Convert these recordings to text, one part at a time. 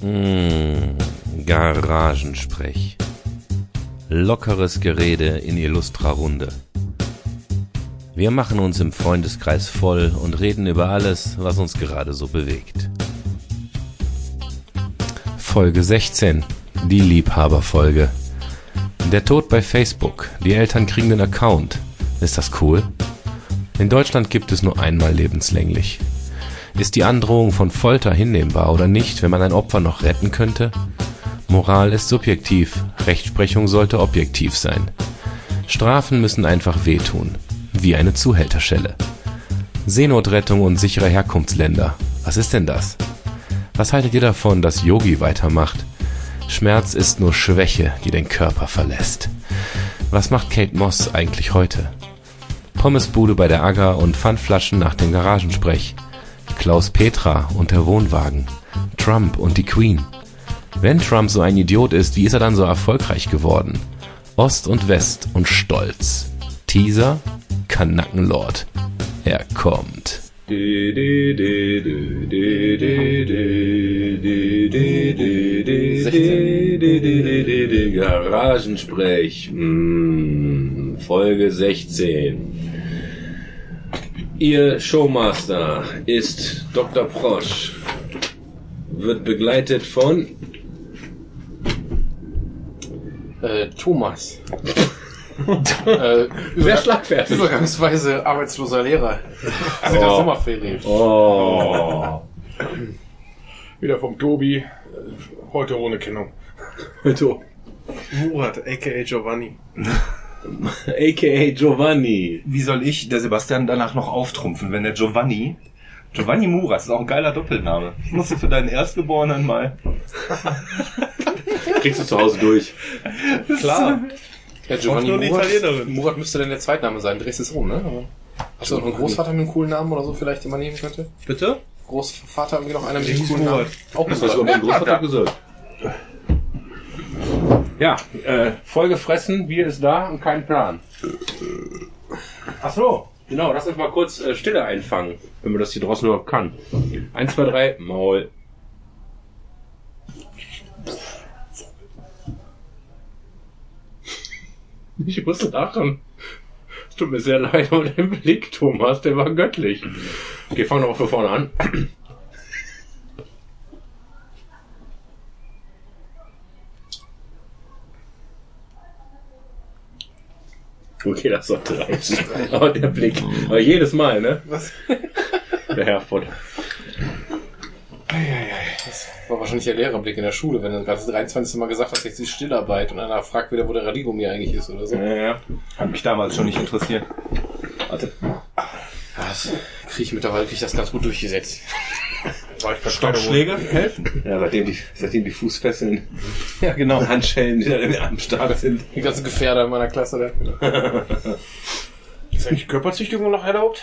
Mmh, Garagensprech. Lockeres Gerede in illustrer Runde. Wir machen uns im Freundeskreis voll und reden über alles, was uns gerade so bewegt. Folge 16. Die Liebhaberfolge. Der Tod bei Facebook. Die Eltern kriegen den Account. Ist das cool? In Deutschland gibt es nur einmal lebenslänglich. Ist die Androhung von Folter hinnehmbar oder nicht, wenn man ein Opfer noch retten könnte? Moral ist subjektiv, Rechtsprechung sollte objektiv sein. Strafen müssen einfach wehtun, wie eine Zuhälterschelle. Seenotrettung und sichere Herkunftsländer. Was ist denn das? Was haltet ihr davon, dass Yogi weitermacht? Schmerz ist nur Schwäche, die den Körper verlässt. Was macht Kate Moss eigentlich heute? Pommesbude bei der Agger und Pfandflaschen nach dem Garagensprech. Klaus Petra und der Wohnwagen, Trump und die Queen. Wenn Trump so ein Idiot ist, wie ist er dann so erfolgreich geworden? Ost und West und Stolz. Teaser, Kanackenlord. Er kommt. Garagensprech, mm, Folge 16. Ihr Showmaster ist Dr. Prosch. Wird begleitet von Äh, Thomas. äh, Sehr schlagfertig. Übergangsweise arbeitsloser Lehrer. Also der Oh. Sommerferien. Oh. Wieder vom Tobi. Heute ohne Kennung. Murat, aka Giovanni. AKA Giovanni. Wie soll ich, der Sebastian, danach noch auftrumpfen, wenn der Giovanni, Giovanni Murat, ist auch ein geiler Doppelname. Musst du für deinen Erstgeborenen mal. Kriegst du zu Hause durch. Klar. Ja, Giovanni nur Murat, Italienerin. Murat müsste denn der Zweitname sein. Drehst es um, ne? Aber Hast du noch einen Großvater mit einem coolen Namen oder so vielleicht, den man nehmen könnte? Bitte? Großvater irgendwie noch einer mit einem coolen Namen? Murat. Auch Das hast du Murat. mein Großvater gesagt. Ja, äh, vollgefressen, Bier ist da und kein Plan. Ach so, genau, lass uns mal kurz äh, Stille einfangen, wenn man das hier draußen überhaupt kann. Eins, zwei, drei, Maul. Ich muss lachen. Es tut mir sehr leid um den Blick, Thomas, der war göttlich. Okay, fangen wir mal von vorne an. Okay, das sollte reichen. Aber der Blick. Aber jedes Mal, ne? Was? Der Herford. Das war wahrscheinlich der Lehrerblick in der Schule, wenn du gerade das 23. Mal gesagt hast, jetzt die Stillarbeit und einer fragt wieder, wo der Radiergummi eigentlich ist oder so. Ja, ja. Hat mich damals schon nicht interessiert. Warte. Das kriege ich mittlerweile krieg ich das ganz gut durchgesetzt. Stockschläge helfen. Ja, seitdem die, seitdem die Fußfesseln Ja, genau. und Handschellen wieder am Start sind. Die ganzen Gefährder in meiner Klasse da. Ist eigentlich Körperzüchtigung noch erlaubt?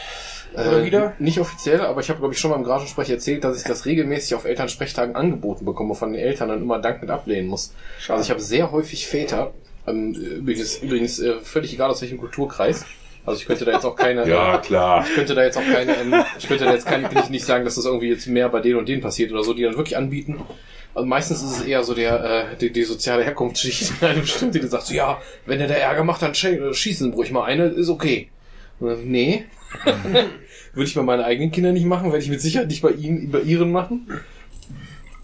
Oder Äh, wieder? Nicht offiziell, aber ich habe, glaube ich, schon mal im Garagensprech erzählt, dass ich das regelmäßig auf Elternsprechtagen angeboten bekomme, von den Eltern dann immer dankend ablehnen muss. Also ich habe sehr häufig Väter, ähm, übrigens, übrigens äh, völlig egal aus welchem Kulturkreis. Also ich könnte da jetzt auch keine, Ja, klar. ich könnte da jetzt auch keine, ähm, ich könnte da jetzt kann, kann ich nicht sagen, dass das irgendwie jetzt mehr bei denen und denen passiert oder so, die dann wirklich anbieten. Also meistens ist es eher so der, äh, die, die soziale Herkunftsschicht in einem bestimmt, die sagt so, ja, wenn der da Ärger macht, dann sch- schießen ruhig mal eine, ist okay. Dann, nee. Würde ich bei meinen eigenen Kindern nicht machen, werde ich mit Sicherheit nicht bei ihnen, bei ihren machen.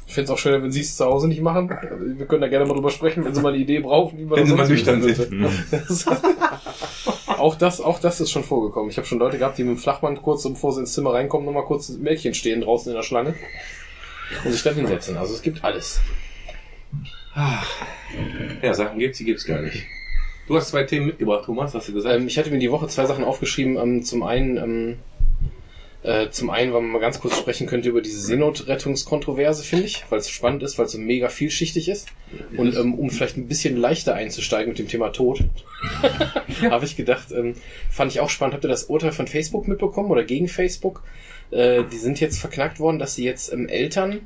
Ich fände es auch schöner, wenn sie es zu Hause nicht machen. Wir können da gerne mal drüber sprechen, wenn sie mal eine Idee brauchen, wie man Wenn das sie mal nüchtern sind. auch das, auch das ist schon vorgekommen. Ich habe schon Leute gehabt, die mit dem Flachband kurz, bevor sie ins Zimmer reinkommen, nochmal kurz ein Mädchen stehen draußen in der Schlange und sich dann hinsetzen. Also es gibt alles. Ja, Sachen gibt's, die gibt's gar nicht. Du hast zwei Themen mitgebracht, Thomas, hast du gesagt? Ähm, ich hatte mir die Woche zwei Sachen aufgeschrieben. Ähm, zum einen, ähm, äh, zum einen, weil man mal ganz kurz sprechen könnte über diese Seenotrettungskontroverse, finde ich, weil es spannend ist, weil es so mega vielschichtig ist. Und ähm, um vielleicht ein bisschen leichter einzusteigen mit dem Thema Tod, habe ich gedacht, ähm, fand ich auch spannend. Habt ihr das Urteil von Facebook mitbekommen oder gegen Facebook? Äh, die sind jetzt verknackt worden, dass sie jetzt ähm, Eltern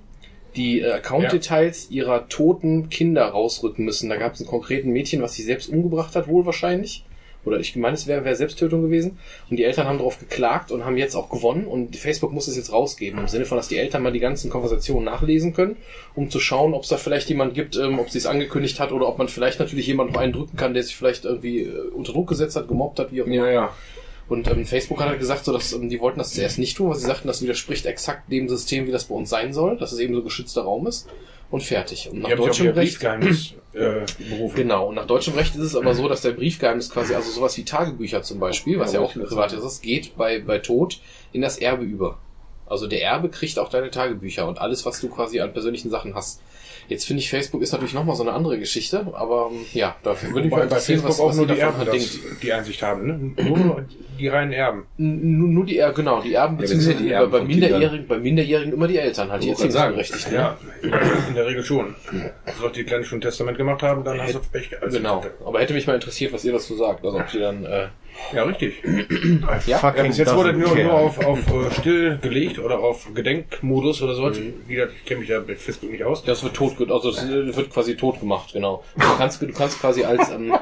die äh, Account-Details ihrer toten Kinder rausrücken müssen. Da gab es einen konkreten Mädchen, was sich selbst umgebracht hat, wohl wahrscheinlich. Oder ich meine, es wäre wär Selbsttötung gewesen. Und die Eltern haben darauf geklagt und haben jetzt auch gewonnen. Und Facebook muss es jetzt rausgeben. Im Sinne von, dass die Eltern mal die ganzen Konversationen nachlesen können, um zu schauen, ob es da vielleicht jemand gibt, ähm, ob sie es angekündigt hat oder ob man vielleicht natürlich jemand noch einen drücken kann, der sich vielleicht irgendwie äh, unter Druck gesetzt hat, gemobbt hat, wie auch immer. ja. Und ähm, Facebook hat halt gesagt, so, dass ähm, die wollten das zuerst nicht tun, weil sie sagten, das widerspricht exakt dem System, wie das bei uns sein soll, dass es eben so geschützter Raum ist. Und fertig. Und nach Ihr ja deutschem Recht. Briefgeheimnis äh. Genau, und nach deutschem Recht ist es aber so, dass der Briefgeheimnis quasi, also sowas wie Tagebücher zum Beispiel, was ja, auch privat ist, das geht bei, bei Tod in das Erbe über. Also der Erbe kriegt auch deine Tagebücher und alles, was du quasi an persönlichen Sachen hast. Jetzt finde ich, Facebook ist natürlich nochmal so eine andere Geschichte, aber ähm, ja, dafür würde mich mal bei interessieren, Facebook was, auch was nur die Erben das, die Einsicht haben, ne? Nur die reinen Erben. Nur, nur die Erben, genau, die Erben, Ja, beziehungsweise die Erben bei, Minderjährigen, bei Minderjährigen immer die Eltern halt, die Ich. Erziehungsberechtigten. Ja, in der Regel schon. Sollte die Kleine schon ein Testament gemacht haben, dann hast du Pech gehabt. Genau. Aber hätte mich mal interessiert, was ihr dazu sagt. Also ob die dann, äh, Ja, richtig. Ja, Ja, bis jetzt wurde nur, care. nur auf, auf äh, still gelegt oder auf Gedenkmodus oder so. Mhm. Wie gesagt, ich kenne mich da mit Facebook nicht aus. das wird tot, also es wird quasi tot gemacht, genau. Du kannst, du kannst quasi als, ähm,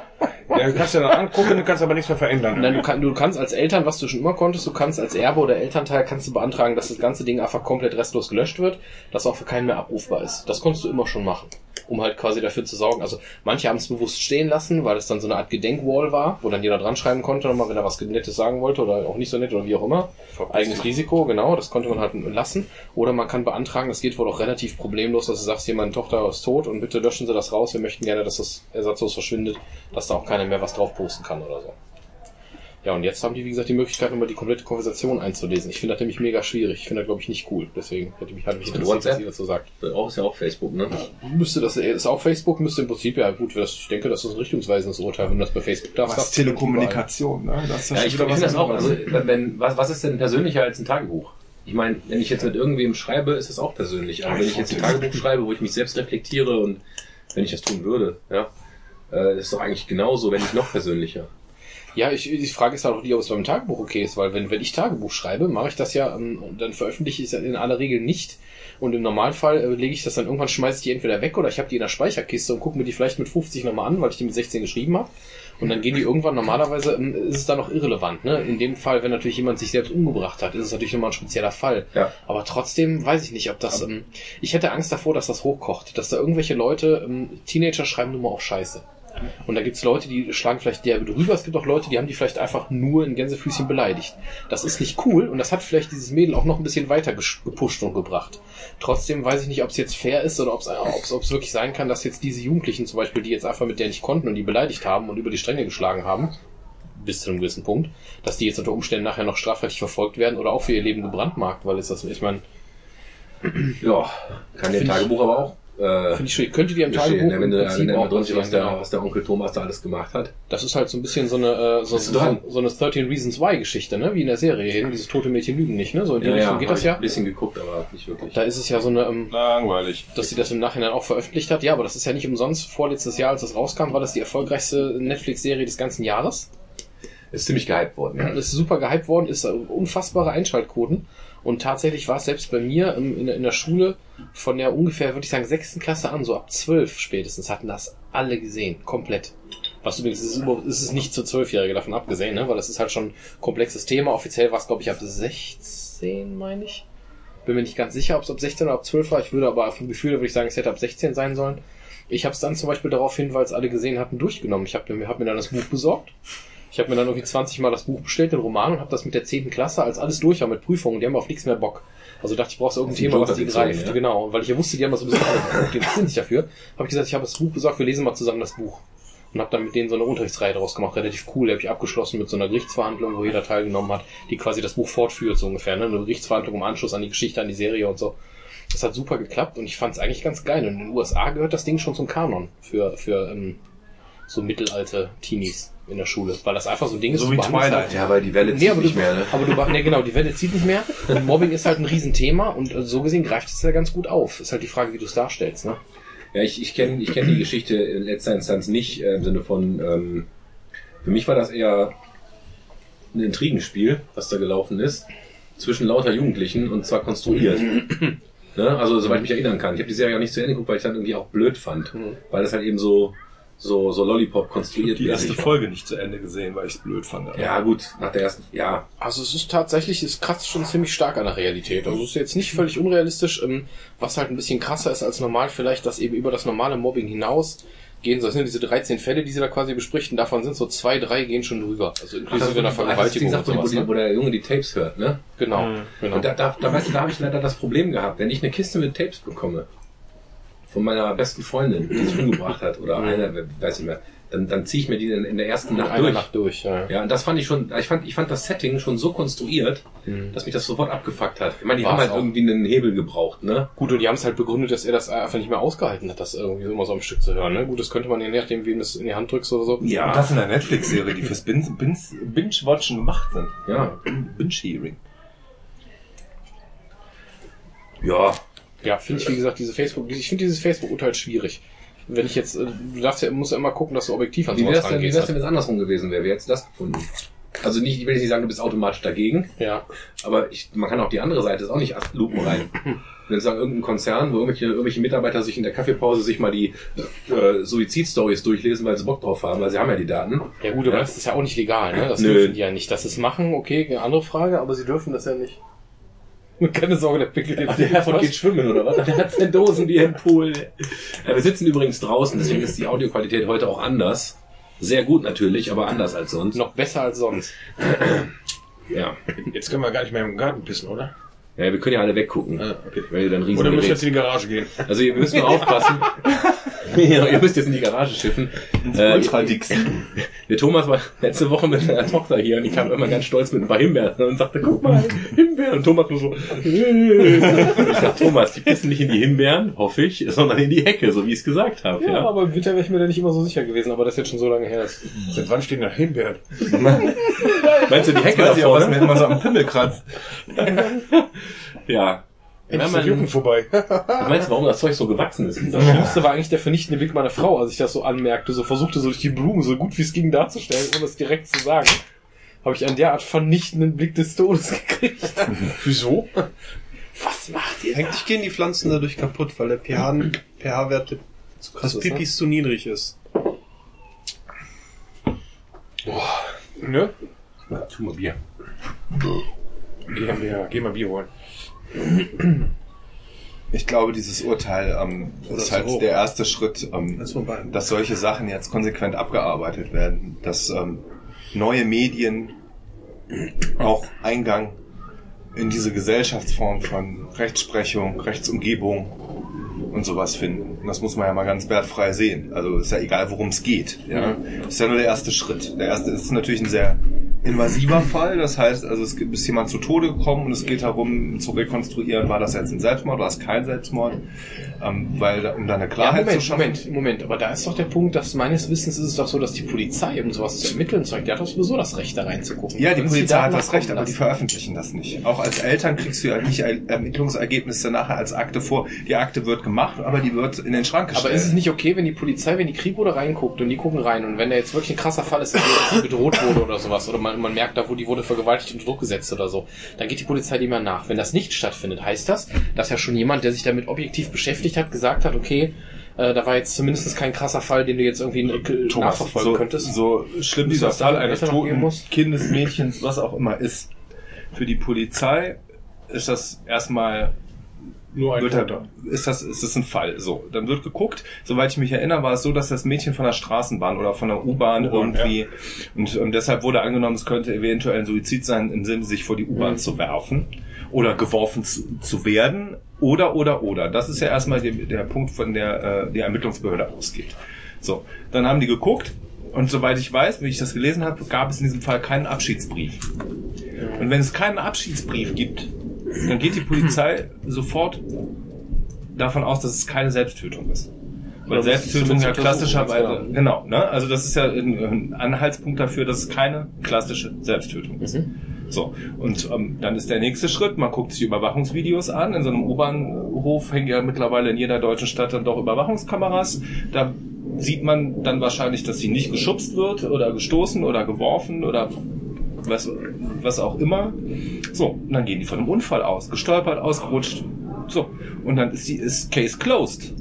Ja, du kannst ja dann angucken, du kannst aber nichts mehr verändern. nein, du, kann, du kannst als Eltern, was du schon immer konntest, du kannst als Erbe oder Elternteil kannst du beantragen, dass das ganze Ding einfach komplett restlos gelöscht wird, dass auch für keinen mehr abrufbar ist. Das konntest du immer schon machen. Um halt quasi dafür zu sorgen. Also manche haben es bewusst stehen lassen, weil es dann so eine Art Gedenkwall war, wo dann jeder dran schreiben konnte, nochmal, wenn er was Nettes sagen wollte oder auch nicht so nett oder wie auch immer. Eigenes Risiko, genau, das konnte man halt lassen. Oder man kann beantragen, das geht wohl auch relativ problemlos, dass du sagst, hier, meine Tochter ist tot und bitte löschen Sie das raus, wir möchten gerne, dass das ersatzlos verschwindet, dass da auch keiner mehr was drauf posten kann oder so. Ja, und jetzt haben die, wie gesagt, die Möglichkeit, nochmal die komplette Konversation einzulesen. Ich finde das nämlich mega schwierig. Ich finde das, glaube ich, nicht cool. Deswegen hätte mich, hat mich interessiert, was ihr dazu sagt. Auch ist ja auch Facebook, ne? Müsste das, ist auch Facebook, müsste im Prinzip, ja gut, das, ich denke, das ist ein richtungsweisendes Urteil, wenn du das bei Facebook darfst. Was Telekommunikation, ne? Das ist Ja, ich finde das auch. Also, wenn, was, was ist denn persönlicher als ein Tagebuch? Ich meine, wenn ich jetzt mit irgendwem schreibe, ist es auch persönlich. Aber wenn ich jetzt ein Tagebuch schreibe, wo ich mich selbst reflektiere und wenn ich das tun würde, ja, äh, ist doch eigentlich genauso, wenn nicht noch persönlicher. Ja, ich, die Frage ist halt auch die, ob es beim Tagebuch okay ist, weil wenn, wenn ich Tagebuch schreibe, mache ich das ja, ähm, dann veröffentliche ich es in aller Regel nicht. Und im Normalfall äh, lege ich das dann irgendwann, schmeiße ich die entweder weg oder ich habe die in der Speicherkiste und gucke mir die vielleicht mit 50 nochmal an, weil ich die mit 16 geschrieben habe. Und dann gehen die irgendwann, normalerweise ähm, ist es dann noch irrelevant. Ne? In dem Fall, wenn natürlich jemand sich selbst umgebracht hat, ist es natürlich nochmal ein spezieller Fall. Ja. Aber trotzdem weiß ich nicht, ob das... Ähm, ich hätte Angst davor, dass das hochkocht. Dass da irgendwelche Leute, ähm, Teenager schreiben nur mal auch Scheiße. Und da gibt's Leute, die schlagen vielleicht derbe drüber. Es gibt auch Leute, die haben die vielleicht einfach nur in Gänsefüßchen beleidigt. Das ist nicht cool und das hat vielleicht dieses Mädel auch noch ein bisschen weiter gepusht und gebracht. Trotzdem weiß ich nicht, ob es jetzt fair ist oder ob es wirklich sein kann, dass jetzt diese Jugendlichen zum Beispiel, die jetzt einfach mit der nicht konnten und die beleidigt haben und über die Stränge geschlagen haben, bis zu einem gewissen Punkt, dass die jetzt unter Umständen nachher noch strafrechtlich verfolgt werden oder auch für ihr Leben gebrandmarkt, weil ist das, ich meine, Ja, kann der Find ich- Tagebuch aber auch. Äh, finde ich schwierig. Könnte die am bestehen, Tagebuch ne? wenn im du wenn Prinzip du auch drin was der, was der Onkel Thomas da alles gemacht hat. Das ist halt so ein bisschen so eine, äh, so, so, so eine 13 Reasons Why Geschichte, ne? Wie in der Serie hin, dieses tote Mädchen lügen nicht, ne? So in die Richtung geht hab das ich ja. Ein bisschen geguckt, aber nicht wirklich. Da ist es ja so eine, ähm, Langweilig. dass sie das im Nachhinein auch veröffentlicht hat. Ja, aber das ist ja nicht umsonst. Vorletztes Jahr, als das rauskam, war das die erfolgreichste Netflix-Serie des ganzen Jahres. Ist ziemlich gehypt worden, ja. Ist super gehypt worden, ist äh, unfassbare Einschaltquoten. Und tatsächlich war es selbst bei mir in, der- in der Schule von der ungefähr, würde ich sagen, sechsten Klasse an, so ab zwölf spätestens, hatten das alle gesehen. Komplett. Was übrigens ist, ist es nicht zu Zwölfjährige davon abgesehen, ne? weil das ist halt schon ein komplexes Thema. Offiziell war es, glaube ich, ab 16, meine ich. Bin mir nicht ganz sicher, ob es ab 16 oder ab 12 war. Ich würde aber vom Gefühl, würde ich sagen, es hätte ab 16 sein sollen. Ich habe es dann zum Beispiel daraufhin, weil es alle gesehen hatten, durchgenommen. Ich habe hab mir dann das Buch besorgt. Ich habe mir dann irgendwie 20 Mal das Buch bestellt, den Roman, und habe das mit der 10. Klasse, als alles durch war mit Prüfungen. Die haben auf nichts mehr Bock. Also dachte ich, brauchst irgendein du Thema, was die greift. ja? Genau, weil ich ja wusste, die haben das alle geguckt, die interessieren sich dafür. Habe ich gesagt, ich habe das Buch besorgt, wir lesen mal zusammen das Buch. Und habe dann mit denen so eine Unterrichtsreihe draus gemacht, relativ cool. Die habe ich abgeschlossen mit so einer Gerichtsverhandlung, wo jeder teilgenommen hat, die quasi das Buch fortführt, so ungefähr. Ne? Eine Gerichtsverhandlung im Anschluss an die Geschichte, an die Serie und so. Das hat super geklappt und ich fand es eigentlich ganz geil. Und in den USA gehört das Ding schon zum Kanon für, für ähm, so mittelalte Teenies in der Schule. Weil das einfach so ein Ding ist. So du wie Twilight. halt- Ja, weil die Welle Nee, zieht aber nicht du, mehr, ne? aber du, nee, genau, die Welle zieht nicht mehr. Und Mobbing ist halt ein Riesenthema und äh, so gesehen greift es ja ganz gut auf. Ist halt die Frage, wie du es darstellst, ne? Ja, ich, ich kenne ich kenn die Geschichte in letzter Instanz nicht äh, im Sinne von, ähm, für mich war das eher ein Intrigenspiel, was da gelaufen ist, zwischen lauter Jugendlichen und zwar konstruiert. ne? Also, soweit ich mich erinnern kann. Ich habe die Serie auch nicht zu Ende geguckt, weil ich dann irgendwie auch blöd fand. Mhm. Weil das halt eben so, so, so Lollipop konstruiert. Die erste. Folge nicht zu Ende gesehen, weil ich es blöd fand. Ja, gut, nach der ersten, ja. Also es ist tatsächlich, es kratzt schon ziemlich stark an der Realität. Also es ist jetzt nicht völlig unrealistisch, ähm, was halt ein bisschen krasser ist als normal vielleicht, dass eben über das normale Mobbing hinaus gehen, so das sind diese 13 Fälle, die sie da quasi besprechen, davon sind so zwei, drei gehen schon drüber. Also inklusive einer Vergewaltigung und Sache, wo, sowas. die, Ne? wo der Junge die Tapes hört, ne? Genau, genau. Und da, da, da, weißt du, da habe ich leider das Problem gehabt, wenn ich eine Kiste mit Tapes bekomme, von meiner besten Freundin, die sich umgebracht hat, oder einer, weiß ich mehr, dann, dann ziehe ich mir die in, in der ersten Nacht durch. Nacht durch, ja. Ja, und das fand ich schon, ich fand, ich fand das Setting schon so konstruiert, dass mich das sofort abgefuckt hat. Ich meine, die War's haben halt auch. irgendwie einen Hebel gebraucht, ne? Gut, und die haben es halt begründet, dass er das einfach nicht mehr ausgehalten hat, das irgendwie immer so am Stück zu hören. Ne? Gut, das könnte man je nachdem, wem das in die Hand drückst oder so. Und das in der Netflix-Serie, die fürs Bin- Bin- Binge-Watchen gemacht sind. Ja. Binge-Hearing. Ja. Ja, finde ich, wie gesagt, diese Facebook, ich finde dieses Facebook-Urteil schwierig. Wenn ich jetzt, äh, du darfst ja, musst ja immer gucken, dass du objektiv an Wie sowas denn, wie wär's denn, wenn es andersrum gewesen wäre? Wer hätte das gefunden? Also nicht, ich will nicht sagen, du bist automatisch dagegen, Ja. aber ich, man kann auch die andere Seite, ist auch nicht lupenrein. Wenn sagen, irgendein Konzern, wo irgendwelche, irgendwelche Mitarbeiter sich in der Kaffeepause sich mal die äh, Suizid-Stories durchlesen, weil sie Bock drauf haben, weil sie haben ja die Daten. Ja gut, aber Ja. das ist ja auch nicht legal, ne? Das Nö. dürfen die ja nicht. Dass sie es machen, okay, eine andere Frage, aber sie dürfen das ja nicht. Keine Sorge, der pickelt jetzt Der Herford geht schwimmen, oder was? Der hat sein Dosenbier im Pool. Ja, wir sitzen übrigens draußen, deswegen ist die Audioqualität heute auch anders. Sehr gut natürlich, aber anders als sonst. noch besser als sonst. Ja. Jetzt können wir gar nicht mehr im Garten pissen, oder? Ja, wir können ja alle weggucken. Ah, okay. Weil ihr dann riesen Oder Gerät- jetzt in die Garage gehen? Also ihr müsst nur aufpassen. ja, ihr müsst jetzt in die Garage schiffen. Äh, Ultra-Dix. der Thomas war letzte Woche mit seiner Tochter hier und ich kam immer ganz stolz mit ein paar Himbeeren und sagte, guck mal, Himbeeren. Und Thomas nur so, ich sag, Thomas, die pissen nicht in die Himbeeren, hoffe ich, sondern in die Hecke, so wie ich es gesagt habe. Ja, Ja. aber im Winter wäre ich mir da nicht immer so sicher gewesen, aber das ist jetzt schon so lange her. Ist. Seit wann stehen da Himbeeren? Meinst du die Hecke Weiß da ich auch, was mir immer so am Pimmel kratzt. Ja. Endlich ist Jucken vorbei. Meinst du, warum das Zeug so gewachsen ist? Das Schlimmste war eigentlich der vernichtende Blick meiner Frau, als ich das so anmerkte, so versuchte, so durch die Blumen so gut wie es ging darzustellen, ohne es direkt zu sagen. Habe ich einen derart vernichtenden Blick des Todes gekriegt. Wieso? Was macht ihr? Eigentlich gehen die Pflanzen dadurch kaputt, weil der pH pH-Wert Zu krass des ist, ne? Pipis zu niedrig ist. Ne? Tu mal Bier. Geh mal, geh mal Bier holen. Ich glaube, dieses Urteil ähm, ist halt hoch. der erste Schritt, ähm, dass solche Sachen jetzt konsequent abgearbeitet werden, dass ähm, neue Medien auch Eingang in diese Gesellschaftsform von Rechtsprechung, Rechtsumgebung und sowas finden. Und das muss man ja mal ganz wertfrei sehen. Also ist ja egal, worum es geht. Ja, ist ja nur der erste Schritt. Der erste ist natürlich ein sehr invasiver Fall. Das heißt, also es ist jemand zu Tode gekommen und es geht darum zu rekonstruieren, war das jetzt ein Selbstmord, war es kein Selbstmord, ähm, weil da- um da eine Ja, Klarheit Moment, zu schaffen. Moment, Moment. Aber da ist doch der Punkt, dass meines Wissens ist es doch so, dass die Polizei, um sowas zu ermitteln, Zeug, die hat doch sowieso das Recht, da reinzugucken. Ja, die Polizei Sie hat das Recht, nachkommen aber die lassen? veröffentlichen das nicht. Auch als Eltern kriegst du ja nicht Er- Ermittlungsergebnisse nachher als Akte vor. Die Akte wird gemacht, aber die wird in den Schrank gestellt. Aber ist es nicht okay, wenn die Polizei, wenn die Kriegbude reinguckt und die gucken rein und wenn da jetzt wirklich ein krasser Fall ist, dass sie bedroht wurde oder sowas oder man, man merkt da, wo die wurde vergewaltigt und Druck gesetzt oder so, dann geht die Polizei dem ja nach. Wenn das nicht stattfindet, heißt das, dass ja schon jemand, der sich damit objektiv beschäftigt hat, gesagt hat, okay, äh, da war jetzt zumindest kein krasser Fall, den du jetzt irgendwie Thomas, nachverfolgen so, könntest. so schlimm dieser Fall eines toten muss? Kindes, Mädchens, was auch immer ist. Für die Polizei ist das erstmal Nur ein wird Toter. halt, ist das ist das ein Fall. So, dann wird geguckt. Soweit ich mich erinnere, war es so, dass das Mädchen von der Straßenbahn oder von der U-Bahn irgendwie und ähm, deshalb wurde angenommen, es könnte eventuell ein Suizid sein, im Sinne sich vor die U-Bahn Mhm. zu werfen oder geworfen zu, zu werden oder oder oder. Das ist ja erstmal der, der Punkt, von der äh, die Ermittlungsbehörde ausgeht. So, dann haben die geguckt und soweit ich weiß, wie ich das gelesen habe, gab es in diesem Fall keinen Abschiedsbrief. Und wenn es keinen Abschiedsbrief gibt, dann geht die Polizei sofort davon aus, dass es keine Selbsttötung ist. Weil Oder Selbsttötung ja klassischerweise, genau, ne? Also das ist ja ein, ein Anhaltspunkt dafür, dass es keine klassische Selbsttötung ist. Mhm. So, und ähm, dann ist der nächste Schritt, man guckt sich Überwachungsvideos an. In so einem U-Bahnhof hängen ja mittlerweile in jeder deutschen Stadt dann doch Überwachungskameras. Da sieht man dann wahrscheinlich, dass sie nicht geschubst wird oder gestoßen oder geworfen oder was, was auch immer. So, und dann gehen die von einem Unfall aus, gestolpert, ausgerutscht. So, und dann ist die ist Case closed.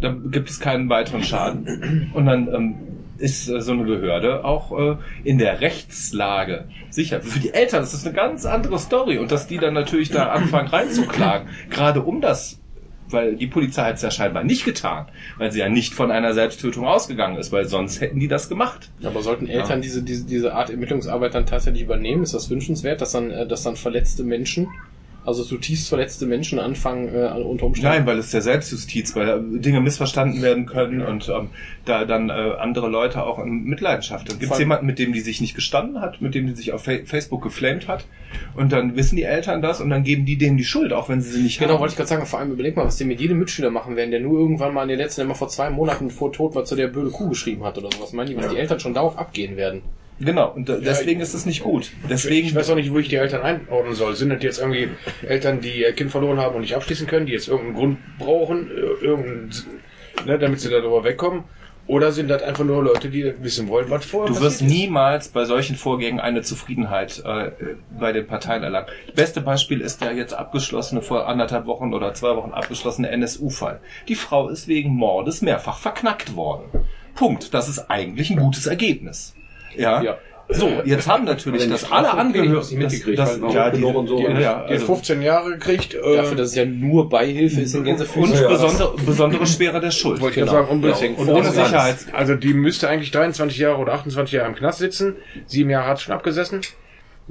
da gibt es keinen weiteren Schaden. Und dann ähm, ist äh, so eine Behörde auch äh, in der Rechtslage sicher. Für die Eltern ist das eine ganz andere Story und dass die dann natürlich da anfangen reinzuklagen, gerade um das weil die Polizei hat es ja scheinbar nicht getan, weil sie ja nicht von einer Selbsttötung ausgegangen ist, weil sonst hätten die das gemacht. Aber sollten Eltern diese, diese, diese Art Ermittlungsarbeit dann tatsächlich übernehmen? Ist das wünschenswert, dass dann, äh, dass dann verletzte Menschen, also zutiefst verletzte Menschen anfangen, äh, unter Umständen Nein, weil es der Selbstjustiz, weil da Dinge missverstanden werden können und ähm, da dann äh, andere Leute auch in Mitleidenschaft. Dann gibt es jemanden, mit dem die sich nicht gestanden hat, mit dem die sich auf Fa Facebook geflamed hat und dann wissen die Eltern das und dann geben die denen die Schuld, auch wenn sie sie nicht Genau, haben. wollte ich gerade sagen, vor allem überleg mal, was die mit jedem Mitschüler machen werden, der nur irgendwann mal in den letzten, immer vor zwei Monaten vor Tod war, zu der blöde Kuh geschrieben hat oder sowas. Meinen die, was die Eltern schon darauf abgehen werden? Genau, und äh, deswegen ist es nicht gut. Deswegen Ich weiß auch nicht, wo ich die Eltern einordnen soll. Sind das jetzt irgendwie Eltern, die ihr Kind verloren haben und nicht abschließen können, die jetzt irgendeinen Grund brauchen, äh, irgendeinen, ne, damit sie darüber wegkommen? Oder sind das einfach nur Leute, die wissen wollen, was vorher Du wirst niemals bei solchen Vorgängen eine Zufriedenheit äh, bei den Parteien erlangen. Beste Beispiel ist der jetzt abgeschlossene, vor anderthalb Wochen oder zwei Wochen abgeschlossene NSU-Fall. Die Frau ist wegen Mordes mehrfach verknackt worden. Punkt. Das ist eigentlich ein gutes Ergebnis. Ja. Ja. So, jetzt haben natürlich das alle Angehörigen, ich mitgekriegt das, warum ja, die, und so, die, ja, ja, also, 15 Jahre gekriegt. Äh, Dafür, dass es ja nur Beihilfe ist in und Gänsefüßchen. besondere, besondere Schwere der Schuld. wollte ich genau. gerade sagen, unbe Deswegen und ohne. Sicherheit. Also die müsste eigentlich 23 Jahre oder 28 Jahre im Knast sitzen. Sieben Jahre hat sie schon abgesessen.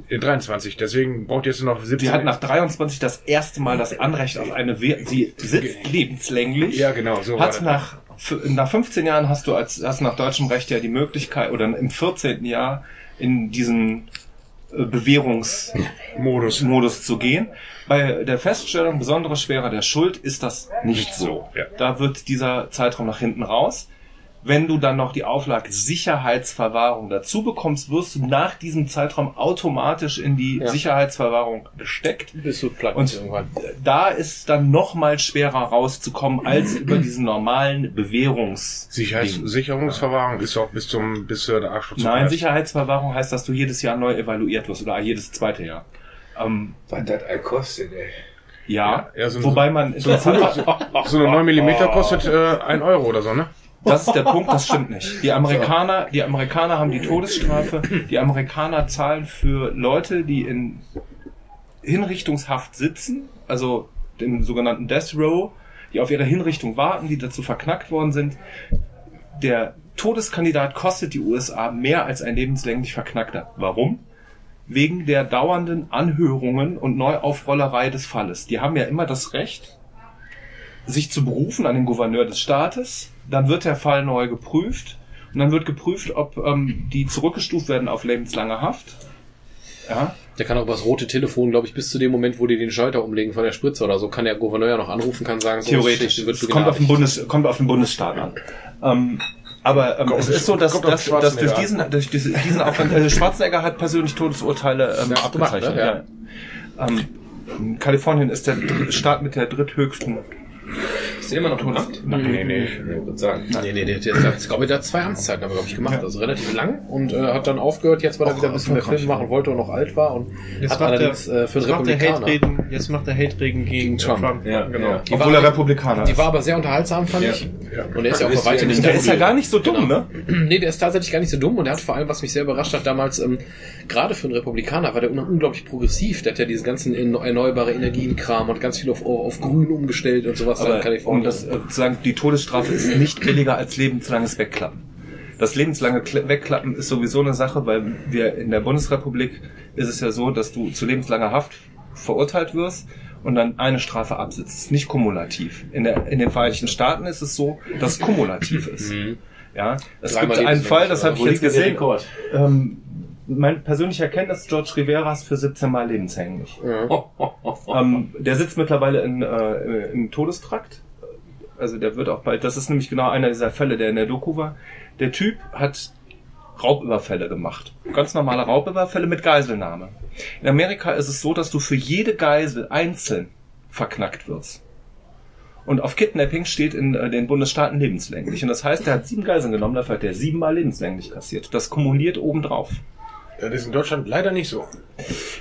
Äh, 23. Deswegen braucht jetzt nur noch 17. Sie hat nach 23 das erste Mal das Anrecht auf eine Wehr. Sie sitzt lebenslänglich. Ja, genau, so Hat das. nach, nach 15 Jahren hast du als, hast nach deutschem Recht ja die Möglichkeit, oder im 14. Jahr in diesen äh, Bewährungsmodus Modus. zu gehen. Bei der Feststellung besondere Schwere der Schuld ist das nicht so. so, ja. Da wird dieser Zeitraum nach hinten raus. Wenn du dann noch die Auflage Sicherheitsverwahrung dazu bekommst, wirst du nach diesem Zeitraum automatisch in die Ja. Sicherheitsverwahrung gesteckt. Bist du platt Und irgendwann. da ist dann noch mal schwerer rauszukommen als über diesen normalen Bewährungs. Sicherheits Sicherungsverwahrung ist auch bis zum bis zur der Abschluss. Nein, Sicherheitsverwahrung heißt, dass du jedes Jahr neu evaluiert wirst oder jedes zweite Jahr. Ähm, Was das all kostet, ey. ja, Ja, ja, so ein- wobei man So eine, so eine 9 mm kostet äh, 1 Euro oder so, ne? Das ist der Punkt, das stimmt nicht. Die Amerikaner, die Amerikaner haben die Todesstrafe. Die Amerikaner zahlen für Leute, die in Hinrichtungshaft sitzen, also den sogenannten Death Row, die auf ihre Hinrichtung warten, die dazu verknackt worden sind. Der Todeskandidat kostet die USA mehr als ein lebenslänglich Verknackter. Warum? Wegen der dauernden Anhörungen und Neuaufrollerei des Falles. Die haben ja immer das Recht, sich zu berufen an den Gouverneur des Staates. Dann wird der Fall neu geprüft. Und dann wird geprüft, ob ähm, die zurückgestuft werden auf lebenslange Haft. Ja. Der kann auch über das rote Telefon, glaube ich, bis zu dem Moment, wo die den Schalter umlegen von der Spritze oder so, kann der Gouverneur ja noch anrufen, kann sagen, so Theoretisch. wird Es kommt auf, den. Bundes, kommt auf den Bundesstaat an. Ähm, aber ähm, es ist so, dass, dass, dass durch diesen, durch diese- diesen Aufwand, äh, Schwarzenegger hat persönlich Todesurteile ähm, Ja, abgezeichnet. gemacht, ja. Ähm, Kalifornien ist der Staat mit der dritthöchsten. Ist der immer noch gemacht? Nee, nee. Ich würde sagen. Nee, nee, der, der, der, ich glaube, der hat zwei Amtszeiten, aber glaube ich, gemacht. Also relativ lang und äh, hat dann aufgehört, jetzt, weil er wieder ein bisschen mehr Film machen wollte und noch alt war und Jetzt hat macht er, allerdings äh, für jetzt den macht er Republikaner. Hate-Reden, jetzt macht er Hate-Reden gegen Trump. Trump. Ja, genau. Die Obwohl war- er Republikaner Die ist. war aber sehr unterhaltsam, fand Ja. ich. Und er ist ja auch bei ja nicht Der ist ja gar nicht so Genau. dumm, ne? Nee, der ist tatsächlich gar nicht so dumm und der hat vor allem, was mich sehr überrascht hat, damals, ähm, gerade für einen Republikaner war der un unglaublich progressiv. Der hat ja diese ganzen erneu- erneuerbare Energien-Kram und ganz viel auf, auf Grün umgestellt und sowas da in Aber um Kalifornien. das äh, zu sagen, die Todesstrafe ist nicht billiger als lebenslanges Wegklappen. Das lebenslange Kle- Wegklappen ist sowieso eine Sache, weil wir in der Bundesrepublik ist es ja so, dass du zu lebenslanger Haft verurteilt wirst und dann eine Strafe absitzt. Das ist nicht kumulativ. In, der, in den Vereinigten Staaten ist es so, dass es kumulativ ist. Ja, es Dreimal gibt einen Fall, das habe ich jetzt gesehen. Ähm, mein persönlicher Kenntnis George Riveras für 17 Mal lebenshänglich. Ähm, der sitzt mittlerweile in, äh, im Todestrakt. Also der wird auch bald, das ist nämlich genau einer dieser Fälle, der in der Doku war. Der Typ hat Raubüberfälle gemacht. Ganz normale Raubüberfälle mit Geiselnahme. In Amerika ist es so, dass du für jede Geisel einzeln verknackt wirst. Und auf Kidnapping steht in äh, den Bundesstaaten lebenslänglich. Und das heißt, er hat sieben Geiseln genommen, dafür hat er siebenmal lebenslänglich kassiert. Das kumuliert obendrauf. Das ist in Deutschland leider nicht so.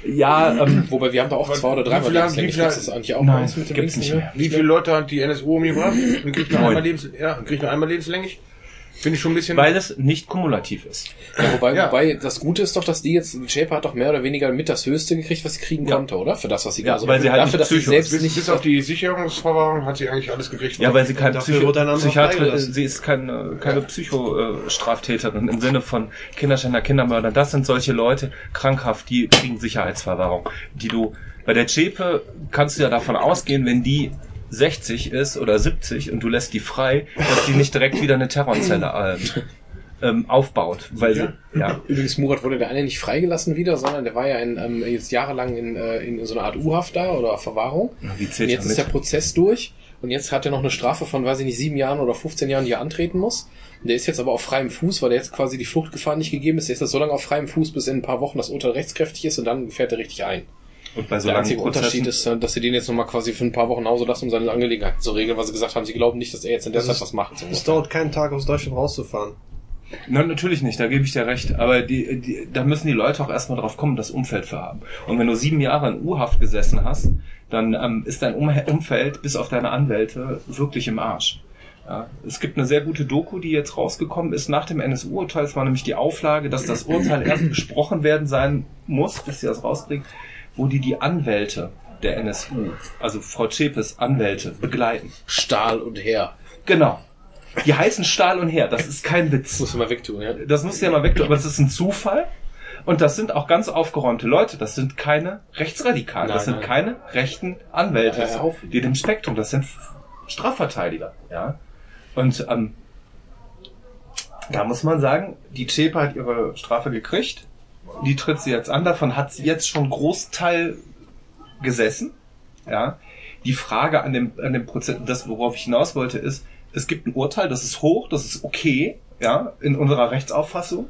Ja, ähm, Wobei wir haben da auch zwei oder dreimal lebenslänglich. wie das eigentlich auch Nein, mit dem gibt's nicht mehr. Wie viele Leute hat die NSU umgebracht? Und kriegt nur einmal, lebens ja, kriegt nur einmal lebenslänglich? Finde ich schon ein bisschen... weil es nicht kumulativ ist. Ja, wobei, Ja. wobei das Gute ist doch, dass die jetzt, die Shaper hat doch mehr oder weniger mit das Höchste gekriegt, was sie kriegen Ja. konnte, oder? Für das, was sie Ja, also weil sie halt dafür, nicht dass sie selbst bis, nicht bis auf die Sicherungsverwahrung hat sie eigentlich alles gekriegt. Ja, weil sie keine dafür Psycho ist. Sie ist keine, keine Psychostraftäterin im Sinne von Kinderschänder, Kindermörder. Das sind solche Leute, krankhaft, die kriegen Sicherheitsverwahrung. Die du, bei der Chepe kannst du ja davon ausgehen, wenn die 60 ist oder 70 und du lässt die frei, dass die nicht direkt wieder eine Terrorzelle ähm, ähm, aufbaut. Weil sie, ja. Übrigens, Murat wurde der eine nicht freigelassen wieder, sondern der war ja in, ähm, jetzt jahrelang in, äh, in so einer Art U-Haft da oder Verwahrung. Wie Und zählt jetzt er ist der? Prozess durch und jetzt hat er noch eine Strafe von, weiß ich nicht, sieben Jahren oder 15 Jahren, die er antreten muss. Und der ist jetzt aber auf freiem Fuß, weil der jetzt quasi die Fluchtgefahr nicht gegeben ist. Der ist jetzt so lange auf freiem Fuß, bis in ein paar Wochen das Urteil rechtskräftig ist und dann fährt er richtig ein. Und bei so der einzige Unterschied ist, äh, dass sie den jetzt nochmal quasi für ein paar Wochen nach Hause lassen, um seine Angelegenheiten zu regeln, weil sie gesagt haben, sie glauben nicht, dass er jetzt in der Das Zeit was macht. Es dauert keinen Tag, aus Deutschland rauszufahren. Nein, natürlich nicht, da gebe ich dir recht. Aber die, die, da müssen die Leute auch erstmal drauf kommen, das Umfeld für haben. Und wenn du sieben Jahre in U-Haft gesessen hast, dann ähm, ist dein um Umfeld bis auf deine Anwälte wirklich im Arsch. Ja, es gibt eine sehr gute Doku, die jetzt rausgekommen ist nach dem NSU-Urteil. Es war nämlich die Auflage, dass das Urteil erst besprochen werden sein muss, bis sie das rausbringen, wo die die Anwälte der NSU, also Frau Zschäpes Anwälte, begleiten. Stahl und Heer. Genau. Die heißen Stahl und Heer, das ist kein Witz. Muss man wegtun, ja. Das musst du ja mal weg, aber das ist ein Zufall. Und das sind auch ganz aufgeräumte Leute. Das sind keine Rechtsradikalen. das sind nein. keine rechten Anwälte. Ja, auf. die dem Spektrum, das sind Strafverteidiger. Ja. Und ähm, da muss man sagen, die Chepa hat ihre Strafe gekriegt. Die tritt sie jetzt an. Davon hat sie jetzt schon Großteil gesessen. Ja. Die Frage an dem, an dem Prozess, das worauf ich hinaus wollte, ist, es gibt ein Urteil, das ist hoch, das ist okay, ja, in unserer Rechtsauffassung.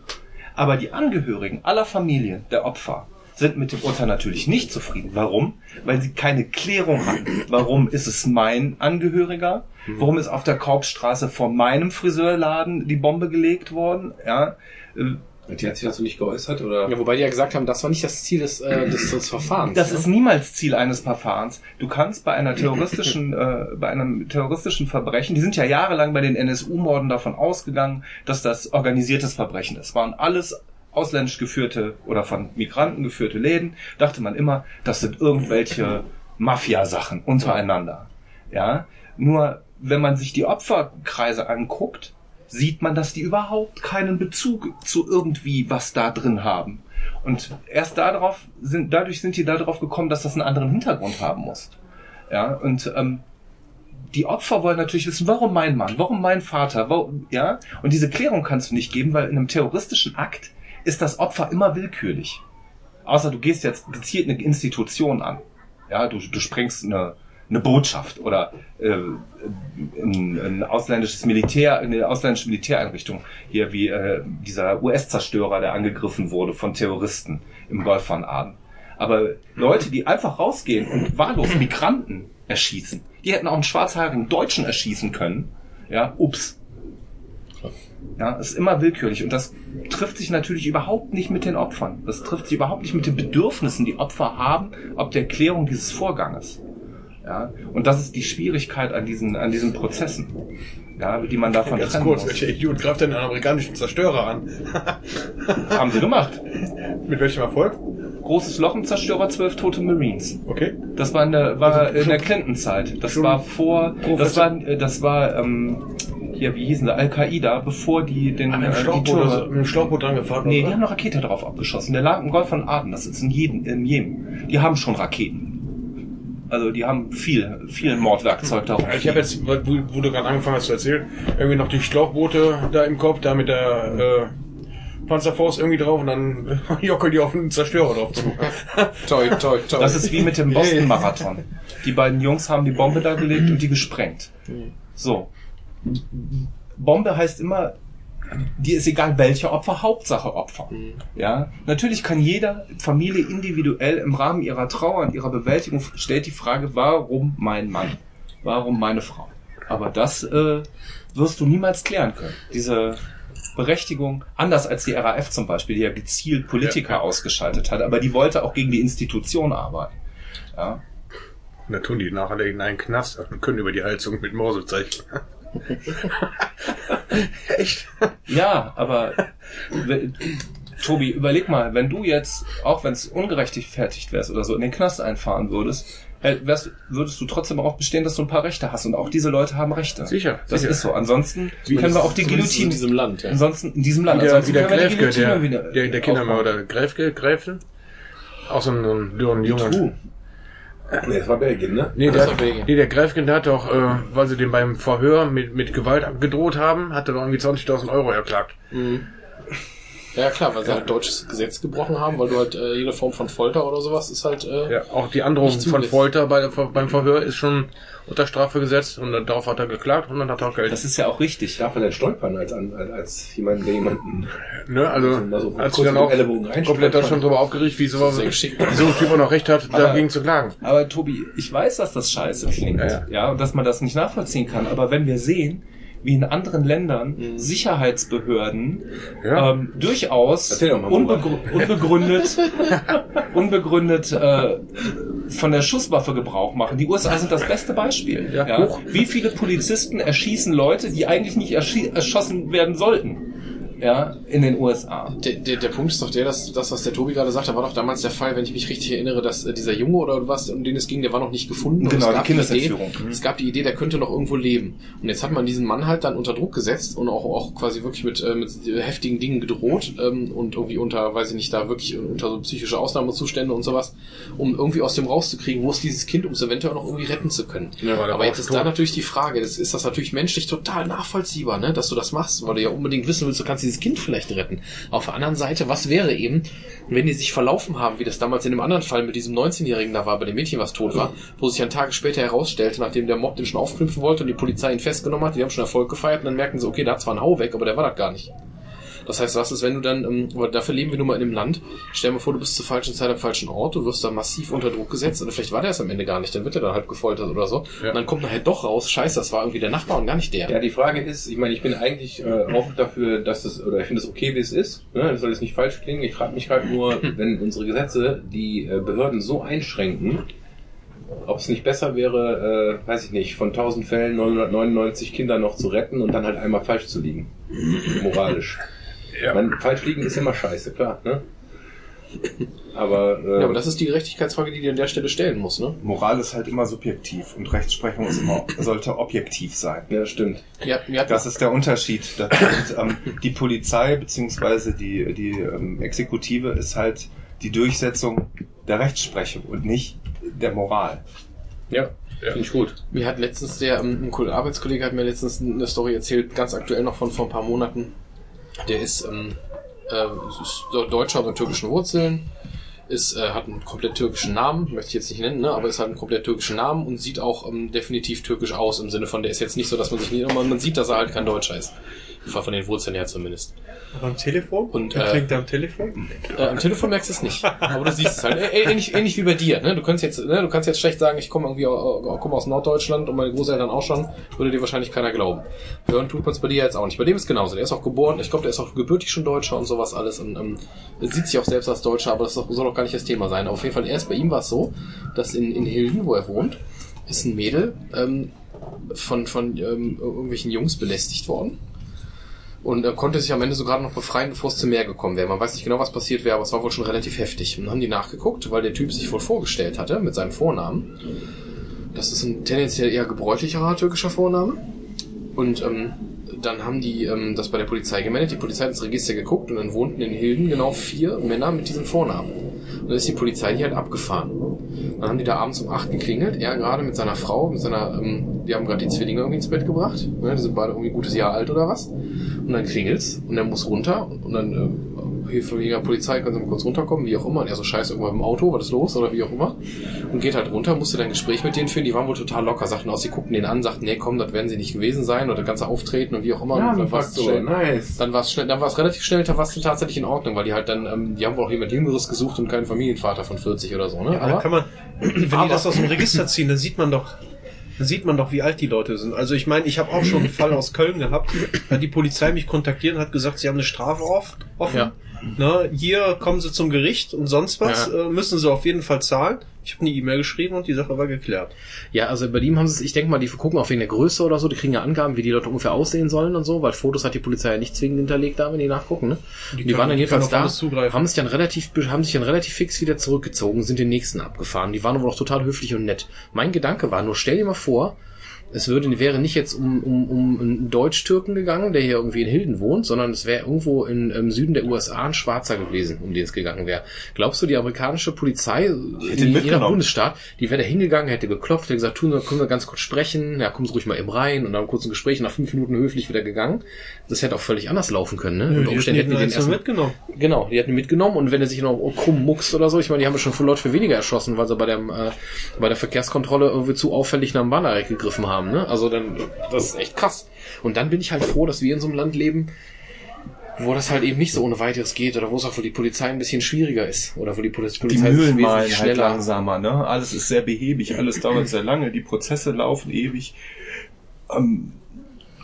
Aber die Angehörigen aller Familien der Opfer sind mit dem Urteil natürlich nicht zufrieden. Warum? Weil sie keine Klärung hatten. Warum ist es mein Angehöriger? Warum ist auf der Kaufstraße vor meinem Friseurladen die Bombe gelegt worden? Ja, äh, Die hat sich dazu nicht geäußert, oder? Ja, wobei die ja gesagt haben, das war nicht das Ziel des, äh, des, des Verfahrens. Das ne? ist niemals Ziel eines Verfahrens. Du kannst bei einer terroristischen, äh, bei einem terroristischen Verbrechen, die sind ja jahrelang bei den NSU-Morden davon ausgegangen, dass das organisiertes Verbrechen ist. Waren alles ausländisch geführte oder von Migranten geführte Läden, dachte man immer, das sind irgendwelche Mafia-Sachen untereinander. Ja, nur wenn man sich die Opferkreise anguckt, sieht man, dass die überhaupt keinen Bezug zu irgendwie was da drin haben. Und erst darauf sind, dadurch sind die darauf gekommen, dass das einen anderen Hintergrund haben muss. Ja, und ähm, die Opfer wollen natürlich wissen, warum mein Mann, warum mein Vater, warum, ja, und diese Klärung kannst du nicht geben, weil in einem terroristischen Akt ist das Opfer immer willkürlich. Außer du gehst jetzt gezielt eine Institution an. Ja, du, du sprengst eine, eine Botschaft oder äh, ein, ein ausländisches Militär, eine ausländische Militäreinrichtung, hier wie äh, dieser US-Zerstörer, der angegriffen wurde von Terroristen im Golf von Aden. Aber Leute, die einfach rausgehen und wahllos Migranten erschießen, die hätten auch einen schwarzhaarigen Deutschen erschießen können. Ja, ups. Ja, ist immer willkürlich und das trifft sich natürlich überhaupt nicht mit den Opfern. Das trifft sich überhaupt nicht mit den Bedürfnissen, die Opfer haben, ob der Klärung dieses Vorganges. Ja, und das ist die Schwierigkeit an diesen, an diesen Prozessen, ja, die man davon Ganz trennen kurz, muss. welcher Idiot greift denn einen amerikanischen Zerstörer an? Haben sie gemacht. Mit welchem Erfolg? Großes Loch im Zerstörer, zwölf tote Marines. Okay. Das war in der, war in der Clinton-Zeit. Das war vor, das Professor- war, äh, das war, ähm, hier, wie hießen sie, Al-Qaida, bevor die den, Mit äh, dem die Schlauchboot, Türme- also, mit dem Schlauchboot dran gefahren. Nee, die oder? haben eine Rakete drauf abgeschossen. Der lag im Golf von Aden, das ist in jedem, in Jemen. Die haben schon Raketen. Also die haben viel, viel Mordwerkzeug darauf. Ich habe jetzt, wo, wo du gerade angefangen hast zu erzählen, irgendwie noch die Schlauchboote da im Kopf, da mit der äh, Panzerfaust irgendwie drauf und dann jockelt die auf den Zerstörer drauf zu. Toi, toi, toi. Das ist wie mit dem Boston-Marathon. Die beiden Jungs haben die Bombe da gelegt und die gesprengt. So. Bombe heißt immer, dir ist egal welche Opfer, Hauptsache Opfer. Ja, natürlich kann jeder Familie individuell im Rahmen ihrer Trauer und ihrer Bewältigung stellt die Frage, warum mein Mann? Warum meine Frau? Aber das äh, wirst du niemals klären können. Diese Berechtigung, anders als die RAF zum Beispiel, die ja gezielt Politiker ausgeschaltet hat, aber die wollte auch gegen die Institution arbeiten. Ja. Und dann tun die nachher in einen Knast und können über die Heizung mit Morse zeichnen. Echt? Ja, aber Tobi, überleg mal, wenn du jetzt, auch wenn es ungerechtfertigt wärst oder so, in den Knast einfahren würdest, äh, wärst, würdest du trotzdem darauf bestehen, dass du ein paar Rechte hast. Und auch diese Leute haben Rechte. Sicher, Das sicher. ist so. Ansonsten können wir auch die Guillotine in diesem Land, ja. Ansonsten in diesem Land. Wie der, wie der Gräfke, der, wieder der, der Kindermörder. Gräfke, Gräfel? Auch so ein, so ein, so ein junger... Nee, das war Belgien, ne? Nee, Das der, war Belgien. nee, der Gräfken, der hat doch, äh, weil sie den beim Verhör mit, mit Gewalt gedroht haben, hat er doch irgendwie 20.000 Euro erklagt. Ja klar, weil sie halt deutsches Gesetz gebrochen haben, weil du halt äh, jede Form von Folter oder sowas ist halt äh, Ja, auch die Androhung von. Folter bei, beim Verhör ist schon unter Strafe gesetzt und darauf hat er geklagt und dann hat er auch Geld. Das ist ja auch richtig. Darf er denn stolpern als, als, als jemand, der jemanden ne, also, mal so als sie dann auch komplett Deutschland darüber aufgeregt, wie so, so ein Typ auch noch recht hat, Aber- dagegen zu klagen. Aber Tobi, ich weiß, dass das scheiße klingt. Ja, Ja, und dass man das nicht nachvollziehen kann. Aber wenn wir sehen, wie in anderen Ländern Sicherheitsbehörden Ja. ähm, durchaus Erzähl doch mal, unbegr unbegründet, unbegründet äh, von der Schusswaffe Gebrauch machen. Die USA sind das beste Beispiel. Ja, hoch. Wie viele Polizisten erschießen Leute, die eigentlich nicht erschossen werden sollten? Ja, in den USA. Der, der, der Punkt ist doch der, dass das, was der Tobi gerade sagte, war doch damals der Fall, wenn ich mich richtig erinnere, dass äh, dieser Junge oder was, um den es ging, der war noch nicht gefunden. Und Genau, es gab die Idee, Kindesentführung. es gab die Idee, der könnte noch irgendwo leben. Und jetzt hat man diesen Mann halt dann unter Druck gesetzt und auch, auch quasi wirklich mit, äh, mit heftigen Dingen gedroht ähm, und irgendwie unter, weiß ich nicht, da wirklich unter so psychische Ausnahmezustände und sowas, um irgendwie aus dem rauszukriegen, wo ist dieses Kind, um es eventuell noch irgendwie retten zu können. Ja, Aber jetzt ist tot. da natürlich die Frage, das ist das natürlich menschlich total nachvollziehbar, ne, dass du das machst, weil du ja unbedingt wissen willst, du kannst dieses Kind vielleicht retten. Auf der anderen Seite, was wäre eben, wenn die sich verlaufen haben, wie das damals in dem anderen Fall mit diesem 19-Jährigen da war, bei dem Mädchen, was tot war, wo sich dann Tage später herausstellte, nachdem der Mob den schon aufknüpfen wollte und die Polizei ihn festgenommen hat, die haben schon Erfolg gefeiert und dann merken sie, okay, da hat zwar ein Hau weg, aber der war das gar nicht. Das heißt, was ist, wenn du dann, ähm, aber dafür leben wir nun mal in einem Land, stell dir mal vor, du bist zur falschen Zeit am falschen Ort, du wirst da massiv unter Druck gesetzt oder vielleicht war der es am Ende gar nicht, dann wird er dann halt gefoltert oder so. Ja. Und dann kommt nachher doch raus, scheiße, das war irgendwie der Nachbar und gar nicht der. Ja, die Frage ist, ich meine, ich bin eigentlich äh, auch dafür, dass es, oder ich finde es okay, wie es ist. Ne? Das soll jetzt nicht falsch klingen. Ich frage mich halt nur, wenn unsere Gesetze die äh, Behörden so einschränken, ob es nicht besser wäre, äh, weiß ich nicht, von 1000 Fällen 999 Kinder noch zu retten und dann halt einmal falsch zu liegen. Moralisch. Ja. Man, falsch liegen ist immer scheiße, klar. Ne? Aber, äh, Ja, aber das ist die Gerechtigkeitsfrage, die du an der Stelle stellen musst, ne? Moral ist halt immer subjektiv und Rechtsprechung ist immer, sollte objektiv sein. ja, stimmt. Ja, hatten Das ist der Unterschied. Und, ähm, die Polizei beziehungsweise die, die ähm, Exekutive ist halt die Durchsetzung der Rechtsprechung und nicht der Moral. Ja, finde ich gut. Mir hat letztens der, ähm, ein Kollege- Arbeitskollege hat mir letztens eine Story erzählt, ganz aktuell noch von vor ein paar Monaten. Der ist, ähm, äh, ist Deutscher mit türkischen Wurzeln, ist, äh, hat einen komplett türkischen Namen, möchte ich jetzt nicht nennen, ne, aber ist halt einen komplett türkischen Namen und sieht auch ähm, definitiv türkisch aus, im Sinne von, der ist jetzt nicht so, dass man sich nicht, man, man sieht, dass er halt kein Deutscher ist. Von den Wurzeln her zumindest. Aber am Telefon? Und, äh, klingt am Telefon? Äh, am Telefon merkst du es nicht, aber du siehst es halt. Ä ähnlich, ähnlich wie bei dir. Ne? Du kannst jetzt, ne? du kannst jetzt schlecht sagen, ich komme irgendwie au- komme aus Norddeutschland und meine Großeltern auch schon, würde dir wahrscheinlich keiner glauben. Hören tut man es bei dir jetzt auch nicht. Bei dem ist genauso. Der ist auch geboren. Ich glaube, der ist auch gebürtig schon Deutscher und sowas alles und ähm, sieht sich auch selbst als Deutscher, aber das soll doch gar nicht das Thema sein. Aber auf jeden Fall erst bei ihm war es so, dass in, in Hilden, wo er wohnt, ist ein Mädel ähm, von von ähm, irgendwelchen Jungs belästigt worden und er konnte sich am Ende so gerade noch befreien, bevor es zum Meer gekommen wäre. Man weiß nicht genau, was passiert wäre, aber es war wohl schon relativ heftig. Und dann haben die nachgeguckt, weil der Typ sich wohl vorgestellt hatte mit seinem Vornamen. Das ist ein tendenziell eher gebräuchlicherer türkischer Vorname. Und ähm, dann haben die ähm, das bei der Polizei gemeldet. Die Polizei hat ins Register geguckt und dann wohnten in Hilden genau vier Männer mit diesem Vornamen. Und dann ist die Polizei die halt abgefahren. Dann haben die da abends um acht geklingelt. Er gerade mit seiner Frau, mit seiner, ähm, die haben gerade die Zwillinge irgendwie ins Bett gebracht. Ne, die sind beide irgendwie ein gutes Jahr alt oder was. Und dann klingelt's und er muss runter und dann äh, Hilfe wegen der Polizei, können Sie mal kurz runterkommen, wie auch immer. Und er so scheiße irgendwann im Auto, was ist los oder wie auch immer. Und geht halt runter, musste dann ein Gespräch mit denen führen. Die waren wohl total locker, sagten aus, sie guckten den an, sagten, nee, komm, das werden sie nicht gewesen sein oder das ganze Auftreten und wie auch immer. und dann nice. war es schnell, dann war es relativ schnell, da war es tatsächlich in Ordnung, weil die halt dann, ähm, die haben wohl auch jemand Jüngeres gesucht und keinen Familienvater von 40 oder so, ne? Ja, aber dann kann man, wenn die das aus dem Register ziehen, dann sieht man doch, Da sieht man doch, wie alt die Leute sind. Also ich meine, ich habe auch schon einen Fall aus Köln gehabt. Da hat die Polizei mich kontaktiert und hat gesagt, sie haben eine Strafe off- offen. Ja. Ne, hier kommen sie zum Gericht und sonst was, äh, müssen sie auf jeden Fall zahlen. Ich habe eine E-Mail geschrieben und die Sache war geklärt. Ja, also bei ihm haben sie es, ich denke mal, die gucken auch wegen der Größe oder so, die kriegen ja Angaben, wie die Leute ungefähr aussehen sollen und so, weil Fotos hat die Polizei ja nicht zwingend hinterlegt da, wenn die nachgucken, ne? Die, die können- waren dann jedenfalls da, haben sich dann relativ, haben sich dann relativ fix wieder zurückgezogen, sind den nächsten abgefahren. Die waren aber auch total höflich und nett. Mein Gedanke war nur, stell dir mal vor, es würde, wäre nicht jetzt um, um, um einen Deutsch-Türken gegangen, der hier irgendwie in Hilden wohnt, sondern es wäre irgendwo in, im Süden der USA ein Schwarzer gewesen, um den es gegangen wäre. Glaubst du, die amerikanische Polizei, ihn je nach mitgenommen. Bundesstaat, die wäre da hingegangen, hätte geklopft, hätte gesagt, tun wir, können wir ganz kurz sprechen, ja, kommen Sie ruhig mal eben rein und dann kurz ein Gespräch, nach fünf Minuten höflich wieder gegangen. Das hätte auch völlig anders laufen können, ne? Unter Umständen hätten die den einzeln erst mitgenommen. Genau, die hatten ihn mitgenommen und wenn er sich noch krumm muckst oder so, ich meine, die haben ja schon für Leute für weniger erschossen, weil sie bei der, äh, bei der Verkehrskontrolle irgendwie zu auffällig nach dem Bannerreck gegriffen haben, ne? Also dann, das ist echt krass. Und dann bin ich halt froh, dass wir in so einem Land leben, wo das halt eben nicht so ohne weiteres geht oder wo es auch für die Polizei ein bisschen schwieriger ist oder wo die Poli- Polizei Die Mühlen malen wesentlich halt langsamer, ne? Alles ist sehr behäbig, alles dauert sehr lange, die Prozesse laufen ewig. Ähm,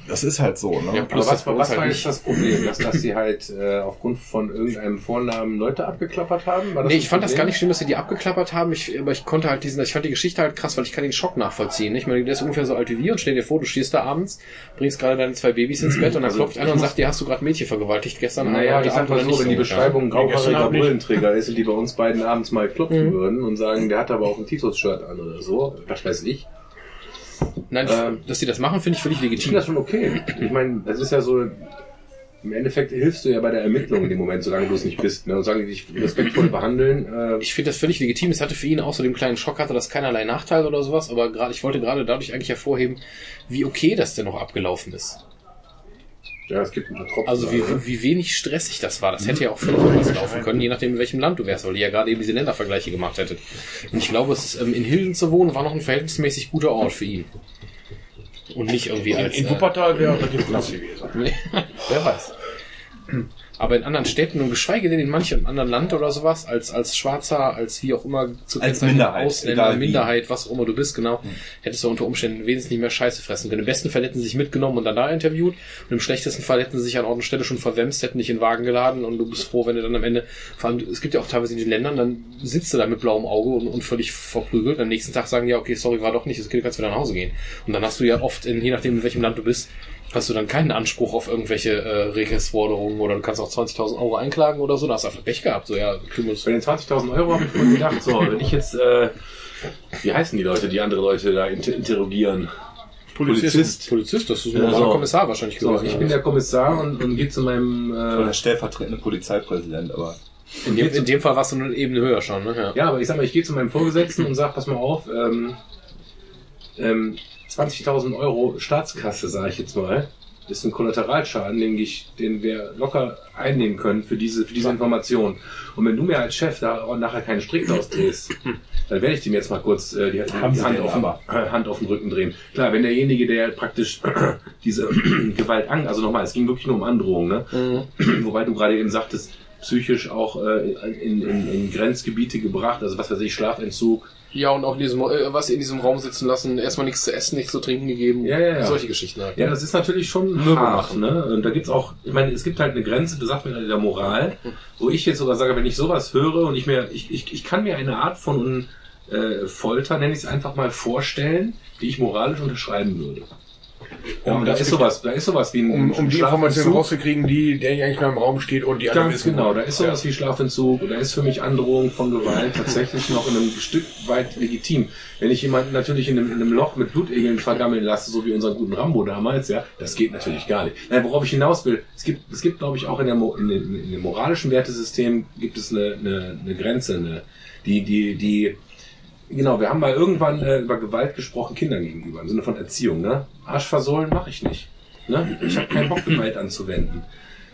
das ist halt so, ne? Ja, plus was, was halt war jetzt das Problem? Dass, dass sie halt äh, aufgrund von irgendeinem Vornamen Leute abgeklappert haben? War Nee, ich fand das gar nicht schlimm, dass sie die abgeklappert haben. Ich, aber ich konnte halt diesen, ich fand die Geschichte halt krass, weil ich kann den Schock nachvollziehen. Ich meine, der ist ungefähr so alt wie wir und stell dir vor, du stehst da abends, bringst gerade deine zwei Babys ins Bett und dann Also, klopft einer und sagt dir, hast du gerade Mädchen vergewaltigt gestern Naja, ich sag mal so, wenn die? Beschreibung grauhaariger. Brillenträger ist die bei uns beiden abends mal klopfen Mhm. würden und sagen, der hat aber auch ein Titus-Shirt an oder so, was weiß ich. Nein, Ähm, dass die das machen, finde ich völlig Ich finde legitim. das schon okay. Ich meine, das ist ja so, im Endeffekt hilfst du ja bei der Ermittlung in dem Moment, solange du es nicht bist. Ne? Und solange die dich respektvoll behandeln, äh, Ich finde das völlig legitim. Es hatte für ihn auch so den kleinen Schock, hatte das keinerlei Nachteil oder sowas, aber gerade, ich wollte gerade dadurch eigentlich hervorheben, wie okay das denn noch abgelaufen ist. Ja, es gibt ein paar Tropfen. Also wie, ne? wie wenig stressig das war. Das hätte ja auch völlig anders laufen können, je nachdem in welchem Land du wärst, weil ihr ja gerade eben diese Ländervergleiche gemacht hättet. Und ich glaube, es ist, ähm, in Hilden zu wohnen war noch ein verhältnismäßig guter Ort für ihn. Und nicht irgendwie In, als... in äh, Wuppertal wäre relativ Platz gewesen. Wer weiß. Aber in anderen Städten und geschweige denn in manchem anderen Land oder sowas, als, als Schwarzer, als wie auch immer zu Als Minderheit, Ausländer. Minderheit, was auch immer du bist, genau, hättest du unter Umständen wesentlich mehr Scheiße fressen können. Im besten Fall hätten sie sich mitgenommen und dann da interviewt und im schlechtesten Fall hätten sie sich an Ort und Stelle schon verwemst, hätten dich in den Wagen geladen und du bist froh, wenn du dann am Ende, vor allem, es gibt ja auch teilweise in den Ländern, dann sitzt du da mit blauem Auge und, und völlig verprügelt. Am nächsten Tag sagen die, ja, okay, sorry, war doch nicht, das Kind kannst wieder nach Hause gehen. Und dann hast du ja oft, in, je nachdem in welchem Land du bist, hast du dann keinen Anspruch auf irgendwelche äh, Regressforderungen oder du kannst auch 20.000 Euro einklagen oder so, da hast du einfach Pech gehabt. So, ja, kümmern uns. Bei den 20.000 Euro habe ich vorhin gedacht, so, wenn ich jetzt, äh, wie heißen die Leute, die andere Leute da inter interrogieren? Polizist. Polizist, das ist ein Ja, so. Kommissar wahrscheinlich So, gewesen. ich bin der Kommissar und, und gehe zu meinem, Oder äh, stellvertretende Polizeipräsident, aber in, dem, in dem Fall warst du eine Ebene höher schon, ne? Ja. ja, aber ich sag mal, ich gehe zu meinem Vorgesetzten und sag, pass mal auf, ähm, ähm, 20.000 Euro Staatskasse, sage ich jetzt mal, ist ein Kollateralschaden, den, ich, den wir locker einnehmen können für diese, für diese Information. Und wenn du mir als Chef da nachher keinen Strick ausdrehst, dann werde ich dem jetzt mal kurz äh, die, die Hand, auf den, äh, Hand auf den Rücken drehen. Klar, wenn derjenige, der praktisch diese Gewalt an, also nochmal, es ging wirklich nur um Androhung, ne? Mhm. Wobei du gerade eben sagtest, psychisch auch äh, in, in, in Grenzgebiete gebracht, also was weiß ich, Schlafentzug. Ja, und auch in diesem, äh, was in diesem Raum sitzen lassen, erstmal nichts zu essen, nichts zu trinken gegeben. Ja, ja, ja. Solche Geschichten halt. Ja, das ist natürlich schon hart, ne? Und da gibt's auch, ich meine, es gibt halt eine Grenze, das sagt man in der Moral, wo ich jetzt sogar sage, wenn ich sowas höre und ich mir, ich, ich, ich kann mir eine Art von äh, Folter, nenne ich es einfach mal, vorstellen, die ich moralisch unterschreiben würde. Ja, und da ist sowas, da ist sowas wie ein Um, um die. Information rauszukriegen, die, der eigentlich noch im Raum steht und die anderen Ganz wissen. genau, da ist sowas wie Schlafentzug oder ist für mich Androhung von Gewalt tatsächlich noch in einem Stück weit legitim. Wenn ich jemanden natürlich in einem, in einem Loch mit Blutegeln vergammeln lasse, so wie unseren guten Rambo damals, ja, das geht natürlich gar nicht. Nein, worauf ich hinaus will, es gibt, es gibt, glaube ich, auch in, der, in, dem, in dem moralischen Wertesystem gibt es eine, eine, eine Grenze, eine, die, die, die, Genau, wir haben mal irgendwann äh, über Gewalt gesprochen, Kindern gegenüber, im Sinne von Erziehung. Ne? Arsch versohlen mache ich nicht. Ne? Ich habe keinen Bock, Gewalt anzuwenden.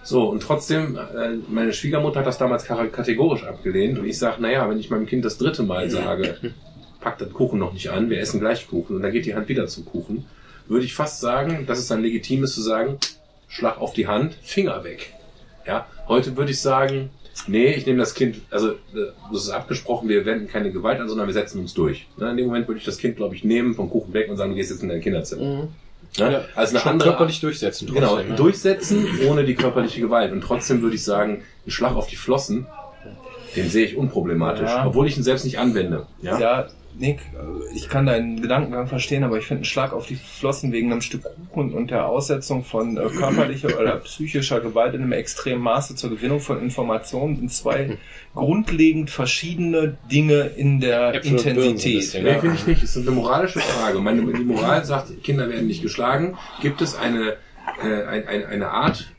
So, und trotzdem, äh, meine Schwiegermutter hat das damals kategorisch abgelehnt. Und ich sage, naja, wenn ich meinem Kind das dritte Mal sage, pack den Kuchen noch nicht an, wir essen gleich Kuchen und dann geht die Hand wieder zum Kuchen, würde ich fast sagen, dass es dann legitim ist zu sagen, Schlag auf die Hand, Finger weg. Ja, heute würde ich sagen, Nee, ich nehme das Kind, also äh, das ist abgesprochen, wir wenden keine Gewalt an, sondern wir setzen uns durch. Ne, in dem Moment würde ich das Kind, glaube ich, nehmen, vom Kuchen weg und sagen, du gehst jetzt in dein Kinderzimmer. Mhm. Ne? Also eine andere körperlich durchsetzen. Genau, ne? durchsetzen ohne die körperliche Gewalt. Und trotzdem würde ich sagen, ein Schlag auf die Flossen, den sehe ich unproblematisch, Ja. obwohl ich ihn selbst nicht anwende. Ja? Ja, Nick, ich kann deinen Gedankengang verstehen, aber ich finde einen Schlag auf die Flossen wegen einem Stück Kuchen und der Aussetzung von äh, körperlicher oder psychischer Gewalt in einem extremen Maße zur Gewinnung von Informationen sind zwei grundlegend verschiedene Dinge in der Äpfel Intensität. bisschen, Nee, finde ich nicht. Es ist eine moralische Frage. Meine, die Moral sagt, Kinder werden nicht geschlagen. Gibt es eine, äh, ein, ein, eine Art,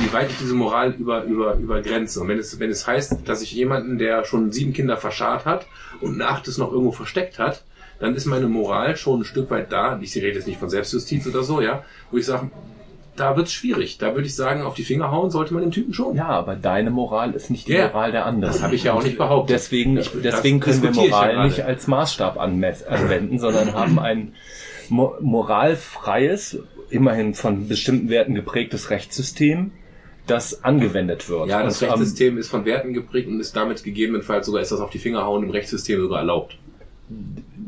wie weit ich diese Moral über, über, übergrenze? Und wenn es, wenn es heißt, dass ich jemanden, der schon sieben Kinder verscharrt hat und ein achtes noch irgendwo versteckt hat, dann ist meine Moral schon ein Stück weit da. Ich rede jetzt nicht von Selbstjustiz oder so, ja, wo ich sage, da wird's schwierig. Da würde ich sagen, auf die Finger hauen sollte man dem Typen schon. Ja, aber deine Moral ist nicht die Ja. Moral der anderen. Das habe ich ja auch nicht behauptet. Deswegen, Ich- deswegen können wir ja Moral gerade. nicht als Maßstab anwenden, sondern haben ein mo moralfreies, immerhin von bestimmten Werten geprägtes Rechtssystem, das angewendet wird. Ja, das Und, ähm, Rechtssystem ist von Werten geprägt und ist damit gegebenenfalls sogar ist das auf die Finger hauen im Rechtssystem sogar erlaubt.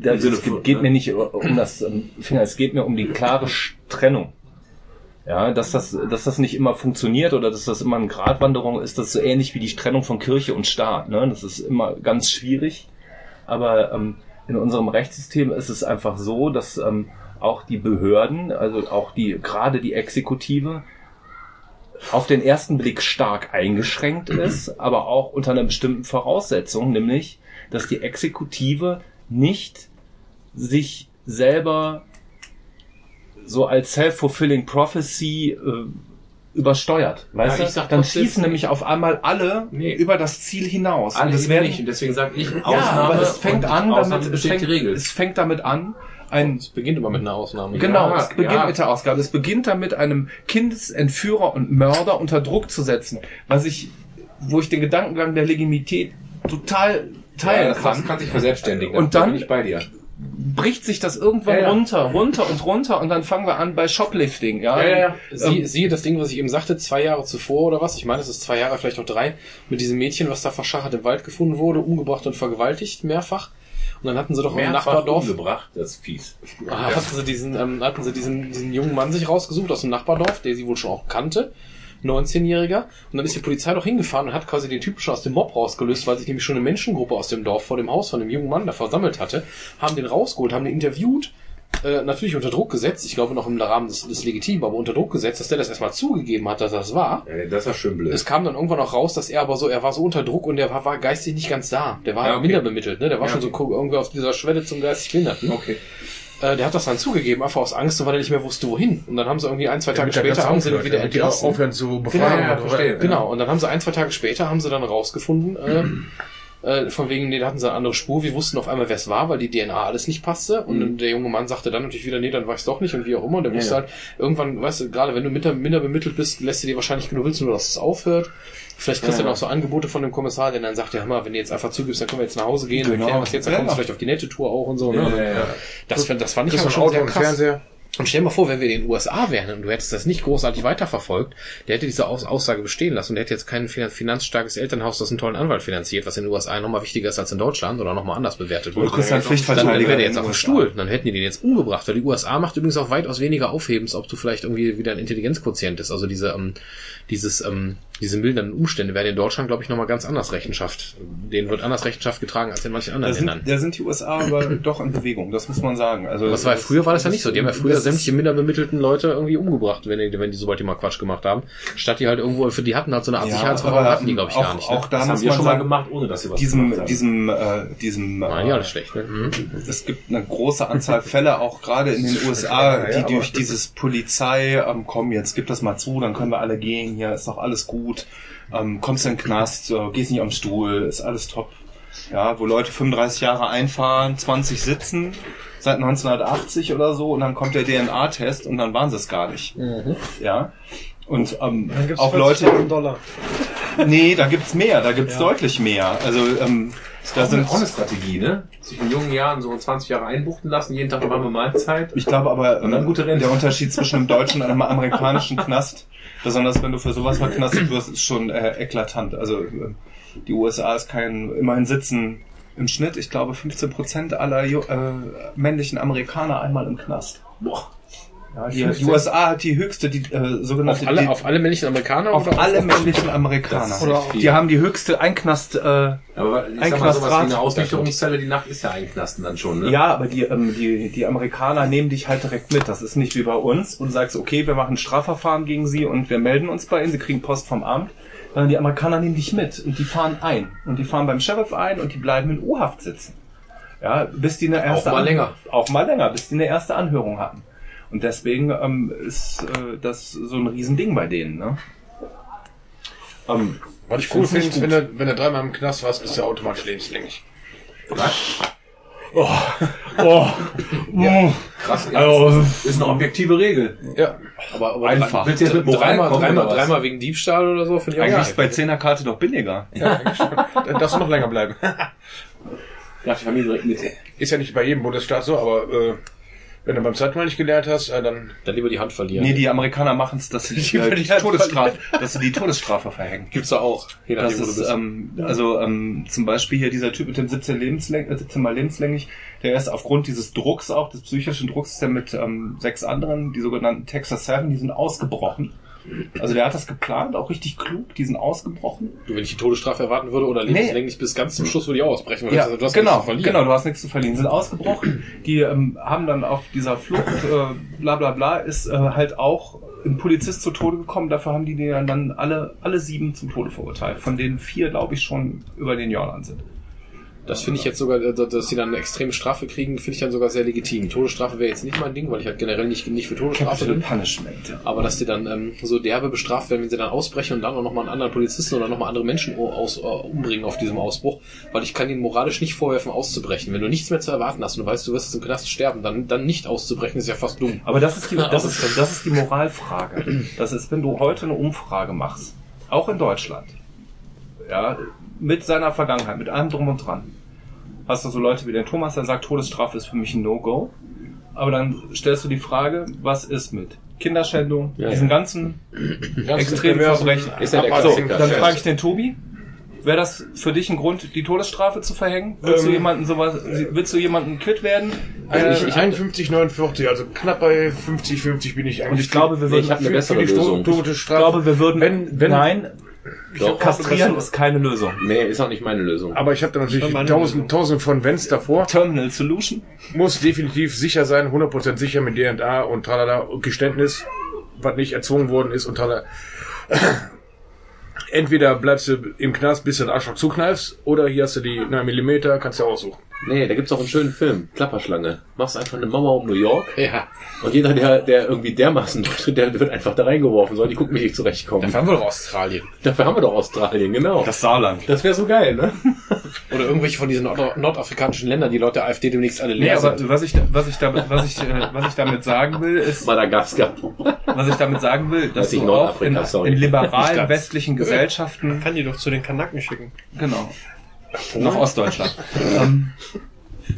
Das, es von, geht ne? mir nicht um das ähm, Finger, es geht mir um die klare Trennung. Ja, dass das, dass das nicht immer funktioniert oder dass das immer eine Gratwanderung ist, das ist so ähnlich wie die Trennung von Kirche und Staat. Ne? Das ist immer ganz schwierig. Aber ähm, in unserem Rechtssystem ist es einfach so, dass ähm, auch die Behörden, also auch die, gerade die Exekutive, auf den ersten Blick stark eingeschränkt ist, aber auch unter einer bestimmten Voraussetzung, nämlich, dass die Exekutive nicht sich selber so als self-fulfilling prophecy äh, übersteuert. Weißt Ja, du? sag Dann schießen nämlich auf einmal alle Nee. über das Ziel hinaus. Alle Und werden, nicht. Und deswegen sage ich, ja, Ausnahme aber es fängt an damit, es fängt, es fängt damit an, ein Es beginnt immer mit einer Ausnahme. Genau, Ja, es beginnt ja. mit der Ausgabe. Es beginnt damit, einem Kindesentführer und Mörder unter Druck zu setzen. Was ich, wo ich den Gedankengang der Legitimität total teilen ja, das, kann. das kann sich verselbstständigen. Und Da dann- bin ich bei dir. bricht sich das irgendwann Ja, ja. runter, runter und runter und dann fangen wir an bei Shoplifting. Ja, Sie, Ähm, siehe das Ding, was ich eben sagte, zwei Jahre zuvor oder was? Ich meine, es ist zwei Jahre, vielleicht auch drei, mit diesem Mädchen, was da verschachert im Wald gefunden wurde, umgebracht und vergewaltigt, mehrfach. Und dann hatten sie doch im Nachbardorf, umgebracht, das ist fies. Ah, hatten sie diesen, ähm, hatten sie diesen, diesen jungen Mann sich rausgesucht aus dem Nachbardorf, der sie wohl schon auch kannte. 19-Jähriger. Und dann ist die Polizei doch hingefahren und hat quasi den Typen schon aus dem Mob rausgelöst, weil sich nämlich schon eine Menschengruppe aus dem Dorf vor dem Haus von dem jungen Mann da versammelt hatte, haben den rausgeholt, haben den interviewt, äh, natürlich unter Druck gesetzt, ich glaube noch im Rahmen des, des Legitimen, aber unter Druck gesetzt, dass der das erstmal zugegeben hat, dass das war. Ja, das war schön blöd. Es kam dann irgendwann auch raus, dass er aber so, er war so unter Druck und der war, war geistig nicht ganz da. Der war Ja, okay. minder bemittelt, ne? Der war Ja, schon so ko- irgendwie auf dieser Schwelle zum geistig Behinderten. okay. Äh, der hat das dann zugegeben, einfach aus Angst, weil er nicht mehr wusste, wohin. Und dann haben sie irgendwie ein, zwei Tage später haben sie wieder entlassen. aufhören zu befragen. Genau, verstehe. Genau, und dann haben sie ein, zwei Tage später haben sie dann rausgefunden, äh, äh, von wegen, nee, da hatten sie eine andere Spur. Wir wussten auf einmal, wer es war, weil die DNA alles nicht passte. Und dann der junge Mann sagte dann natürlich wieder, nee, dann war ich doch nicht und wie auch immer. Und der wusste ja. halt, irgendwann, weißt du, gerade wenn du minder, minder bemittelt bist, lässt du dir wahrscheinlich willst du nur, dass es aufhört. Vielleicht kriegst du dann auch so Angebote von dem Kommissar, der dann sagt, ja, hör mal, wenn du jetzt einfach zugibst, dann können wir jetzt nach Hause gehen, Genau. klären was jetzt, dann Ja. kommst du vielleicht auf die nette Tour auch und so. Ne? Ja, ja, ja. Das, fand- das fand ich aber schon sehr krass. Fernseher. Und stell dir mal vor, wenn wir in den USA wären und du hättest das nicht großartig weiterverfolgt, der hätte diese Aus Aussage bestehen lassen und der hätte jetzt kein finan- finanzstarkes Elternhaus, das einen tollen Anwalt finanziert, was in den USA nochmal wichtiger ist als in Deutschland oder nochmal anders bewertet einen Dann, dann Pflichtverteidiger. wäre der jetzt auf dem. Stuhl. Dann hätten die den jetzt umgebracht. Weil die USA macht übrigens auch weitaus weniger Aufhebens, ob du vielleicht irgendwie wieder ein Intelligenzquotient ist. Also diese, ähm, dieses, ähm, diese mildernden Umstände werden in Deutschland, glaube ich, nochmal ganz anders Rechenschaft. Denen wird anders Rechenschaft getragen als in manchen Da anderen sind, Ländern. da sind die USA aber doch in Bewegung, das muss man sagen. Also Was war das- früher war das ja nicht so. Die haben ja früher das sämtliche minder bemittelten Leute irgendwie umgebracht, wenn die, wenn die sobald die mal Quatsch gemacht haben. Statt die halt irgendwo, für die hatten halt so eine Art Ja, Sicherheitsverwahrung, aber hatten die, glaube ich, auch, gar nicht. Ne? Auch da Das muss haben wir man schon mal sagen, gemacht, ohne dass sie was diesem, gemacht haben. diesem, äh, diesem, Nein, äh, ja, alles schlecht. Ne? Mhm. es gibt eine große Anzahl Fälle, auch gerade in den USA, die durch dieses Polizei, ähm, komm, jetzt gib das mal zu, dann können wir alle gehen, hier ist doch alles gut, ähm, kommst in den Knast, äh, gehst nicht am Stuhl, ist alles top. Ja, wo Leute 35 Jahre einfahren, 20 sitzen, seit 1980 oder so, und dann kommt der DNA-Test und dann waren sie es gar nicht. Ja. Und ähm, Dann gibt's auch 40 Leute, nee, da gibt's mehr, da gibt's Ja. deutlich mehr. Also ähm, da Das ist sind auch eine Strategie, ne? Sich in jungen Jahren so 20 Jahre einbuchten lassen, jeden Tag eine warme Mahlzeit. Ich glaube aber, ähm, gute Rente. der Unterschied zwischen einem deutschen und einem amerikanischen Knast, besonders wenn du für sowas verknastet wirst, ist schon äh, eklatant. Also äh, die USA ist kein, immerhin sitzen im Schnitt, ich glaube, 15 Prozent aller äh, männlichen Amerikaner einmal im Knast. Boah. Ja, die, die USA hat die höchste, die äh, sogenannte Auf alle, die, auf alle männlichen Amerikaner auf oder alle männlichen Amerikaner. Die haben die höchste Einknast. Äh, Aber ich Ein sag mal, sowas wie eine Ausnüchterungszelle, die Nacht ist ja einknasten dann schon, ne? Ja, aber die, ähm, die, die Amerikaner nehmen dich halt direkt mit. Das ist nicht wie bei uns, du sagst, okay, wir machen ein Strafverfahren gegen sie und wir melden uns bei ihnen, sie kriegen Post vom Amt. Sondern die Amerikaner nehmen dich mit und die fahren ein. Und die fahren beim Sheriff ein und die bleiben in U-Haft sitzen. Ja, bis die eine erste Auch mal An- länger. Auch mal länger, bis die eine erste Anhörung hatten. Und deswegen ähm, ist äh, das so ein Riesending bei denen. Ne? Ähm, Was ich cool finde, wenn du, wenn du dreimal im Knast warst, ist er automatisch lebenslänglich. Krass, ja, Also, das ist eine objektive Regel. ja. Aber, aber Einfach. Willst du jetzt mit Moral dreimal, kommen, dreimal, was? dreimal wegen Diebstahl oder so, finde ich eigentlich auch ist bei 10er Karte doch billiger. Dann darfst du noch länger bleiben. Ja, die Familie direkt mit. Ist ja nicht bei jedem Bundesstaat so, aber äh, wenn du beim zweiten Mal nicht gelernt hast, äh, dann Dann lieber die Hand verlieren. Nee, die Amerikaner machen es, dass sie die, äh, die Todesstrafe, dass sie die Todesstrafe verhängen. Gibt's da auch. Je Das nachdem, wo du ist, bist. ähm, also ähm, zum Beispiel hier dieser Typ mit dem 17, Lebensläng äh, 17 Mal lebenslänglich, der ist aufgrund dieses Drucks auch, des psychischen Drucks, ist er mit ähm, sechs anderen, die sogenannten Texas Seven, die sind ausgebrochen. Also der hat das geplant, auch richtig klug, die sind ausgebrochen. du, wenn ich die Todesstrafe erwarten würde oder lebenslänglich bis ganz zum Schluss würde ich auch ausbrechen. weil Ja, du hast genau, nichts zu verlieren. genau, du hast nichts zu verlieren. Sind ausgebrochen. Die ähm, haben dann auf dieser Flucht, äh, bla bla bla, ist äh, halt auch ein Polizist zu Tode gekommen. Dafür haben die den dann alle, alle sieben zum Tode verurteilt. Von denen vier, glaube ich, schon über den Jordan sind. Das finde ich jetzt sogar, äh, dass sie dann eine extreme Strafe kriegen, finde ich dann sogar sehr legitim. Todesstrafe wäre jetzt nicht mein Ding, weil ich halt generell nicht, nicht für Todesstrafe bin. Punishment. Aber dass die dann ähm, so derbe bestraft werden, wenn sie dann ausbrechen und dann auch nochmal einen anderen Polizisten oder nochmal andere Menschen aus, äh, umbringen auf diesem Ausbruch, weil ich kann ihnen moralisch nicht vorwerfen, auszubrechen. Wenn du nichts mehr zu erwarten hast und du weißt, du wirst jetzt im Knast sterben, dann, dann nicht auszubrechen, ist ja fast dumm. Aber das ist die, das ist, das ist die Moralfrage. Das ist, wenn du heute eine Umfrage machst, auch in Deutschland, ja, mit seiner Vergangenheit, mit allem drum und dran, hast du so Leute wie den Thomas, der sagt, Todesstrafe ist für mich ein No-Go. Aber dann stellst du die Frage, was ist mit Kinderschändung, Ja, diesen ja. ganzen ganz extremen Verbrechen. Ist ja der So, dann frage ich den Tobi, wäre das für dich ein Grund, die Todesstrafe zu verhängen? Willst du Ähm, jemanden sowas, willst du jemanden quitt werden? Eigentlich ich- 51, 49, also knapp bei 50, 50 bin ich eigentlich. Und ich glaube, wir würden Ich hab eine für, bessere für die Lösung. Tote Ich glaube, wir würden. Wenn- wenn- nein, Doch. kastrieren ist keine Lösung. Nee, ist auch nicht meine Lösung. aber ich habe da natürlich tausend, tausend von Wenns davor. Terminal Solution. Muss definitiv sicher sein, 100% sicher mit DNA und tralala und Geständnis, was nicht erzwungen worden ist und tralala. Entweder bleibst du im Knast, bis du den Arschloch zukneifst, oder hier hast du die 9 mm, kannst du aussuchen. Nee, da gibt's auch einen schönen Film, Klapperschlange. Machst einfach eine Mauer um New York Ja, und jeder, der, der irgendwie dermaßen durchtritt, der wird einfach da reingeworfen. Soll die gucken, wie ich zurechtkomme. dafür haben wir doch Australien. Dafür haben wir doch Australien, genau. Das Saarland. Das wäre so geil, ne? Oder irgendwelche von diesen nord nordafrikanischen Ländern, die laut der AfD demnächst alle Nee, leer aber sind. was ich, was ich damit, was ich, äh, was ich damit sagen will, ist, Madagaskar. was ich damit sagen will, dass du auch in, in liberalen westlichen Gesellschaften, Kann die doch zu den Kanaken schicken. genau, nach Ostdeutschland, ähm,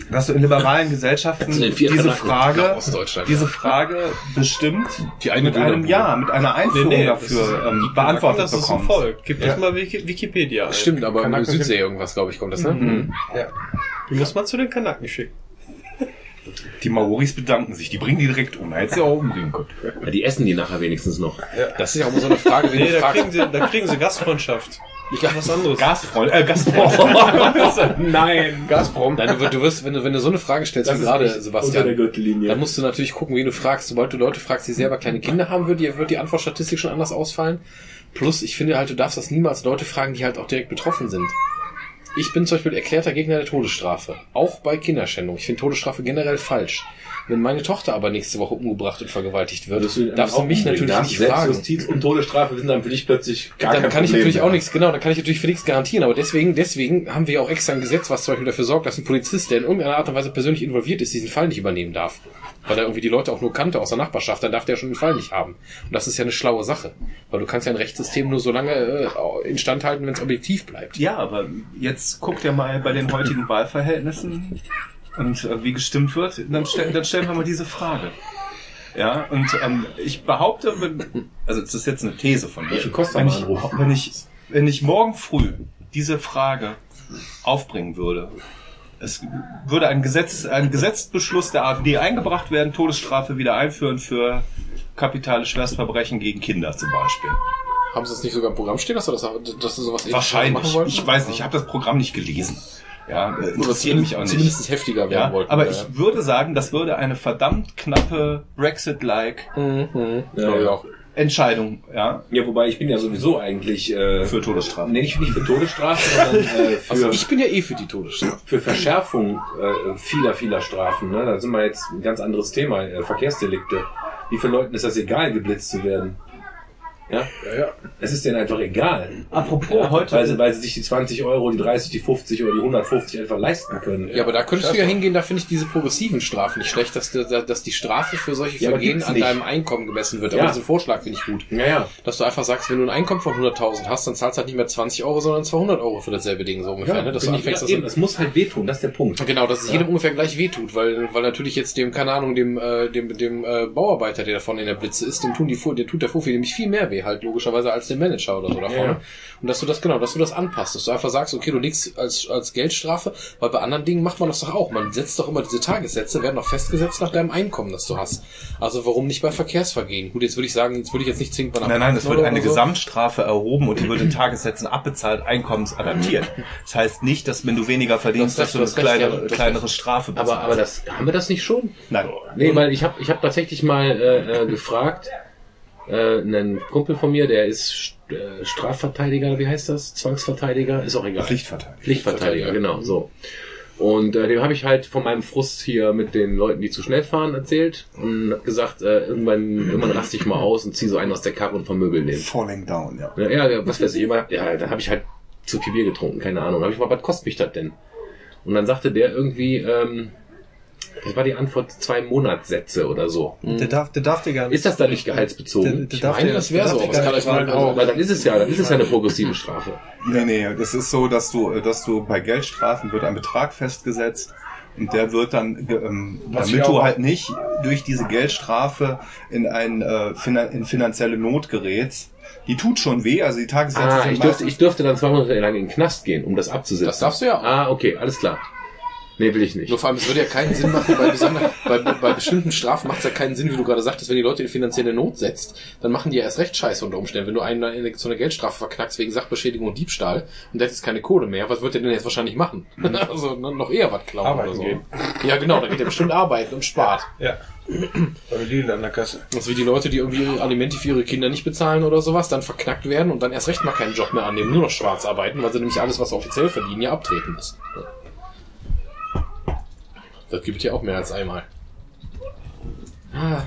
dass du in liberalen Gesellschaften vier diese Frage, diese Frage bestimmt Die eine mit einem Ja, mit einer Einführung das dafür ähm, beantwortet das ist ein bekommst. Volk. Gib Ja. das mal Wiki Wikipedia ein. Stimmt, aber in Kanaken sind- Südsee irgendwas, glaube ich, kommt das, ne? Mhm. Die muss man zu den Kanaken schicken. Die Maoris bedanken sich, die bringen die direkt um. Hätte sie auch umbringen können. Ja, die essen die nachher wenigstens noch. Das ist ja auch immer so eine Frage, wie Nee, da kriegen, sie, da kriegen sie Gastfreundschaft. Ich was anderes. Gasfreund, äh, Gazprom. Nein. Gazprom. Nein, du, wirst- du wirst, wenn du, wenn du so eine Frage stellst, wie gerade, Sebastian, dann musst du natürlich gucken, wie du fragst. Sobald du Leute fragst, die selber kleine Kinder haben, wird die, wird die Antwortstatistik schon anders ausfallen. Plus, ich finde halt, du darfst das niemals Leute fragen, die halt auch direkt betroffen sind. Ich bin zum Beispiel erklärter Gegner der Todesstrafe. Auch bei Kinderschändung. Ich finde Todesstrafe generell falsch. Wenn meine Tochter aber nächste Woche umgebracht und vergewaltigt wird, darfst du mich natürlich nicht fragen. Selbstjustiz und Todesstrafe sind dann für dich plötzlich gar dann kein kann ich Problem natürlich mehr. auch nichts, genau, dann kann ich natürlich für nichts garantieren, aber deswegen, deswegen haben wir ja auch extra ein Gesetz, was zum Beispiel dafür sorgt, dass ein Polizist, der in irgendeiner Art und Weise persönlich involviert ist, diesen Fall nicht übernehmen darf. Weil er irgendwie die Leute auch nur kannte aus der Nachbarschaft, dann darf der schon den Fall nicht haben. Und das ist ja eine schlaue Sache. Weil du kannst ja ein Rechtssystem nur so lange äh, instand halten, wenn es objektiv bleibt. Ja, aber jetzt guckt ihr mal bei den heutigen Wahlverhältnissen und äh, wie gestimmt wird, dann, stell, dann stellen wir mal diese Frage. Ja, und ähm, ich behaupte, wenn, also das ist jetzt eine These von mir, Wie viel kostet wenn ich, wenn ich, wenn ich morgen früh diese Frage aufbringen würde, es würde ein Gesetz, ein Gesetzbeschluss der AfD eingebracht werden, Todesstrafe wieder einführen für kapitale Schwerstverbrechen gegen Kinder zum Beispiel. Haben sie das nicht sogar im Programm stehen, dass du, das, dass du sowas Wahrscheinlich. machen wollten? Ich weiß nicht, ich habe das Programm nicht gelesen. Ja, äh, Oder interessiert mich auch nicht. Zumindest heftiger werden Ja, wollten. aber ja. ich würde sagen, das würde eine verdammt knappe Brexit-like Mhm. Ja. Entscheidung ja, Ja, wobei ich bin ja sowieso eigentlich äh, für Todesstrafe. nee, nicht, nicht für Todesstrafe, sondern äh, für, Also ich bin ja eh für die Todesstrafe. für Verschärfung äh, vieler, vieler Strafen. Ne? Da sind wir jetzt ein ganz anderes Thema, äh, Verkehrsdelikte. Wie vielen Leuten ist das egal, geblitzt zu werden? Ja? Ja, ja. Es ist denen einfach egal. Apropos Ja, heute, weil, sie, weil sie sich die 20 Euro, die 30, die 50 oder die 150 einfach leisten können. Ja, aber da könntest du ja hingehen, da finde ich diese progressiven Strafen nicht schlecht, dass, dass die Strafe für solche Vergehen an nicht. deinem Einkommen gemessen wird. Ja. Aber diesen Vorschlag finde ich gut. Ja, ja. Dass du einfach sagst, wenn du ein Einkommen von 100.000 hast, dann zahlst du halt nicht mehr 20 Euro, sondern 200 Euro für dasselbe Ding, so ungefähr. ne? Dass du genau. anfängst, ja, dass eben, es muss halt wehtun, das ist der Punkt. Genau, dass es Ja. jedem ungefähr gleich wehtut, weil, weil natürlich jetzt dem, keine Ahnung, dem, äh, dem, dem äh, Bauarbeiter, der davon in der Blitze ist, dem tun die, der tut der Fufi nämlich viel mehr weh, halt logischerweise als dem Manager oder so davon. Ja, ja. Und dass du das, genau, dass du das anpasst, dass du einfach sagst, okay, du legst als, als Geldstrafe, weil bei anderen Dingen macht man das doch auch. Man setzt doch immer diese Tagessätze, werden doch festgesetzt nach deinem Einkommen, das du hast. Also warum nicht bei Verkehrsvergehen? Gut, jetzt würde ich sagen, jetzt würde ich jetzt nicht zwingend bei einer Nein, nein, es wird eine so. Gesamtstrafe erhoben und die wird in Tagessätzen abbezahlt, einkommensadaptiert. Das heißt nicht, dass wenn du weniger verdienst, Du hast dass du eine kleinere, ja, kleinere. Strafe bezahlst. Aber, aber das, haben wir das nicht schon? Nein. Nee, weil ich habe ich hab tatsächlich mal äh, äh, gefragt, äh, einen Kumpel von mir, der ist St- äh, Strafverteidiger, wie heißt das? Zwangsverteidiger, ist auch egal. Pflichtverteidigung. Pflichtverteidiger, genau, so. Und äh, dem habe ich halt von meinem Frust hier mit den Leuten, die zu schnell fahren, erzählt und hab gesagt, äh, irgendwann, irgendwann raste ich mal aus und zieh so einen aus der Karre und vermöbel den. Falling down, ja. Ja, ja, was weiß ich immer. Ja, dann habe ich halt zu viel Bier getrunken, keine Ahnung. Dann habe ich mal, was kostet mich das denn? Und dann sagte der irgendwie, ähm, das war die Antwort zwei Monatssätze oder so. Der darf, der darf dir gar nicht. Ist das da nicht der, gehaltsbezogen? der Ich meine, das wäre der so, gar kann nicht euch mal auch- Weil dann ist es ja, dann ist es ja eine progressive Strafe. Nee, nee, das ist so, dass du, dass du bei Geldstrafen wird ein Betrag festgesetzt und der wird dann, ähm, Was damit ich du halt nicht durch diese Geldstrafe in ein äh, finan in finanzielle Not gerätst. Die tut schon weh, also die Tagessätze Ah, sind ich dürfte, ich dürfte dann zwei Monate lang in den Knast gehen, um das abzusitzen. Das darfst du ja auch. Ah, okay, alles klar. Nee, will ich nicht. Nur vor allem, es würde ja keinen Sinn machen, bei, bei, bei bestimmten Strafen macht es ja keinen Sinn, wie du gerade sagtest, wenn die Leute in finanzielle Not setzt, dann machen die ja erst recht Scheiße unter Umständen. Wenn du einen in eine- so eine Geldstrafe verknackst wegen Sachbeschädigung und Diebstahl und der hat jetzt keine Kohle mehr, was wird der denn jetzt wahrscheinlich machen? also ne, noch eher was klauen Arbeiten oder so. gehen. Ja, genau, da geht er bestimmt arbeiten und spart. Ja. Beim Lidl an der Kasse. Das wie die Leute, die irgendwie ihre Alimente für ihre Kinder nicht bezahlen oder sowas, dann verknackt werden und dann erst recht mal keinen Job mehr annehmen, nur noch schwarz arbeiten, weil sie nämlich alles, was sie offiziell verdienen, ja abtreten müssen. Das gibt ja auch mehr als einmal. Ah,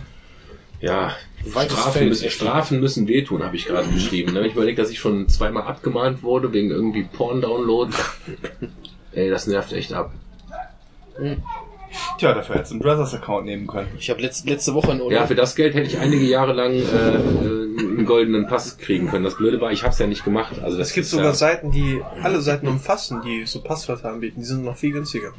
Ja, Weites Strafen Feld, müssen, echt. Strafen müssen wehtun, habe ich gerade geschrieben. Ne? Wenn ich überlege, dass ich schon zweimal abgemahnt wurde wegen irgendwie Porn-Download. Ey, das nervt echt ab. Tja, dafür hättest du einen Brothers-Account nehmen können. Ich habe letzte, letzte Woche in Ja, Urlaub. für das Geld hätte ich einige Jahre lang äh, äh, einen goldenen Pass kriegen können. Das Blöde war, ich habe es ja nicht gemacht. Also das Es gibt sogar ja, Seiten, die alle Seiten umfassen, die so Passwörter anbieten. Die sind noch viel günstiger.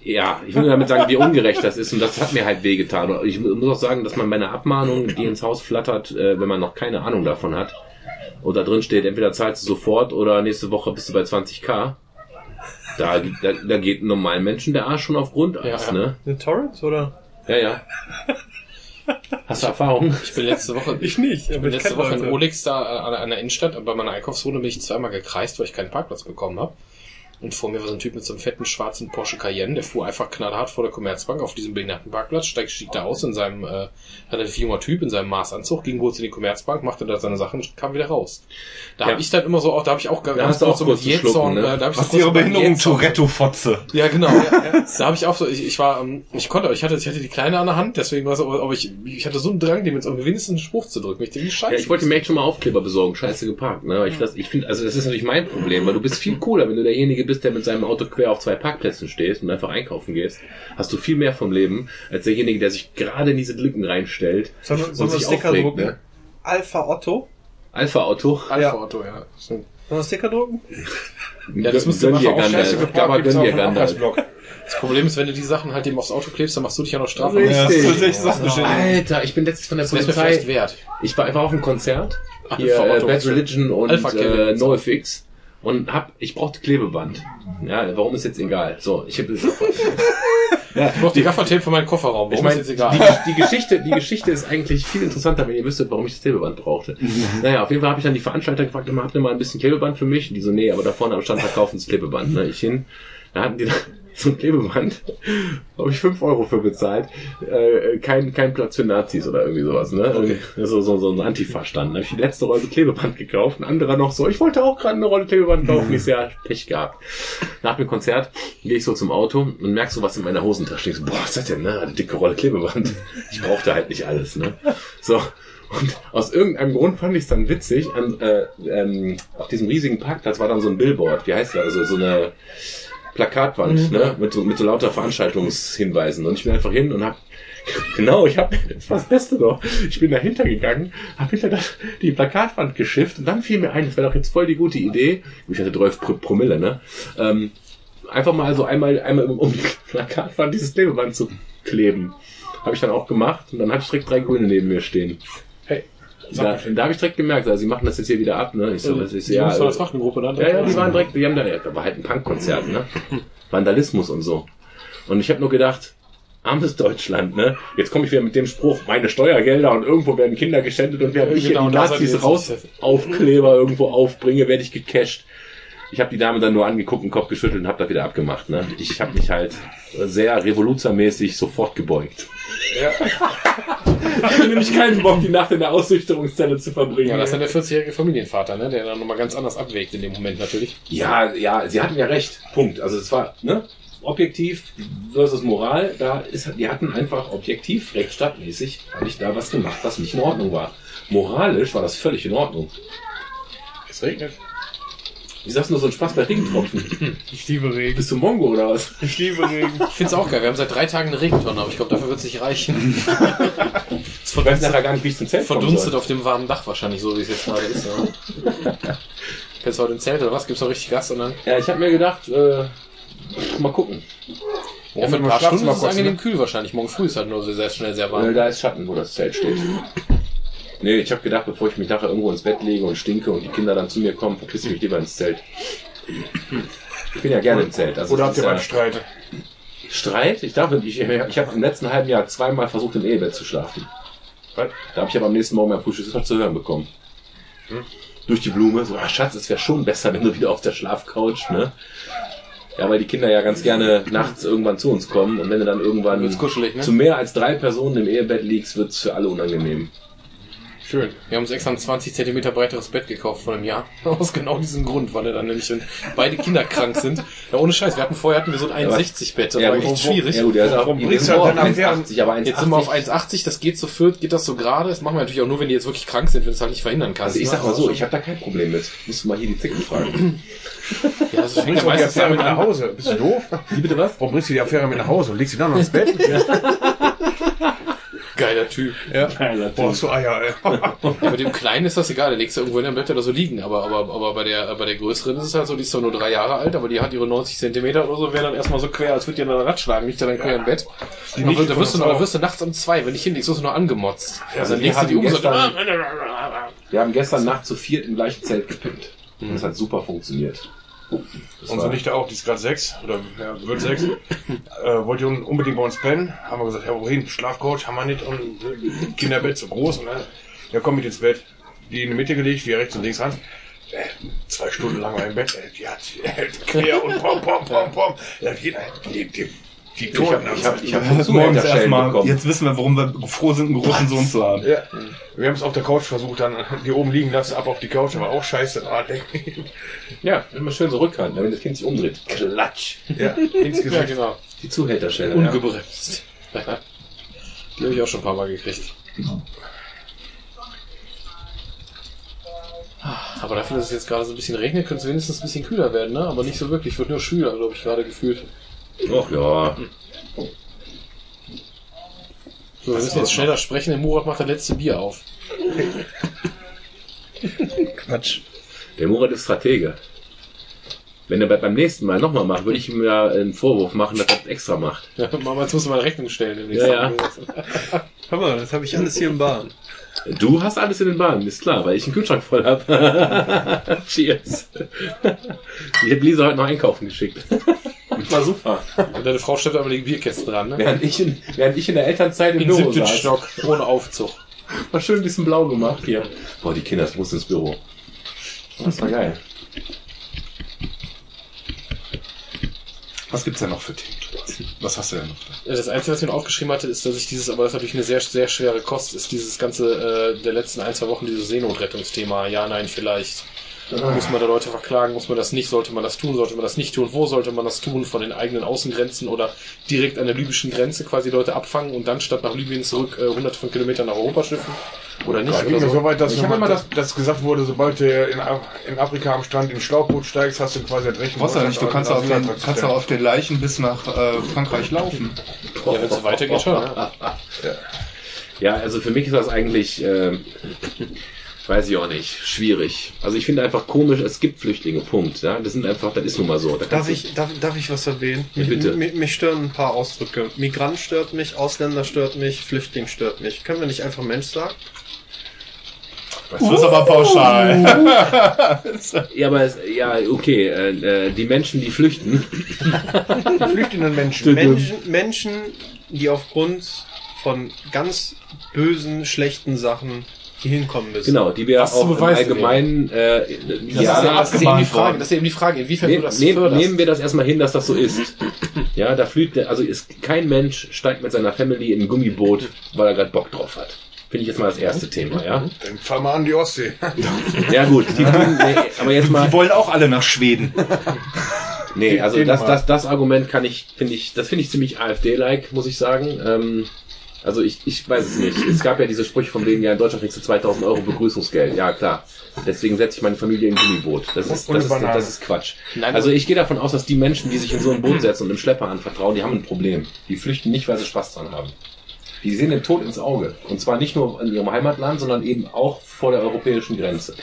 Ja, ich will nur damit sagen, wie ungerecht das ist und das hat mir halt wehgetan. Ich muss auch sagen, dass man bei einer Abmahnung, die ins Haus flattert, äh, wenn man noch keine Ahnung davon hat, und da drin steht, entweder zahlst du sofort oder nächste Woche bist du bei 20k, da, da, da geht einem normalen Menschen der Arsch schon auf Grundeis, Ja, ja. ne? Eine Torrent oder? Ja, ja. Hast du Erfahrung? Ich bin letzte Woche, Ich nicht, Ich bin letzte Woche in Leute. Olix da äh, an, an der Innenstadt und bei meiner Einkaufszone bin ich zweimal gekreist, weil ich keinen Parkplatz bekommen habe. Und vor mir war so ein Typ mit so einem fetten schwarzen Porsche Cayenne, der fuhr einfach knallhart vor der Commerzbank auf diesem Behindertenparkplatz, steigt, stieg da aus in seinem äh, relativ junger Typ in seinem Maßanzug, ging kurz in die Commerzbank, machte da seine Sachen und kam wieder raus. Da Ja. habe ich dann immer so auch, da habe ich auch Da hast du auch so kurz zu schlucken, ne? äh, da hab ich Was so Ihre Behinderung? Tourette-Fotze. Ja, genau. Ja. Da habe ich auch so, ich, ich war, ähm, ich konnte, ich hatte, ich hatte die Kleine an der Hand, deswegen war es, aber aber ich, ich hatte so einen Drang, dem jetzt irgendwie wenigstens einen Spruch zu drücken. Ich denke, wie scheiße. Ja, ich wollte mir echt schon mal Aufkleber besorgen, scheiße geparkt. Ne? Weil Ich, das, ich finde, also das ist natürlich mein Problem, weil du bist viel cooler, wenn du derjenige bist, der mit seinem Auto quer auf zwei Parkplätzen stehst und einfach einkaufen gehst. Hast du viel mehr vom Leben, als derjenige, der sich gerade in diese Lücken reinstellt Sollen wir, und sollen wir sich Sticker aufregt. drucken? Ne? Alpha Otto. Alpha-Auto. Alpha Otto, ja. Sollen wir Sticker drucken? Ja, das müsste man auch scheiße geparkt, gibt's. Das Problem ist, wenn du die Sachen halt dem aufs Auto klebst, dann machst du dich ja noch strafbar. Richtig. Ja. Alter, ich bin letztens von der Das Polizei. wert. Ich war einfach auf einem Konzert. Hier, Alpha äh, Otto. Bad Religion und Alpha äh. NoFX. Und hab, ich brauchte Klebeband. Ja, warum ist jetzt egal? So, ich habe Ich brauche die Gaffertape für meinen Kofferraum. Ich Warum meine, ist die, jetzt egal? die, Geschichte, die Geschichte ist eigentlich viel interessanter, wenn ihr wüsstet, warum ich das Klebeband brauchte. Naja, auf jeden Fall habe ich dann die Veranstalter gefragt, habt ihr mal ein bisschen Klebeband für mich? Und die so, nee, aber da vorne am Stand verkaufen sie Klebeband. Ne? Ich hin, da hatten die da so ein Klebeband, habe ich 5 Euro für bezahlt. Äh, kein, kein Platz für Nazis oder irgendwie sowas. Ne? Irgendwie So, so, so ein Antifa-Stand. Da habe ich die letzte Rolle Klebeband gekauft. Ein anderer noch so, ich wollte auch gerade eine Rolle Klebeband kaufen. Ich sehr Pech gehabt. Nach dem Konzert gehe ich so zum Auto und merk so was in meiner Hosentasche. Ich so, boah, was ist das denn, ne? Eine dicke Rolle Klebeband. Ich brauchte halt nicht alles, ne? So. Und aus irgendeinem Grund fand ich es dann witzig, an, äh, ähm, auf diesem riesigen Parkplatz war dann so ein Billboard, wie heißt das, also so eine Plakatwand, ne? Mit so, mit so lauter Veranstaltungshinweisen. Und ich bin einfach hin und hab Genau, ich habe das war das Beste doch. Ich bin dahinter gegangen, habe hinter das, die Plakatwand geschifft und dann fiel mir ein, das wäre doch jetzt voll die gute Idee. Ich hatte 12 Pro- Promille, ne? Ähm, einfach mal so einmal, einmal um- um die Plakatwand dieses Klebeband zu kleben. Habe ich dann auch gemacht und dann hatte ich direkt drei Grüne neben mir stehen. Da, da habe ich direkt gemerkt, also sie machen das jetzt hier wieder ab, ne? Ich so, das ist die ja. Jungs von der äh, Trachtengruppe, ne? ja, ja, die waren direkt, die haben da, ja, da war halt ein Punkkonzert, ne? Vandalismus und so. Und ich habe nur gedacht, armes Deutschland, ne? Jetzt komme ich wieder mit dem Spruch, meine Steuergelder und irgendwo werden Kinder geschändet und während ich hier Genau, die Nazis raus. Aufkleber irgendwo aufbringe, werde ich gecasht. Ich habe die Dame dann nur angeguckt, den Kopf geschüttelt und habe da wieder abgemacht. Ne? Ich habe mich halt sehr revoluzermäßig sofort gebeugt. Ich hatte nämlich keinen Bock, die Nacht in der Aussüchterungszelle zu verbringen. Ja, das ist dann der 40-jährige Familienvater, ne? Der dann nochmal ganz anders abwägt in dem Moment natürlich. Ja, ja, sie hatten ja recht. Punkt. Also es war, ne? Objektiv versus Moral, da ist, die hatten einfach objektiv, rechtsstaatmäßig, habe ich da was gemacht, was nicht in Ordnung war. Moralisch war das völlig in Ordnung. Es regnet. Wie sagst du nur so ein Spaß bei Regentropfen? Ich liebe Regen. Bist du Mongo oder was? Ich liebe Regen. Ich find's auch geil. Wir haben seit drei Tagen eine Regentonne, aber ich glaube, dafür wird's nicht reichen. Es Ich weiß nachher gar nicht, wie ich zum Zelt verdunstet soll. auf dem warmen Dach wahrscheinlich, so wie es jetzt gerade ist. Ja. Kennst du heute ein Zelt oder was? Gibt's noch richtig Gas? Und dann, Ja, ich habe mir gedacht, äh, mal gucken. ja, für ein mal paar schlafen Stunden ist es kurz, angenehm ne? kühl wahrscheinlich. Morgen früh ist halt nur so sehr schnell sehr warm. da ist Schatten, wo das Zelt steht. Nee, ich habe gedacht, bevor ich mich nachher irgendwo ins Bett lege und stinke und die Kinder dann zu mir kommen, verpisse ich mich lieber ins Zelt. Ich bin ja gerne im Zelt. Also Oder habt ihr mal Streit? Streit? Ich darf, ich, ich habe im letzten halben Jahr zweimal versucht, im Ehebett zu schlafen. Was? Da habe ich aber am nächsten Morgen beim Frühstück zu hören bekommen. Durch die Blume, so, ah, Schatz, es wäre schon besser, wenn du wieder auf der Schlafcouch, ne? Ja, weil die Kinder ja ganz gerne nachts irgendwann zu uns kommen und wenn du dann irgendwann ne? zu mehr als drei Personen im Ehebett liegst, wird's für alle unangenehm. Schön. Wir haben uns extra ein 20 Zentimeter breiteres Bett gekauft vor einem Jahr. Aus genau diesem Grund, weil er dann nämlich, wenn beide Kinder krank sind. Ja, ohne Scheiß. Wir hatten vorher hatten wir so ein 1,60 Bett. Das war gut, echt schwierig. Ja gut, Warum die bringst sind du halt dann am 1,80, aber 1,80. Jetzt sind wir auf 1,80, das geht so viert, geht das so gerade. Das machen wir natürlich auch nur, wenn die jetzt wirklich krank sind, wenn du es halt nicht verhindern kannst. Also ich sag mal so, Ne? ich habe da kein Problem mit. Musst du mal hier die Zicken fragen. Ja, das fängt Bringst ja du die meistens Affäre mit damit nach. Hause? Bist du doof? Wie bitte was? Warum bringst du die Affäre mit nach Hause und legst sie dann noch ins Bett? Geiler Typ. Boah, so Eier, ey. Ja, bei dem Kleinen ist das egal, der legst du irgendwo hin, dann bleibt er da so liegen. Aber, aber, aber bei der, bei der Größeren ist es halt so, die ist zwar nur drei Jahre alt, aber die hat ihre 90 Zentimeter oder so, wäre dann erstmal so quer, als würde die an einer Rad schlagen, liegt dann quer im Bett. Nichte da wirst du, da wirst du nachts um zwei, wenn ich hinlegst, wirst du nur angemotzt. Also dann wir legst du die um so, gestern- Wir haben gestern Nacht zu viert im gleichen Zelt gepennt. Mhm. Das hat super funktioniert. Das Unsere war- Nichte auch, die ist gerade sechs, oder ja, wird sechs, äh, wollte un- unbedingt bei uns pennen. Haben wir gesagt, ja, wohin? Schlafcoach haben wir nicht und äh, Kinderbett so groß. Und, äh, ja, komm mit ins Bett. Die in die Mitte gelegt, wir rechts und links ran. Äh, zwei Stunden lang im Bett, ey, die hat, hält quer und pom, pom, pom, pom. Ja, die, die, die, die Toten Ich habe ich hab Morgens Zuhälterschellen erstmal, bekommen. jetzt wissen wir, warum wir froh sind, einen großen Sohn zu haben. Ja, wir haben es auf der Couch versucht, dann die oben liegen lassen, ab auf die Couch, aber auch scheiße. Ja, immer schön so Rückhand, wenn das Kind sich umdreht. Klatsch. ja, ins Ja, genau. Die Zuhälterschelle. ja. Ungebremst. Die habe ich auch schon ein paar Mal gekriegt. Aber dafür, dass es jetzt gerade so ein bisschen regnet, könnte es wenigstens ein bisschen kühler werden, ne? Aber nicht so wirklich. Wird nur schwüler, glaube ich, gerade gefühlt. Ach ja. So, wir müssen jetzt schneller sprechen. Der Murat macht das letzte Bier auf. Quatsch. Der Murat ist Stratege. Wenn er bei- beim nächsten Mal nochmal macht, würde ich ihm ja einen Vorwurf machen, dass er das extra macht. Ja, Mama, jetzt musst du mal eine Rechnung stellen. Ja, ja. Hör mal, das habe ich alles hier im Bahn. Du hast alles in den Bahnen, ist klar, weil ich einen Kühlschrank voll habe. Cheers. Ich habe Lisa heute noch einkaufen geschickt. War super. Und deine Frau stellt aber die Bierkästen dran, ne? Während ich in, während ich in der Elternzeit im Im Büro siebten saß. Stock, ohne Aufzug. War schön ein bisschen blau gemacht hier. Boah, die Kinder, das muss ins Büro. Das war geil. Was gibt's denn noch für Themen? Was hast du denn noch? Ja, Das Einzige, was ich mir aufgeschrieben hatte, ist, dass ich dieses, aber das ist natürlich eine sehr, sehr schwere Kost, ist dieses ganze äh, der letzten ein, zwei Wochen, dieses Seenotrettungsthema. Ja, nein, vielleicht. Muss man da Leute verklagen? Muss man das nicht? Sollte man das tun? Sollte man das nicht tun? Wo sollte man das tun? Von den eigenen Außengrenzen oder direkt an der libyschen Grenze quasi Leute abfangen und dann statt nach Libyen zurück äh, hunderte von Kilometern nach Europa schiffen? Oder nicht? Oder mir so weit, dass, Ich habe immer das, dass gesagt wurde, sobald du in, Af- in Afrika am Strand in ein Schlauchboot steigst, hast du quasi das Recht, Du ja nicht, du kannst auf den, kannst auf den Leichen bis nach äh, Frankreich laufen. ja, wenn es so weitergeht schon. Ne? Ja, also für mich ist das eigentlich, ähm, weiß ich auch nicht, schwierig. Also ich finde einfach komisch, es gibt Flüchtlinge, Punkt. Ja? Das sind einfach, das ist nun mal so. Da Darf ich, darf, darf ich was erwähnen? Ja, bitte. Mich, mich stören ein paar Ausdrücke. Migrant stört mich, Ausländer stört mich, Flüchtling stört mich. Können wir nicht einfach Mensch sagen? Das ist aber pauschal. Ja, aber es, ja, okay, äh, äh, die Menschen, die flüchten, Die flüchtenden Menschen. Menschen, Menschen, die aufgrund von ganz bösen, schlechten Sachen hinkommen müssen. genau, die wir auch im Allgemeinen, äh, Das, ist ja, ja, das, ist eben die Frage, das ist eben die Frage, inwiefern du Nehm, das nehm, förderst. nehmen wir das erstmal hin, dass das so ist. Ja, da flügt, also ist kein Mensch steigt mit seiner Family in ein Gummiboot, weil er gerade Bock drauf hat. Finde ich jetzt mal das erste Thema, ja? Dann fahr mal an die Ostsee. Ja gut, die tun, nee, aber jetzt mal, Die wollen auch alle nach Schweden. nee, also das, das, das Argument kann ich, finde ich, das finde ich ziemlich AfD-like, muss ich sagen. Ähm, also ich, ich weiß es nicht. Es gab ja diese Sprüche von wegen, ja, in Deutschland kriegst du 2000 Euro Begrüßungsgeld. Ja, klar. Deswegen setze ich meine Familie in ein Gummiboot. Das ist, das ist, das ist Quatsch. Nein, Also ich gehe davon aus, dass die Menschen, die sich in so ein Boot setzen und dem Schlepper anvertrauen, die haben ein Problem. Die flüchten nicht, weil sie Spaß dran haben. Die sehen den Tod ins Auge. Und zwar nicht nur in ihrem Heimatland, sondern eben auch vor der europäischen Grenze.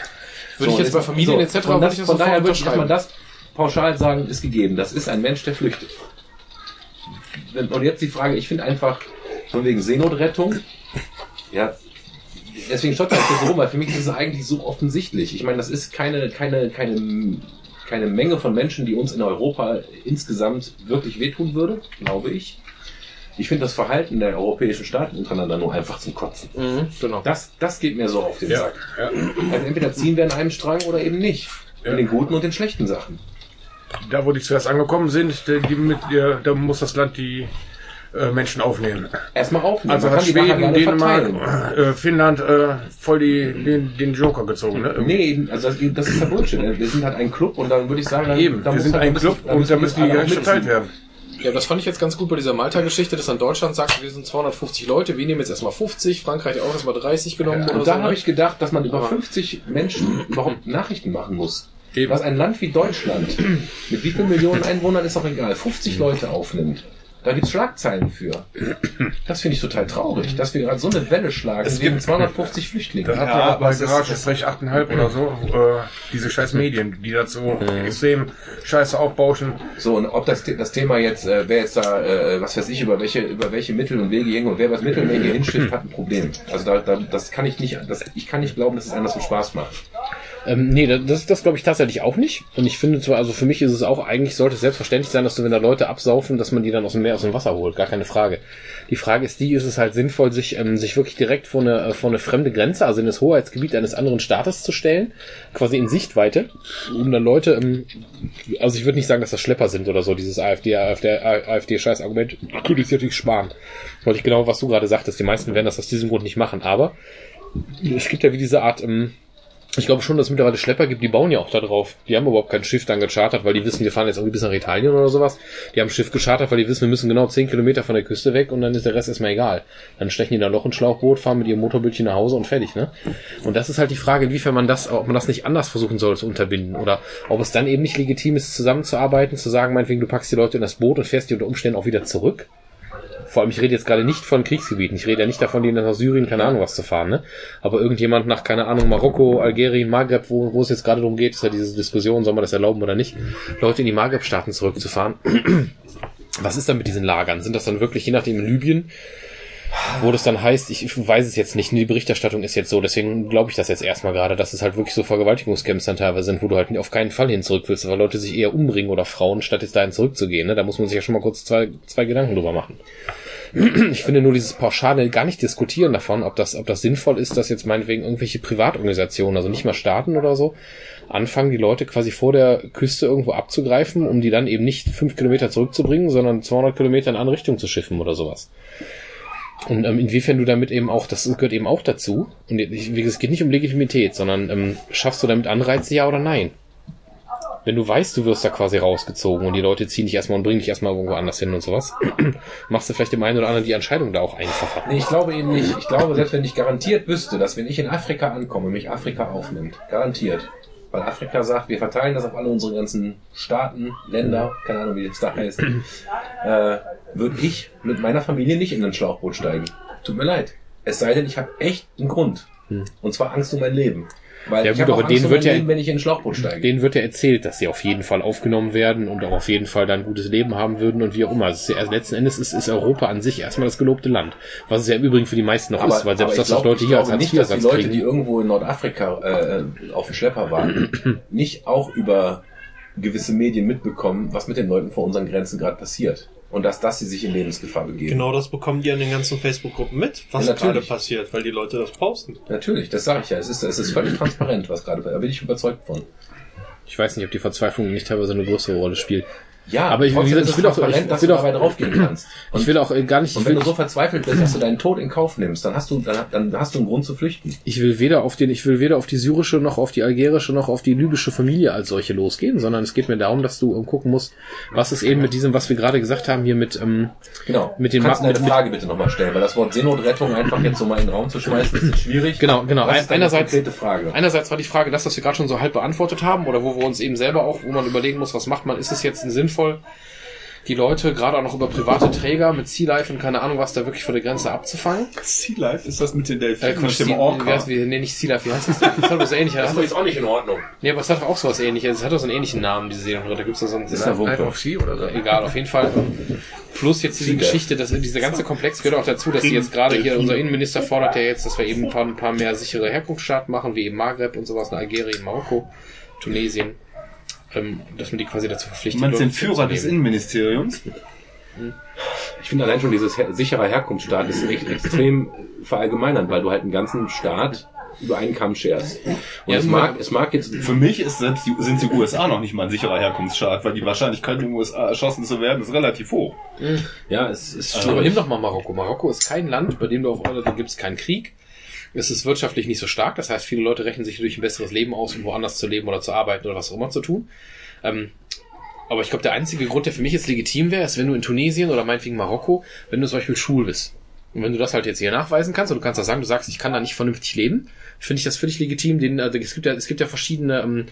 Würde ich jetzt bei Familien etc. Von, würde das, ich das von daher würde ich erstmal das pauschal sagen, ist gegeben. Das ist ein Mensch, der flüchtet. Und jetzt die Frage, ich finde einfach, von wegen Seenotrettung, ja, deswegen stotter ich hier so rum, weil für mich ist es eigentlich so offensichtlich. Ich meine, das ist keine, keine, keine, keine Menge von Menschen, die uns in Europa insgesamt wirklich wehtun würde, glaube ich. Ich finde das Verhalten der europäischen Staaten untereinander nur einfach zum Kotzen. Mhm, genau. Das, das geht mir so auf den Ja, Sack. ja. Also entweder ziehen wir an einem Strang oder eben nicht. In Ja. den guten und den schlechten Sachen. Da, wo die zuerst angekommen sind, die, mit, ihr, da muss das Land die äh, Menschen aufnehmen. Erstmal aufnehmen. Also Man hat Schweden, Dänemark, äh, Finnland äh, voll die, den, den Joker gezogen. Ne? Nee, also das, das ist ja Bullshit. Wir sind halt ein Club und dann würde ich sagen, dann, Eben, da wir sind halt- ein Club und da müssen die verteilt mitziehen. werden. Ja, das fand ich jetzt ganz gut bei dieser Malta-Geschichte, dass dann Deutschland sagt, wir sind 250 Leute, wir nehmen jetzt erstmal 50, Frankreich auch erstmal 30 genommen oder Und so. da ne? habe ich gedacht, dass man über Aber- 50 Menschen überhaupt Nachrichten machen muss. Eben. Was ein Land wie Deutschland mit wie vielen Millionen Einwohnern ist auch egal, 50 Leute aufnimmt. Da gibt's Schlagzeilen für. Das finde ich total traurig, dass wir gerade so eine Welle schlagen Es gibt- 250 Flüchtlinge. Da hat Ja, man aber bei Garage ist recht 8,5 oder so, äh, diese scheiß Medien, die das so extrem scheiße aufbauschen. So, und ob das, das Thema jetzt, äh, wer jetzt da, äh, was weiß ich, über welche, über welche Mittel und Wege ging und wer was Mittelmeer hier hinschifft, hat ein Problem. Also da, da, das kann ich nicht, das, ich kann nicht glauben, dass es anders so Spaß macht. Ähm, nee, das, das, glaube ich tatsächlich auch nicht. Und ich finde zwar, also für mich ist es auch, eigentlich sollte es selbstverständlich sein, dass du, wenn da Leute absaufen, dass man die dann aus dem Meer, aus dem Wasser holt. Gar keine Frage. Die Frage ist die, ist es halt sinnvoll, sich, ähm, sich wirklich direkt vor eine, äh, vor eine fremde Grenze, also in das Hoheitsgebiet eines anderen Staates zu stellen, quasi in Sichtweite, um dann Leute, ähm, also ich würde nicht sagen, dass das Schlepper sind oder so, dieses AfD, AfD, AfD-Scheiß-Argument, könnte ich natürlich sparen. Wollte ich genau, was du gerade sagtest, die meisten werden das aus diesem Grund nicht machen, aber es gibt ja wie diese Art, ähm, ich glaube schon, dass es mittlerweile Schlepper gibt, die bauen ja auch da drauf. Die haben überhaupt kein Schiff dann gechartert, weil die wissen, wir fahren jetzt irgendwie bis nach Italien oder sowas. Die haben ein Schiff gechartert, weil die wissen, wir müssen genau 10 Kilometer von der Küste weg und dann ist der Rest erstmal egal. Dann stechen die da noch ein Schlauchboot, fahren mit ihrem Motorbötchen nach Hause und fertig, ne? Und das ist halt die Frage, inwiefern man das, ob man das nicht anders versuchen soll zu unterbinden oder ob es dann eben nicht legitim ist, zusammenzuarbeiten, zu sagen, meinetwegen, du packst die Leute in das Boot und fährst die unter Umständen auch wieder zurück. Vor allem, ich rede jetzt gerade nicht von Kriegsgebieten. Ich rede ja nicht davon, die nach Syrien, keine Ahnung was zu fahren, ne? Aber irgendjemand nach, keine Ahnung, Marokko, Algerien, Maghreb, wo, wo es jetzt gerade darum geht, ist ja diese Diskussion, soll man das erlauben oder nicht, Leute in die Maghreb-Staaten zurückzufahren. Was ist dann mit diesen Lagern? Sind das dann wirklich, je nachdem, in Libyen, wo das dann heißt, ich weiß es jetzt nicht, die Berichterstattung ist jetzt so, deswegen glaube ich das jetzt erstmal gerade, dass es halt wirklich so Vergewaltigungscamps dann teilweise sind, wo du halt auf keinen Fall hin zurück willst, weil Leute sich eher umbringen oder Frauen, statt jetzt dahin zurückzugehen. Ne? Da muss man sich ja schon mal kurz zwei, zwei Gedanken drüber machen. Ich finde nur dieses Pauschale gar nicht diskutieren davon, ob das, ob das sinnvoll ist, dass jetzt meinetwegen irgendwelche Privatorganisationen, also nicht mal Staaten oder so, anfangen, die Leute quasi vor der Küste irgendwo abzugreifen, um die dann eben nicht fünf Kilometer zurückzubringen, sondern 200 Kilometer in eine Richtung zu schiffen oder sowas. Und ähm, inwiefern du damit eben auch, das gehört eben auch dazu. Und ich, es geht nicht um Legitimität, sondern ähm, schaffst du damit Anreize, ja oder nein? Wenn du weißt, du wirst da quasi rausgezogen und die Leute ziehen dich erstmal und bringen dich erstmal irgendwo anders hin und sowas, machst du vielleicht dem einen oder anderen die Entscheidung da auch einfacher. Nee, ich glaube eben nicht. Ich glaube, selbst wenn ich garantiert wüsste, dass wenn ich in Afrika ankomme, mich Afrika aufnimmt, garantiert, weil Afrika sagt, wir verteilen das auf alle unsere ganzen Staaten, Länder, keine Ahnung, wie das da heißt, äh, würde ich mit meiner Familie nicht in ein Schlauchboot steigen. Tut mir leid. Es sei denn, ich habe echt einen Grund. Und zwar Angst um mein Leben. Weil Ja ich gut, aber Angst denen um wird mein ja- Leben, wenn ich in ein Schlauchboot steige. Denen wird ja erzählt, dass sie auf jeden Fall aufgenommen werden und auch auf jeden Fall dann ein gutes Leben haben würden und wie auch immer. Also letzten Endes ist, ist Europa an sich erstmal das gelobte Land. Was es ja im Übrigen für die meisten noch ist, weil selbst das, was Leute hier als glaube nicht, dass die Leute, die kriegen. irgendwo in Nordafrika äh, auf dem Schlepper waren, nicht auch über gewisse Medien mitbekommen, was mit den Leuten vor unseren Grenzen gerade passiert. Und dass das sie sich in Lebensgefahr begeben. Genau das bekommen die in den ganzen Facebook-Gruppen mit, was Ja, natürlich. gerade passiert, weil die Leute das posten. Natürlich, das sage ich ja. Es ist, es ist völlig transparent, was gerade Da bin ich überzeugt von. Ich weiß nicht, ob die Verzweiflung nicht teilweise eine größere Rolle spielt. Ja, Aber ich- wie gesagt, ich will auch- ich dass will du auch- draufgehen kannst. Und, ich will auch äh, gar nicht, und wenn will, du so verzweifelt bist, dass du deinen Tod in Kauf nimmst, dann hast du, dann, dann hast du einen Grund zu flüchten. ich will weder auf den, ich will weder auf die syrische noch auf die algerische noch auf die libysche Familie als solche losgehen, sondern es geht mir darum, dass du ähm, gucken musst, was ist eben mit diesem, was wir gerade gesagt haben hier mit, ähm, Genau. Mit den Kannst Ma- deine mit- Frage bitte nochmal stellen, weil das Wort Seenotrettung einfach jetzt so mal in den Raum zu schmeißen, ist schwierig. Genau, genau. Deine Einerseits- Frage. Einerseits war die Frage, das, was wir gerade schon so halb beantwortet haben, oder wo wir uns eben selber auch, wo man überlegen muss, was macht man, ist es jetzt sinnvoll, die Leute gerade auch noch über private Träger mit Sea Life und keine Ahnung was da wirklich vor der Grenze abzufangen? Sea Life, ist das mit den Äh, Delfinen? Quatsch, mit dem Orca? wie heißt- wie- nee, nicht Sea Life, wie heißt das? Das hat was ähnliches. Das hat, auch nicht in Ordnung. nee, aber es hat doch auch so was ähnliches. Es hat doch so einen ähnlichen Namen, diese Serie. Da gibt's da so einen, Ist Wumpe. of Sea oder so. Egal, auf jeden Fall. Plus jetzt diese. Geschichte, dass dieser ganze Komplex gehört auch dazu, dass die jetzt gerade hier, unser Innenminister fordert ja jetzt, dass wir eben ein paar, ein paar mehr sichere Herkunftsstaaten machen, wie eben Maghreb und sowas, Algerien, Marokko, Tunesien. Ähm, dass man die quasi dazu verpflichtet. Du meinst den Führer des. Innenministeriums? Ich finde allein schon dieses her sicherer Herkunftsstaat ist echt extrem verallgemeinern, weil du halt einen ganzen Staat über einen Kamm scherst. Und Ja, es es mag, es mag jetzt, Für mich ist selbst die, sind die USA noch nicht mal ein sicherer Herkunftsstaat, weil die Wahrscheinlichkeit, in den USA erschossen zu werden, ist relativ hoch. ja, es ist Aber nimm doch mal Marokko. Marokko ist kein Land, bei dem du auf da gibt es keinen Krieg. Es ist wirtschaftlich nicht so stark, das heißt, viele Leute rechnen sich durch ein besseres Leben aus, um woanders zu leben oder zu arbeiten oder was auch immer zu tun. Ähm, aber ich glaube, der einzige Grund, der für mich jetzt legitim wäre, ist, wenn du in Tunesien oder meinetwegen Marokko, wenn du zum Beispiel schwul bist. Und wenn du das halt jetzt hier nachweisen kannst, und du kannst auch sagen, du sagst, ich kann da nicht vernünftig leben, finde ich das völlig legitim. Den, also es gibt ja, es gibt ja verschiedene ähm,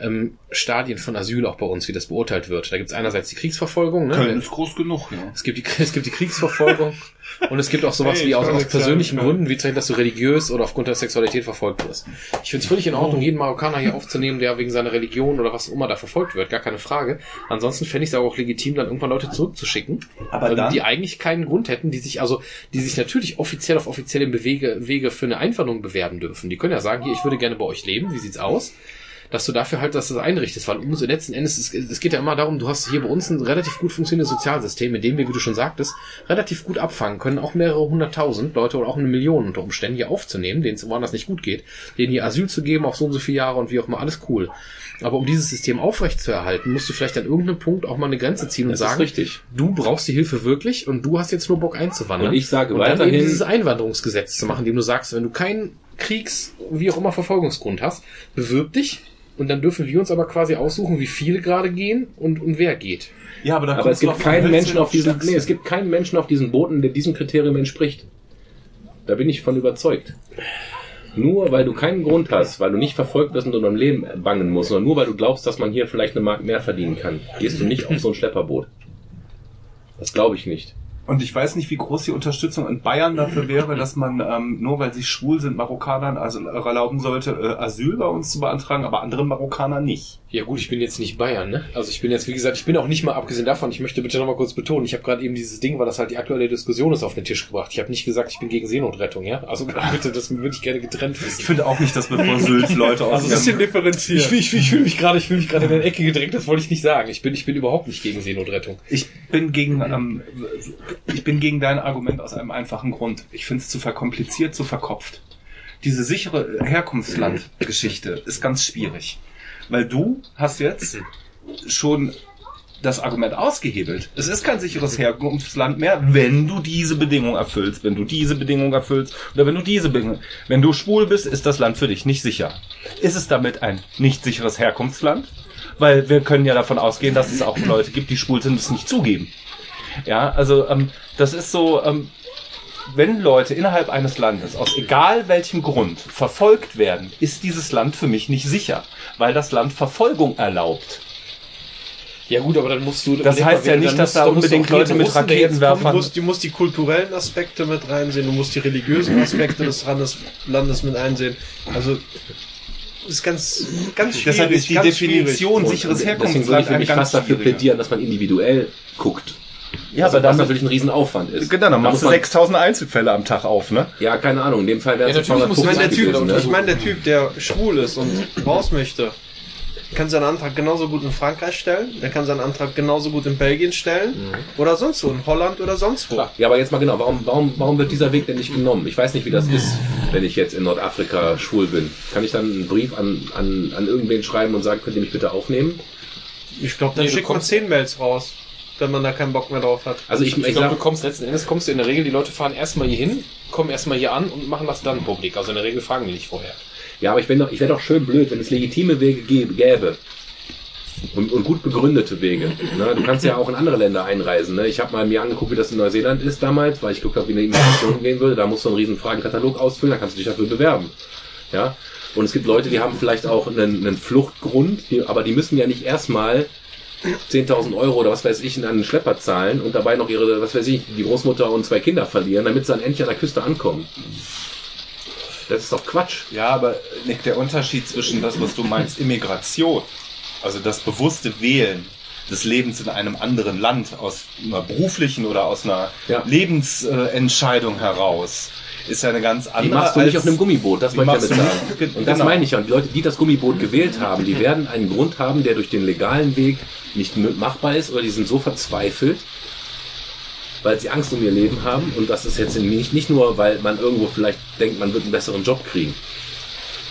ähm, Stadien von Asyl auch bei uns, wie das beurteilt wird. Da gibt es einerseits die Kriegsverfolgung, ne? Köln ist groß genug, ja. Es gibt die, es gibt die Kriegsverfolgung und es gibt auch sowas Hey, wie aus, aus persönlichen Köln. Gründen, wie zum Beispiel, dass du religiös oder aufgrund der Sexualität verfolgt wirst. Ich finde es völlig in Ordnung, jeden Marokkaner hier aufzunehmen, der wegen seiner Religion oder was auch immer da verfolgt wird, gar keine Frage. Ansonsten fände ich es auch legitim, dann irgendwann Leute zurückzuschicken, Aber ähm, dann- die eigentlich keinen Grund hätten, die sich also, die sich natürlich offiziell auf offiziellen Bewege, Wege für eine Einwanderung bewerben dürfen. Die können ja sagen, hier, ich würde gerne bei euch leben, wie sieht's aus? Dass du dafür halt dass du das einrichtest, weil umso letzten Endes, es, es geht ja immer darum, du hast hier bei uns ein relativ gut funktionierendes Sozialsystem, in dem wir, wie du schon sagtest, relativ gut abfangen können, auch mehrere hunderttausend Leute oder auch eine Million unter Umständen hier aufzunehmen, denen es woanders nicht gut geht, denen hier Asyl zu geben auf so und so viele Jahre und wie auch immer, alles cool. Aber um dieses System aufrechtzuerhalten, musst du vielleicht an irgendeinem Punkt auch mal eine Grenze ziehen und Das sagen, du brauchst die Hilfe wirklich und du hast jetzt nur Bock einzuwandern. Und ich sage und dann weiterhin- dieses Einwanderungsgesetz zu machen, dem du sagst, wenn du keinen Kriegs-, wie auch immer Verfolgungsgrund hast, bewirb dich und dann dürfen wir uns aber quasi aussuchen, wie viele gerade gehen und, und wer geht. Ja, aber, da Aber es gibt keinen Menschen auf diesen, nee, es gibt keinen Menschen auf diesen Booten, der diesem Kriterium entspricht. Da bin ich von überzeugt. Nur weil du keinen Grund hast, weil du nicht verfolgt wirst und um dein Leben bangen musst, sondern nur weil du glaubst, dass man hier vielleicht eine Mark mehr verdienen kann, gehst du nicht auf so ein Schlepperboot. Das glaube ich nicht. Und ich weiß nicht, wie groß die Unterstützung in Bayern dafür wäre, dass man ähm, nur weil sie schwul sind, Marokkanern also erlauben sollte, äh, Asyl bei uns zu beantragen, aber anderen Marokkanern nicht. Ja gut, ich bin jetzt nicht Bayern, ne? Also ich bin jetzt, wie gesagt, ich bin auch nicht mal, abgesehen davon, ich möchte bitte nochmal kurz betonen, ich habe gerade eben dieses Ding, weil das halt die aktuelle Diskussion ist, auf den Tisch gebracht. Ich habe nicht gesagt, ich bin gegen Seenotrettung, ja? Also bitte, das würde ich gerne getrennt Ich wissen. finde auch nicht, dass wir vor Sylt Leute aus Also ihrem- differenziert. Ich, fühl- ich, ich fühle mich gerade, ich fühle mich gerade in eine Ecke gedrängt, das wollte ich nicht sagen. Ich bin, ich bin überhaupt nicht gegen Seenotrettung. Ich bin gegen, ähm, ich bin gegen dein Argument aus einem einfachen Grund. Ich finde es zu verkompliziert, zu verkopft. Diese sichere Herkunftslandgeschichte ist ganz schwierig. Weil du hast jetzt schon das Argument ausgehebelt. Es ist kein sicheres Herkunftsland mehr, wenn du diese Bedingung erfüllst, wenn du diese Bedingung erfüllst oder wenn du diese Bedingung. Wenn du schwul bist, ist das Land für dich nicht sicher. Ist es damit ein nicht sicheres Herkunftsland? Weil wir können ja davon ausgehen, dass es auch Leute gibt, die schwul sind, es nicht zugeben. Ja, also ähm, das ist so, ähm, wenn Leute innerhalb eines Landes aus egal welchem Grund verfolgt werden, ist dieses Land für mich nicht sicher, weil das Land Verfolgung erlaubt. Ja gut, aber dann musst du... Das heißt ja nicht, dass da unbedingt Leute mit jetzt Du Raketenwerfern- musst, du musst die kulturellen Aspekte mit reinsehen, du musst die religiösen Aspekte des Landes, Landes mit einsehen. Also ist ganz, ganz schwierig. Deshalb ist die Definition Und sicheres deswegen würde Herkunftsland ich fast dafür plädieren, dass man individuell guckt. Ja, also, aber dann natürlich ein Riesenaufwand ist. Genau, dann Da machst du man- 6000 Einzelfälle am Tag auf, ne? Ja, keine Ahnung. In dem Fall wäre Ja, es natürlich muss Ich meine, der 250 Typ, gewesen, ne? ich meine, der Typ, der schwul ist und raus möchte, kann seinen Antrag genauso gut in Frankreich stellen, der kann seinen Antrag genauso gut in Belgien stellen oder sonst wo, in Holland oder sonst wo. Klar. Ja, aber jetzt mal genau, warum, warum, warum wird dieser Weg denn nicht genommen? Ich weiß nicht, wie das ist, wenn ich jetzt in Nordafrika schwul bin. Kann ich dann einen Brief an, an, an irgendwen schreiben und sagen, könnt ihr mich bitte aufnehmen? Ich glaube, dann Nee, schickt man zehn Mails raus, wenn man da keinen Bock mehr drauf hat. Also ich, Ich ich, glaube, du kommst letzten Endes kommst du in der Regel, die Leute fahren erstmal hier hin, kommen erstmal hier an und machen das dann publik. Also in der Regel fragen die nicht vorher. ja, aber ich wäre doch, ich wär doch schön blöd, wenn es legitime Wege gäbe, gäbe. Und, und gut begründete Wege. Ne? Du kannst ja auch in andere Länder einreisen. Ne? Ich habe mal mir angeguckt, wie das in Neuseeland ist damals, weil ich geguckt habe, wie eine Immigration gehen würde. Da musst du einen riesen Fragenkatalog ausfüllen, da kannst du dich dafür bewerben. Ja? Und es gibt Leute, die haben vielleicht auch einen, einen Fluchtgrund, die, aber die müssen ja nicht erstmal 10.000 Euro oder was weiß ich in einen Schlepper zahlen und dabei noch ihre, was weiß ich, die Großmutter und zwei Kinder verlieren, damit sie dann endlich an der Küste ankommen. Das ist doch Quatsch. Ja, aber Nick, der Unterschied zwischen das, was du meinst, Immigration, also das bewusste Wählen des Lebens in einem anderen Land aus einer beruflichen oder aus einer Ja. Lebensentscheidung heraus, ist ja eine ganz andere. Die machst du nicht auf einem Gummiboot, das wollte ich damit sagen. nicht- Und das genau. meine ich ja. Und die Leute, die das Gummiboot gewählt haben, die werden einen Grund haben, der durch den legalen Weg nicht machbar ist oder die sind so verzweifelt, weil sie Angst um ihr Leben haben. Und das ist jetzt nicht, nicht nur, weil man irgendwo vielleicht denkt, man wird einen besseren Job kriegen.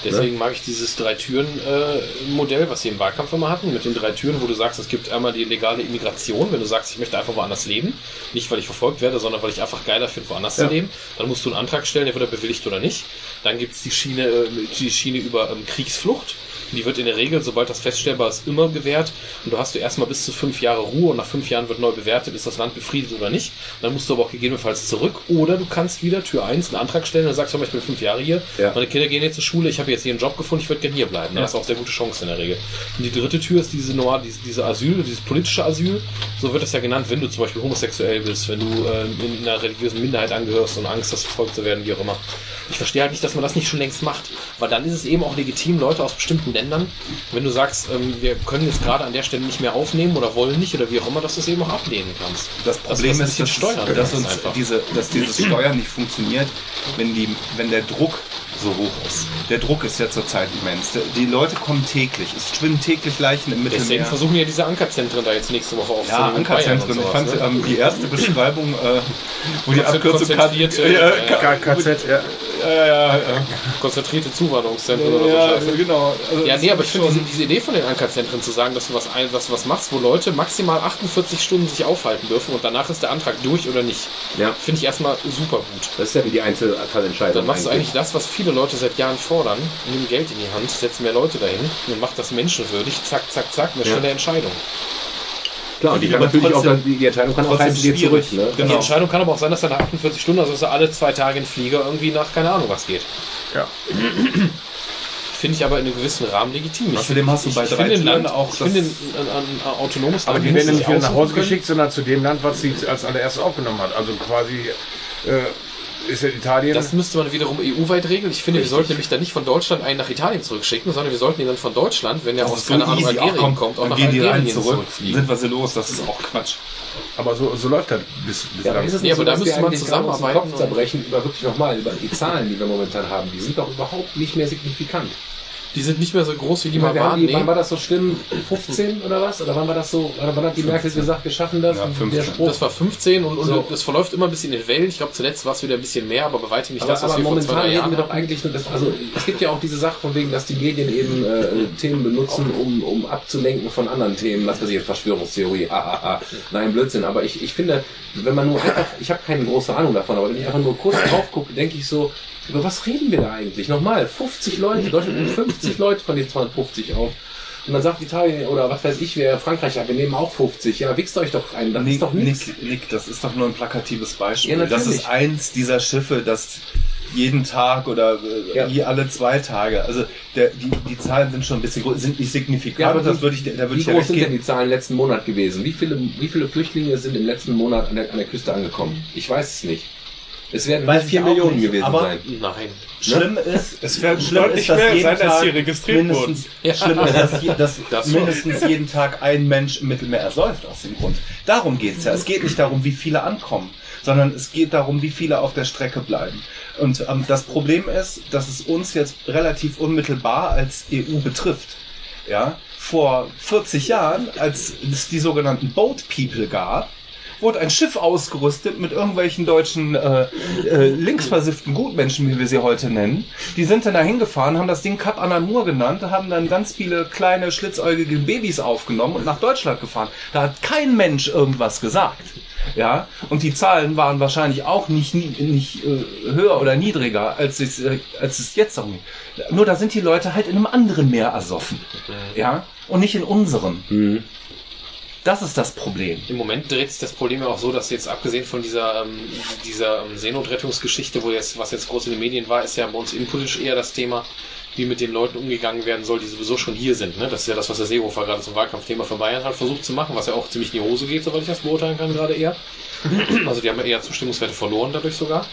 Deswegen mag ich dieses Drei-Türen-Modell, was sie im Wahlkampf immer hatten, mit den drei Türen, wo du sagst, es gibt einmal die legale Immigration, wenn du sagst, ich möchte einfach woanders leben, nicht weil ich verfolgt werde, sondern weil ich einfach geiler finde, woanders Ja. zu leben, dann musst du einen Antrag stellen, der wird er bewilligt oder nicht. Dann gibt's die Schiene, äh, die Schiene über ähm, Kriegsflucht. Die wird in der Regel, sobald das feststellbar ist, immer gewährt. Und du hast du erstmal bis zu fünf Jahre Ruhe und nach fünf Jahren wird neu bewertet, ist das Land befriedet oder nicht. Dann musst du aber auch gegebenenfalls zurück oder du kannst wieder Tür 1 einen Antrag stellen und sagst, ich bin fünf Jahre hier, Ja. meine Kinder gehen jetzt zur Schule, ich habe jetzt hier einen Job gefunden, ich würde gerne hier bleiben. Das ist auch sehr gute Chance in der Regel. Und die dritte Tür ist diese Noir, diese, diese Asyl, dieses politische Asyl. So wird das ja genannt, wenn du zum Beispiel homosexuell bist, wenn du äh, in einer religiösen Minderheit angehörst und Angst hast, verfolgt zu werden, wie auch immer. Ich verstehe halt nicht, dass man das nicht schon längst macht. Weil dann ist es eben auch legitim, Leute aus bestimmten Ländern, wenn du sagst, ähm, wir können jetzt gerade an der Stelle nicht mehr aufnehmen oder wollen nicht oder wie auch immer, dass du es eben auch ablehnen kannst. Das Problem Dass ist, dass, das steuern dass, uns einfach. diese, dass dieses Steuern nicht funktioniert, wenn, die, wenn der Druck so hoch ist. Der Druck ist ja zurzeit immens. Die Leute kommen täglich. Es schwimmen täglich Leichen im Deswegen Mittelmeer. versuchen ja diese Ankerzentren da jetzt nächste Woche aufzunehmen. Ja, Ankerzentren. Ich fand ne? ähm, die erste Beschreibung, äh, wo die Abkürzung konzentrierte, K- ja, K- ja. KZ, ja. Ja, ja, ja. Konzentrierte Zuwanderungszentren oder so. ja, Scheiße. genau. Also Ja, nee, aber ich finde diese, diese Idee von den Ankerzentren zu sagen, dass du was, ein, dass du was machst, wo Leute maximal 48 Stunden sich aufhalten dürfen und danach ist der Antrag durch oder nicht, Ja, finde ich erstmal super gut. das ist ja wie die Einzelfallentscheidung. Dann machst du eigentlich das, was viele Leute seit Jahren fordern. Nimm Geld in die Hand, setz mehr Leute dahin und mach das menschenwürdig. Zack, zack, zack, eine Ja. schnelle Entscheidung. Klar, und die kann Aber natürlich auch, trotzdem- dann- die Entscheidung kann auch heißen, geh schwierig. zurück. Ne? Genau. Die Entscheidung kann aber auch sein, dass er nach 48 Stunden, also dass er alle zwei Tage in Flieger irgendwie nach keine Ahnung was geht. Ja. Finde ich aber in einem gewissen Rahmen legitim. Ich Außerdem hast du bei ich drei Land, auch ich das- finde ein, ein, ein, autonomes Aber Land die muss werden nicht wieder nach Hause können. geschickt, sondern zu dem Land, was sie als allererstes aufgenommen hat. Also quasi äh, ist ja Italien. Das müsste man wiederum EU-weit regeln. Ich finde, wir sollten nämlich dann nicht von Deutschland einen nach Italien zurückschicken, sondern wir sollten ihn dann von Deutschland, wenn er aus, so keine Ahnung, Algerien komm, kommt, auch dann nach gehen die rein Algerien zurück. zurückfliegen. Sind wir sie los? Das ist auch Quatsch. aber so, so läuft das bis, bis Ja, ist es nicht aber so, da müsste man zusammenarbeiten Kopf zerbrechen über wirklich nochmal, über die Zahlen, die wir momentan haben. Die sind doch überhaupt nicht mehr signifikant. Die sind nicht mehr so groß, wie die mal waren. die, wann war Nee. das so schlimm? 15 oder was? Oder wann war das so? Oder wann hat die Merkel gesagt, wir schaffen das? Ja, Und 15. der Spruch. Das war 15 und, und So. das verläuft immer ein bisschen in Wellen. Ich glaube, zuletzt war es wieder ein bisschen mehr, aber bei weitem nicht aber, das, was aber wir vor zwei, momentan drei reden wir doch eigentlich nur das, also es gibt ja auch diese Sache von wegen, dass die Medien eben äh, Themen benutzen, um, um abzulenken von anderen Themen, was weiß ich, Verschwörungstheorie, hahaha, nein, Blödsinn, aber ich, ich finde, wenn man nur einfach, ich habe keine große Ahnung davon, aber wenn ich einfach nur kurz drauf gucke, denke ich so, über was reden wir da eigentlich? Nochmal, 50 Leute, Deutschland nimmt 50 Leute von den 250 auf. Und dann sagt Italien oder was weiß ich, wer Frankreich, ja, wir nehmen auch 50. Ja, wichst euch doch ein, das ist doch nichts. Nick, Nick, das ist doch nur ein plakatives Beispiel. Ja, das ist eins dieser Schiffe, das jeden Tag oder äh, Ja. je alle zwei Tage. Also der, die, die Zahlen sind schon ein bisschen groß, sind nicht signifikant. Ja, aber das wie- würde ich, da würde Wie ich groß sind denn geben. die Zahlen letzten Monat gewesen? Wie viele, wie viele Flüchtlinge sind im letzten Monat an der, an der Küste angekommen? Ich weiß es nicht. Es werden Weiß nicht vier Millionen nicht, gewesen aber- sein. Nein. Schlimm ist, Es werden schlimm deutlich ist, dass mehr jeden sein, als Tag hier registriert mindestens, Ja. schlimm ist, dass, je, dass Das mindestens jeden Tag ein Mensch im Mittelmeer ersäuft aus dem Grund. Darum geht's ja. Es geht nicht darum, wie viele ankommen, sondern es geht darum, wie viele auf der Strecke bleiben. Und ähm, das Problem ist, dass es uns jetzt relativ unmittelbar als EU betrifft. Ja, vor 40 Jahren, als es die sogenannten Boat People gab, wurde ein Schiff ausgerüstet mit irgendwelchen deutschen äh, äh, linksversifften Gutmenschen, wie wir sie heute nennen. Die sind dann da hingefahren, haben das Ding Cap Anamur genannt, haben dann ganz viele kleine schlitzäugige Babys aufgenommen und nach Deutschland gefahren. Da hat kein Mensch irgendwas gesagt. Ja, und die Zahlen waren wahrscheinlich auch nicht, nicht äh, höher oder niedriger, als es, äh, als es jetzt darum geht. Nur da sind die Leute halt in einem anderen Meer ersoffen. Ja, und nicht in unserem. Das ist das Problem. Im Moment dreht sich das Problem ja auch so, dass jetzt abgesehen von dieser, ähm, dieser ähm, Seenotrettungsgeschichte, wo jetzt, was jetzt groß in den Medien war, ist ja bei uns innenpolitisch eher das Thema, wie mit den Leuten umgegangen werden soll, die sowieso schon hier sind. Ne? Das ist ja das, was der Seehofer gerade zum Wahlkampfthema für Bayern hat versucht zu machen, was ja auch ziemlich in die Hose geht, soweit ich das beurteilen kann gerade eher. Also die haben ja eher Zustimmungswerte verloren dadurch sogar.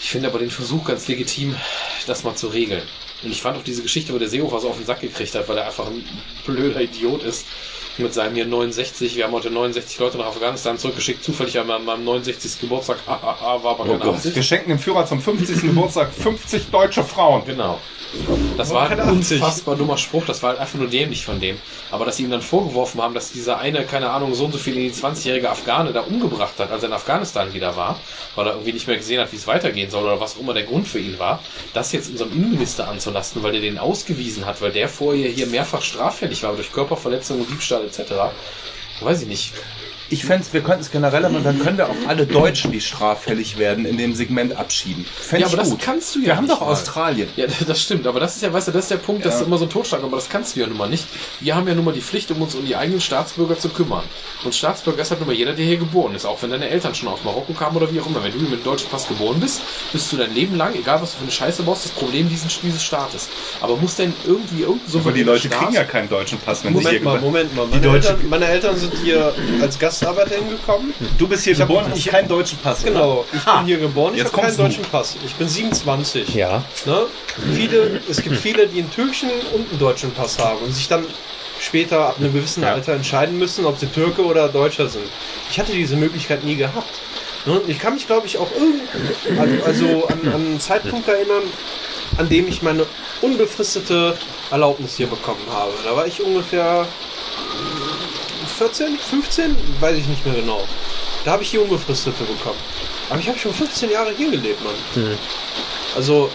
Ich finde aber den Versuch ganz legitim, das mal zu regeln. Und ich fand auch diese Geschichte, wo der Seehofer so auf den Sack gekriegt hat, weil er einfach ein blöder Idiot ist. Mit seinem hier 69, wir haben heute 69 Leute nach Afghanistan zurückgeschickt, zufällig an meinem, meinem 69. Geburtstag, hahaha, war aber keine Absicht. Wir schenken dem Führer zum 50. Geburtstag 50 deutsche Frauen. Genau. Das war ein unfassbar dummer Spruch, das war halt einfach nur dämlich von dem. Aber dass sie ihm dann vorgeworfen haben, dass dieser eine, keine Ahnung, so und so viele 20-jährige Afghane da umgebracht hat, als er in Afghanistan wieder war, weil er irgendwie nicht mehr gesehen hat, wie es weitergehen soll oder was auch immer der Grund für ihn war, das jetzt unserem Innenminister anzulasten, weil der den ausgewiesen hat, weil der vorher hier mehrfach straffällig war durch Körperverletzung und Diebstahl etc. Weiß ich nicht. Ich fände wir könnten es generell, aber dann können wir auch alle Deutschen, die straffällig werden, in dem Segment abschieben. Fänd Ja, aber das gut. kannst du ja Wir haben doch mal. Australien. Ja, das stimmt, aber das ist ja, weißt du, das ist der Punkt, das ist immer so ein Totschlag, aber das kannst du ja nun mal nicht. Wir haben ja nun mal die Pflicht, um uns um die eigenen Staatsbürger zu kümmern. Und Staatsbürger ist halt nun mal jeder, der hier geboren ist, auch wenn deine Eltern schon aus Marokko kamen oder wie auch immer. Wenn du mit dem deutschen Pass geboren bist, bist du dein Leben lang, egal was du für eine Scheiße baust, das Problem dieses, dieses Staates. Aber muss denn irgendwie irgend so Aber die Leute Staat- kriegen ja keinen deutschen Pass, wenn sie hier Moment mal, Moment mal. Die Meine Deutsche- Eltern, meine Eltern sind hier als Gastarbeiter hingekommen. Du bist hier hab- geboren, hast ich- keinen deutschen Pass. Genau, ich bin hier geboren, ich habe keinen deutschen Pass. Ich bin 27. Ja. Ne? Viele, es gibt viele, die einen türkischen und einen deutschen Pass haben und sich dann später ab einem gewissen Ja. Alter entscheiden müssen, ob sie Türke oder Deutscher sind. Ich hatte diese Möglichkeit nie gehabt. Ne? Und ich kann mich, glaube ich, auch irgend, also, also an, an einen Zeitpunkt erinnern, an dem ich meine unbefristete Erlaubnis hier bekommen habe. Da war ich ungefähr 14, 15, weiß ich nicht mehr genau. Da habe ich die unbefristete bekommen. Aber ich habe schon 15 Jahre hier gelebt, Mann. Also,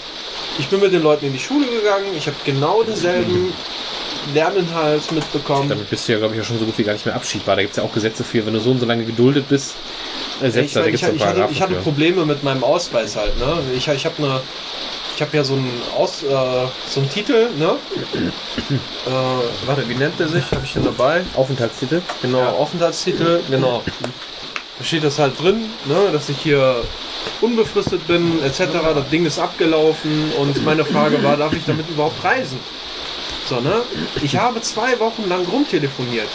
ich bin mit den Leuten in die Schule gegangen, ich habe genau denselben Lerninhalt mitbekommen. Damit bist du ja, glaube ich, auch schon so gut wie gar nicht mehr abschiebbar. Da gibt es ja auch Gesetze für, wenn du so und so lange geduldet bist. Äh, selbst ich, da, da ich, ich, hatte, ich hatte. Probleme mit meinem Ausweis halt, ne? Ich, ich habe eine. Ich habe ja so einen Aus, äh, so einen Titel, ne? äh, warte, wie nennt der sich? Habe ich den dabei? Aufenthaltstitel. Genau, Aufenthaltstitel, genau. Da steht das halt drin, ne, dass ich hier unbefristet bin, etc. Das Ding ist abgelaufen und meine Frage war, darf ich damit überhaupt reisen? So, ne? Ich habe zwei Wochen lang rumtelefoniert.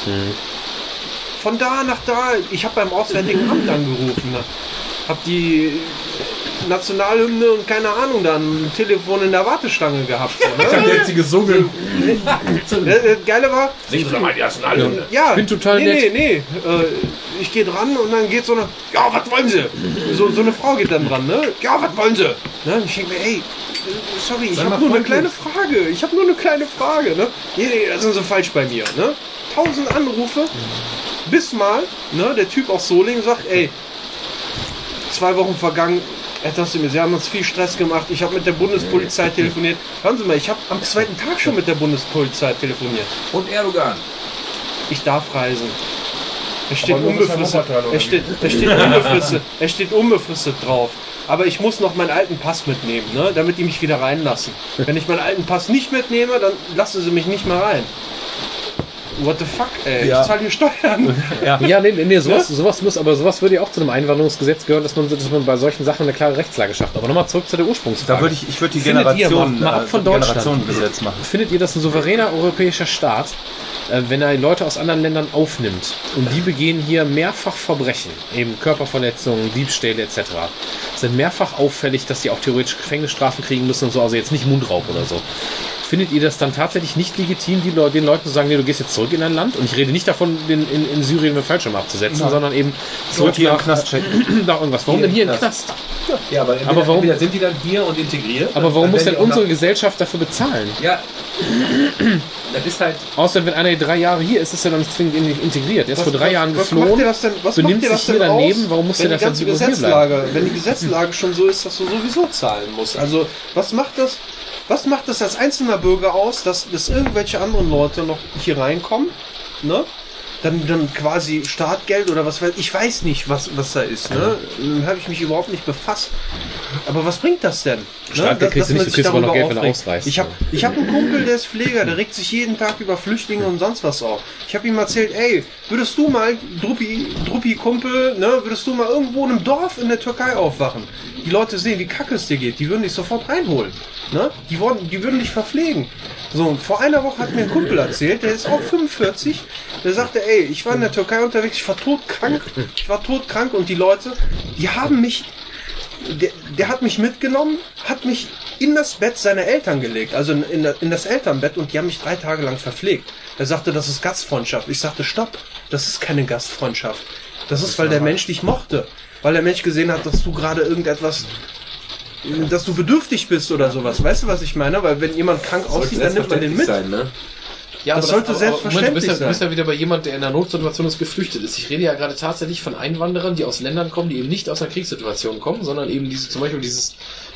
Von da nach da, ich habe beim Auswärtigen Amt angerufen, ne? hab die Nationalhymne und keine Ahnung, dann ein Telefon in der Warteschlange gehabt. So, ne? Der hat sie gesungen. Das Geile war, Singen Sie doch mal die Nationalhymne. ja, bin total nee, nett. Nee, nee, äh, ich gehe dran und dann geht so eine, ja, was wollen Sie? So, so eine Frau geht dann dran, ne? Ja, was wollen Sie? Ne? Und ich denke mir, ey, sorry, ich habe nur eine kleine Frage. Ich habe nur eine kleine Frage, ne? Nee, nee, das sind Sie falsch bei mir, ne? Tausend Anrufe, bis mal, ne, der Typ aus Solingen sagt, ey, zwei Wochen vergangen, er mir, Sie haben uns viel Stress gemacht, ich habe mit der Bundespolizei telefoniert. Hören Sie mal, ich habe am zweiten Tag schon mit der Bundespolizei telefoniert. Und Erdogan. Ich darf reisen. Es steht unbefristet. Es steht, es steht unbefristet. Es steht unbefristet drauf. Aber ich muss noch meinen alten Pass mitnehmen, ne, damit die mich wieder reinlassen. Wenn ich meinen alten Pass nicht mitnehme, dann lassen sie mich nicht mehr rein. What the fuck, ey? Ja. Ich zahle hier Steuern. Ja, nee, nee, nee sowas, sowas muss, aber sowas würde ja auch zu einem Einwanderungsgesetz gehören, dass man, dass man bei solchen Sachen eine klare Rechtslage schafft. Aber nochmal zurück zu der Ursprungsfrage. Da würde ich, ich würde die Findet ihr, Generation, mal ab von Deutschland. Generationengesetz machen. Findet ihr das ein souveräner europäischer Staat, äh, wenn er Leute aus anderen Ländern aufnimmt und die begehen hier mehrfach Verbrechen, eben Körperverletzungen, Diebstähle etc., sind mehrfach auffällig, dass die auch theoretisch Gefängnisstrafen kriegen müssen und so, also jetzt nicht Mundraub oder so. Findet ihr das dann tatsächlich nicht legitim, die Leu den Leuten zu sagen, nee, du gehst jetzt zurück in dein Land? Und ich rede nicht davon, den in, in Syrien mit Fallschirm abzusetzen, sondern eben zurück hier nach, Knast checken. nach irgendwas. Warum denn hier im Knast? Ja, aber, Aber warum- entweder sind die dann hier und integriert? Aber warum dann muss denn unsere Gesellschaft dafür bezahlen? Ja. Das ist halt. Außer wenn einer hier drei Jahre hier ist, ist er dann nicht zwingend in- integriert. Er ist vor drei Jahren was macht geflohen. dir das denn, was benimmt macht sich hier denn daneben, warum muss die das dann hier bleiben? Gesetzlage, wenn die Gesetzlage schon so ist, dass du sowieso zahlen musst? Also, was macht das, was macht das als einzelner Bürger aus, dass, dass irgendwelche anderen Leute noch hier reinkommen, ne? Dann, dann quasi Startgeld oder was weiß ich, weiß nicht, was, was da ist, ne? Dann habe ich mich überhaupt nicht befasst. Aber was bringt das denn? Ne? Startgeld kriegst du man nicht, du kriegst aber noch Geld, wenn du aufregt. ausreist. Ich habe ich hab einen Kumpel, der ist Pfleger, der regt sich jeden Tag über Flüchtlinge und sonst was auf. Ich habe ihm erzählt, ey, würdest du mal, Druppi, Druppi Kumpel, ne, würdest du mal irgendwo in einem Dorf in der Türkei aufwachen? Die Leute sehen, wie kacke es dir geht, die würden dich sofort reinholen. Ne? Die, wollen, die würden dich verpflegen. So, vor einer Woche hat mir ein Kumpel erzählt, der ist auch 45, der sagte, ey, ich war in der Türkei unterwegs, ich war todkrank, ich war todkrank und die Leute, die haben mich der, der hat mich mitgenommen, hat mich in das Bett seiner Eltern gelegt, also in, in, in das Elternbett und die haben mich drei Tage lang verpflegt. Er sagte, das ist Gastfreundschaft. Ich sagte, stopp, das ist keine Gastfreundschaft. Das ist, weil der Mensch dich mochte. Weil der Mensch gesehen hat, dass du gerade irgendetwas, dass du bedürftig bist oder sowas. Weißt du, was ich meine? Weil wenn jemand krank aussieht, dann nimmt man den mit. Sein, ne? Ja, Das sollte selbstverständlich Moment, du bist ja, sein. Du bist ja wieder bei jemand, der in einer Notsituation ist, geflüchtet ist. Ich rede ja gerade tatsächlich von Einwanderern, die aus Ländern kommen, die eben nicht aus einer Kriegssituation kommen, sondern eben diese, zum Beispiel dieses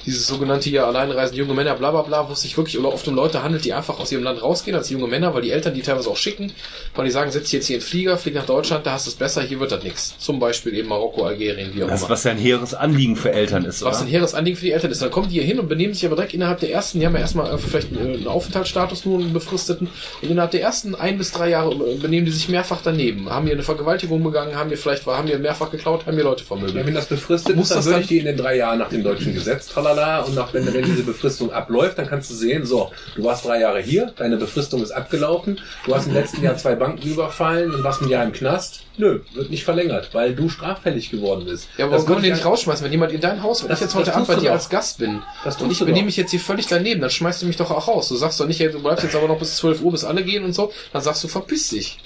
dieses sogenannte hier alleinreisende junge Männer, bla bla bla, wo es sich wirklich oder oft um Leute handelt, die einfach aus ihrem Land rausgehen als junge Männer, weil die Eltern die teilweise auch schicken, weil die sagen, setz dich jetzt hier in den Flieger, flieg nach Deutschland, da hast du es besser, hier wird das nichts. Zum Beispiel eben Marokko, Algerien, wie auch Das, immer. was ja ein hehres Anliegen für Eltern ist, Was oder? ein hehres Anliegen für die Eltern ist. Dann kommen die hier hin und benehmen sich aber direkt innerhalb der ersten, die haben ja erstmal äh, vielleicht einen, einen Aufenthaltsstatus, nur einen befristeten, und innerhalb der ersten ein bis drei Jahre äh, benehmen die sich mehrfach daneben. Haben hier eine Vergewaltigung begangen, haben hier vielleicht, haben hier mehrfach geklaut, haben hier Leute Ja, vermöbelt. wenn das befristet Muss ist, dann das würde dann- ich die in den drei Jahren nach dem deutschen Gesetz, tralala, und nach, wenn, wenn diese Befristung abläuft, dann kannst du sehen, so, du warst drei Jahre hier, deine Befristung ist abgelaufen, du hast im letzten Jahr zwei Banken überfallen und warst ein Jahr im Knast. Nö, wird nicht verlängert, weil du straffällig geworden bist. Ja, aber Das können die ich nicht rausschmeißen, wenn jemand in dein Haus, wenn Das- ich jetzt heute Abend bei dir als Gast bin Das und ich du benehme mich jetzt hier völlig daneben, dann schmeißt du mich doch auch raus. Du sagst doch nicht, hey, du bleibst jetzt aber noch bis 12 Uhr, bis alle gehen und so, dann sagst du, verpiss dich.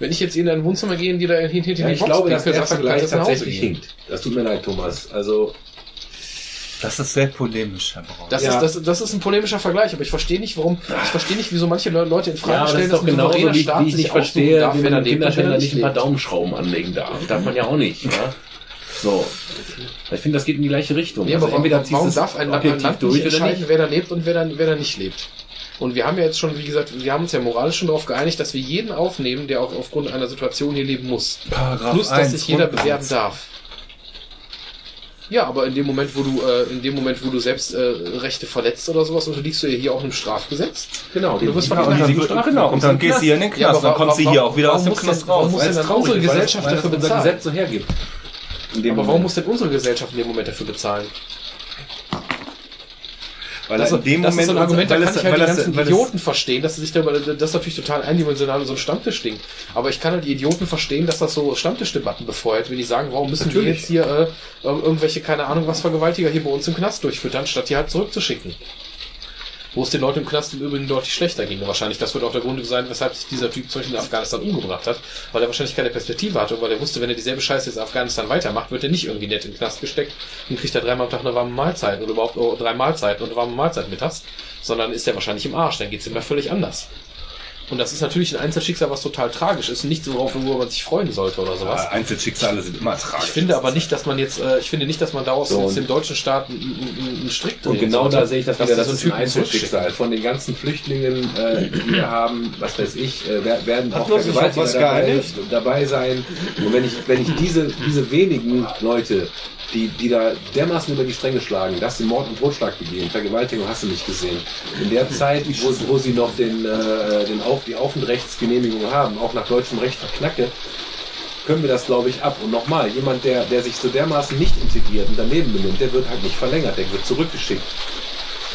Wenn ich jetzt in dein Wohnzimmer gehe und dir da hinter hinter Ja, die ich Box glaube, dass der Vergleich tatsächlich hinkt. Das tut mir leid, Thomas. Also, Das ist sehr polemisch, Herr Braun. Das, Ja. ist, das, das ist ein polemischer Vergleich, aber ich verstehe nicht, warum, ich verstehe nicht, wieso manche Le- Leute in Frage ja, aber das stellen, ist doch ein souveräner wie, Staat wie ich sich nicht aussuchen verstehe, darf, wie wer man lebt Kinderständer da nicht ein paar lebt. Daumenschrauben anlegen darf. Darf man ja auch nicht. Ja? So. Ich finde, das geht in die gleiche Richtung. Ja, Also aber entweder warum, darf ein Land, ein Land durch entscheiden, nicht? wer da lebt und wer da, wer da nicht lebt? Und wir haben ja jetzt schon, wie gesagt, wir haben uns ja moralisch schon darauf geeinigt, dass wir jeden aufnehmen, der auch aufgrund einer Situation hier leben muss. Paragraph Plus, dass 1, sich jeder bewerben darf. Ja, aber in dem Moment, wo du, äh, in dem Moment, wo du selbst äh, Rechte verletzt oder sowas, unterliegst du ja hier auch einem Strafgesetz. Genau, Du wirst von Ja, und dann, genau, und dann gehst du hier in den Knast, Ja, aber dann kommst du hier auch wieder aus dem Knast denn- warum raus. muss denn traurig unsere Gesellschaft dafür bezahlen? Gesetz so hergibt. Aber warum muss denn unsere Gesellschaft in dem Moment dafür bezahlen? Weil Das, in dem das ist Moment so ein Argument, da kann es- ich halt die ganzen es- Idioten verstehen, dass sie sich darüber, das ist natürlich total eindimensional so ein Stammtischding. Aber ich kann halt die Idioten verstehen, dass das so Stammtischdebatten befeuert, wenn die sagen, warum müssen wir Natürlich. jetzt hier äh, ir- irgendwelche, keine Ahnung, was Vergewaltiger hier bei uns im Knast durchfüttern, statt die halt zurückzuschicken. Wo es den Leuten im Knast im Übrigen deutlich schlechter ging. Wahrscheinlich, das wird auch der Grund sein, weshalb sich dieser Typ zum Beispiel in Afghanistan umgebracht hat, weil er wahrscheinlich keine Perspektive hatte und weil er wusste, wenn er dieselbe Scheiße jetzt in Afghanistan weitermacht, wird er nicht irgendwie nett den Knast gesteckt und kriegt er dreimal am Tag eine warme Mahlzeit oder überhaupt oh, drei Mahlzeiten und eine warme Mahlzeit mittags, sondern ist er wahrscheinlich im Arsch, dann geht's ihm ja völlig anders. Und das ist natürlich ein Einzelschicksal, was total tragisch ist und nicht so, worüber man sich freuen sollte oder sowas. Einzelschicksale sind immer tragisch. Ich finde aber nicht, dass man jetzt, äh, ich finde nicht, dass man daraus So, jetzt und- dem deutschen Staat einen, Strick Und drehen genau sollte, da sehe ich das dass wieder, das so ist ein Einzelschicksal. Von den ganzen Flüchtlingen, äh, die wir haben, was weiß ich, äh, wer- werden Hat auch Vergewaltiger dabei, dabei sein. Und wenn ich, wenn ich diese, diese wenigen Leute, die, die da dermaßen über die Stränge schlagen, dass sie Mord und Totschlag begehen, Vergewaltigung hast du nicht gesehen. In der Zeit, wo, wo sie noch den, äh, den Auf, die Aufentrechtsgenehmigung haben, auch nach deutschem Recht verknacke, können wir das, glaube ich, ab. Und nochmal, jemand, der, der sich so dermaßen nicht integriert und daneben benimmt, der wird halt nicht verlängert, der wird zurückgeschickt.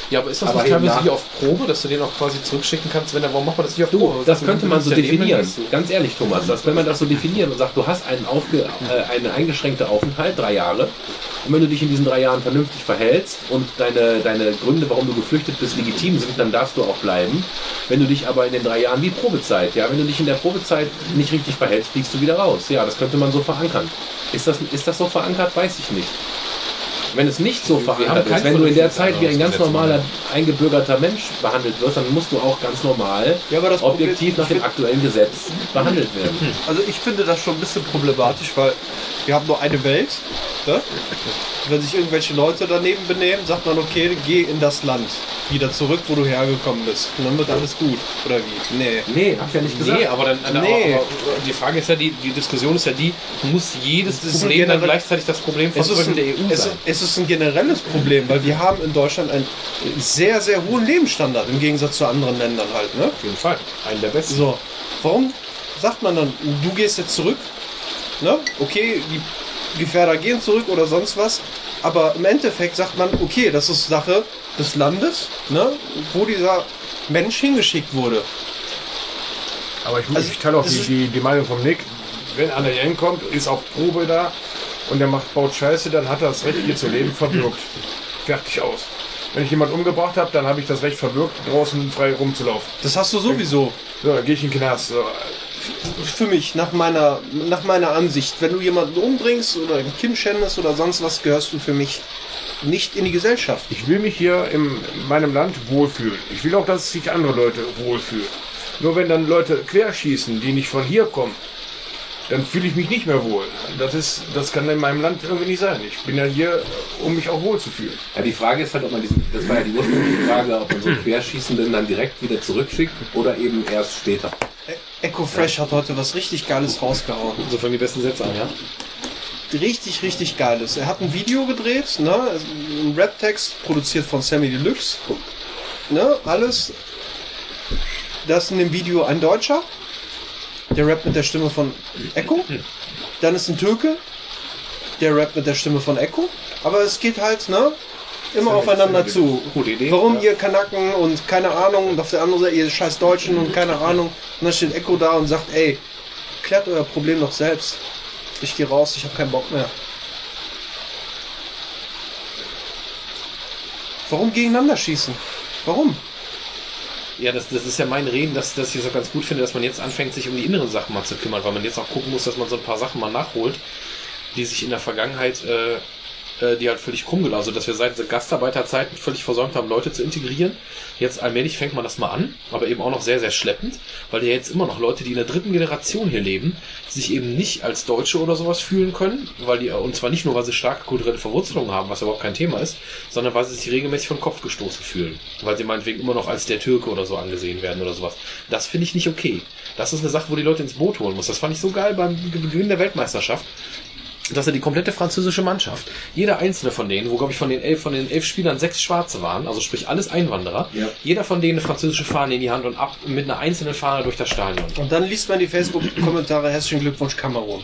Ja, aber ist das Aber nicht teilweise wie auf Probe, dass du den auch quasi zurückschicken kannst, wenn er, warum macht man das nicht auf Du, Probe? das könnte man so definieren. Ganz ehrlich, Thomas, dass wenn man das so definiert und sagt, du hast einen, aufge, äh, einen eingeschränkten Aufenthalt, drei Jahre, und wenn du dich in diesen drei Jahren vernünftig verhältst und deine, deine Gründe, warum du geflüchtet bist, legitim sind, dann darfst du auch bleiben. Wenn du dich aber in den drei Jahren wie Probezeit, ja, wenn du dich in der Probezeit nicht richtig verhältst, fliegst du wieder raus. Ja, das könnte man so verankern. Ist das, ist das so verankert? Weiß ich nicht. Wenn es nicht so kein ist, wenn du in der Zeit wie ein ganz normaler, eingebürgerter Mensch behandelt wirst, dann musst du auch ganz normal Ja, aber das Problem- objektiv nach dem aktuellen Gesetz behandelt werden. Also ich finde das schon ein bisschen problematisch, weil wir haben nur eine Welt. Ne? Wenn sich irgendwelche Leute daneben benehmen, sagt man, okay, geh in das Land. Wieder zurück, wo du hergekommen bist. Und dann wird alles gut. Oder wie? Nee. Nee, hab ich ja nicht gesagt. Nee, aber dann, dann Nee. aber, aber die Frage ist ja, die, die Diskussion ist ja die, muss jedes ist Problem dann gleichzeitig das Problem von ist, der EU es, sein? es ist ein generelles Problem, weil wir haben in Deutschland einen sehr, sehr hohen Lebensstandard im Gegensatz zu anderen Ländern halt. Ne? Auf jeden Fall. Einen der besten. So, warum sagt man dann, du gehst jetzt zurück? Ne? Okay, die Gefährder gehen zurück oder sonst was. Aber im Endeffekt sagt man, okay, das ist Sache des Landes, ne? wo dieser Mensch hingeschickt wurde. Aber ich, Also, ich teile auch die, die, die Meinung vom Nick. Wenn einer hier hinkommt, ist auf Probe da und der macht, baut Scheiße, dann hat er das Recht, hier zu leben, verbürgt. Fertig aus. Wenn ich jemanden umgebracht habe, dann habe ich das Recht verbürgt, draußen frei rumzulaufen. Das hast du sowieso. So, dann gehe ich in den Knast. So. Für mich, nach meiner, nach meiner Ansicht. Wenn du jemanden umbringst oder ein Kind schändest oder sonst was, gehörst du für mich nicht in die Gesellschaft. Ich will mich hier in meinem Land wohlfühlen. Ich will auch, dass sich andere Leute wohlfühlen. Nur wenn dann Leute querschießen, die nicht von hier kommen, dann fühle ich mich nicht mehr wohl. Das ist, das kann in meinem Land irgendwie nicht sein. Ich bin ja hier, um mich auch wohl zu fühlen. Ja, die Frage ist halt, ob man diesen, das war ja die ursprüngliche Frage, ob man so Querschießenden dann direkt wieder zurückschickt oder eben erst später. Echo Fresh hat heute was richtig Geiles rausgehauen. So fangen die besten Sätze an, ja? Richtig, richtig Geiles. Er hat ein Video gedreht, ne? Ein Rap-Text, produziert von Sammy Deluxe. Ne? Alles. Das ist in dem Video ein Deutscher. Der rappt mit der Stimme von Echo. Dann ist ein Türke. Der rappt mit der Stimme von Echo. Aber es geht halt, ne? Immer aufeinander zu. Gute Idee. Warum ihr Kanaken und keine Ahnung und auf der anderen Seite ihr scheiß Deutschen und keine Ahnung. Und dann steht Echo da und sagt, ey, klärt euer Problem doch selbst. Ich gehe raus, ich habe keinen Bock mehr. Warum gegeneinander schießen? Warum? Ja, das, das ist ja mein Reden, dass, dass ich so ganz gut finde, dass man jetzt anfängt, sich um die inneren Sachen mal zu kümmern, weil man jetzt auch gucken muss, dass man so ein paar Sachen mal nachholt, die sich in der Vergangenheit, äh, die halt völlig krumm gelaufen. Also, dass wir seit Gastarbeiterzeit völlig versäumt haben, Leute zu integrieren. Jetzt allmählich fängt man das mal an, aber eben auch noch sehr, sehr schleppend, weil ja jetzt immer noch Leute, die in der dritten Generation hier leben, sich eben nicht als Deutsche oder sowas fühlen können, weil die, und zwar nicht nur, weil sie starke kulturelle Verwurzelungen haben, was überhaupt kein Thema ist, sondern weil sie sich regelmäßig vom Kopf gestoßen fühlen, weil sie meinetwegen immer noch als der Türke oder so angesehen werden oder sowas. Das finde ich nicht okay. Das ist eine Sache, wo die Leute ins Boot holen muss. Das fand ich so geil beim Beginn der Weltmeisterschaft dass er die komplette französische Mannschaft, jeder einzelne von denen, wo glaube ich von den elf, von den elf Spielern sechs Schwarze waren, also sprich alles Einwanderer, Ja. jeder von denen eine französische Fahne in die Hand und ab mit einer einzelnen Fahne durch das Stadion. Und dann liest man die Facebook-Kommentare, herzlichen Glückwunsch Kamerun.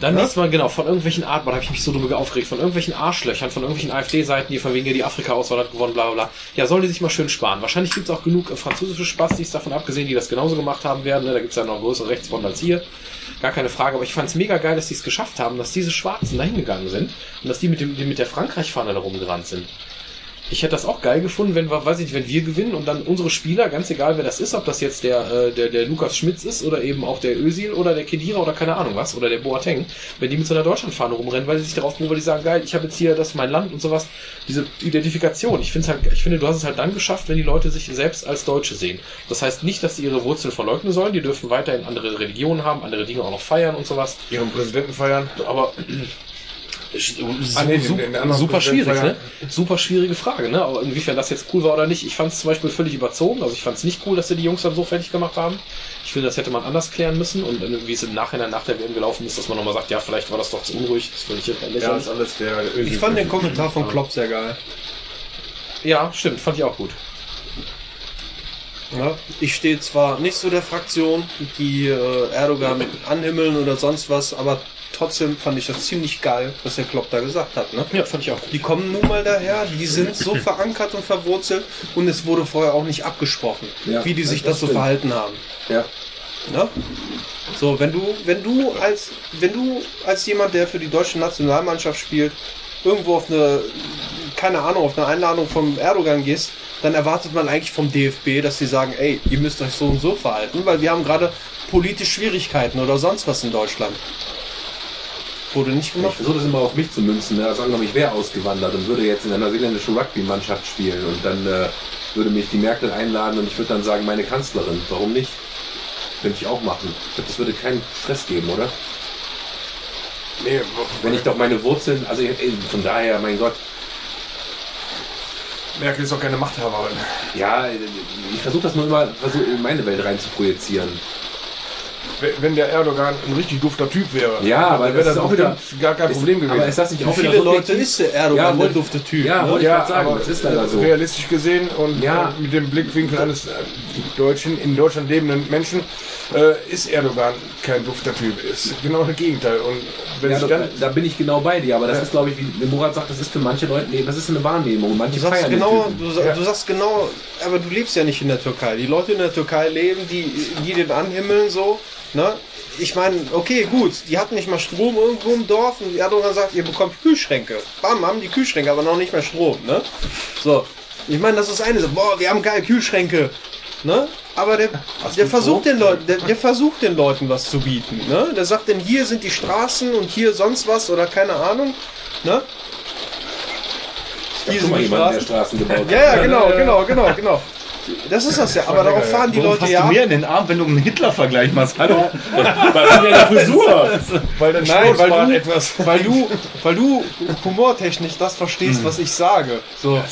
Dann Ja? liest man genau von irgendwelchen Arten, da habe ich mich so drüber aufgeregt, von irgendwelchen Arschlöchern, von irgendwelchen AfD-Seiten, die von wegen ja die Afrika-Auswahl hat gewonnen, bla bla bla. Ja, sollen die sich mal schön sparen. Wahrscheinlich gibt es auch genug äh, französische Spastis davon abgesehen, die das genauso gemacht haben werden. Ne? Da gibt es ja noch größere Rechtsfront als hier. Gar keine Frage, aber ich fand es mega geil, dass die es geschafft haben, dass diese Schwarzen da hingegangen sind und dass die mit, dem, die mit der Frankreich-Fahne da rumgerannt sind. Ich hätte das auch geil gefunden, wenn wir, weiß ich nicht, wenn wir gewinnen und dann unsere Spieler, ganz egal wer das ist, ob das jetzt der, äh, der, der Lukas Schmitz ist oder eben auch der Özil oder der Kedira oder keine Ahnung was oder der Boateng, wenn die mit so einer Deutschlandfahne rumrennen, weil sie sich darauf beruhen, weil die sagen, geil, ich habe jetzt hier das mein Land und sowas, diese Identifikation. Ich finde halt, ich finde, du hast es halt dann geschafft, wenn die Leute sich selbst als Deutsche sehen. Das heißt nicht, dass sie ihre Wurzeln verleugnen sollen, die dürfen weiterhin andere Religionen haben, andere Dinge auch noch feiern und sowas, Ihren Präsidenten feiern. aber Ah, nee, den- Su- den anderen super schwierig, ne? Super schwierige Frage, ne? Aber inwiefern das jetzt cool war oder nicht. Ich fand es zum Beispiel völlig überzogen. Also ich fand es nicht cool, dass sie die Jungs dann so fertig gemacht haben. Ich finde, das hätte man anders klären müssen. Und wie es im Nachhinein nach der WM gelaufen ist, dass man nochmal sagt, ja, vielleicht war das doch zu unruhig. Das finde ich jetzt Ja, lächerlich. ist alles der, der Ich fand den Kommentar von Klopp sehr geil. Ja, stimmt. Fand ich auch gut. Ja, ich stehe zwar nicht zu der Fraktion, die äh, Erdogan anhimmeln oder sonst was, aber trotzdem fand ich das ziemlich geil, was der Klopp da gesagt hat. Ne? Ja, fand ich auch. Die kommen nun mal daher, die sind so verankert und verwurzelt und es wurde vorher auch nicht abgesprochen, Ja, wie die sich das das so stimmt. verhalten haben. Ja. Ne? So, wenn du, wenn du als, wenn du als jemand, der für die deutsche Nationalmannschaft spielt, irgendwo auf eine, keine Ahnung, auf eine Einladung vom Erdogan gehst, dann erwartet man eigentlich vom DFB, dass sie sagen, ey, ihr müsst euch so und so verhalten, weil wir haben gerade politisch Schwierigkeiten oder sonst was in Deutschland. Wurde nicht Ich gemacht. versuche das immer auf mich zu münzen. Ne? Also angenommen, ich wäre ausgewandert und würde jetzt in einer neuseeländischen Rugby-Mannschaft spielen und dann äh, würde mich die Merkel einladen und ich würde dann sagen, meine Kanzlerin. Warum nicht? Könnte ich auch machen. Ich glaube, das würde keinen Stress geben, oder? Nee, Wenn ich doch meine Wurzeln, also ey, von daher, mein Gott, Merkel ist doch keine Machthaberin. ja, ich versuche das nur immer versuch, in meine Welt rein zu projizieren. Wenn- Wenn der Erdogan ein richtig dufter Typ wäre, Ja, aber dann wäre das das auch wieder gar kein ist- Problem gewesen. Aber ist das nicht auch wieder viele Leute ist der Erdogan, Ja, der wollte- dufte Typ? Ja, ne? wollte ich gerade sagen, aber das ist leider so. realistisch gesehen und Ja. äh, mit dem Blickwinkel eines äh, deutschen, in Deutschland lebenden Menschen äh, ist Erdogan kein dufter Typ. Ist genau das Gegenteil. Und wenn Ja, da, dann da bin ich genau bei dir, aber das Ja. ist, glaube ich, wie Murat sagt, das ist für manche Leute, nee, das ist eine Wahrnehmung. Manche Du sagst genau, du, sa- Ja. du sagst genau, aber du lebst ja nicht in der Türkei. Die Leute in der Türkei leben, die, die den anhimmeln so, ne? Ich meine, okay, gut, die hatten nicht mal Strom irgendwo im Dorf und Erdogan sagt, ihr bekommt Kühlschränke. Bam, haben die Kühlschränke, aber noch nicht mehr Strom, ne? So. Ich meine, das ist eine so, boah, wir haben geil Kühlschränke, ne? Aber der, der versucht den Leuten, der, der versucht den Leuten was zu bieten, ne? Der sagt denn, hier sind die Straßen und hier sonst was oder keine Ahnung, ne? Hab schon mal jemanden der Straßen gebaut. Ja, ja, genau, genau, genau, genau. Das ist das ja. Aber darauf fahren die Warum Leute ja. du mir in den Arm, wenn du einen Hitler-Vergleich machst? Hallo? Frisur. Weil dann Nein, weil du, etwas. weil du, weil du humortechnisch das verstehst, was ich sage. So.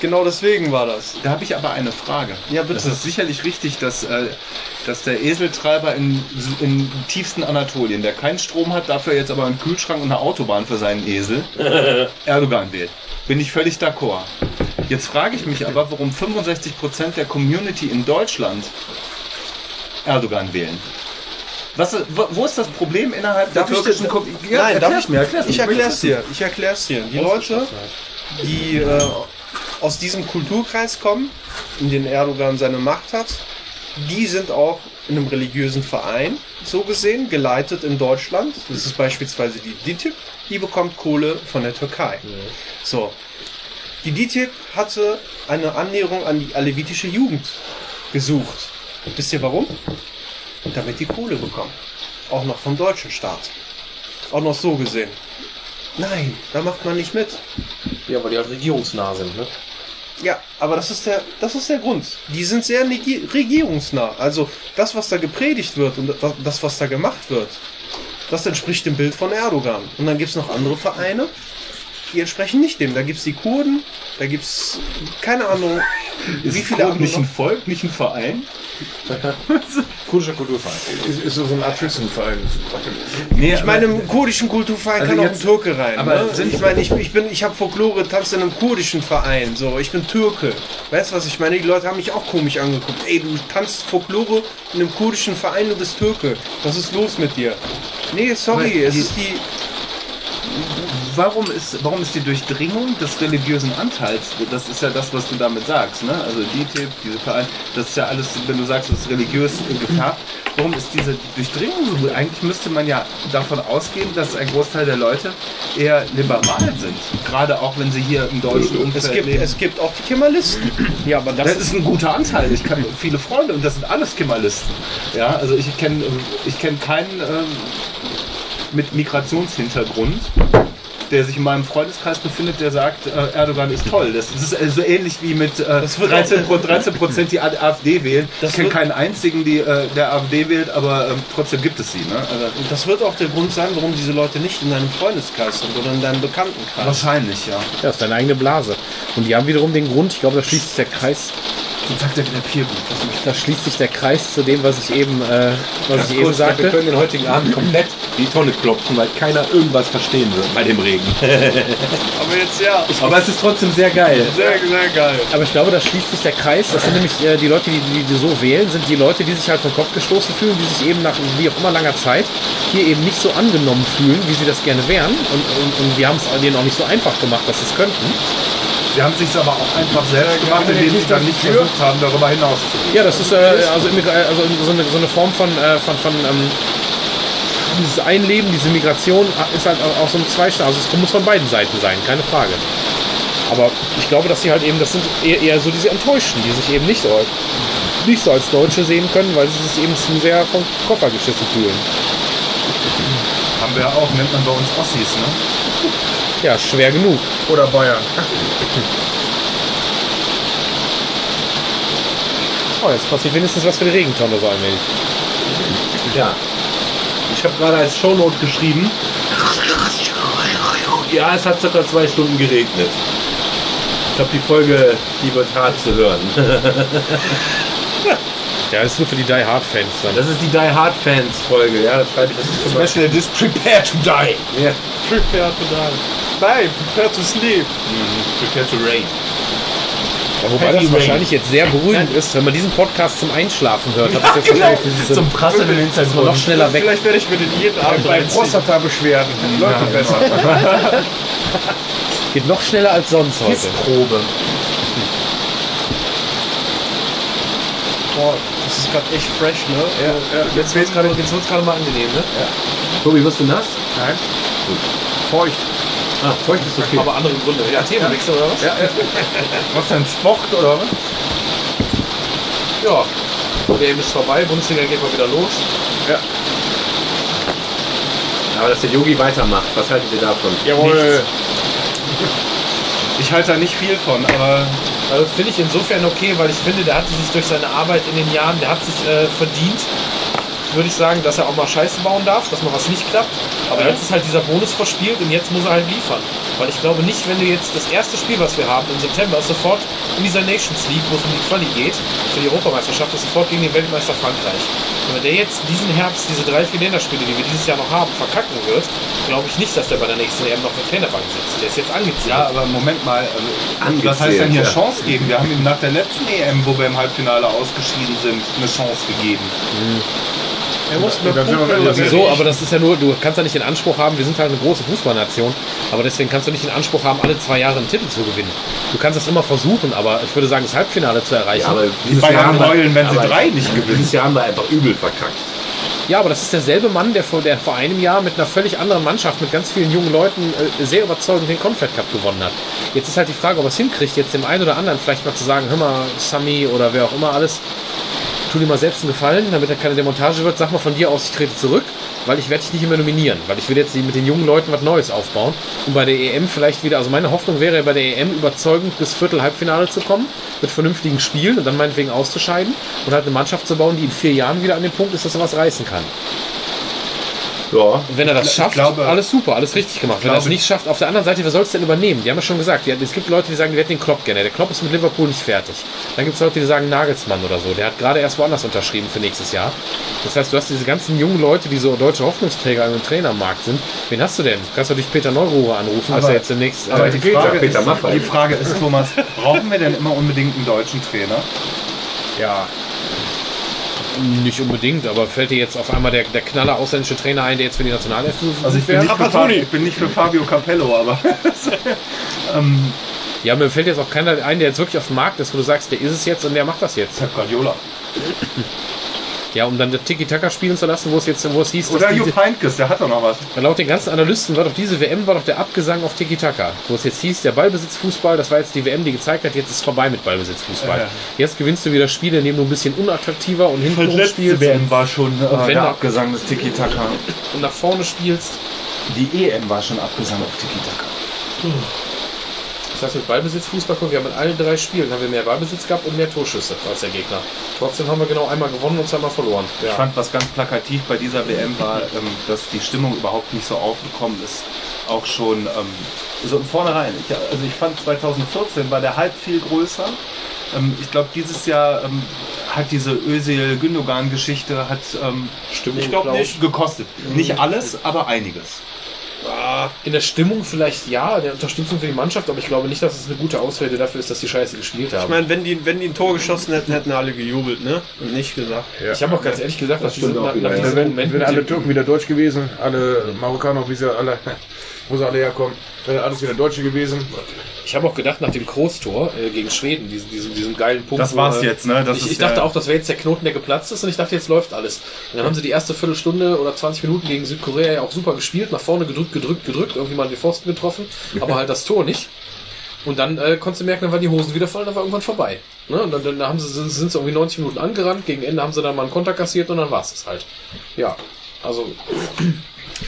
Genau deswegen war das. Da habe ich aber eine Frage. Ja, bitte. Das ist sicherlich richtig, dass, äh, dass der Eseltreiber in, in tiefsten Anatolien, der keinen Strom hat, dafür jetzt aber einen Kühlschrank und eine Autobahn für seinen Esel, Erdogan wählt. Bin ich völlig d'accord. Jetzt frage ich mich aber, warum 65% der Community in Deutschland Erdogan wählen. Was, wo ist das Problem innerhalb Darf der türkischen das- Com- Nein, darf ich mir, erklär's Ich mir. erklär's dir. Ich erklär's dir. Die Leute, die äh, aus diesem Kulturkreis kommen, in den Erdogan seine Macht hat, die sind auch in einem religiösen Verein, so gesehen, geleitet in Deutschland. Das ist beispielsweise die DITIB, die bekommt Kohle von der Türkei. So. Die DITIB hatte eine Annäherung an die alevitische Jugend gesucht. Wisst ihr warum? Damit die Kohle bekommen. Auch noch vom deutschen Staat. Auch noch so gesehen. Nein, da macht man nicht mit. Ja, weil die halt regierungsnah sind, ne? Ja, aber das ist der, das ist der Grund. Die sind sehr regierungsnah. Also das, was da gepredigt wird und das- was da gemacht wird, das entspricht dem Bild von Erdogan. Und dann gibt's noch andere Vereine, die entsprechen nicht dem. Da gibt's die Kurden, da gibt's keine Ahnung, wie viele Kurd andere. nicht ein. Volk, nicht ein Verein? Kurdischer Kulturverein. Ist, ist so ein Art Schützenverein. Nee, Ich meine, im kurdischen Kulturverein Also kann auch ein Türke rein. aber ne? sind- ich meine, ich, ich bin, ich habe Folklore, tanze in einem kurdischen Verein. So, ich bin Türke. Weißt du was? Ich meine, die Leute haben mich auch komisch angeguckt. Ey, du tanzt Folklore in einem kurdischen Verein, du bist Türke. Was ist los mit dir? Nee, sorry, Aber es die- ist die. Warum ist, warum ist die Durchdringung des religiösen Anteils, das ist ja das, was du damit sagst, ne? Also DTIP, diese Verein, das ist ja alles, wenn du sagst, das ist religiös gefärbt, warum ist diese Durchdringung so gut? Eigentlich müsste man ja davon ausgehen, dass ein Großteil der Leute eher liberal sind. Gerade auch wenn sie hier im deutschen Umfeld Es gibt, leben. es gibt auch die Kemalisten. Ja, aber das, Das ist ein guter Anteil. Ich habe viele Freunde und das sind alles Kimmerlisten. Ja, also ich kenne ich kenn keinen ähm, mit Migrationshintergrund, der sich in meinem Freundeskreis befindet, der sagt, äh, Erdogan ist toll. Das, das ist äh, so ähnlich wie mit äh, Das wird 13, auch- Pro- 13 Prozent, die AfD wählen. Das ich kenne keinen einzigen, die, äh, der AfD wählt, aber ähm, trotzdem gibt es sie. Ne? Also, Und das wird auch der Grund sein, warum diese Leute nicht in deinem Freundeskreis sind oder in deinem Bekanntenkreis. wahrscheinlich, ja. ja, ist deine eigene Blase. Und die haben wiederum den Grund, ich glaube, da schließt sich der Kreis, Dann sagt er wieder Peergut. da schließt sich der Kreis zu dem, was ich eben, äh, was ich eben Kurz, wir sagte. können den heutigen Abend komplett die Tonne klopfen, weil keiner irgendwas verstehen wird bei dem Regen. Aber jetzt ja. Aber es ist trotzdem sehr geil. Sehr, sehr geil. Aber ich glaube, da schließt sich der Kreis. Das sind nämlich äh, die Leute, die, die, die so wählen, sind die Leute, die sich halt vom Kopf gestoßen fühlen, die sich eben nach wie auch immer langer Zeit hier eben nicht so angenommen fühlen, wie sie das gerne wären. Und, und, und wir haben es denen auch nicht so einfach gemacht, dass sie es könnten. Sie haben sich aber auch einfach selbst gemacht, indem sie dann nicht versucht haben, darüber hinaus zu gehen. Ja, das ist äh, also, also so, eine, so eine Form von, äh, von, von ähm, dieses Einleben, diese Migration ist halt auch so ein Zweischlag. Also es muss von beiden Seiten sein, keine Frage. Aber ich glaube, dass sie halt eben, das sind eher, eher so diese Enttäuschten, die sich eben nicht so, nicht so als Deutsche sehen können, weil sie sich eben zu sehr vom Koffer geschissen fühlen. Haben wir ja auch, nennt man bei uns Ossis, ne? Ja, schwer genug. Oder Bayern. Oh, jetzt passiert wenigstens was für die Regentonne so allmählich. Ja. Ich habe gerade als Shownote geschrieben. Ja, es hat circa zwei Stunden geregnet. Ich glaube, die Folge, die wird hart zu hören. Ja, das ist nur für die Die Hard Fans dann. Das ist die Die Hard Fans Folge, ja, das schreibe ich. Das Special Edition Prepare to Die. ja. Prepare to die. Nein, prepare to sleep. Prepare to Rain. Ja, wobei Heavy das Rain. wahrscheinlich jetzt sehr beruhigend ist, wenn man diesen Podcast zum Einschlafen hört. Hat das jetzt wahrscheinlich diese, Zum Prasseln im Hintergrund. noch schneller weg. Vielleicht werde ich mir den jeden Abend Bei. Prostata-Beschwerden. Läuft besser. Geht noch schneller als sonst heute. Probe. Boah, das ist gerade echt fresh, ne? Jetzt wird's gerade jetzt wird's gerade mal angenehm, ne? Tobi, wirst du nass? Nein. Feucht. Ah, feucht ist okay. Aber andere Gründe. Ja, Themenwechsel oder was? Ja, ja. Was denn? Sport oder was? Ja. WM ist vorbei, Bundesliga geht mal wieder los. Aber dass der Yogi weitermacht, was haltet ihr davon? Jawohl. Ich halte da nicht viel von, aber Also finde ich insofern okay, weil ich finde, der hat sich durch seine Arbeit in den Jahren, der hat sich äh, verdient, würde ich sagen, dass er auch mal Scheiße bauen darf, dass mal was nicht klappt. Aber jetzt ist halt dieser Bonus verspielt und jetzt muss er halt liefern. Weil ich glaube nicht, wenn du jetzt das erste Spiel, was wir haben im September, ist sofort in dieser Nations League, wo es um die Quali geht, für die Europameisterschaft, ist sofort gegen den Weltmeister Frankreich. Und wenn der jetzt diesen Herbst, diese drei, vier Länderspiele, die wir dieses Jahr noch haben, verkacken wird, glaube ich nicht, dass der bei der nächsten EM noch auf der Trainerbank sitzt. Der ist jetzt angezählt. Ja, aber Moment mal, also, was heißt denn hier ja. Chance geben? Wir haben ihm nach der letzten EM, wo wir im Halbfinale ausgeschieden sind, eine Chance gegeben. Er muss mehr wir Punkte oder Wieso? Aber das ist ja nur, du kannst ja nicht den Anspruch haben, wir sind halt eine große Fußballnation, aber deswegen kannst du nicht den Anspruch haben, alle zwei Jahre einen Titel zu gewinnen. Du kannst das immer versuchen, aber ich würde sagen, das Halbfinale zu erreichen. Ja, aber Die dieses Jahr Bayern haben wir- heulen, wenn sie drei nicht gewinnen. Dieses Jahr haben wir einfach übel verkackt. Ja, aber das ist derselbe Mann, der vor, der vor einem Jahr mit einer völlig anderen Mannschaft, mit ganz vielen jungen Leuten, äh, sehr überzeugend den Confed Cup gewonnen hat. Jetzt ist halt die Frage, ob er es hinkriegt, jetzt dem einen oder anderen vielleicht mal zu sagen, hör mal, Sami oder wer auch immer alles, tu dir mal selbst einen Gefallen, damit er keine Demontage wird, sag mal von dir aus, ich trete zurück, weil ich werde dich nicht mehr nominieren, weil ich will jetzt mit den jungen Leuten was Neues aufbauen und bei der EM vielleicht wieder, also meine Hoffnung wäre bei der EM überzeugend bis Viertel-Halbfinale zu kommen, mit vernünftigen Spielen und dann meinetwegen auszuscheiden und halt eine Mannschaft zu bauen, die in vier Jahren wieder an dem Punkt ist, dass er was reißen kann. Ja. Und wenn er das schafft, glaube- alles super, alles richtig gemacht. Wenn er es nicht schafft, auf der anderen Seite, wer soll es denn übernehmen? Die haben ja schon gesagt, die, es gibt Leute, die sagen, die hätten den Klopp gerne. Der Klopp ist mit Liverpool nicht fertig. Dann gibt es Leute, die sagen Nagelsmann oder so. Der hat gerade erst woanders unterschrieben für nächstes Jahr. Das heißt, du hast diese ganzen jungen Leute, die so deutsche Hoffnungsträger im Trainermarkt sind. Wen hast du denn? Du kannst natürlich Peter Neururer anrufen, dass Aber- er jetzt demnächst... Aber äh, die Frage, Peter ist, Maffay. die Frage ist, Thomas, brauchen wir denn immer unbedingt einen deutschen Trainer? ja, nicht unbedingt, aber fällt dir jetzt auf einmal der, der knaller ausländische Trainer ein, der jetzt für die Nationalelf Also ich bin, nicht für Fabio, ich bin nicht für Fabio Capello, aber ähm, Ja, mir fällt jetzt auch keiner ein, der jetzt wirklich auf dem Markt ist, wo du sagst, der ist es jetzt und der macht das jetzt. Pep Guardiola. Ja, um dann das Tiki-Taka spielen zu lassen, wo es jetzt, wo es hieß, dass Oder Jupp Heynckes, der hat doch noch was. laut den ganzen Analysten war doch diese WM war doch der Abgesang auf Tiki-Taka. Wo es jetzt hieß, der Ballbesitzfußball, das war jetzt die WM, die gezeigt hat, jetzt ist vorbei mit Ballbesitzfußball. Ja. Jetzt gewinnst du wieder Spiele, indem du ein bisschen unattraktiver und hinten rumspielst und, war schon äh, der Abgesang des Tiki-Taka. und nach vorne spielst. Die EM war schon Abgesang auf Tiki-Taka. Das heißt, mit Ballbesitzfußball, guck, wir haben in allen drei Spielen haben wir mehr Ballbesitz gehabt und mehr Torschüsse als der Gegner. Trotzdem haben wir genau einmal gewonnen und zweimal verloren. Ich fand, was ganz plakativ bei dieser WM war, ähm, dass die Stimmung überhaupt nicht so aufgekommen ist. Auch schon ähm, so im Vornherein. Ich, also ich fand 2014 war der Hype viel größer. Ähm, ich glaube, dieses Jahr ähm, hat diese Özil-Gündogan-Geschichte hat ähm, Stimmung, ich glaube glaub nicht gekostet. Nicht alles, aber einiges. Ah, In der Stimmung vielleicht ja, der Unterstützung für die Mannschaft, aber ich glaube nicht, dass es eine gute Ausrede dafür ist, dass die Scheiße gespielt haben. Ich meine, wenn die, wenn die ein Tor geschossen hätten, hätten alle gejubelt, ne? Und nicht gesagt. Ich habe auch ganz ehrlich gesagt, dass stimmt diese, auch nach, wieder, nach ja. diesem wenn, Moment wenn alle Türken wieder deutsch gewesen, alle Marokkaner, wie sie alle, wo sie alle herkommen, wäre alles wieder Deutsche gewesen. ich habe auch gedacht, nach dem Großtor äh, gegen Schweden, diesen, diesen, diesen geilen Punkt. Das wo, war's äh, jetzt, ne? Das ich ist ich dachte auch, das wäre jetzt der Knoten, der geplatzt ist und ich dachte, jetzt läuft alles. Und dann haben sie die erste Viertelstunde oder 20 Minuten gegen Südkorea ja auch super gespielt, nach vorne gedrückt, gedrückt, gedrückt, irgendwie mal den Pfosten getroffen, aber halt das Tor nicht. Und dann äh, konntest du merken, dann waren die Hosen wieder voll, dann war irgendwann vorbei. Ne? Und dann, dann haben sie, sind, sind sie irgendwie 90 Minuten angerannt, gegen Ende haben sie dann mal einen Konter kassiert und dann war's es halt. Ja, also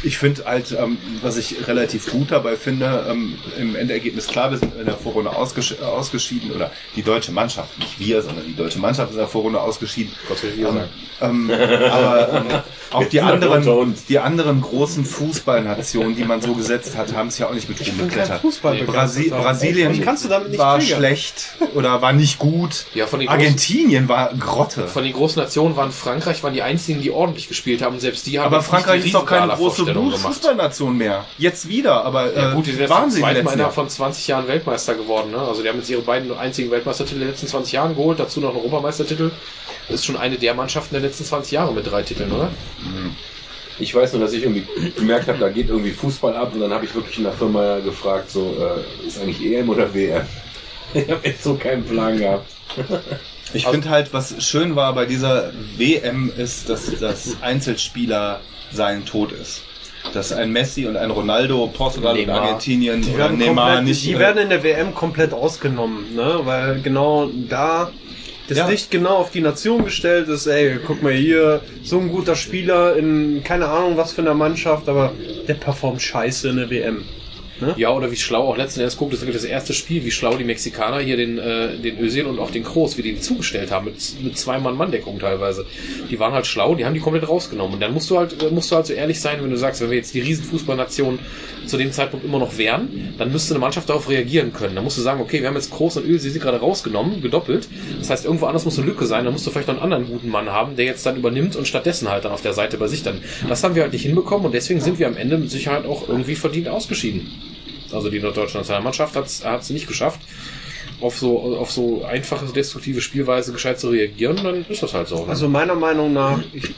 Ich finde halt, ähm, was ich relativ gut dabei finde, ähm, im Endergebnis klar, wir sind in der Vorrunde ausgesch ausgeschieden, oder die deutsche Mannschaft, nicht wir, sondern die deutsche Mannschaft ist in der Vorrunde ausgeschieden. Gott will wir sagen. Ähm, aber ähm, auch die anderen, die anderen großen Fußballnationen, die man so gesetzt hat, haben es ja auch nicht mit Ruhm beklettert. Fußball Brasi. Brasilien Mich kannst du damit nicht war triggern. schlecht oder war nicht gut. Ja, von den Argentinien war Grotte. Von den großen Nationen waren Frankreich waren die einzigen, die ordentlich gespielt haben. Selbst die haben Aber Frankreich die ist doch keine große Gemacht. Fußballnation mehr. Jetzt wieder, aber äh, Ja gut, die sind jetzt waren zum zweiten von 20 Jahren Weltmeister geworden. Ne? Also die haben jetzt ihre beiden einzigen Weltmeistertitel der letzten 20 Jahren geholt, dazu noch einen Europameistertitel. Das ist schon eine der Mannschaften der letzten 20 Jahre mit drei Titeln, oder? Ich weiß nur, dass ich irgendwie gemerkt habe, da geht irgendwie Fußball ab und dann habe ich wirklich in der Firma gefragt, so, äh, ist eigentlich EM oder WM? Ich habe echt so keinen Plan gehabt. Ich finde halt, was schön war bei dieser WM ist, dass das Einzelspieler sein Tod ist. Dass ein Messi und ein Ronaldo, Portugal Neymar. und Argentinien Die oder werden, Neymar komplett, nicht. die äh, werden in der WM komplett ausgenommen, ne? Weil genau da das Ja. Licht genau auf die Nation gestellt ist, ey, guck mal hier, so ein guter Spieler in keine Ahnung was für einer Mannschaft, aber der performt scheiße in der WM. Ja, oder wie schlau auch letzten Endes guckt, das ist wirklich das erste Spiel, wie schlau die Mexikaner hier den, äh, den Özil und auch den Kroos, wie die die zugestellt haben, mit, mit zwei Mann-Mann-Deckung teilweise. Die waren halt schlau, die haben die komplett rausgenommen. Und dann musst du halt, äh, musst du halt so ehrlich sein, wenn du sagst, wenn wir jetzt die Riesenfußballnation zu dem Zeitpunkt immer noch wären, dann müsste eine Mannschaft darauf reagieren können. Dann musst du sagen, okay, wir haben jetzt Kroos und Özil sie gerade rausgenommen, gedoppelt. Das heißt, irgendwo anders muss eine Lücke sein, dann musst du vielleicht noch einen anderen guten Mann haben, der jetzt dann übernimmt und stattdessen halt dann auf der Seite bei sich dann. Das haben wir halt nicht hinbekommen und deswegen sind wir am Ende mit Sicherheit auch irgendwie verdient ausgeschieden. Also die norddeutsche Nationalmannschaft hat es nicht geschafft, auf so, auf so einfache, destruktive Spielweise gescheit zu reagieren, dann ist das halt so. Ne? Also meiner Meinung nach, ich,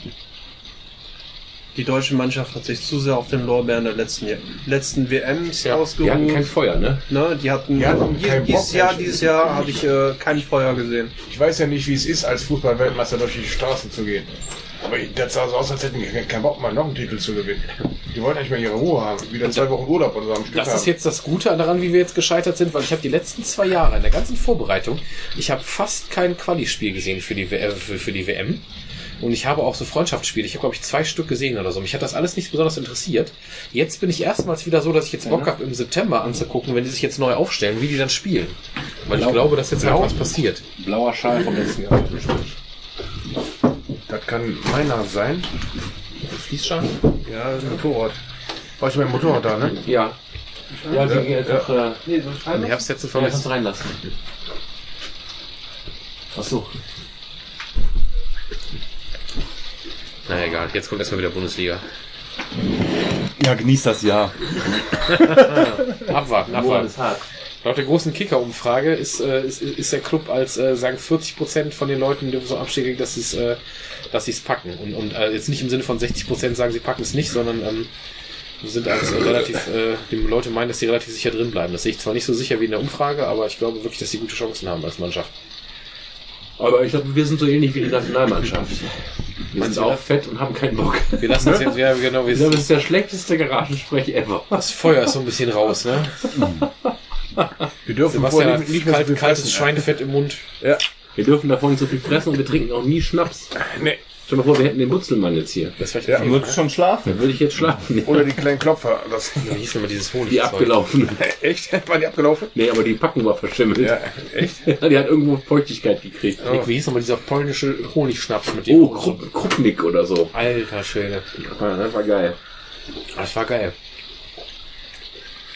die deutsche Mannschaft hat sich zu sehr auf den Lorbeeren der letzten, letzten WMs Die hatten kein ausgeruht. Feuer, ne? Ne, die hatten, Die hatten die- dieses Bock, Jahr, dieses Jahr habe ich äh, kein Feuer gesehen. Ich weiß ja nicht, wie es ist, als Fußballweltmeister durch die Straßen zu gehen. Aber das sah so aus, als hätten die keinen Bock, mal noch einen Titel zu gewinnen. Die wollten eigentlich mal ihre Ruhe haben. Wieder zwei Wochen Urlaub oder so am Stück Das haben. ist jetzt das Gute daran, wie wir jetzt gescheitert sind, weil ich habe die letzten zwei Jahre in der ganzen Vorbereitung, ich habe fast kein Quali-Spiel gesehen für die, W- äh, für, für die WM. Und ich habe auch so Freundschaftsspiele. Ich habe, glaube ich, zwei Stück gesehen oder so. Mich hat das alles nicht besonders interessiert. Jetzt bin ich erstmals wieder so, dass ich jetzt Bock habe, im September anzugucken, wenn die sich jetzt neu aufstellen, wie die dann spielen. Weil ich glaube, dass jetzt halt was passiert. Blauer Schal vom letzten Jahr. Das kann meiner sein. Fließschal? Ja, das ist ein Motorrad. War ich mit dem Motorrad da, ne? Ja. Ja, die gehen jetzt auch, äh, Im Herbst jetzt ja, von kannst du reinlassen. Ach so. Na egal, jetzt kommt erstmal wieder Bundesliga. Ja, genießt das Jahr. Abwarten, abwarten. ist hart. Laut der großen Kicker-Umfrage ist, äh, ist, ist der Club als, äh, sagen 40 Prozent von den Leuten die so abschlägig, dass sie es äh, dass sie es packen. Und, und äh, jetzt nicht im Sinne von 60 Prozent sagen, sie packen es nicht, sondern ähm, sind als äh, relativ, äh, die Leute meinen, dass sie relativ sicher drin bleiben. Das sehe ich zwar nicht so sicher wie in der Umfrage, aber ich glaube wirklich, dass sie gute Chancen haben als Mannschaft. Aber ich glaube, wir sind so ähnlich wie die Nationalmannschaft. Wir Meinst sind auch fett und haben keinen Bock. Wir lassen das jetzt, ja, genau, wir Ich glaube, das ist der schlechteste Garagensprech ever. das Feuer ist so ein bisschen raus, ne? Wir dürfen Sebastian nicht, nicht mehr so kaltes fressen. Schweinefett im Mund. Wir dürfen davon nicht so viel fressen und wir trinken auch nie Schnaps. Nee. Stell dir mal vor, wir hätten den Butzelmann jetzt hier. Das war Ja. Würdest schon schlafen? Dann würde ich jetzt schlafen. Oder die kleinen Klopfer. Das, Wie hieß denn mal dieses Honig? Die abgelaufen. echt? Waren die abgelaufen? Nee, aber die Packung war verschimmelt. Ja, echt? Die hat irgendwo Feuchtigkeit gekriegt. Nick, wie hieß nochmal dieser polnische Honigschnaps mit dem? Oh, Krupp, Kruppnick oder so. Alter Schwede. Ja, das war geil. Das war geil.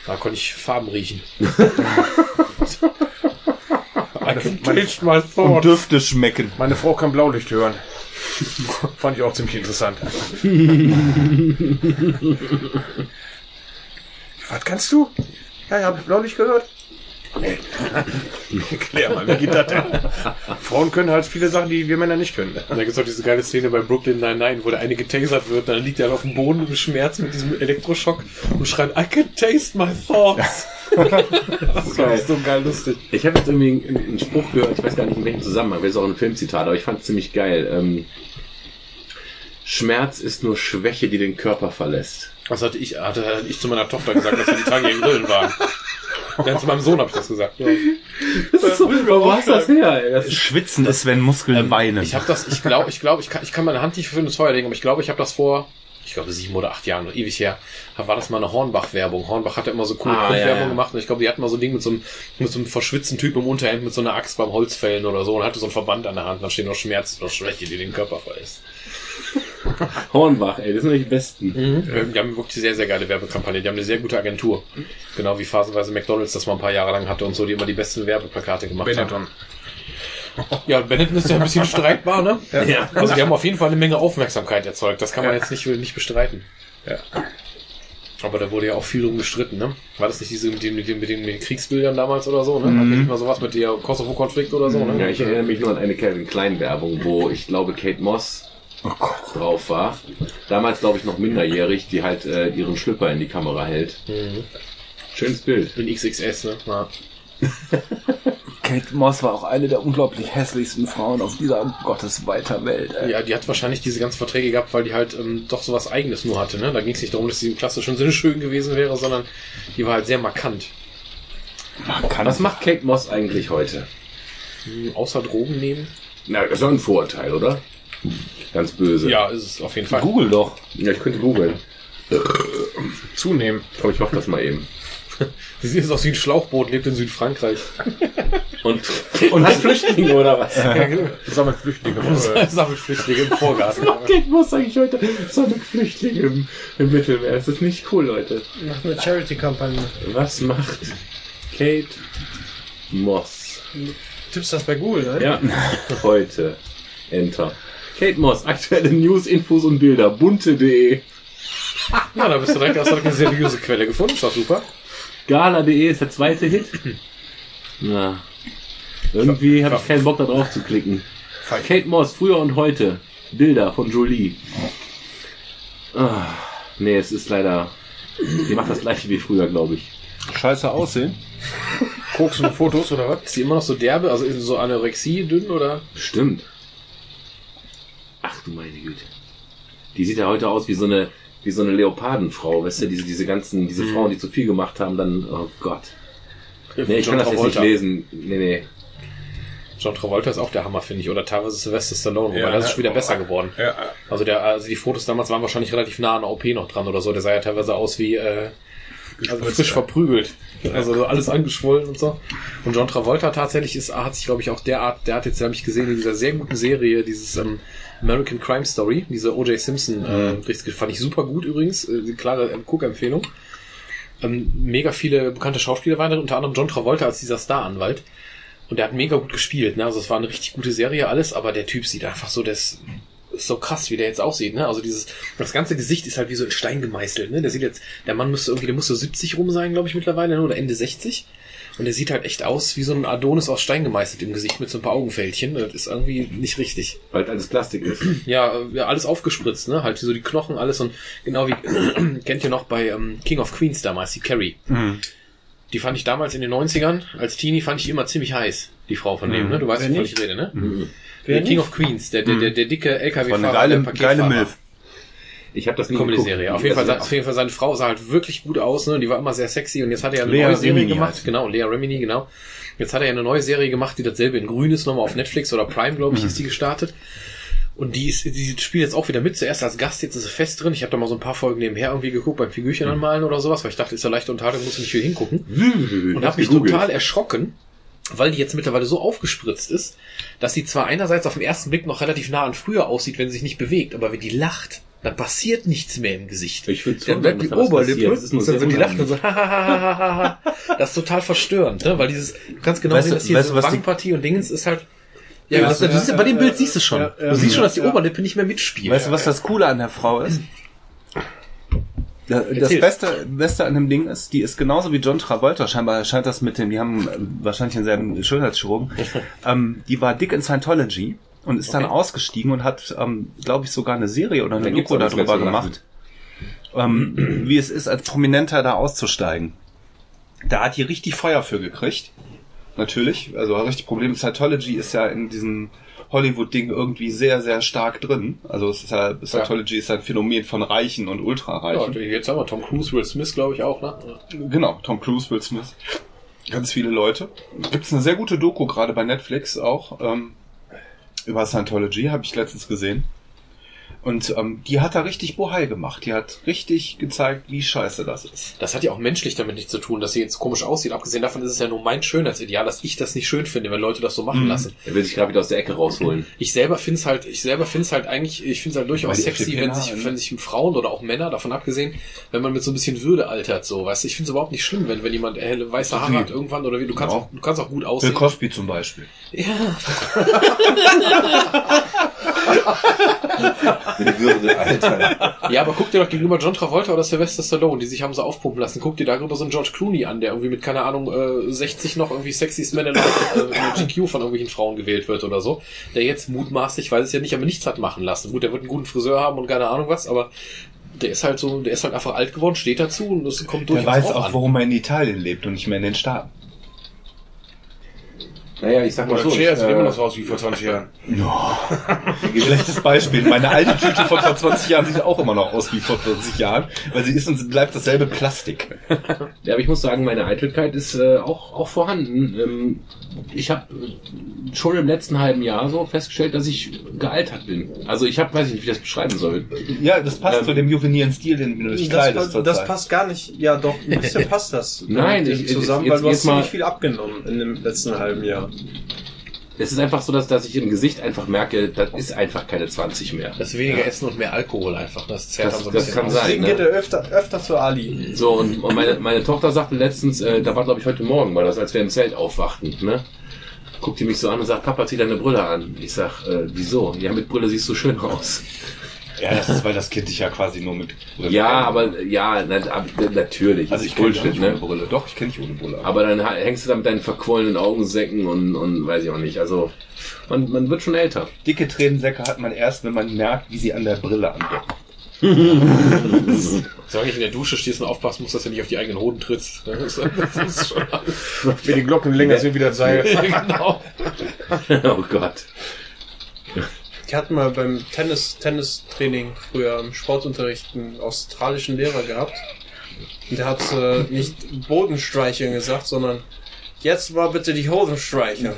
Da konnte ich Farben riechen. Meine, meine. Und Düfte schmecken. meine Frau kann Blaulicht hören. Fand ich auch ziemlich interessant. Was kannst du? Ja, ja, hab ich Blaulicht gehört? Nee. Klär mal, wie geht das denn? Frauen können halt viele Sachen, die wir Männer nicht können. Da gibt es auch diese geile Szene bei Brooklyn Nine-Nine, wo der eine getasert wird, dann liegt er auf dem Boden im Schmerz mit diesem Elektroschock und schreit, I can taste my thoughts. Das war so geil lustig. Ich habe jetzt irgendwie einen, einen Spruch gehört, ich weiß gar nicht in welchem Zusammenhang, das ist auch ein Filmzitat, aber ich fand es ziemlich geil. Ähm, Schmerz ist nur Schwäche, die den Körper verlässt. Das hatte ich, hatte, hatte ich zu meiner Tochter gesagt, als wir die Tage in Grillen waren. Ja, zu meinem Sohn habe ich das gesagt. Ja. Wo hast du das her? Das Schwitzen ist, wenn Muskeln weinen. Ich habe das, ich glaube, ich glaube, ich kann, ich kann meine Hand nicht für ins Feuer legen, aber ich glaube, ich habe das vor, ich glaube sieben oder acht Jahren, ewig her, war das mal eine Hornbach-Werbung. Hornbach hat ja immer so coole Ah, Werbung ja, ja. gemacht und ich glaube, die hatten mal so ein Ding mit so einem, mit so einem verschwitzten Typ im Unterhemd mit so einer Axt beim Holzfällen oder so und hatte so einen Verband an der Hand, da steht noch Schmerz oder Schwäche, die den Körper verlässt. Hornbach, ey, das sind die Besten. Mhm. Die haben wirklich sehr, sehr geile Werbekampagne. Die haben eine sehr gute Agentur. Genau wie phasenweise McDonalds das mal ein paar Jahre lang hatte und so, die immer die besten Werbeplakate gemacht Benetton. haben. Ja, Benetton ist ja ein bisschen streitbar, ne? Ja. Also die haben auf jeden Fall eine Menge Aufmerksamkeit erzeugt. Das kann man jetzt nicht, nicht bestreiten. Ja. Aber da wurde ja auch viel drum gestritten, ne? War das nicht diese mit den, mit den, mit den, mit den Kriegsbildern damals oder so, ne? Hatten wir nicht mal sowas mit der Kosovo-Konflikt oder so, ne? Ja, ich erinnere mich nur an eine Calvin Klein Werbung, wo ich glaube Kate Moss drauf war. Damals glaube ich noch minderjährig, die halt äh, ihren Schlüpper in die Kamera hält. Schönes Bild. In XXS, ne? Ja. Kate Moss war auch eine der unglaublich hässlichsten Frauen auf dieser gottesweiter Welt. Ey. Ja, die hat wahrscheinlich diese ganzen Verträge gehabt, weil die halt ähm, doch sowas Eigenes nur hatte. Ne? Da ging es nicht darum, dass sie im klassischen Sinne schön gewesen wäre, sondern die war halt sehr markant. Kann Was macht Kate Moss eigentlich heute? Hm, außer Drogen nehmen? Na, das ist doch ein Vorurteil, oder? Ganz böse. Ja, ist es auf jeden Fall. Google doch. Ja, ich könnte googeln. Zunehmen. Komm, ich mach das mal eben. Sie sieht jetzt aus wie ein Schlauchboot, lebt in Südfrankreich. Und, und hat Flüchtlinge oder was? Ja, genau. Sammelt Flüchtlinge. Sammelt Flüchtlinge im Vorgarten. Kate Moss sage ich heute. Sammelt Flüchtlinge im, im Mittelmeer. Das ist nicht cool, Leute. Nach einer Charity-Kampagne. Was macht Kate Moss? Tippst das bei Google, ne? Ja, heute. Enter. Kate Moss, aktuelle News, Infos und Bilder. Bunte.de. Ja, da bist du direkt, hast du direkt eine seriöse Quelle gefunden. Ist doch super. Gala.de ist der zweite Hit. Na. Irgendwie habe ich keinen Bock da drauf zu klicken. Kate Moss, früher und heute. Bilder von Jolie. Ah, nee, es ist leider. Die macht das gleiche wie früher, glaube ich. Scheiße aussehen. Koks und Fotos oder was? Ist die immer noch so derbe? Also ist sie so Anorexie dünn oder? Stimmt. Ach du meine Güte. Die sieht ja heute aus wie so eine, wie so eine Leopardenfrau, weißt du, diese, diese ganzen, diese Frauen, die zu viel gemacht haben, dann, oh Gott. Nee, ich kann das jetzt nicht lesen. Nee, nee. John Travolta ist auch der Hammer, finde ich. Oder teilweise Sylvester Stallone, wobei Ja, das ist ja. schon wieder besser geworden. Ja, Also der, also die Fotos damals waren wahrscheinlich relativ nah an der OP noch dran oder so. Der sah ja teilweise aus wie äh, also frisch verprügelt. Also so alles angeschwollen und so. Und John Travolta tatsächlich ist, hat sich, glaube ich, auch der Art, der hat jetzt, habe ich gesehen, in dieser sehr guten Serie, dieses ähm, American Crime Story, diese O.J. Simpson, äh, Berichts- fand ich super gut übrigens, äh, klare äh, Guckempfehlung. Ähm, mega viele bekannte Schauspieler waren drin, unter anderem John Travolta als dieser Star-Anwalt. Und der hat mega gut gespielt, ne? Also es war eine richtig gute Serie alles, aber der Typ sieht einfach so, das ist so krass, wie der jetzt aussieht, ne? Also dieses, das ganze Gesicht ist halt wie so in Stein gemeißelt, ne? Der sieht jetzt, der Mann müsste irgendwie, der muss so 70 rum sein, glaube ich, mittlerweile, ne? oder Ende 60. Und der sieht halt echt aus wie so ein Adonis aus Stein gemeißelt im Gesicht mit so ein paar Augenfältchen. Das ist irgendwie nicht richtig. Weil alles Plastik ist. Ja, ja, alles aufgespritzt, ne? Halt so die Knochen, alles und genau wie kennt ihr noch bei ähm, King of Queens damals, die Carrie. Die fand ich damals in den 90ern, als Teenie fand ich immer ziemlich heiß, die Frau von dem, ne? Du weißt, wovon nicht? ich rede, ne? Wer Der King of Queens, der, der, der, der dicke LKW-Fahrer, der geile, Paketfahrer. geile Milf. Ich habe das nie Comedy-Serie. Auf jeden, Fall, Das- auf jeden Fall, seine Frau sah halt wirklich gut aus, ne? Die war immer sehr sexy und jetzt hat er ja eine Lea neue Serie Remini gemacht. heißt. Genau, Lea Remini, genau. Jetzt hat er ja eine neue Serie gemacht, die dasselbe in grün ist, nochmal auf Netflix oder Prime, glaube ich, ist die gestartet. Und die, ist, die spielt jetzt auch wieder mit, zuerst als Gast, jetzt ist sie fest drin. Ich habe da mal so ein paar Folgen nebenher irgendwie geguckt, beim Figürchen anmalen oder sowas, weil ich dachte, ist ja leichte Unterhaltung, muss ich nicht viel hingucken. Und habe mich total erschrocken, weil die jetzt mittlerweile so aufgespritzt ist, dass sie zwar einerseits auf den ersten Blick noch relativ nah an früher aussieht, wenn sie sich nicht bewegt, aber wenn die lacht, dann passiert nichts mehr im Gesicht. Ich find's Dann bleibt die da Oberlippe. Das ist nur dann so die lacht und so. Das ist total verstörend, ne? Weil dieses, du kannst genau Weißt sehen, du- dass hier weißt so du, was die- Wangenpartie und Dingens ist halt, ja, Ja, das, ja, du siehst, ja, bei dem Bild siehst du schon. ja, ja, du siehst ja, schon, dass die ja. Oberlippe nicht mehr mitspielt. Weißt du, was das Coole an der Frau ist? Das Erzähl. Beste, Beste an dem Ding ist, die ist genauso wie John Travolta. Scheinbar scheint das mit dem, die haben wahrscheinlich denselben Schönheitschirurgen. ähm, die war dick in Scientology und ist dann Okay. ausgestiegen und hat, ähm, glaube ich, sogar eine Serie oder eine Doku darüber gemacht. Ähm, wie es ist, als Prominenter da auszusteigen. Da hat die richtig Feuer für gekriegt. Natürlich. Also richtig Problem. Scientology ist ja in diesem Hollywood-Ding irgendwie sehr, sehr stark drin. Also es ist ja, Scientology ist ein Phänomen von Reichen und ja, Ultrareichen. jetzt haben wir Tom Cruise, Will Smith, glaube ich auch, ne? Genau, Tom Cruise, Will Smith. Ganz viele Leute. Gibt es eine sehr gute Doku, gerade bei Netflix auch, ähm, über Scientology, habe ich letztens gesehen. Und ähm, die hat da richtig Bohai gemacht. Die hat richtig gezeigt, wie scheiße das ist. Das hat ja auch menschlich damit nichts zu tun, dass sie jetzt komisch aussieht. Abgesehen davon ist es ja nur mein Schönheitsideal, dass ich das nicht schön finde, wenn Leute das so machen lassen. Er will sich gerade wieder aus der Ecke rausholen. Ich selber finde es halt, ich selber finde es halt eigentlich, ich finde es halt durchaus sexy, wenn sich, wenn sich Frauen oder auch Männer, davon abgesehen, wenn man mit so ein bisschen Würde altert, so, weißt du, ich finde es überhaupt nicht schlimm, wenn, wenn jemand helle, weiße Haare hat irgendwann oder wie, du kannst Genau. auch, du kannst auch gut Bill aussehen. Cosby zum Beispiel. Ja. Die Würde, Alter. ja, aber guck dir doch gegenüber John Travolta oder Sylvester Stallone, die sich haben so aufpumpen lassen, guck dir darüber so einen George Clooney an, der irgendwie mit, keine Ahnung, äh, 60 noch irgendwie Sexiest Man in äh, in GQ von irgendwelchen Frauen gewählt wird oder so, der jetzt mutmaßlich, weiß es ja nicht, aber nichts hat machen lassen. Gut, der wird einen guten Friseur haben und keine Ahnung was, aber der ist halt so, der ist halt einfach alt geworden, steht dazu und das kommt Der durchaus weiß auch auch, an. warum er in Italien lebt und nicht mehr in den Staaten. Naja, ich sag mal Oder so. Chair sieht äh, immer noch so aus wie vor 20 Jahren. Schlechtes Beispiel. Meine alte Tüte von vor 20 Jahren sieht auch immer noch aus wie vor 40 Jahren, weil sie ist und bleibt dasselbe Plastik. Ja, aber ich muss sagen, meine Eitelkeit ist äh, auch, auch vorhanden. Ähm, ich habe schon im letzten halben Jahr so festgestellt, dass ich gealtert bin. Also ich habe, weiß ich nicht, wie ich das beschreiben soll. Ja, das passt Ähm, zu dem juvenilen Stil, den du nicht kleidest Das, das passt gar nicht. Ja, doch, ein bisschen passt das. Nein, ich- zusammen, jetzt- weil du jetzt hast mal- ziemlich viel abgenommen in dem letzten halben Jahr. Es ist einfach so, dass, dass ich im Gesicht einfach merke, das ist einfach keine 20 mehr. Das ist weniger Essen und mehr Alkohol einfach. Das zerrt Das- so ein das bisschen kann aus. sein. Deswegen ne? geht er öfter, öfter zu Ali. So, und, und meine, meine Tochter sagte letztens, äh, da war glaube ich heute Morgen, war das, als wir im Zelt aufwachten, ne? Guckt die mich so an und sagt, Papa, zieh deine Brille an. Ich sag, äh, wieso? Ja, mit Brille siehst du schön aus. Ja, das ist, weil das Kind dich ja quasi nur mit Brille Ja, aber, ja, na, natürlich. Also ich kenne dich nicht ohne ne? Brille. Doch, ich kenne dich ohne Brille. Aber dann hängst du da mit deinen verquollenen Augensäcken und, und weiß ich auch nicht. Also, man, man wird schon älter. Dicke Tränensäcke hat man erst, wenn man merkt, wie sie an der Brille andocken. Solange ich in der Dusche stehst und aufpassen muss, dass du nicht auf die eigenen Hoden trittst. Das ist, das ist schon Wenn die Glocken länger sind, wie das Seil. genau. oh Gott. Ich hatte mal beim Tennis, Tennistraining früher im Sportunterricht einen australischen Lehrer gehabt. Und der hat äh, nicht Bodenstreicheln gesagt, sondern jetzt mal bitte die Hosen streicheln.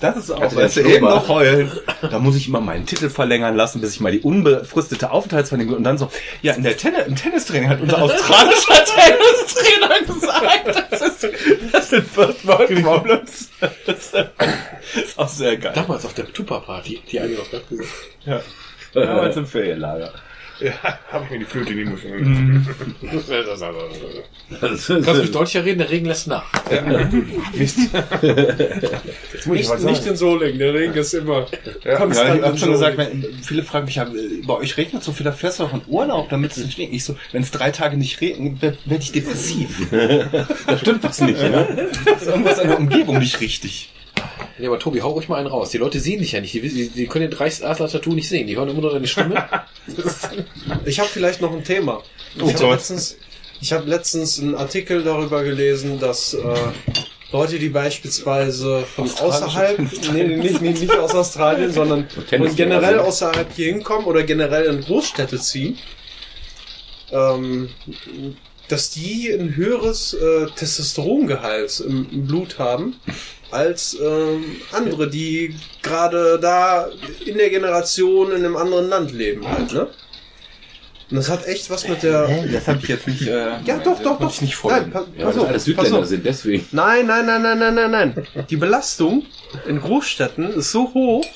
Das ist auch, Also du, eben noch heulen. Da muss ich immer meinen Titel verlängern lassen, bis ich mal die unbefristete Aufenthaltsverlängerung und dann so, ja, in der Tennis, im Tennistraining hat unser australischer Tennistrainer gesagt, das ist, das sind First World Problems. Das ist auch sehr geil. Damals auf der Tupper-Party, die eine noch gesagt. Ja. Damals im Ferienlager. Ja, habe ich mir die Flöte in die Muschel gegeben. Kannst du mich deutlicher reden? Der Regen lässt nach. Mist. Jetzt muss ich was Nicht in Solingen, der Regen ist immer Ja, konstant. ich habe schon gesagt, wenn, viele fragen mich, ja, bei euch regnet so viel, da fährst du auch in Urlaub, damit es nicht regnet. Ich so, wenn es drei Tage nicht regnet, werde werd ich depressiv. da stimmt was nicht, ne? Das ist irgendwas an der Umgebung nicht richtig. Ja, aber Tobi, hau ruhig mal einen raus. Die Leute sehen dich ja nicht. Die, die, die können den Reichsadler-Tattoo nicht sehen. Die hören immer nur deine Stimme. Ich habe vielleicht noch ein Thema. Oh ich habe letztens, ich hab letztens einen Artikel darüber gelesen, dass äh, Leute, die beispielsweise von außerhalb, nee, nee, nicht, nicht, nicht aus Australien, sondern von generell also- außerhalb hier hinkommen oder generell in Großstädte ziehen, ähm, dass die ein höheres äh, Testosterongehalt im, im Blut haben als ähm, andere, die gerade da in der Generation in einem anderen Land leben halt, ne? Und das hat echt was mit der. Das habe ich jetzt nicht. Äh, Ja, doch, doch, doch. Ich nicht Nein, folgen. pa Ja, weil auf, alles Südländer sind, deswegen. Nein, nein, nein, nein, nein, nein, nein. Die Belastung in Großstädten ist so hoch,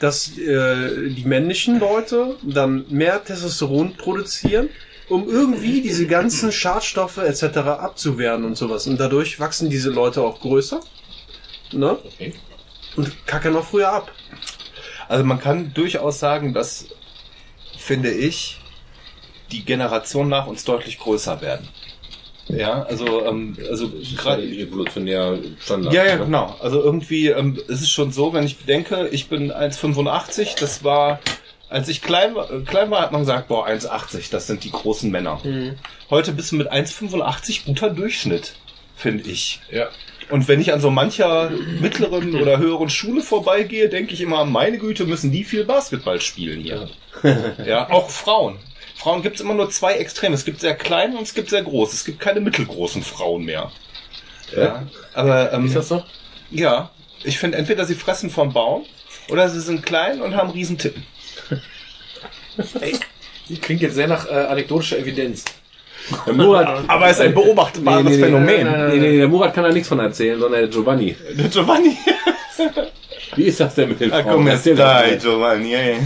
dass äh, die männlichen Leute dann mehr Testosteron produzieren, um irgendwie diese ganzen Schadstoffe etc. abzuwehren und sowas. Und dadurch wachsen diese Leute auch größer. Ne? Okay. Und kacken auch früher ab. Also man kann durchaus sagen, dass, finde ich, die Generation nach uns deutlich größer werden. Ja, also, ähm, also gerade evolutionär Standard. Ja, ja, ne? genau. Also irgendwie ähm, ist es schon so, wenn ich bedenke, ich bin 1,85, das war, als ich klein war, äh, klein war, hat man gesagt, boah, 1,80, das sind die großen Männer. Heute bist du mit 1,85 guter Durchschnitt, finde ich. Ja. Und wenn ich an so mancher mittleren oder höheren Schule vorbeigehe, denke ich immer, meine Güte, müssen die viel Basketball spielen hier. ja, auch Frauen. Frauen gibt es immer nur zwei Extreme. Es gibt sehr kleine und es gibt sehr große. Es gibt keine mittelgroßen Frauen mehr. Ja, aber ähm, Ist das so? ja, ich finde entweder sie fressen vom Baum oder sie sind klein und haben riesen Tippen. Klingt jetzt sehr nach äh, anekdotischer Evidenz. Der Murat, Aber es ist ein beobachtbares Phänomen. Nee, nee, der Murat kann da nichts von erzählen, sondern der Giovanni. Der Giovanni. Wie ist das denn mit den Ah, Frauen? komm, Erzähl das da, mal. Giovanni. Ey.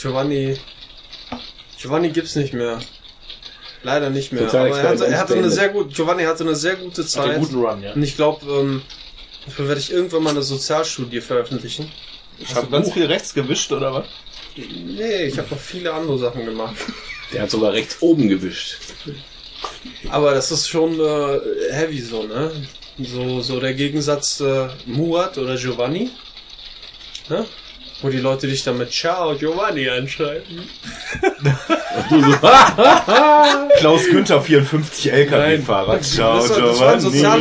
Giovanni. Giovanni gibt's nicht mehr. Leider nicht mehr. Aber er hatte, er hatte eine sehr gut, Giovanni hatte eine sehr gute Hat Zeit. einen guten Run, ja. Und ich glaube, ähm, dafür werde ich irgendwann mal eine Sozialstudie veröffentlichen. Hast du ganz viel rechts gewischt oder was? Nee, ich habe noch viele andere Sachen gemacht. Der hat sogar rechts oben gewischt. Aber das ist schon äh, heavy so, ne? So, so der Gegensatz äh, Murat oder Giovanni. Ne? Wo die Leute dich dann mit Ciao Giovanni anschreiben. Klaus Günther 54 LKW-Fahrer. Ciao, Das war- das war ein Giovanni. Sozial-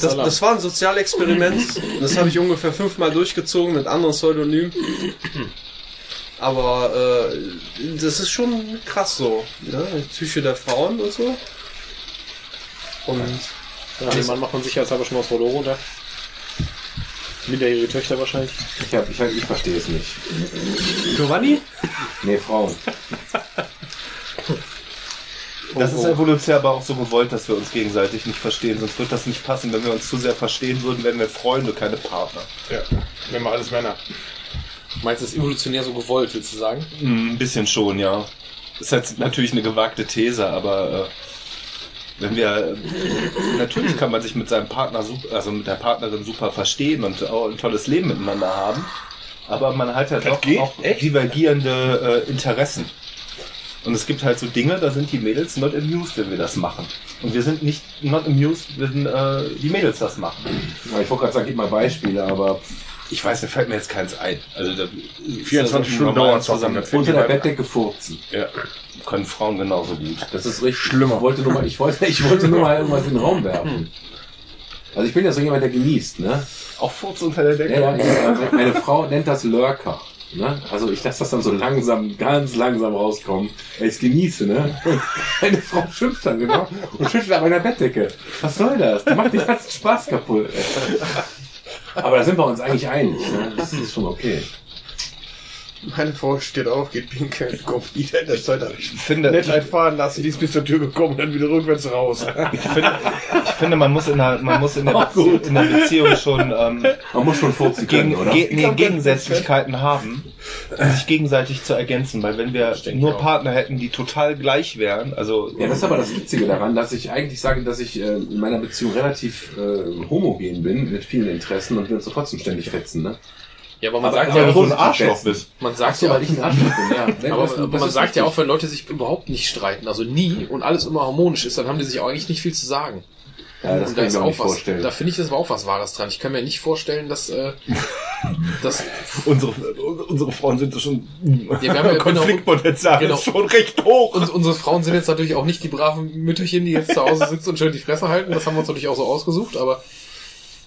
Das, das war ein Sozialexperiment. Das habe ich ungefähr fünfmal durchgezogen mit anderen Pseudonymen. Aber äh, das ist schon krass so. Ne? Die Psyche der Frauen und so. Und Ja, den Mann macht man sicherheitshalber schon mal das Rollo runter. Minderjährige Töchter wahrscheinlich. Ich, hab, ich, ich verstehe es nicht. Giovanni? Nee, Frauen. Das ist evolutionär aber auch so gewollt, dass wir uns gegenseitig nicht verstehen. Sonst wird das nicht passen. Wenn wir uns zu sehr verstehen würden, wären wir Freunde, keine Partner. Ja, wir machen alles Männer. Meinst du, das ist evolutionär so gewollt, willst du sagen? Mm, Ein bisschen schon, ja. Ist jetzt natürlich eine gewagte These, aber äh, wenn wir natürlich kann man sich mit seinem Partner super, also mit der Partnerin super verstehen und auch ein tolles Leben miteinander haben, aber man hat ja doch geht? auch divergierende äh, Interessen. Und es gibt halt so Dinge, da sind die Mädels not amused, wenn wir das machen. Und wir sind nicht not amused, wenn äh, die Mädels das machen. Ja, ich wollte gerade sagen, gib mal Beispiele, aber Ich weiß, mir fällt mir jetzt keins ein. Also da, 24 Stunden dauert zusammen. unter der Bettdecke furzen. Ja. Können Frauen genauso gut. Das ist richtig. Schlimmer. Ich wollte nur mal, ich wollte, ich wollte nur mal irgendwas in den Raum werfen. Also ich bin ja so jemand, der genießt, ne? Auch Furz unter der Decke? Ja, ja, ja, meine Frau nennt das Lurker. Ne? Also ich lasse das dann so langsam, ganz langsam rauskommen. weil Ich genieße, ne? Und meine Frau schimpft dann genau und schüttelt an meiner Bettdecke. Was soll das? Die macht den ganzen Spaß kaputt. Aber da sind wir uns eigentlich einig, ne? Das ist schon okay. Meine Frau steht auf, geht pinkeln, kommt wieder in der Zeit. Ich finde, Nett einfahren lassen, die ist bis zur Tür gekommen und dann wieder rückwärts raus. ich finde, ich finde, man muss in der, man muss in der, Auch Bezie gut. in der Beziehung schon ähm, Man muss schon furzen können, gegen, oder? ge nee, Gegensätzlichkeiten haben, um sich gegenseitig zu ergänzen. Weil wenn wir nur Partner hätten, die total gleich wären, also Ja, das ist aber das Witzige daran, dass ich eigentlich sage, dass ich äh, in meiner Beziehung relativ äh, homogen bin, mit vielen Interessen und wir uns trotzdem ständig fetzen, ne? Ja, aber man sagt aber ja, so auch, ein Arschloch bist. man sagt so, ja, weil ich ein Arschloch bin, ja. Wenn aber, aber man sagt ja auch, wenn Leute sich überhaupt nicht streiten, also nie und alles immer harmonisch ist, dann haben die sich auch eigentlich nicht viel zu sagen. Ja, das und kann da ich mir auch nicht was, vorstellen. da finde ich, das war auch was Wahres dran. Ich kann mir nicht vorstellen, dass, äh, dass unsere, unsere Frauen sind schon, wir haben ja- Konfliktpotenzial genau. ist schon recht hoch. und unsere Frauen sind jetzt natürlich auch nicht die braven Mütterchen, die jetzt zu Hause sitzen und schön die Fresse halten. Das haben wir uns natürlich auch so ausgesucht, aber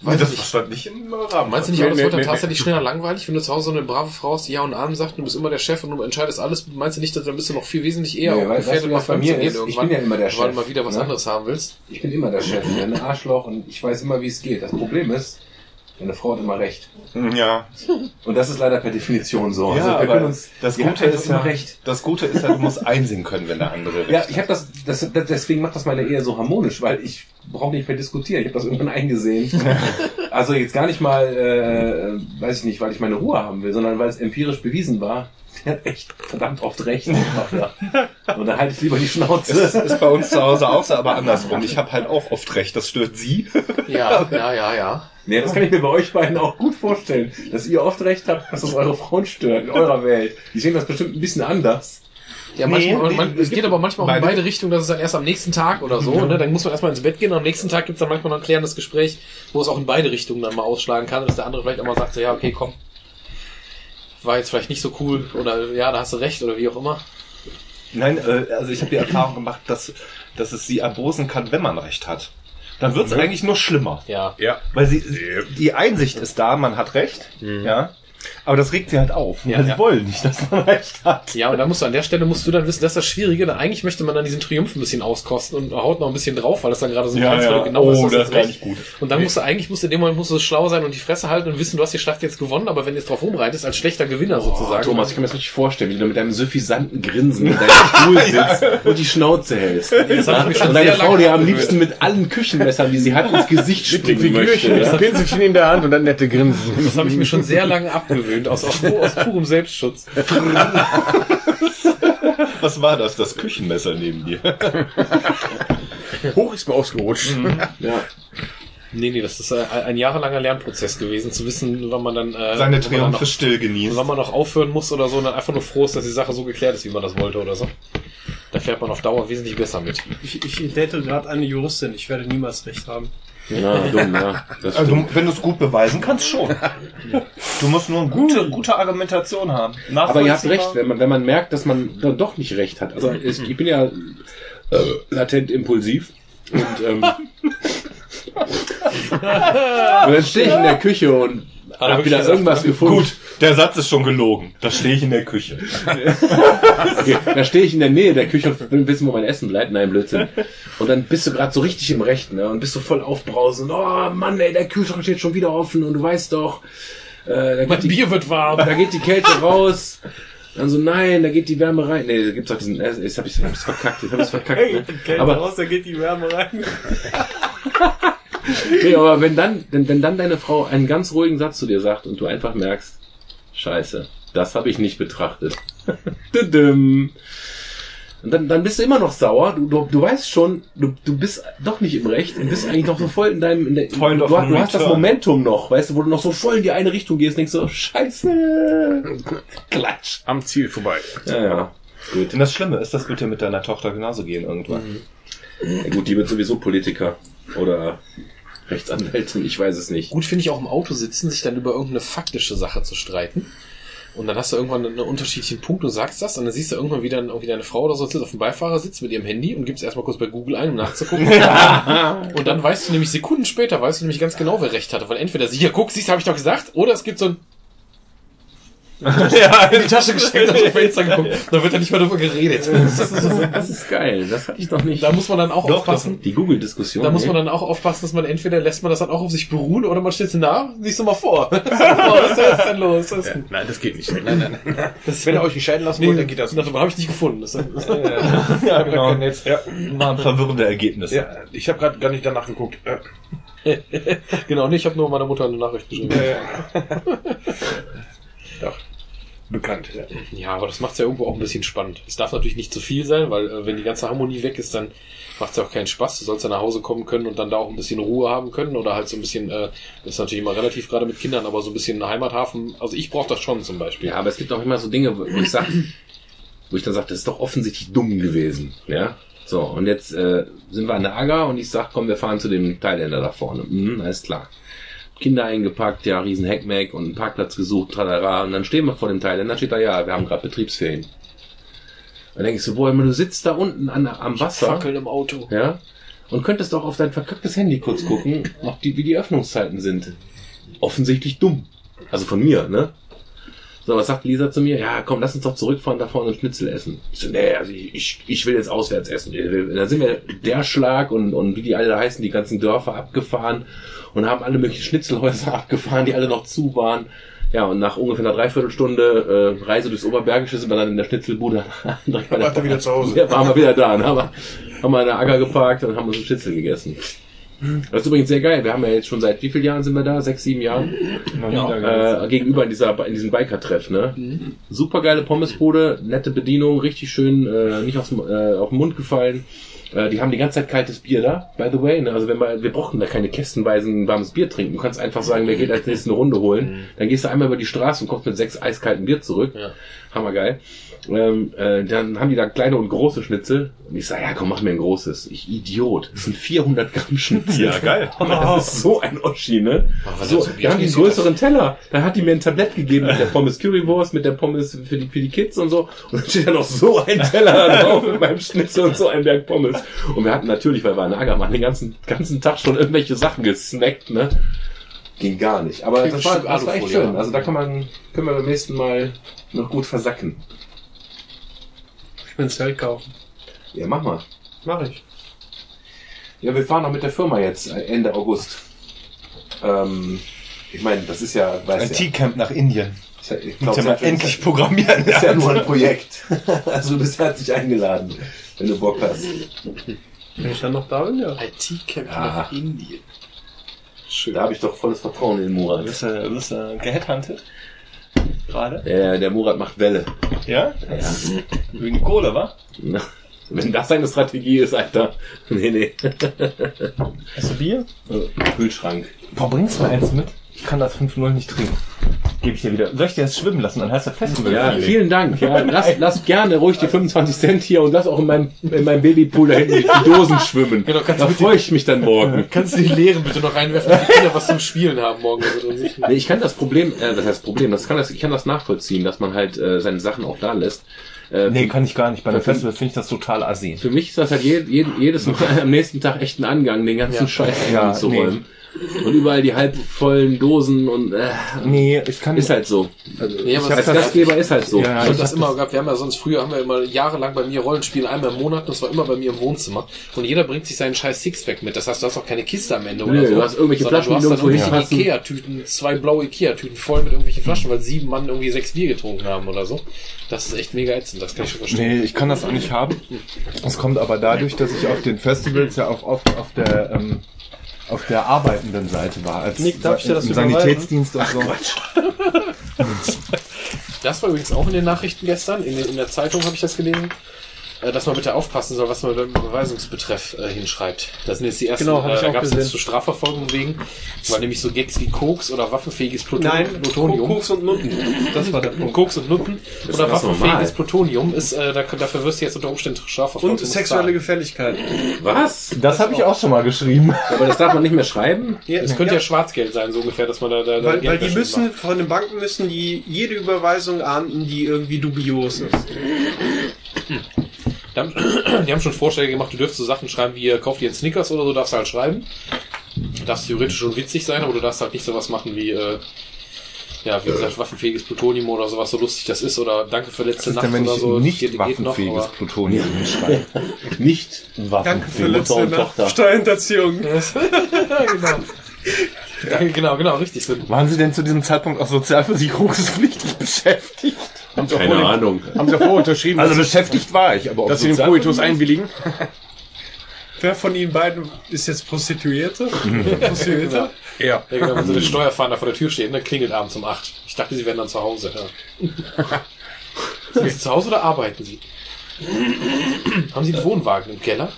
weiß ich das nicht. stand nicht im Rahmen. Meinst du nicht, Nee, auch, das nee, wird dann nee, tatsächlich schneller langweilig, wenn du zu Hause so eine brave Frau hast, die Ja und Abend sagt, du bist immer der Chef und du entscheidest alles, meinst du nicht, dass dann bist du noch viel wesentlich eher Nee, gefährdet, was bei mir ist? Ich bin ja immer der weil du Chef, mal wieder was ne? anderes haben willst. Ich bin immer der Chef, ne? ein Arschloch und ich weiß immer, wie es geht. Das Problem ist, meine Frau hat immer recht. Ja. Und das ist leider per Definition so. Ja, also wir können uns, das Gute ist ja, recht. das Gute ist ja, du musst einsehen können, wenn der andere recht Ja, ich habe das, das, das, deswegen macht das meine Ehe so harmonisch, weil ich brauche nicht mehr diskutieren. Ich habe das irgendwann eingesehen. also jetzt gar nicht mal, äh, weiß ich nicht, weil ich meine Ruhe haben will, sondern weil es empirisch bewiesen war. Der hat echt verdammt oft recht. Ja. Und dann halte ich lieber die Schnauze. Das ist bei uns zu Hause auch so, aber andersrum. Ich habe halt auch oft recht, das stört sie. Ja, ja, ja, ja. Nee, das kann ich mir bei euch beiden auch gut vorstellen, dass ihr oft recht habt, dass das eure Frauen stört in eurer Welt. Die sehen das bestimmt ein bisschen anders. Ja, manchmal, nee, man, es geht aber manchmal auch in beide- beide Richtungen, dass es dann erst am nächsten Tag oder so, ne? Dann muss man erstmal ins Bett gehen und am nächsten Tag gibt's dann manchmal noch ein klärendes Gespräch, wo es auch in beide Richtungen dann mal ausschlagen kann, dass der andere vielleicht auch mal sagt, so, ja, okay, komm. War jetzt vielleicht nicht so cool oder ja, da hast du recht oder wie auch immer. Nein, äh, also ich habe die Erfahrung gemacht, dass, dass es sie erbosen kann, wenn man recht hat. Dann wird es eigentlich nur schlimmer. Ja. Ja. Weil sie, die Einsicht ist da, man hat recht. Ja. Aber das regt sie halt auf. Ja, weil sie ja. wollen nicht, dass man recht hat. Ja, und dann musst du an der Stelle musst du dann wissen, das ist das Schwierige. Dann eigentlich möchte man dann diesen Triumph ein bisschen auskosten und haut noch ein bisschen drauf, weil das dann gerade so Ja, ja. genau Oh, was das jetzt ist gar nicht gut. Und dann musst du eigentlich musst du in dem Moment musst du schlau sein und die Fresse halten und wissen, du hast die Schlacht jetzt gewonnen, aber wenn du jetzt drauf rumreitest, als schlechter Gewinner sozusagen. Thomas, ich kann mir das richtig vorstellen, wie du mit deinem suffisanten Grinsen in deinem Stuhl sitzt und die Schnauze hältst. das hab ich mir schon und deine sehr Frau dir am liebsten mit allen Küchenmessern, die sie hat, ins Gesicht springen möchte. das Pinselchen in der Hand und dann nette Grinsen. Das habe ich mir schon sehr lange abgewöhnt, aus, aus, aus purem Selbstschutz. Was war das? Das Küchenmesser neben dir. Hoch ist mir ausgerutscht. Ja. Nee, nee, das ist äh, ein jahrelanger Lernprozess gewesen, zu wissen, wann man dann, äh, Seine wann man dann Triumphe noch, still genießt. wann man noch aufhören muss oder so und dann einfach nur froh ist, dass die Sache so geklärt ist, wie man das wollte oder so. Da fährt man auf Dauer wesentlich besser mit. Ich, ich date gerade eine Juristin, ich werde niemals recht haben. Ja, dumm, ja. Das Also, wenn du es gut beweisen kannst, schon. Du musst nur eine gute, gute Argumentation haben. Aber ihr habt recht, wenn man, wenn man merkt, dass man dann doch nicht recht hat. Also es, ich bin ja äh, latent impulsiv und ähm, und dann stehe ich in der Küche und hab wieder irgendwas gefunden. Gut, der Satz ist schon gelogen. Da stehe ich in der Küche. Okay, da stehe ich in der Nähe der Küche und will wissen, wo mein Essen bleibt. Nein, Blödsinn. Und dann bist du gerade so richtig im Recht, ne? Und bist so voll aufbrausend. Oh Mann, ey, der Kühlschrank steht schon wieder offen und du weißt doch, äh, Mein die, Bier wird warm. da geht die Kälte raus. Dann so, nein, da geht die Wärme rein. Nee, da gibt's auch diesen, jetzt hab ich's, hab's verkackt, jetzt hab ich's verkackt. Ne? Aber, raus, da geht die Wärme rein. nee, aber wenn dann, wenn, wenn dann deine Frau einen ganz ruhigen Satz zu dir sagt und du einfach merkst, scheiße, das habe ich nicht betrachtet. Und dann, dann bist du immer noch sauer. Du, du, du weißt schon, du, du bist doch nicht im Recht und bist eigentlich noch so voll in deinem. In der, du, du, hast das. Momentum noch, weißt du, wo du noch so voll in die eine Richtung gehst und denkst so, Scheiße. Klatsch. Am Ziel vorbei. Ja, ja. Gut. Und das Schlimme ist, das wird dir mit deiner Tochter genauso gehen irgendwann. ja. Gut, die wird sowieso Politiker oder Rechtsanwältin, ich weiß es nicht. Gut finde ich auch im Auto sitzen, sich dann über irgendeine faktische Sache zu streiten. Und dann hast du irgendwann einen unterschiedlichen Punkt und sagst das und dann siehst du irgendwann wieder irgendwie deine Frau oder so sitzt auf dem Beifahrersitz mit ihrem Handy und gibst erstmal kurz bei Google ein, um nachzugucken. und dann weißt du nämlich Sekunden später, weißt du nämlich ganz genau, wer recht hatte. Weil entweder sie, hier, guck, siehst, habe ich doch gesagt, oder es gibt so ein ja, in die Tasche gesteckt und auf Fenster geguckt. Da wird ja nicht mehr darüber geredet. Das ist so, Das ist geil, das hatte ich noch nicht. da muss man dann auch aufpassen. Die Google-Diskussion. Da muss man ne? dann auch aufpassen, dass man entweder lässt man das dann auch auf sich beruhen oder man stellt sie nach, siehst du mal vor. Was ist denn los? Denn? Nein, das geht nicht. Nein, nein, nein. Das Wenn ihr euch nicht scheiden lassen wollt, dann geht das. Das habe ich nicht gefunden. Das, das, ja, genau. Netz. Ja, Waren verwirrende Ergebnisse. ja ich habe gerade gar nicht danach geguckt. Äh, genau, nee, ich habe nur meiner Mutter eine Nachricht geschrieben. äh, doch. Bekannt, ja. Ja, aber das macht es ja irgendwo auch ein bisschen spannend. Es darf natürlich nicht zu viel sein, weil äh, wenn die ganze Harmonie weg ist, dann macht es ja auch keinen Spaß. Du sollst ja nach Hause kommen können und dann da auch ein bisschen Ruhe haben können oder halt so ein bisschen, äh, das ist natürlich immer relativ gerade mit Kindern, aber so ein bisschen Heimathafen. Also ich brauche das schon zum Beispiel. Ja, aber es gibt auch immer so Dinge, wo ich sag, wo ich dann sage, das ist doch offensichtlich dumm gewesen. Ja. So, und jetzt äh, sind wir an der Agger und ich sag, komm, wir fahren zu dem Thailänder da vorne. Mhm, alles klar. Kinder eingepackt, ja, riesen Heckmeck und einen Parkplatz gesucht, tralala. Und dann stehen wir vor dem Thailänder, steht da, ja, wir haben gerade Betriebsferien. Dann denkst du, boah, du sitzt da unten an, am Wasser. Fackeln im Auto. Ja. Und könntest doch auf dein verkacktes Handy kurz gucken, ob die, wie die Öffnungszeiten sind. Offensichtlich dumm. Also von mir, ne? So, was sagt Lisa zu mir? Ja, komm, lass uns doch zurückfahren, da vorne ein Schnitzel essen. Ich so, nee, also ich, ich will jetzt auswärts essen. Da sind wir der Schlag und, und wie die alle da heißen, die ganzen Dörfer abgefahren und haben alle möglichen Schnitzelhäuser abgefahren, die alle noch zu waren. Ja, und nach ungefähr einer Dreiviertelstunde äh, Reise durchs Oberbergische sind wir dann in der Schnitzelbude direkt bei der wieder zu Hause? Ja, waren wir wieder da. Dann haben wir, haben wir in der Acker geparkt und haben uns einen Schnitzel gegessen. Das ist übrigens sehr geil. Wir haben ja jetzt schon seit wie vielen Jahren sind wir da? Sechs, sieben Jahren? Äh, gegenüber in dieser in diesem Biker-Treff, ne? Super geile Pommesbude, nette Bedienung, richtig schön, äh, nicht aufs, äh, auf den Mund gefallen. Äh, die haben die ganze Zeit kaltes Bier da, by the way. Ne? Also wenn wir, wir brauchen da keine kästenweisen warmes Bier trinken. Du kannst einfach sagen, wer geht als nächstes eine Runde holen. Dann gehst du einmal über die Straße und kommst mit sechs eiskalten Bier zurück. Ja. Hammergeil. Ähm, äh, dann haben die da kleine und große Schnitzel. Und ich sage, ja komm, mach mir ein großes. Ich Idiot. Das sind 400 Gramm Schnitzel. Ja, geil. Das ist so ein Oschi, ne? So, das so da haben die einen größeren Teller. Da hat die mir ein Tablett gegeben mit der Pommes Currywurst, mit der Pommes für die, für die Kids und so. Und dann steht da noch so ein Teller drauf mit meinem Schnitzel und so ein Berg Pommes. Und wir hatten natürlich, weil wir an Ager waren, den ganzen, ganzen Tag schon irgendwelche Sachen gesnackt, ne? Ging gar nicht. Aber das war, das war echt schön. haben. Also da kann man, können wir beim nächsten Mal noch gut versacken. Ich will ein Zelt kaufen. Ja, mach mal. Mach ich. Ja, wir fahren noch mit der Firma jetzt äh, Ende August. Ähm, ich meine, das ist ja, Ein weiß ja, T-Camp nach Indien. ist ja, ich Mit glaub, das man endlich programmieren ist ja nur ein Projekt. Also du bist herzlich eingeladen, wenn du Bock hast. Wenn ich dann noch da bin, ja. IT-Camp Ja. nach Indien. Da habe ich doch volles Vertrauen in Murat. Bist du, bist du geheadhunted? Gerade? Der, der Murat macht Welle. Ja? Ja. Wegen Kohle, wa? Na, Wenn das seine Strategie ist, Alter. Nee, nee. Hast du Bier? Kühlschrank. Boah, bringst du mir eins mit? Ich kann das 5-0 nicht trinken. Gebe ich dir wieder. Soll ich dir das schwimmen lassen? Dann heißt das Festival. Ja, vielen Dank. Ja, lass, lass gerne ruhig die 25 Cent hier und lass auch in meinem, in meinem Babypool da hinten die Dosen schwimmen. Genau, kannst da du freue ich mich dann morgen. Kannst du die Leeren bitte noch reinwerfen, damit die Kinder was zum Spielen haben morgen? Nee, ich kann das Problem, äh, das heißt Problem, das kann das, ich kann das nachvollziehen, dass man halt äh, seine Sachen auch da lässt. Äh, Nee, kann ich gar nicht. Bei einem Für- Festival finde ich das total assi. Für mich ist das halt je, je, jedes Mal am nächsten Tag echt ein Angang, den ganzen Ja. Scheiß Ja, zu räumen. Und überall die halbvollen Dosen und äh, Nee, ich kann ist halt so. Nee, aber Als das- Gastgeber ist halt so. Ja, Ich ich das hab immer gehabt. Wir haben ja sonst früher haben wir immer jahrelang bei mir Rollenspiele einmal im Monat. Das war immer bei mir im Wohnzimmer. Und jeder bringt sich seinen scheiß Sixpack mit. Das heißt, du hast auch keine Kiste am Ende Nee, oder so. du hast irgendwelche sondern Flaschen, du hast dann irgendwelche. Ikea-Tüten, zwei blaue Ikea-Tüten voll mit irgendwelchen Flaschen, weil sieben Mann irgendwie sechs Bier getrunken haben oder so. Das ist echt mega ätzend. Das kann ich schon verstehen. Nee, ich kann das auch nicht haben. Es kommt aber dadurch, dass ich auf den Festivals ja auch oft auf der ähm, auf der arbeitenden Seite war. Als Nick, darf ich dir das? Sanitätsdienst und so. Das war übrigens auch in den Nachrichten gestern. In, in der Zeitung habe ich das gelesen. Äh, Dass man bitte aufpassen soll, was man beim Überweisungsbetreff äh, hinschreibt. Das sind jetzt die ersten, Genau, äh, gab's gesehen. jetzt zur Strafverfolgung wegen, weil nämlich so Gags wie Koks oder waffenfähiges Pluton Nein, Plutonium. Koks und Nutten. Das war der Punkt. Koks und Nutten ist oder waffenfähiges normal. Plutonium ist, äh, da, dafür wirst du jetzt unter Umständen strafverfolgt. Und sexuelle. Gefälligkeit. Was? Das habe ich auch schon mal geschrieben. Aber das darf man nicht mehr schreiben? Ja, Es könnte ja. Schwarzgeld sein, so ungefähr, dass man da, da da Weil, weil die müssen, macht. von den Banken müssen die jede Überweisung ahnden, die irgendwie dubios ist. Die haben, die haben schon Vorschläge gemacht, du dürfst so Sachen schreiben wie, äh, kauf dir einen Snickers oder so, darfst du halt schreiben. Darfst theoretisch schon witzig sein, aber du darfst halt nicht sowas machen wie, äh, ja, wie gesagt, waffenfähiges Plutonium oder sowas, so lustig das ist, oder danke für letzte Nacht denn, wenn oder ich so. nicht Geht- geht noch, waffenfähiges Plutonium hinschreibe? Nicht. Danke für Mutter letzte und Nacht. Tochter. Steuerhinterziehung. genau. Ja, genau, genau, richtig. Waren Sie denn zu diesem Zeitpunkt auch sozialversicherungspflichtig beschäftigt? Haben Sie Keine vorher- Ahnung. Haben Sie vorher unterschrieben, Also beschäftigt war ich, aber ob dass Sie den Coitus einwilligen? Wer von Ihnen beiden ist jetzt Prostituierte? Prostituierte? Ja. ja, genau, wenn so der Steuerfahnder vor der Tür steht, dann klingelt abends um 8. Ich dachte, Sie wären dann zu Hause. Ja. Sind Sie zu Hause oder arbeiten Sie? Haben Sie einen Wohnwagen im Keller?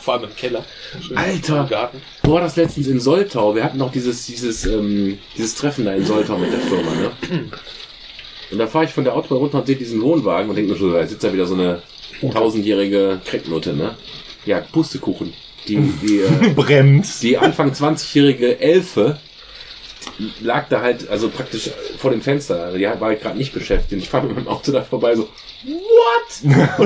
Vor allem im Keller. Schön Alter. Im Garten. Boah, das letztens in Soltau. Wir hatten noch dieses, dieses, ähm, dieses Treffen da in Soltau mit der Firma, ne? Und da fahre ich von der Autobahn runter und sehe diesen Wohnwagen und denke mir so, da sitzt da wieder so eine tausendjährige Cracknutte, ne? Ja, Pustekuchen. Die, die, äh, Bremst. die Anfang 20-jährige Elfe lag da halt, also praktisch vor dem Fenster. Die war halt gerade nicht beschäftigt. Ich fahre mit meinem Auto da vorbei, so, what?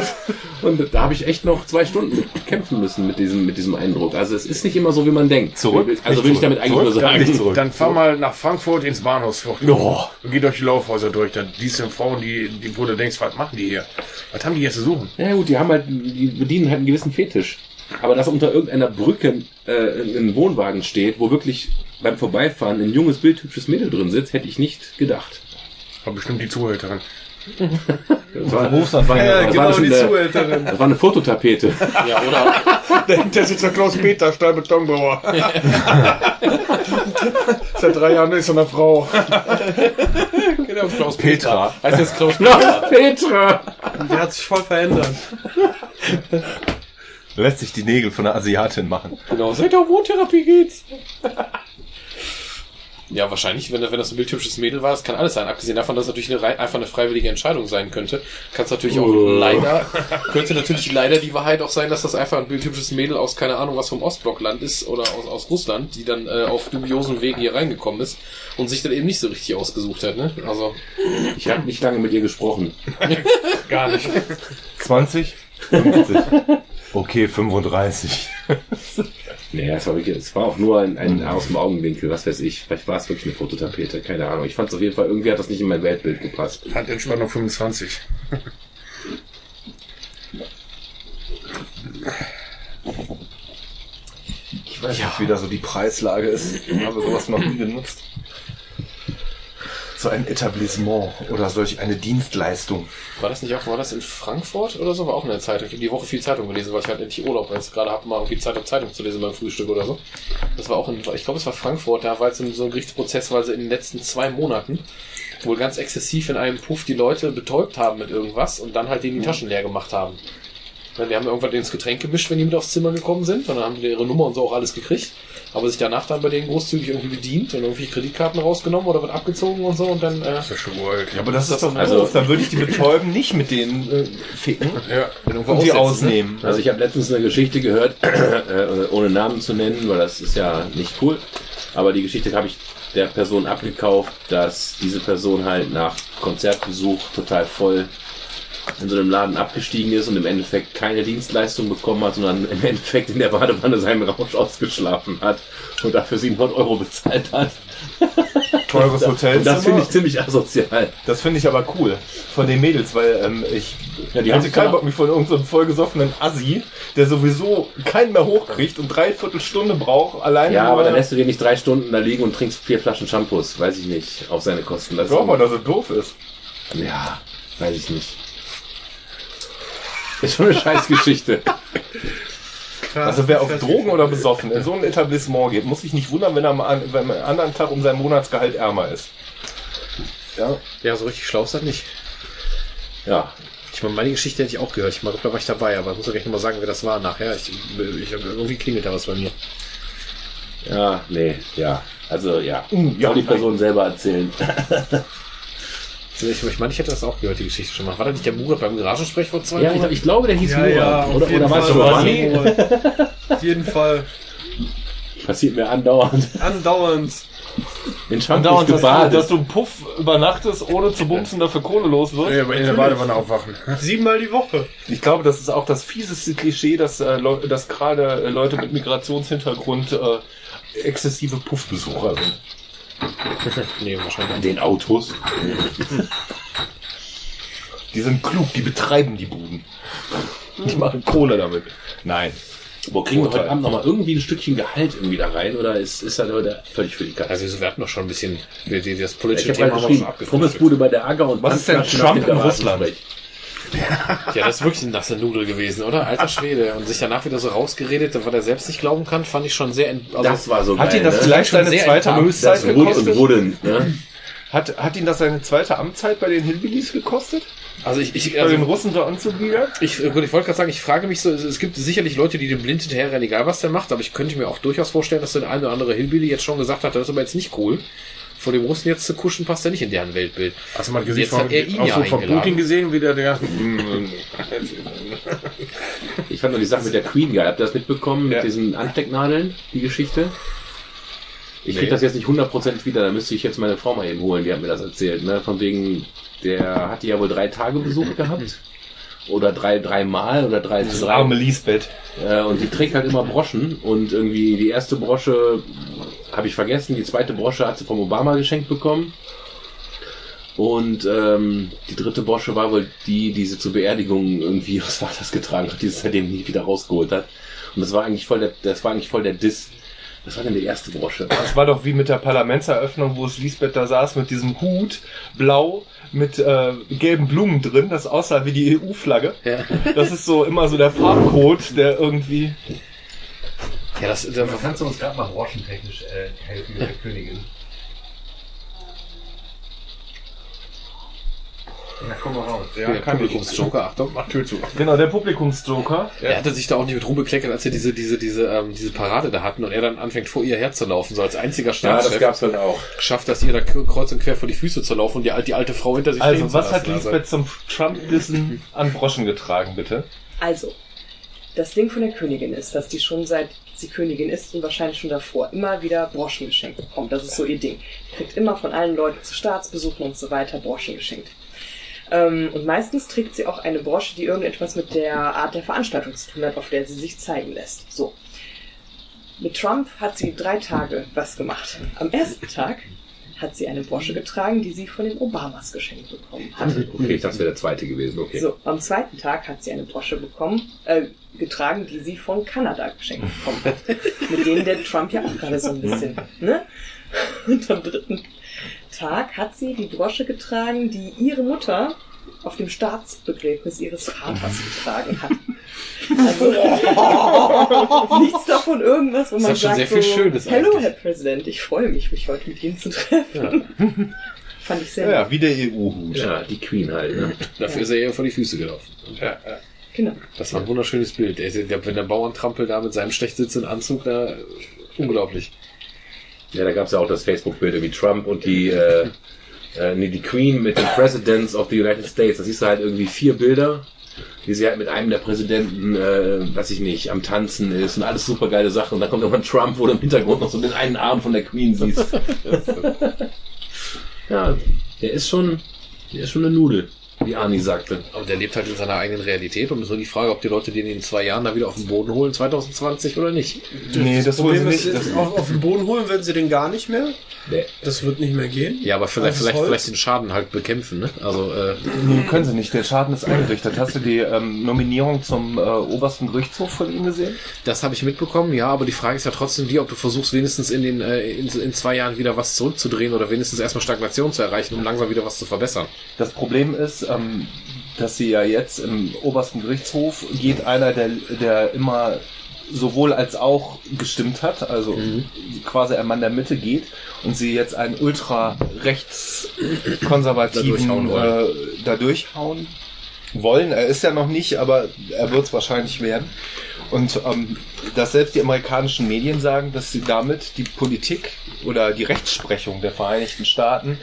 Und, und da habe ich echt noch zwei Stunden kämpfen müssen mit diesem, mit diesem Eindruck. Also es ist nicht immer so, wie man denkt. Zurück? Also will ich damit eigentlich Zurück? nur Dann nicht sagen. zurück. Dann fahr mal nach Frankfurt ins Bahnhofsviertel. Ja. Und geh durch die Laufhäuser durch. Dann diese Frauen, die, die, wo du denkst, was machen die hier? Was haben die hier zu suchen? Ja gut, die haben halt, die bedienen halt einen gewissen Fetisch. Aber dass unter irgendeiner Brücke äh, ein Wohnwagen steht, wo wirklich beim Vorbeifahren ein junges, bildhübsches Mädel drin sitzt, hätte ich nicht gedacht. War bestimmt die Zuhälterin. Das war, Berufsanfänger. Ja, das genau, war bestimmt die eine, Zuhälterin. das war eine Fototapete. Ja, oder Dahinter sitzt der Klaus-Peter, Stahlbetonbauer. Seit drei Jahren ist er eine Frau. genau, Klaus Petra. Petra. Heißt jetzt Klaus Petra. Petra! Der hat sich voll verändert. Lässt sich die Nägel von einer Asiatin machen. Genau, seit der Wohntherapie geht's. Ja, wahrscheinlich, wenn, wenn das ein bildhübsches Mädel war, das kann alles sein. Abgesehen davon, dass es natürlich eine, rei- einfach eine freiwillige Entscheidung sein könnte, kann es natürlich auch Oh. leider, könnte natürlich leider die Wahrheit auch sein, dass das einfach ein bildhübsches Mädel aus, keine Ahnung, was vom Ostblockland ist oder aus, aus Russland, die dann äh, auf dubiosen Wegen hier reingekommen ist und sich dann eben nicht so richtig ausgesucht hat, ne? Also, Ich habe nicht lange mit ihr gesprochen. Gar nicht. 20? 50. Okay, 35. Nee, es war, wirklich, es war auch nur ein, ein aus dem Augenwinkel, was weiß ich. Vielleicht war es wirklich eine Fototapete, keine Ahnung. Ich fand es auf jeden Fall, irgendwie hat das nicht in mein Weltbild gepasst. Hat Entspannung 25. Ich weiß nicht, wie da so die Preislage ist. Ich habe sowas noch nie genutzt. So ein Etablissement oder solch eine Dienstleistung. war das nicht auch, war das in Frankfurt oder so? War auch in der Zeitung. Ich habe die Woche viel Zeitung gelesen, weil ich halt endlich Urlaub jetzt gerade habe, mal irgendwie Zeit, um Zeitung zu lesen beim Frühstück oder so. Das war auch in, ich glaube, es war Frankfurt, da war jetzt so ein Gerichtsprozess, weil sie in den letzten zwei Monaten wohl ganz exzessiv in einem Puff die Leute betäubt haben mit irgendwas und dann halt denen die Taschen leer gemacht haben. Die haben irgendwann ins Getränk gemischt, wenn die mit aufs Zimmer gekommen sind, und dann haben die ihre Nummer und so auch alles gekriegt. Aber sich danach dann bei denen großzügig irgendwie bedient und irgendwie Kreditkarten rausgenommen oder wird abgezogen und so und dann, äh, Das ist schon uralt. Ja, aber das ist doch Also-. Dann würde ich die betäuben, nicht mit denen äh, ficken Ja. und die ausnehmen. Also ich habe letztens eine Geschichte gehört, äh, ohne Namen zu nennen, weil das ist ja nicht cool. Aber die Geschichte habe ich der Person abgekauft, dass diese Person halt nach Konzertbesuch total voll in so einem Laden abgestiegen ist und im Endeffekt keine Dienstleistung bekommen hat, sondern im Endeffekt in der Badewanne seinen Rausch ausgeschlafen hat und dafür 700 Euro bezahlt hat. Teures Hotelzimmer. das finde ich ziemlich asozial. Das finde ich aber cool von den Mädels, weil ähm, ich Ja, die hatte keinen Bock, mich von irgendeinem so vollgesoffenen Assi, der sowieso keinen mehr hochkriegt und dreiviertel Stunde braucht, alleine Ja, aber dann lässt du dir nicht drei Stunden da liegen und trinkst vier Flaschen Shampoos, weiß ich nicht, auf seine Kosten. Das ist Doch, weil er doof ist. Ja, weiß ich nicht. Ist schon eine Scheißgeschichte. Also wer auf Drogen oder besoffen in so ein Etablissement geht, muss sich nicht wundern, wenn er am, wenn er am anderen Tag um sein Monatsgehalt ärmer ist. Ja. Ja, so richtig schlau ist das nicht. Ja, Ich meine, meine Geschichte hätte ich auch gehört. Ich meine, da war ich dabei, aber ich muss ja gleich nochmal sagen, wer das war nachher. Ich, ich, irgendwie klingelt da was bei mir. ja, nee, ja. Also ja, ja, soll die Person selber erzählen. Ich, ich meine, ich hätte das auch gehört, die Geschichte schon mal. War da nicht der Murat beim Garagensprech vor zwei Ja, ich, ich glaube, der hieß Ja, Murat. ja, oder oder war es. Giovanni? Auf jeden Fall. Passiert mir andauernd. Andauernd. In Shampoos Dauernd, dass du, dass gebadet. du Puff übernachtest, ohne zu bumsen, dafür Kohle los wird. Ja, aber in der Badewanne aufwachen. Siebenmal die Woche. Ich glaube, das ist auch das fieseste Klischee, dass, äh, dass gerade äh, Leute mit Migrationshintergrund äh, exzessive Puffbesucher sind. Nee, wahrscheinlich. An den Autos. Die sind klug, die betreiben die Buden. Die machen Kohle damit. Nein. Wo kriegen wir heute. Abend nochmal irgendwie ein Stückchen Gehalt irgendwie da rein? Oder ist, ist das heute völlig für die Katze? Also wir hatten doch schon ein bisschen, wir- die- das Ich politische habe Thema gerade haben wir schon geschrieben, abgefrühstückt. Pommesbude bei der Agger und Was ist denn Trump in Russland? Garagensprech. Ja, das ist wirklich eine nasse Nudel gewesen, oder? Alter Schwede. Und sich danach wieder so rausgeredet, weil er selbst nicht glauben kann, fand ich schon sehr... ent- Also, Das war so Hat geil, ihn das ne? vielleicht schon seine zweite Amtszeit Das Rud und gekostet? Ruddeln, ne? Hat, hat ihn das seine zweite Amtszeit bei den Hillbillies gekostet? also ich, ich, Bei also den Russen so anzubiedern? Ich, gut, ich wollte gerade sagen, ich frage mich so, es- es gibt sicherlich Leute, die dem blind hinterherrennen, egal was der macht, aber ich könnte mir auch durchaus vorstellen, dass der eine oder andere Hillbilly jetzt schon gesagt hat, das ist aber jetzt nicht cool. Vor dem Russen jetzt zu kuschen, passt er nicht in deren Weltbild. Hast du mal Gesicht Jetzt hat er ihn ja Ausdruck von. Putin gesehen, wie der, der Ich fand nur die Sache mit der Queen geil. Habt ihr das mitbekommen mit Ja. diesen Anstecknadeln, die Geschichte? Ich Nee. krieg das jetzt nicht 100% wieder, da müsste ich jetzt meine Frau mal eben holen, die hat mir das erzählt. Ne? Von wegen, der hatte ja wohl drei Tage Besuch gehabt. Oder drei, dreimal oder drei Das drei. arme Lisbeth. Äh, und die trägt halt immer Broschen. Und irgendwie die erste Brosche habe ich vergessen, die zweite Brosche hat sie vom Obama geschenkt bekommen. Und ähm, die dritte Brosche war wohl die, die sie zur Beerdigung irgendwie ihres Vaters getragen hat, die sie seitdem nie wieder rausgeholt hat. Und das war eigentlich voll der, das war eigentlich voll der Diss. Was war denn die erste Brosche? Das war doch wie mit der Parlamentseröffnung, wo es Lisbeth da saß mit diesem Hut, blau, mit äh, gelben Blumen drin, das aussah wie die EU-Flagge. Ja, Das ist so immer so der Farbcode, der irgendwie... ja das, das Kannst du uns gerade mal branchentechnisch äh, helfen mit der Königin? Na, komm mal raus. ja, der Publikumsjoker, Achtung. Mach Tür zu. Genau, der Publikumsjoker. Er hatte sich da auch nicht mit rumbekleckert, als er diese, diese, diese, ähm, diese Parade da hatten und er dann anfängt vor ihr herzulaufen, so als einziger Staatschef. halt auch. schafft das ihr da kreuz und quer vor die Füße zu laufen und die, die alte Frau hinter sich Also, stehen was hat lassen. Lisbeth zum Trump-Dissen an Broschen getragen, bitte? Also, das Ding von der Königin ist, dass die schon seit sie Königin ist und wahrscheinlich schon davor immer wieder Broschen geschenkt bekommt. Das ist so ihr Ding. Die kriegt immer von allen Leuten zu Staatsbesuchen und so weiter Broschen geschenkt. Ähm, und meistens trägt sie auch eine Brosche, die irgendetwas mit der Art der Veranstaltung zu tun hat, auf der sie sich zeigen lässt. So. Mit Trump hat sie drei Tage was gemacht. Am ersten Tag hat sie eine Brosche getragen, die sie von den Obamas geschenkt bekommen hat. Okay, das wäre der zweite gewesen, okay. So, am zweiten Tag hat sie eine Brosche bekommen, äh, getragen, die sie von Kanada geschenkt bekommen hat. mit denen der Trump ja auch gerade so ein bisschen, ne? Und am dritten Tag hat sie die Brosche getragen, die ihre Mutter auf dem Staatsbegräbnis ihres Vaters getragen hat. Also nichts davon irgendwas, wo Das man hat schon sagt sehr viel so, Schönes Hallo, eigentlich." Herr Präsident, ich freue mich, mich heute mit Ihnen zu treffen. Fand ich sehr Ja, wie der EU-Hut. Ja, die Queen halt, ne? Dafür ist er ihr vor die Füße gelaufen. Genau. Das war ein wunderschönes Bild. Der- Wenn der Bauerntrampel da mit seinem schlecht sitzenden Anzug da Unglaublich. Ja, da gab es ja auch das Facebook-Bild wie Trump und die, äh, äh, nee, die Queen mit den Presidents of the United States. Da siehst du halt irgendwie vier Bilder, wie sie halt mit einem der Präsidenten, äh, weiß ich nicht, am Tanzen ist und alles super geile Sachen. Und dann kommt irgendwann Trump, wo du im Hintergrund noch so den einen Arm von der Queen siehst. ja, der ist schon, der ist schon eine Nudel, wie Arnie sagte. Aber der lebt halt in seiner eigenen Realität und es ist nur die Frage, ob die Leute den in zwei Jahren da wieder auf den Boden holen, 2020 oder nicht. Nee, das sie Problem ist, nicht. Das, auf, auf den Boden holen werden sie den gar nicht mehr. Nee. Das wird nicht mehr gehen. Ja, aber vielleicht, Also vielleicht, Holz? vielleicht den Schaden halt bekämpfen, ne? Also, äh, Nee, können sie nicht. Der Schaden ist eingerichtet. Hast du die ähm, Nominierung zum äh, obersten Gerichtshof von ihm gesehen? das habe ich mitbekommen, ja, aber die Frage ist ja trotzdem die, ob du versuchst, wenigstens in den äh, in, in zwei Jahren wieder was zurückzudrehen oder wenigstens erstmal Stagnation zu erreichen, um langsam wieder was zu verbessern. Das Problem ist, ähm, dass sie ja jetzt im obersten Gerichtshof geht einer, der, der immer sowohl als auch gestimmt hat, also quasi ein Mann der Mitte geht und sie jetzt einen ultra rechtskonservativen Da durchhauen wollen. äh, da durchhauen wollen. Er ist ja noch nicht, aber er wird es wahrscheinlich werden. Und ähm, dass selbst die amerikanischen Medien sagen, dass sie damit die Politik oder die Rechtsprechung der Vereinigten Staaten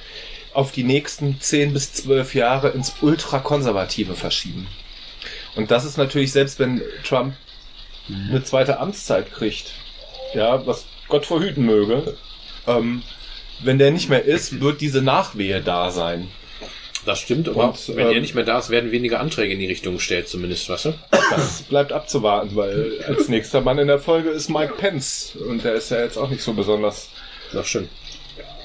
auf die nächsten 10 bis 12 Jahre ins Ultrakonservative verschieben. Und das ist natürlich, selbst wenn Trump eine zweite Amtszeit kriegt, ja, was Gott verhüten möge, ähm, wenn der nicht mehr ist, wird diese Nachwehe da sein. Das stimmt, aber Und, wenn ähm, er nicht mehr da ist, werden weniger Anträge in die Richtung gestellt, zumindest, du? Das bleibt abzuwarten, weil als nächster Mann in der Folge ist Mike Pence und der ist ja jetzt auch nicht so besonders. Das stimmt.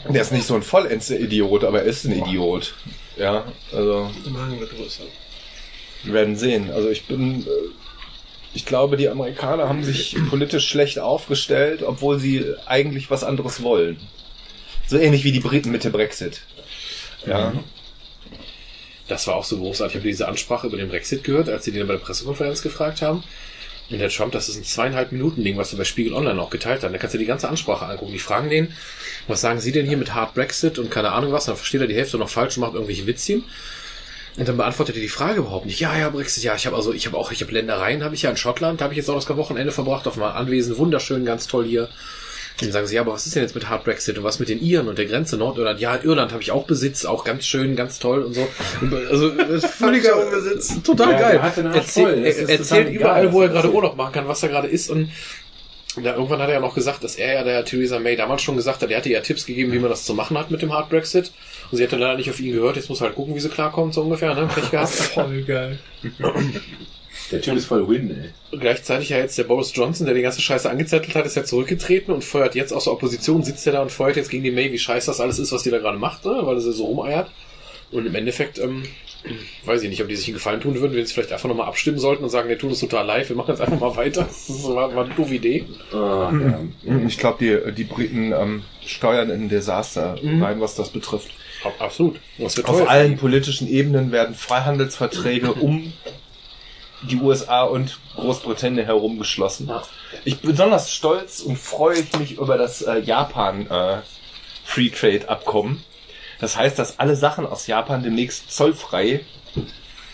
Der ist nicht so ein vollends Idiot, aber er ist ein Idiot. Ja, also Magen wird größer. wir werden sehen. Also ich bin, äh, ich glaube, die Amerikaner haben sich politisch schlecht aufgestellt, obwohl sie eigentlich was anderes wollen. So ähnlich wie die Briten mit dem Brexit. Ja. Das war auch so großartig. Ich habe diese Ansprache über den Brexit gehört, als sie den bei der Pressekonferenz gefragt haben. Und der Trump, das ist ein zweieinhalb Minuten Ding, was er bei Spiegel Online auch geteilt hat. Da kannst du die ganze Ansprache angucken. Die fragen den, was sagen Sie denn hier mit Hard Brexit und keine Ahnung was. Dann versteht er die Hälfte noch falsch und macht irgendwelche Witzchen. Und dann beantwortet er die Frage überhaupt nicht. Ja, ja, Brexit, ja, ich habe also, ich habe auch, ich habe Ländereien, habe ich ja in Schottland, da habe ich jetzt auch das Wochenende verbracht auf meinem Anwesen, wunderschön, ganz toll hier. Und dann sagen sie, ja, aber was ist denn jetzt mit Hard Brexit und was mit den Iren und der Grenze Nordirland? Ja, in Irland habe ich auch Besitz, auch ganz schön, ganz toll und so. Also, völliger Unbesitz. Total Ja, geil. der hat den Arsch Erzähl, er, ist erzählt total überall, egal, wo er gerade. Urlaub machen kann, was da gerade ist und ja, irgendwann hat er ja noch gesagt, dass er ja der Theresa May damals schon gesagt hat, er hatte ja Tipps gegeben, wie man das zu machen hat mit dem Hard Brexit. Und sie hatte leider nicht auf ihn gehört, jetzt muss er halt gucken, wie sie klarkommt, so ungefähr, ne? Pech gehabt. Voll geil. Der Typ ist voll Win, ey. Gleichzeitig ja jetzt der Boris Johnson, der die ganze Scheiße angezettelt hat, ist ja zurückgetreten und feuert jetzt aus der Opposition, sitzt er da und feuert jetzt gegen die May, wie scheiße das alles ist, was die da gerade macht, ne? weil sie so rumeiert. Und im Endeffekt, ähm, weiß ich nicht, ob die sich einen Gefallen tun würden, wenn sie vielleicht einfach nochmal abstimmen sollten und sagen, wir tun das total live, wir machen jetzt einfach mal weiter. Das war, war eine doofe Idee. Ah, Mhm. Ich glaube, die, die Briten ähm, steuern in ein Desaster rein, was das betrifft. Ab- Absolut. Das wird Auf allen politischen Ebenen werden Freihandelsverträge um die USA und Großbritannien herum geschlossen. Ich bin besonders stolz und freue ich mich über das äh, Japan äh, Free Trade Abkommen. Das heißt, dass alle Sachen aus Japan demnächst zollfrei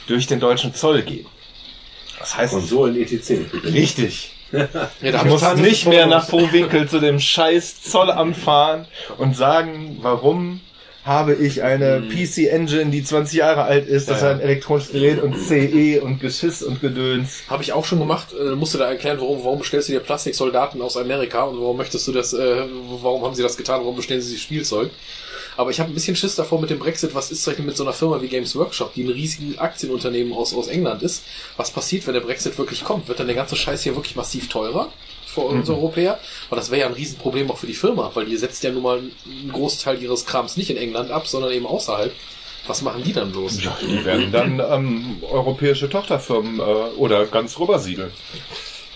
durch den deutschen Zoll gehen. Das heißt, Konsolen etc. richtig. Ja, da muss nicht mehr nach Vorwinkel zu dem scheiß Zollamt fahren und sagen, warum habe ich eine PC Engine, die 20 Jahre alt ist, das Ja, ja. ist ein elektronisches Gerät und CE und Geschiss und Gedöns. Habe ich auch schon gemacht. Äh, musst du da erklären, warum, warum bestellst du dir Plastiksoldaten aus Amerika und warum möchtest du das, äh, warum haben sie das getan, warum bestellen sie sich Spielzeug? Aber ich habe ein bisschen Schiss davor mit dem Brexit. Was ist mit so einer Firma wie Games Workshop, die ein riesiges Aktienunternehmen aus, aus England ist? Was passiert, wenn der Brexit wirklich kommt? Wird dann der ganze Scheiß hier wirklich massiv teurer für uns Europäer? Weil das wäre ja ein Riesenproblem auch für die Firma, weil die setzt ja nun mal einen Großteil ihres Krams nicht in England ab, sondern eben außerhalb. Was machen die dann bloß? Ja, die werden dann ähm, europäische Tochterfirmen äh, oder ganz rübersiedeln.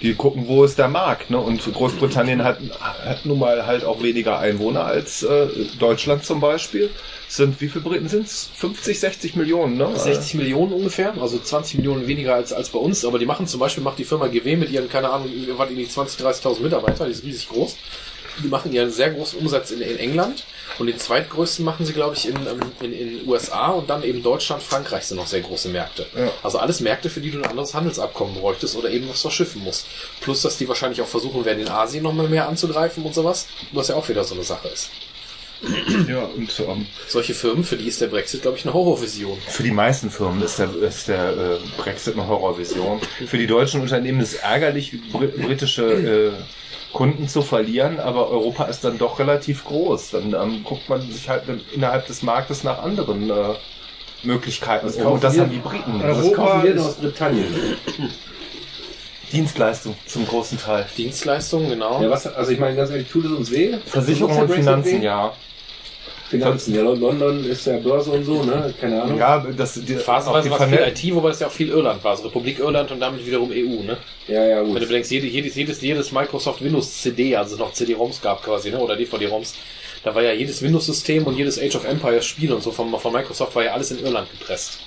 Die gucken, wo ist der Markt. Ne? Und Großbritannien hat, hat nun mal halt auch weniger Einwohner als äh, Deutschland zum Beispiel. Sind, wie viele Briten sind's? 50, 60 Millionen, ne? 60 Millionen ungefähr, also 20 Millionen weniger als, als bei uns, aber die machen zum Beispiel, macht die Firma GW mit ihren, keine Ahnung, was die 20, 30.000 Mitarbeiter, die ist riesig groß. Die machen ihren sehr großen Umsatz in, in England Und den zweitgrößten machen sie, glaube ich, in, ähm, in, in USA und dann eben Deutschland, Frankreich sind noch sehr große Märkte. Ja. Also alles Märkte, für die du ein anderes Handelsabkommen bräuchtest oder eben was verschiffen musst. Plus, dass die wahrscheinlich auch versuchen werden, in Asien nochmal mehr anzugreifen und sowas, was ja auch wieder so eine Sache ist. Ja, und ähm, Solche Firmen, für die ist der Brexit, glaube ich, eine Horrorvision. für die meisten Firmen ist der, ist der äh, Brexit eine Horrorvision. Für die deutschen Unternehmen ist es ärgerlich, br britische äh, Kunden zu verlieren, aber Europa ist dann doch relativ groß. Dann ähm, guckt man sich halt innerhalb des Marktes nach anderen äh, Möglichkeiten um. Und das haben die Briten. Das Europa kaufen wir in ist- Großbritannien. Dienstleistung zum großen Teil. Dienstleistungen, genau. Ja, was, also ich meine, ganz ehrlich, tut es uns weh? Versicherung und Finanzen, weh? ja. Finanzen, ja, London ist ja Börse und so, ne? Keine Ahnung. Ja, das die, auch Phasenweise die war es viel IT, wobei das ja auch viel Irland war. Also Republik Irland und damit wiederum EU, ne? ja, ja, Wenn du gut. bedenkst, jedes, jedes, jedes, Microsoft Windows CD, also noch CD-ROMs gab quasi, ne? Oder DVD-ROMs, da war ja jedes Windows-System und jedes Age of Empires Spiel und so von, von Microsoft war ja alles in Irland gepresst.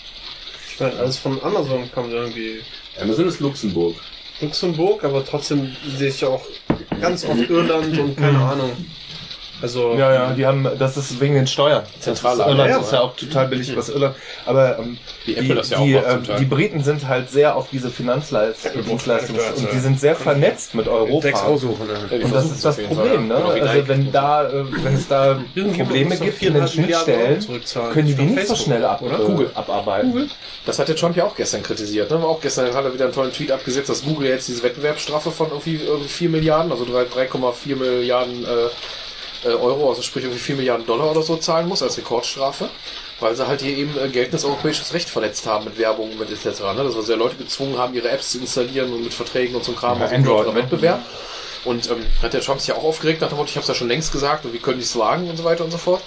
Ich meine, alles von Amazon kommt irgendwie Amazon ist Luxemburg. Luxemburg, aber trotzdem sehe ich ja auch ganz oft Irland und keine Ahnung. Also, Ja, ja, die haben, das ist wegen den Steuern. Zentrallager. Irland Ja, ist ja auch total billig was Irland. Aber ähm, die, Apple das ja auch die, macht zum ähm, die Briten sind halt sehr auf diese Finanzdienstleistungen und die sind sehr vernetzt mit Europa. aussuchen. Ne? Ja, die Und das ist das Problem, ne? ja. Also wenn da, äh, wenn es da Probleme gibt in den 4,5 Milliarden Euro Schnittstellen, können die die nicht so schnell ab, oder? äh, Google. abarbeiten. Das hat der Trump ja auch gestern kritisiert. Ne? War auch gestern hat er wieder einen tollen Tweet abgesetzt, dass Google jetzt diese Wettbewerbsstrafe von irgendwie, irgendwie 4 Milliarden, also 3 3,4 Milliarden äh, Euro, also sprich irgendwie 4 Milliarden Dollar oder so zahlen muss als Rekordstrafe, weil sie halt hier eben äh, geltendes europäisches Recht verletzt haben mit Werbung, mit etc. Ne? Dass also Leute gezwungen haben, ihre Apps zu installieren und mit Verträgen und so Kram, Ja, also Android, ne? Wettbewerb. Und ähm, hat der Trump sich ja auch aufgeregt nach dem Motto, ich habe es ja schon längst gesagt und wie können die es wagen und so weiter und so fort.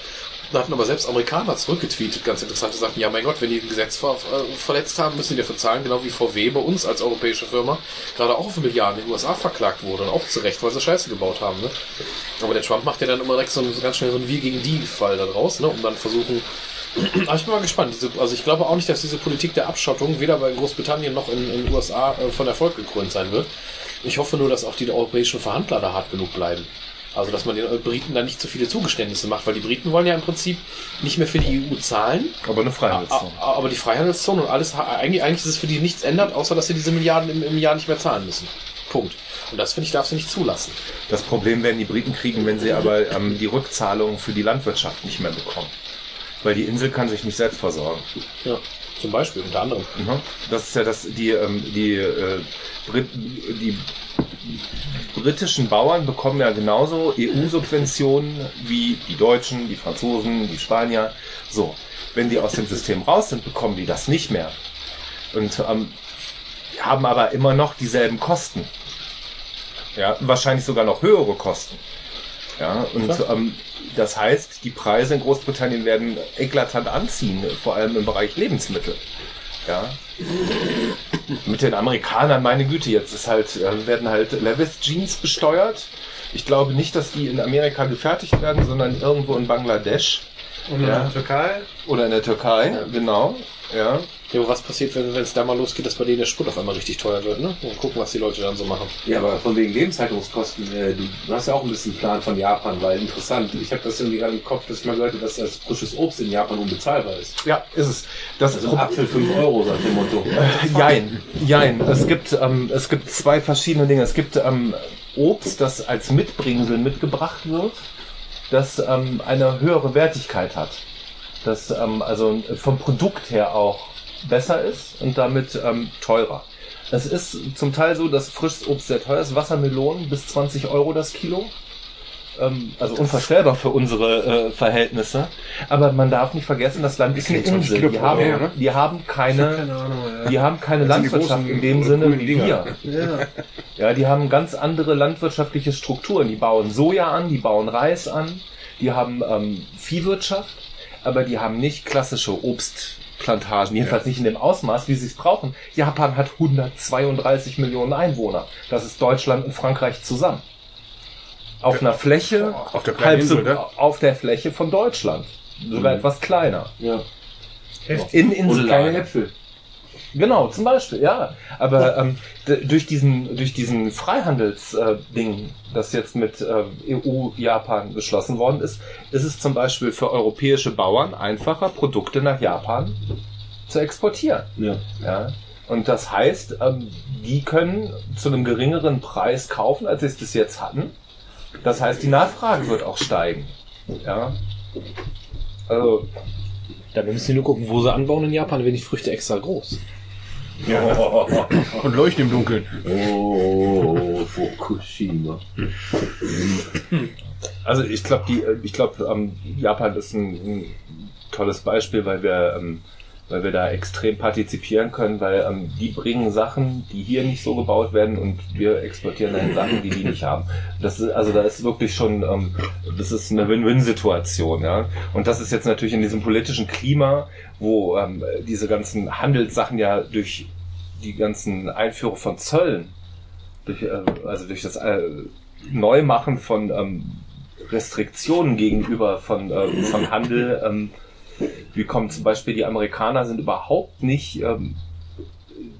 Da hatten aber selbst Amerikaner zurückgetweetet, ganz interessante Sachen. Ja, mein Gott, wenn die ein Gesetz ver äh, verletzt haben, müssen die dafür zahlen, genau wie VW bei uns als europäische Firma gerade auch auf Milliarden in den USA verklagt wurde und auch zu Recht, weil sie Scheiße gebaut haben. Ne? Aber der Trump macht ja dann immer direkt so, ganz schnell so einen Wir gegen die Fall da draus, ne? um dann versuchen. Aber ich bin mal gespannt. Diese, also ich glaube auch nicht, dass diese Politik der Abschottung weder bei Großbritannien noch in in den USA äh, von Erfolg gekrönt sein wird. Ich hoffe nur, dass auch die europäischen Verhandler da hart genug bleiben. Also, dass man den Briten da nicht zu viele Zugeständnisse macht, weil die Briten wollen ja im Prinzip nicht mehr für die EU zahlen, Aber eine Freihandelszone. aber die Freihandelszone und alles, eigentlich, eigentlich ist es für die nichts ändert, außer dass sie diese Milliarden im, im Jahr nicht mehr zahlen müssen. Punkt. Und das finde ich, darf sie nicht zulassen. Das Problem werden die Briten kriegen, wenn sie aber ähm, die Rückzahlungen für die Landwirtschaft nicht mehr bekommen. Weil die Insel kann sich nicht selbst versorgen. Ja. Zum Beispiel, unter anderem. Mhm. Das ist ja das, die, ähm, die, äh, Brit die britischen Bauern bekommen ja genauso EU-Subventionen wie die Deutschen, die Franzosen, die Spanier. So, wenn die aus dem System raus sind, bekommen die das nicht mehr. Und ähm, haben aber immer noch dieselben Kosten. Ja, wahrscheinlich sogar noch höhere Kosten. Ja, und ähm, das heißt, die Preise in Großbritannien werden eklatant anziehen, vor allem im Bereich Lebensmittel. Ja. Mit den Amerikanern, meine Güte, jetzt ist halt, äh, werden halt Levis Jeans besteuert. Ich glaube nicht, dass die in Amerika gefertigt werden, sondern irgendwo in Bangladesch in Ja. der Türkei? oder in der Türkei, genau. Ja. Ja, aber was passiert, wenn wenn es da mal losgeht, dass bei denen der Sprit auf einmal richtig teuer wird, ne? Und gucken, was die Leute dann so machen. Ja, aber von wegen Lebenshaltungskosten, äh, du, hast ja auch ein bisschen Plan von Japan, weil interessant. Ich habe das irgendwie gerade im Kopf, dass ich mal gehört habe, dass das frisches Obst in Japan unbezahlbar ist. ja, ist es. Das Also ein Apfel 5 Euro, sagt dem Motto. Jein, jein. Es gibt, ähm, es gibt zwei verschiedene Dinge. Es gibt ähm, Obst, das als Mitbringsel mitgebracht wird, das ähm, eine höhere Wertigkeit hat. Das ähm, also vom Produkt her auch besser ist und damit ähm, teurer. Es ist zum Teil so, dass frisches Obst sehr teuer ist. Wassermelonen bis 20 Euro das Kilo. Ähm, also unvorstellbar für unsere äh, Verhältnisse. Aber man darf nicht vergessen, das Land ist eine 20 Insel. Die haben, Jahr, ne? die haben keine, Keine Ahnung, ja. die haben keine Das Landwirtschaft in dem Sinne wie Dinger. wir. ja. Ja, die haben ganz andere landwirtschaftliche Strukturen. Die bauen Soja an, die bauen Reis an, die haben ähm, Viehwirtschaft, aber die haben nicht klassische Obstplantagen, jedenfalls nicht in dem Ausmaß, wie sie es brauchen. Japan hat 132 Millionen Einwohner. Das ist Deutschland und Frankreich zusammen. Auf einer Fläche, Auf der halb so, Insel, ne? auf der Fläche von Deutschland. Sogar etwas kleiner. Ja. In Insel. Kleine Äpfel. Genau, zum Beispiel, ja. Aber ähm, durch diesen durch diesen Freihandelsding, äh, das jetzt mit äh, EU Japan beschlossen worden ist, ist es zum Beispiel für europäische Bauern einfacher, Produkte nach Japan zu exportieren. Ja. Ja. Und das heißt, ähm, die können zu einem geringeren Preis kaufen, als sie es bis jetzt hatten. Das heißt, die Nachfrage wird auch steigen. Ja. Also, Da müssen Sie nur gucken, wo sie anbauen in Japan, werden die Früchte extra groß. Und leuchten im Dunkeln. Oh, Fukushima. Also ich glaube, die, äh, ich glaube, ähm, Japan ist ein, ein tolles Beispiel, weil wir, ähm, weil wir da extrem partizipieren können, weil ähm, die bringen Sachen, die hier nicht so gebaut werden, und wir exportieren dann Sachen, die die nicht haben. Das ist, also da ist wirklich schon, ähm, das ist eine Win-Win-Situation, ja. Und das ist jetzt natürlich in diesem politischen Klima, wo ähm, diese ganzen Handelssachen ja durch die ganzen Einführung von Zöllen, durch, äh, also durch das äh, Neumachen von ähm, Restriktionen gegenüber von, ähm, von Handel. Ähm, wie kommen zum Beispiel die Amerikaner sind überhaupt nicht ähm,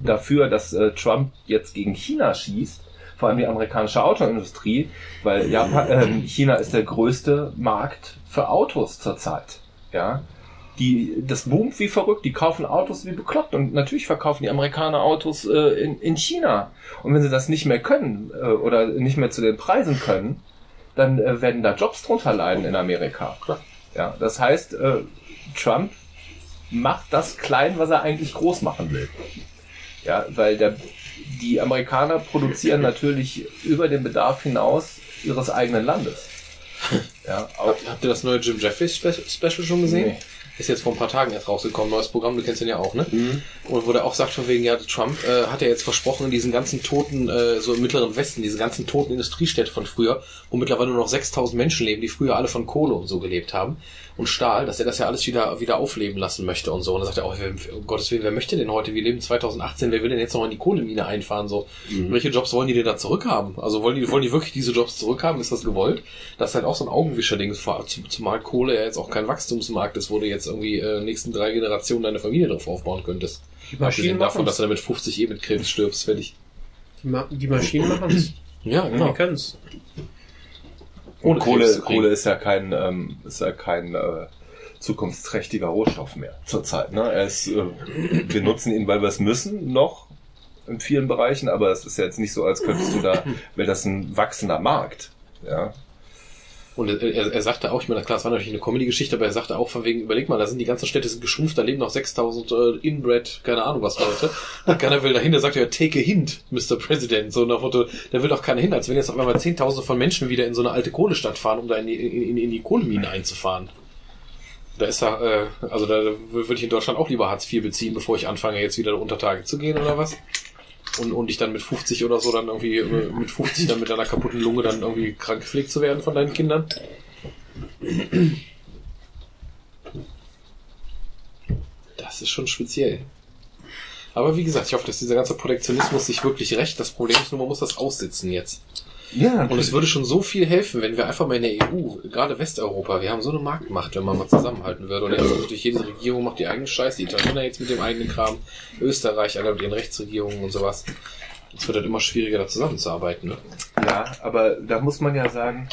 dafür, dass äh, Trump jetzt gegen China schießt, vor allem die amerikanische Autoindustrie, weil Japan, ähm, China ist der größte Markt für Autos zurzeit. Ja, die, das boomt wie verrückt, die kaufen Autos wie bekloppt und natürlich verkaufen die Amerikaner Autos äh, in, in China. Und wenn sie das nicht mehr können äh, oder nicht mehr zu den Preisen können, dann äh, werden da Jobs drunter leiden in Amerika. Ja, das heißt, äh, Trump macht das klein, was er eigentlich groß machen will. Ja, weil der, die Amerikaner produzieren natürlich über den Bedarf hinaus ihres eigenen Landes. Ja, auch, Habt, ihr das neue Jim Jeffries Spe Special schon gesehen? Nee. Ist jetzt vor ein paar Tagen erst rausgekommen, neues Programm, du kennst den ja auch, ne? Und wo der auch sagt von wegen, ja, Trump äh, hat ja jetzt versprochen, diesen ganzen toten, äh, so im Mittleren Westen, diese ganzen toten Industriestädte von früher, wo mittlerweile nur noch 6000 Menschen leben, die früher alle von Kohle und so gelebt haben und Stahl, dass er das ja alles wieder wieder aufleben lassen möchte und so. Und dann sagt er auch, um Gottes Willen, wer möchte denn heute? Wir leben 2018, wer will denn jetzt noch in die Kohlemine einfahren? So, welche Jobs wollen die denn da zurückhaben? Also wollen die wollen die wirklich diese Jobs zurückhaben? Ist das gewollt? Das ist halt auch so ein Augenwischer-Ding, zumal Kohle ja jetzt auch kein Wachstumsmarkt ist, wo du jetzt irgendwie äh, nächsten drei Generationen deine Familie drauf aufbauen könntest. Die Abgesehen Maschinen davon, machen dass du damit 50 eh mit Krebs stirbst, fertig. Die, Ma die Maschinen machen es. Ja, Die können's. Ohne Kohle. Kohle ist ja kein, ähm, ist ja kein äh, zukunftsträchtiger Rohstoff mehr zurzeit. Ne? Er ist, äh, wir nutzen ihn, weil wir es müssen, noch in vielen Bereichen, aber es ist ja jetzt nicht so, als könntest du da, wäre das ein wachsender Markt. Ja, Und er, er, sagte auch, ich meine, klar, es war natürlich eine Comedy-Geschichte, aber er sagte auch von wegen, überleg mal, da sind die ganzen Städte sind geschrumpft, da leben noch 6000 äh, Inbred, keine Ahnung was Leute. Und keiner will dahin, der sagt ja, take a hint, Mr. President. So nach Motto, da will doch keiner hin, als wenn jetzt auf einmal Zehntausende von Menschen wieder in so eine alte Kohlestadt fahren, um da in die, in, in, die Kohlemine einzufahren. Da ist da, äh, also da würde ich in Deutschland auch lieber Hartz IV beziehen, bevor ich anfange, jetzt wieder unter Tage zu gehen oder was. Und, und ich dann mit 50 oder so dann irgendwie, äh, mit 50 dann mit einer kaputten Lunge dann irgendwie krank gepflegt zu werden von deinen Kindern. Das ist schon speziell. Aber wie gesagt, ich hoffe, dass dieser ganze Protektionismus sich wirklich rächt. Das Problem ist nur, man muss das aussitzen jetzt. Ja Und es würde schon so viel helfen, wenn wir einfach mal in der EU, gerade Westeuropa, wir haben so eine Marktmacht, wenn man mal zusammenhalten würde. Und jetzt natürlich jede Regierung macht die eigene Scheiße. Die Italiener jetzt mit dem eigenen Kram, Österreich, alle mit ihren Rechtsregierungen und sowas. Es wird halt immer schwieriger, da zusammenzuarbeiten. Ne? Ja, aber da muss man ja sagen,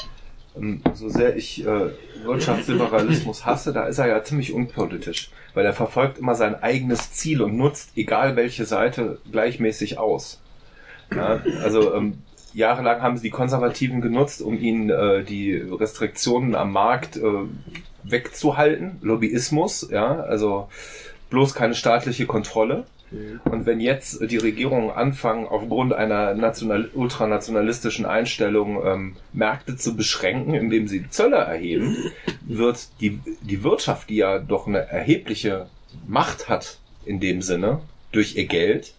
ähm, so sehr ich äh, Wirtschaftsliberalismus hasse, da ist er ja ziemlich unpolitisch, weil er verfolgt immer sein eigenes Ziel und nutzt egal welche Seite gleichmäßig aus. Ja, also ähm, jahrelang haben sie die Konservativen genutzt, um ihnen äh, die Restriktionen am Markt äh, wegzuhalten, Lobbyismus, ja, also bloß keine staatliche Kontrolle. Und wenn jetzt die Regierungen anfangen, aufgrund einer national ultranationalistischen Einstellung ähm, Märkte zu beschränken, indem sie Zölle erheben, wird die, die Wirtschaft, die ja doch eine erhebliche Macht hat in dem Sinne, durch ihr Geld,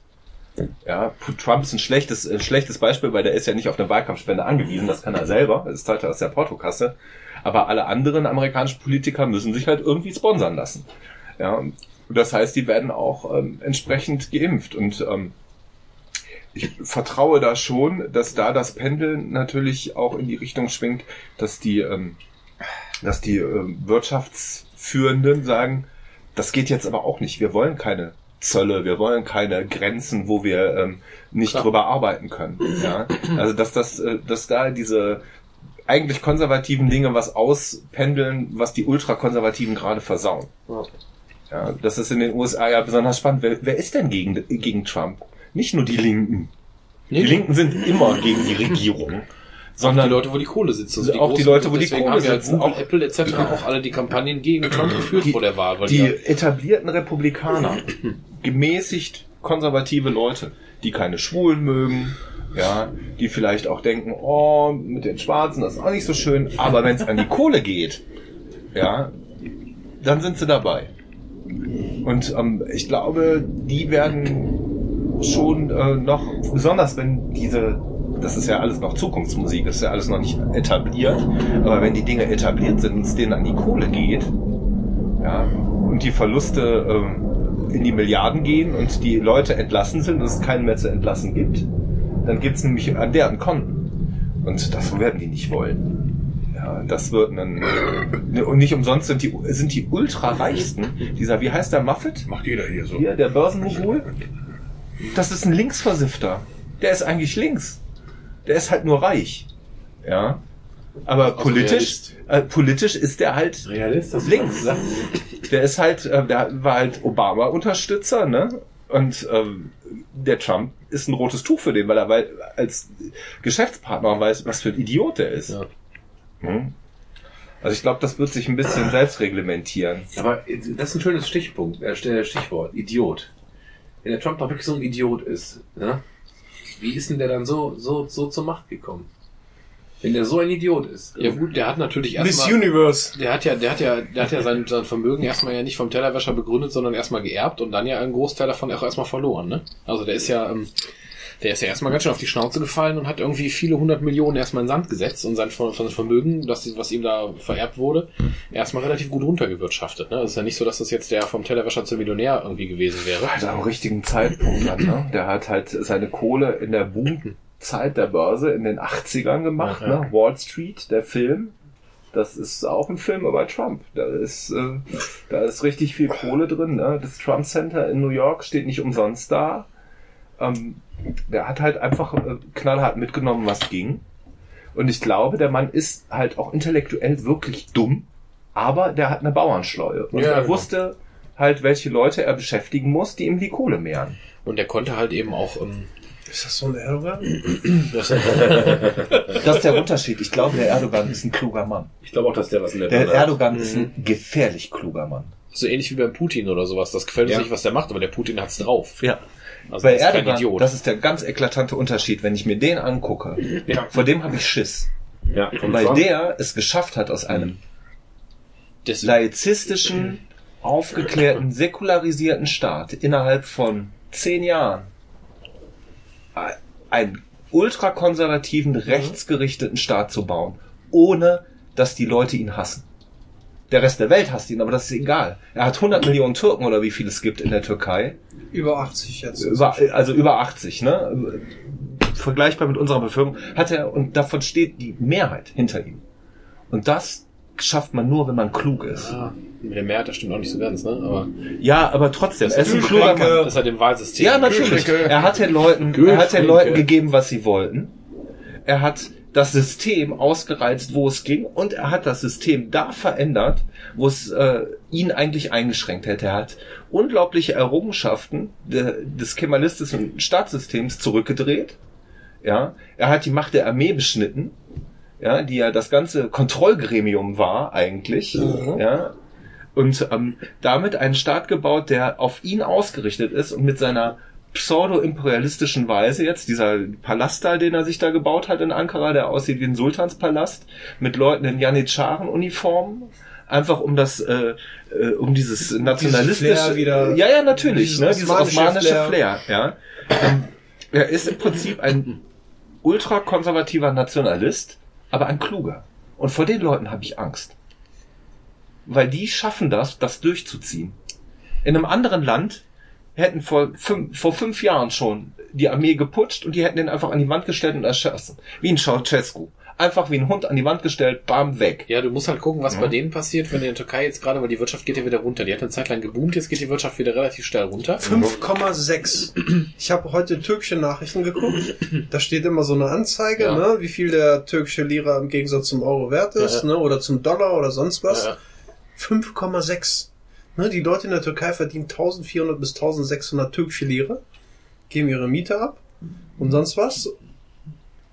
ja, Trump ist ein schlechtes, ein schlechtes Beispiel, weil der ist ja nicht auf eine Wahlkampfspende angewiesen, das kann er selber, das zahlt er aus der Portokasse. Aber alle anderen amerikanischen Politiker müssen sich halt irgendwie sponsern lassen. Ja, das heißt, die werden auch ähm, entsprechend geimpft. Und ähm, ich vertraue da schon, dass da das Pendel natürlich auch in die Richtung schwingt, dass die, ähm, dass die ähm, Wirtschaftsführenden sagen, das geht jetzt aber auch nicht. Wir wollen keine Zölle, wir wollen keine Grenzen, wo wir ähm, nicht drüber arbeiten können. Ja? Also dass das, äh, dass da diese eigentlich konservativen Dinge was auspendeln, was die Ultrakonservativen gerade versauen. Ja, das ist in den USA ja besonders spannend. Wer, wer ist denn gegen, gegen Trump? Nicht nur die Linken. Die Linken sind immer gegen die Regierung. Sondern Sondern die Leute, wo die Kohle sitzt. Also die Auch die Leute, wo die Kohle ja sitzen, auch- Apple etc. auch alle die Kampagnen gegen Trump geführt Die- vor der Wahl. Weil die die, etablierten Republikaner, gemäßigt konservative Leute, die keine Schwulen mögen, ja, die vielleicht auch denken, oh, mit den Schwarzen, das ist auch nicht so schön, aber wenn es an die Kohle geht, ja, dann sind sie dabei. Und ähm, ich glaube, die werden schon äh, noch, besonders wenn diese, das ist ja alles noch Zukunftsmusik, das ist ja alles noch nicht etabliert, aber wenn die Dinge etabliert sind und es denen an die Kohle geht, ja, und die Verluste ähm, in die Milliarden gehen und die Leute entlassen sind und es keinen mehr zu entlassen gibt, dann gibt's nämlich an deren Konten. Und das werden die nicht wollen. Ja, das wird ein, und nicht umsonst sind die, sind die ultrareichsten, dieser, wie heißt der Muffet? Macht jeder hier so. Hier, der Börsenmogul. Das ist ein Linksversiffter. Der ist eigentlich links. Der ist halt nur reich. Ja. Aber politisch, äh, politisch ist der halt Realist, das links. Der ist halt, äh, der war halt Obama-Unterstützer, ne? Und ähm, der Trump ist ein rotes Tuch für den, weil er weil, als Geschäftspartner weiß, was für ein Idiot der ist. Ja. Hm? Also ich glaube, das wird sich ein bisschen selbst reglementieren. Aber das ist ein schönes Stichpunkt, äh, Stichwort, Idiot. Wenn der Trump doch wirklich so ein Idiot ist, ja? wie ist denn der dann so, so, so zur Macht gekommen? Wenn der so ein Idiot ist. ja gut, der hat natürlich Miss erstmal... Universe. Der hat ja, der hat ja, der hat ja sein, sein Vermögen erstmal ja nicht vom Tellerwäscher begründet, sondern erstmal geerbt und dann ja einen Großteil davon auch erstmal verloren, ne? Also der ist ja, ähm, der ist ja erstmal ganz schön auf die Schnauze gefallen und hat irgendwie viele hundert Millionen erstmal in den Sand gesetzt und sein, Ver- sein Vermögen, das, was ihm da vererbt wurde, erstmal relativ gut runtergewirtschaftet. Ne? Es ist ja nicht so, dass das jetzt der vom Tellerwäscher zum Millionär irgendwie gewesen wäre. halt am richtigen Zeitpunkt dann, ne? Der hat halt seine Kohle in der Boomzeit der Börse in den 80ern gemacht, Ja, ne? Wall Street, der Film. Das ist auch ein Film über Trump. Da ist, äh, da ist richtig viel Kohle drin. Ne? Das Trump Center in New York steht nicht umsonst da. Ähm, der hat halt einfach äh, knallhart mitgenommen, was ging. Und ich glaube, der Mann ist halt auch intellektuell wirklich dumm, aber der hat eine Bauernschleue. Und Ja, er genau. wusste halt, welche Leute er beschäftigen muss, die ihm die Kohle mehren. Und der konnte halt eben auch, ähm, Ist das so ein Erdogan? das, ist der Unterschied. Ich glaube, der Erdogan ist ein kluger Mann. Ich glaube auch, dass der was in der Der Birne hat. Erdogan ist ein gefährlich kluger Mann. so ähnlich wie beim Putin oder sowas. Das gefällt uns Ja. nicht, was der macht, aber der Putin hat's drauf. Ja. Also Bei der ist kein Erdogan, Idiot. das ist der ganz eklatante Unterschied. Wenn ich mir den angucke, Ja. vor dem habe ich Schiss. Ja, von Weil der es geschafft hat, aus einem Das- laizistischen, aufgeklärten, säkularisierten Staat innerhalb von zehn Jahren einen ultrakonservativen, rechtsgerichteten Staat zu bauen, ohne dass die Leute ihn hassen. Der Rest der Welt hasst ihn, aber das ist egal. Er hat 100 Millionen Türken oder wie viel es gibt in der Türkei. Über 80 jetzt. Über, also über 80, ne? Vergleichbar mit unserer Bevölkerung hat er, und davon steht die Mehrheit hinter ihm. Und das schafft man nur, wenn man klug ist. Ah, mit dem Mehrheit, das stimmt auch nicht so ganz, ne? Aber Ja, aber trotzdem, er ist ein kluger Mann. das halt im Wahlsystem. Ja, natürlich. Er hat den Leuten, er hat den Leuten gegeben, was sie wollten. Er hat das System ausgereizt, wo es ging, und er hat das System da verändert, wo es äh, ihn eigentlich eingeschränkt hätte. Er hat unglaubliche Errungenschaften de, des kemalistischen Staatssystems zurückgedreht. Ja, er hat die Macht der Armee beschnitten, ja, die ja das ganze Kontrollgremium war eigentlich. Ja, und ähm, damit einen Staat gebaut, der auf ihn ausgerichtet ist und mit seiner pseudo-imperialistischen Weise jetzt, dieser Palast da, den er sich da gebaut hat in Ankara, der aussieht wie ein Sultanspalast, mit Leuten in Janitscharen-Uniformen, einfach um das, äh, äh, um dieses nationalistische, wieder- ja, ja, natürlich, dieses ne, dieses osmanische osmanische Flair. Flair, ja. Ähm, er ist im Prinzip ein ultrakonservativer Nationalist, aber ein kluger. Und vor den Leuten habe ich Angst. Weil die schaffen das, das durchzuziehen. In einem anderen Land hätten vor fünf, vor fünf Jahren schon die Armee geputscht und die hätten den einfach an die Wand gestellt und erschossen. Wie in Ceausescu. einfach wie ein Hund an die Wand gestellt, bam, weg. Ja, du musst halt gucken, was bei denen passiert, wenn in der Türkei jetzt gerade, weil die Wirtschaft geht ja wieder runter. Die hat eine Zeit lang geboomt, jetzt geht die Wirtschaft wieder relativ schnell runter. 5,6. Ich habe heute türkische Nachrichten geguckt. Da steht immer so eine Anzeige, Ja. ne, wie viel der türkische Lira im Gegensatz zum Euro wert ist, Ja. ne, oder zum Dollar oder sonst was. Ja. 5,6. Ne, die Leute in der Türkei verdienen 1400 bis 1600 türkische Lira, geben ihre Miete ab und sonst was.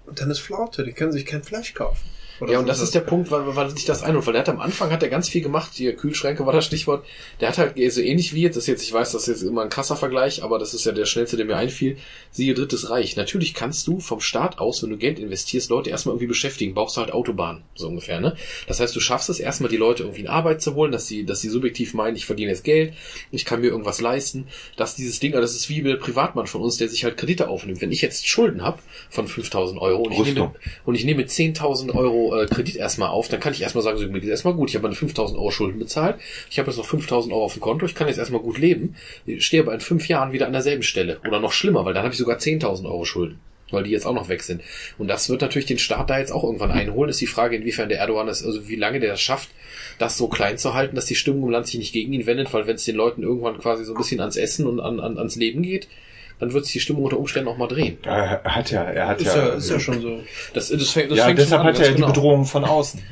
Und dann ist Flaute, die können sich kein Fleisch kaufen. Oder Ja, und das ist der Punkt, weil, weil sich das einholt. Weil der hat am Anfang hat er ganz viel gemacht. Hier Kühlschränke war das Stichwort. Der hat halt so ähnlich wie jetzt, das jetzt, ich weiß, das ist jetzt immer ein krasser Vergleich, aber das ist ja der schnellste, der mir einfiel. Siehe Drittes Reich. Natürlich kannst du vom Staat aus, wenn du Geld investierst, Leute erstmal irgendwie beschäftigen. Brauchst du halt Autobahnen, so ungefähr, ne? Das heißt, du schaffst es erstmal, die Leute irgendwie in Arbeit zu holen, dass sie, dass sie subjektiv meinen, ich verdiene jetzt Geld, ich kann mir irgendwas leisten. Dass dieses Ding, also das ist wie der Privatmann von uns, der sich halt Kredite aufnimmt. Wenn ich jetzt Schulden habe von 5000 Euro und ich nehme, und ich nehme 10.000 Euro äh, Kredit erstmal auf, dann kann ich erstmal sagen, so, mir geht erstmal gut. Ich habe meine 5.000 Euro Schulden bezahlt. Ich habe jetzt noch 5.000 Euro auf dem Konto. Ich kann jetzt erstmal gut leben. Ich stehe aber in fünf Jahren wieder an derselben Stelle. Oder noch schlimmer, weil dann habe ich sogar 10.000 Euro Schulden. Weil die jetzt auch noch weg sind. Und das wird natürlich den Staat da jetzt auch irgendwann einholen. Ist die Frage, inwiefern der Erdogan das, also wie lange der das schafft, das so klein zu halten, dass die Stimmung im Land sich nicht gegen ihn wendet, weil wenn es den Leuten irgendwann quasi so ein bisschen ans Essen und an, an, ans Leben geht, dann wird sich die Stimmung unter Umständen auch mal drehen. Er hat ja, er hat ist, ja, ist ja schon so. Das, das fängt, das ja, fängt deshalb schon an, hat er die genau. Bedrohung von außen.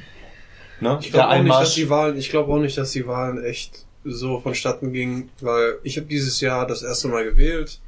Ne? Ich glaube auch nicht, dass die Wahlen, ich glaube auch nicht, dass die Wahlen echt so vonstatten gingen, weil ich habe dieses Jahr das erste Mal gewählt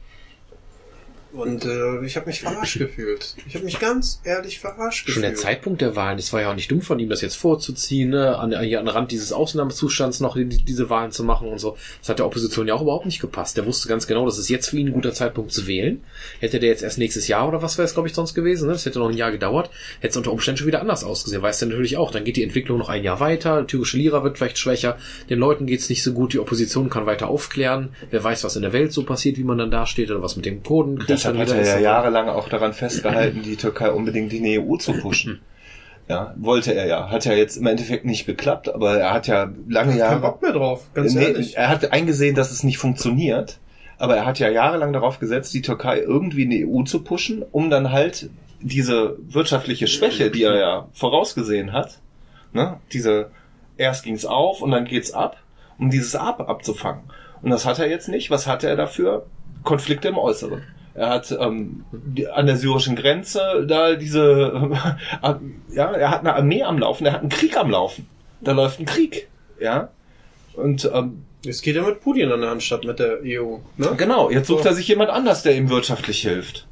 und äh, ich habe mich verarscht gefühlt. Ich habe mich ganz ehrlich verarscht Schon gefühlt. der Zeitpunkt der Wahlen, es war ja auch nicht dumm von ihm, das jetzt vorzuziehen, ne? an, hier an den Rand dieses Ausnahmezustands noch die, diese Wahlen zu machen und so. Das hat der Opposition ja auch überhaupt nicht gepasst. Der wusste ganz genau, das ist jetzt für ihn ein guter Zeitpunkt zu wählen. Hätte der jetzt erst nächstes Jahr oder was wäre es, glaube ich, sonst gewesen, ne? das hätte noch ein Jahr gedauert, hätte es unter Umständen schon wieder anders ausgesehen. Weiß der natürlich auch. Dann geht die Entwicklung noch ein Jahr weiter, die türkische Lira wird vielleicht schwächer, den Leuten geht's nicht so gut, die Opposition kann weiter aufklären, wer weiß, was in der Welt so passiert, wie man dann dasteht oder was mit dem Kurdenkrieg Deshalb dann hat er ja jahrelang auch daran festgehalten, die Türkei unbedingt in die EU zu pushen. Ja, wollte er ja. Hat ja jetzt im Endeffekt nicht geklappt, aber er hat ja lange Kein Jahre. Bock mehr drauf, ganz Nee, ehrlich. er hat eingesehen, dass es nicht funktioniert, aber er hat ja jahrelang darauf gesetzt, die Türkei irgendwie in die EU zu pushen, um dann halt diese wirtschaftliche Schwäche, die er ja vorausgesehen hat, ne, diese erst ging's auf und dann geht's ab, um dieses Ab abzufangen. Und das hat er jetzt nicht. Was hat er dafür? Konflikte im Äußeren. Er hat ähm, die, an der syrischen Grenze da diese, äh, ja, er hat eine Armee am Laufen, er hat einen Krieg am Laufen. Da läuft ein Krieg, ja. Und ähm, Es geht ja mit Putin an der Hand statt mit der EU. Ne? Genau, jetzt sucht er sich jemand anders, der ihm wirtschaftlich hilft.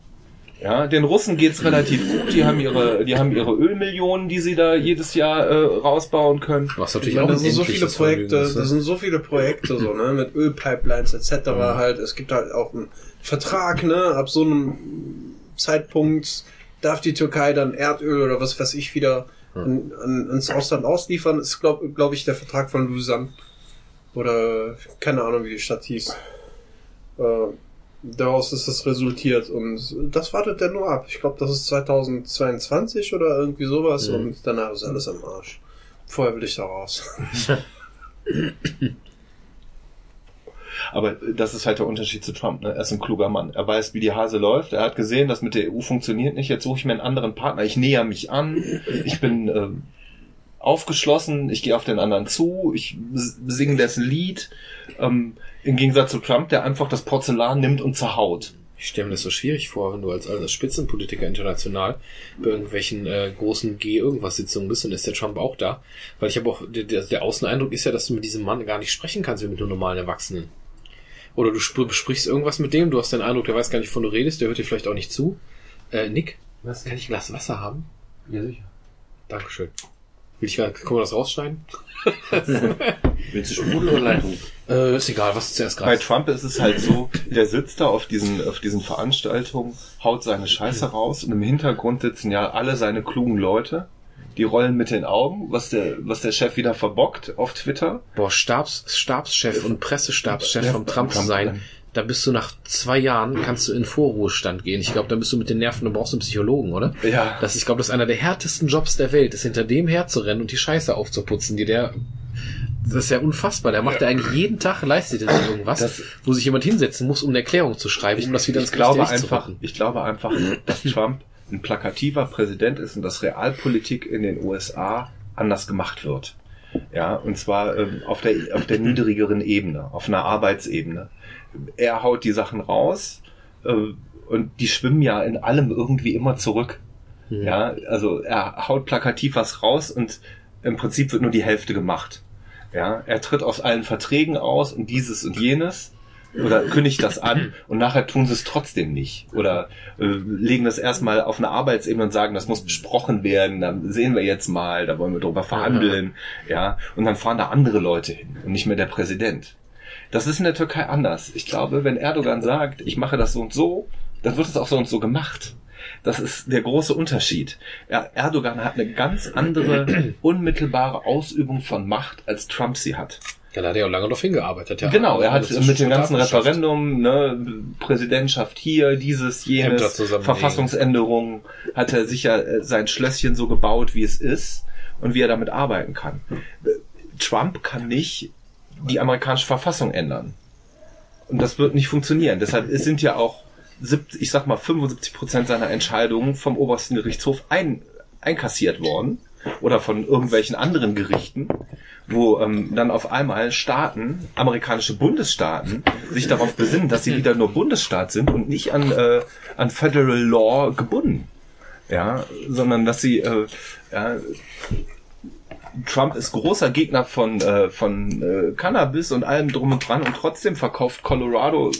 Ja, den Russen geht's relativ gut. Die haben ihre, die haben ihre Ölmillionen, die sie da jedes Jahr äh, rausbauen können. Was Ich natürlich meine, auch das sind so viele Projekte, ist, ne? das sind so viele Projekte so, ne, mit Ölpipelines etc. halt. Es gibt halt auch einen Vertrag, ne, ab so einem Zeitpunkt darf die Türkei dann Erdöl oder was weiß ich wieder an, an, ans Ausland ausliefern. Ist glaube glaub ich der Vertrag von Lausanne oder keine Ahnung wie die Stadt hieß. Äh, daraus ist das resultiert und das wartet er nur ab. Ich glaube, das ist 2022 oder irgendwie sowas Mhm. und danach ist alles am Arsch. Vorher will ich da raus. Aber das ist halt der Unterschied zu Trump. Ne? Er ist ein kluger Mann. Er weiß, wie die Hase läuft. Er hat gesehen, dass mit der EU funktioniert nicht. Jetzt suche ich mir einen anderen Partner. Ich näher mich an. Ich bin ähm, aufgeschlossen. Ich gehe auf den anderen zu. Ich singe dessen Lied. Ähm, Im Gegensatz zu Trump, der einfach das Porzellan nimmt und zerhaut. Ich stelle mir das so schwierig vor, wenn du als, als Spitzenpolitiker international bei irgendwelchen äh, großen G-Irgendwas-Sitzungen bist und ist der Trump auch da. Weil ich habe auch, der der Außeneindruck ist ja, dass du mit diesem Mann gar nicht sprechen kannst wie mit einem normalen Erwachsenen. Oder du sp besprichst irgendwas mit dem, du hast den Eindruck, der weiß gar nicht, wovon du redest, der hört dir vielleicht auch nicht zu. Äh, Nick, Was? kann ich ein Glas Wasser haben? Ja, sicher. Dankeschön. Will ich, kann man das rausschneiden? Willst du Sprudel oder Leitung? Äh, ist egal, was ist zuerst Bei? Trump ist es halt so, der sitzt da auf diesen, auf diesen Veranstaltungen, haut seine Scheiße raus und im Hintergrund sitzen ja alle seine klugen Leute. Die rollen mit den Augen, was der, was der Chef wieder verbockt auf Twitter. Boah, Stabs, Stabschef und Pressestabschef Ja, vom Trump zu Trump sein, da bist du nach zwei Jahren, kannst du in Vorruhestand gehen. Ich glaube, da bist du mit den Nerven, du brauchst einen Psychologen, oder? Ja. Das, ich glaube, das ist einer der härtesten Jobs der Welt, ist hinter dem herzurennen und die Scheiße aufzuputzen, die der, das ist ja unfassbar. Der macht ja eigentlich jeden Tag, leistet er irgendwas, Das- wo sich jemand hinsetzen muss, um eine Erklärung zu schreiben, um das wieder ich ins glaube einfach, ich glaube einfach, dass Trump ein plakativer Präsident ist und dass Realpolitik in den USA anders gemacht wird. Ja, und zwar ähm, auf der auf der niedrigeren Ebene, auf einer Arbeitsebene. Er haut die Sachen raus äh, und die schwimmen ja in allem irgendwie immer zurück. Ja, also er haut plakativ was raus und im Prinzip wird nur die Hälfte gemacht. Ja, er tritt aus allen Verträgen aus und dieses und jenes oder kündigt das an und nachher tun sie es trotzdem nicht oder äh, legen das erstmal auf eine Arbeitsebene und sagen, das muss besprochen werden, dann sehen wir jetzt mal, da wollen wir drüber verhandeln, ja, und dann fahren da andere Leute hin und nicht mehr der Präsident. Das ist in der Türkei anders. Ich glaube, wenn Erdogan sagt, ich mache das so und so, dann wird es auch so und so gemacht. Das ist der große Unterschied. Er, Erdogan hat eine ganz andere unmittelbare Ausübung von Macht, als Trump sie hat. Ja, da hat er ja auch lange darauf hingearbeitet. Ja. Genau, er hat mit dem ganzen. Referendum, ne, Präsidentschaft hier, dieses, jenes, zusammenlegen. Verfassungsänderungen, hat er sicher äh, sein Schlösschen so gebaut, wie es ist und wie er damit arbeiten kann. Trump kann nicht die amerikanische Verfassung ändern. Und das wird nicht funktionieren. Deshalb es sind ja auch, 70, ich sag mal, 75 Prozent seiner Entscheidungen vom obersten Gerichtshof ein, einkassiert worden oder von irgendwelchen anderen Gerichten, wo ähm, dann auf einmal Staaten, amerikanische Bundesstaaten, sich darauf besinnen, dass sie wieder nur Bundesstaat sind und nicht an, äh, an Federal Law gebunden. Ja, sondern dass sie äh, ja, Trump ist großer Gegner von, äh, von äh, Cannabis und allem drum und dran und trotzdem verkauft Colorado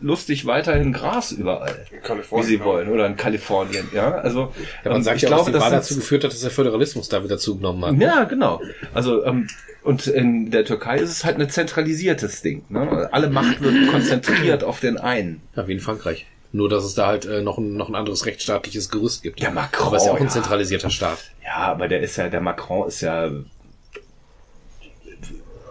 lustig weiterhin Gras überall, wie sie wollen, oder in Kalifornien, ja. Also Ja, man ähm, sagt ich ja, glaube, dass die das dazu geführt hat, dass der Föderalismus da wieder zugenommen hat. ja, genau. Also ähm, und in der Türkei ist es halt ein zentralisiertes Ding. Ne? Alle Macht wird konzentriert auf den einen. Ja, wie in Frankreich. Nur, dass es da halt äh, noch, ein, noch ein anderes rechtsstaatliches Gerüst gibt. Ja, Macron, Aber es ist ja auch ein ja. zentralisierter Staat. Ja, aber der ist ja, der Macron ist ja.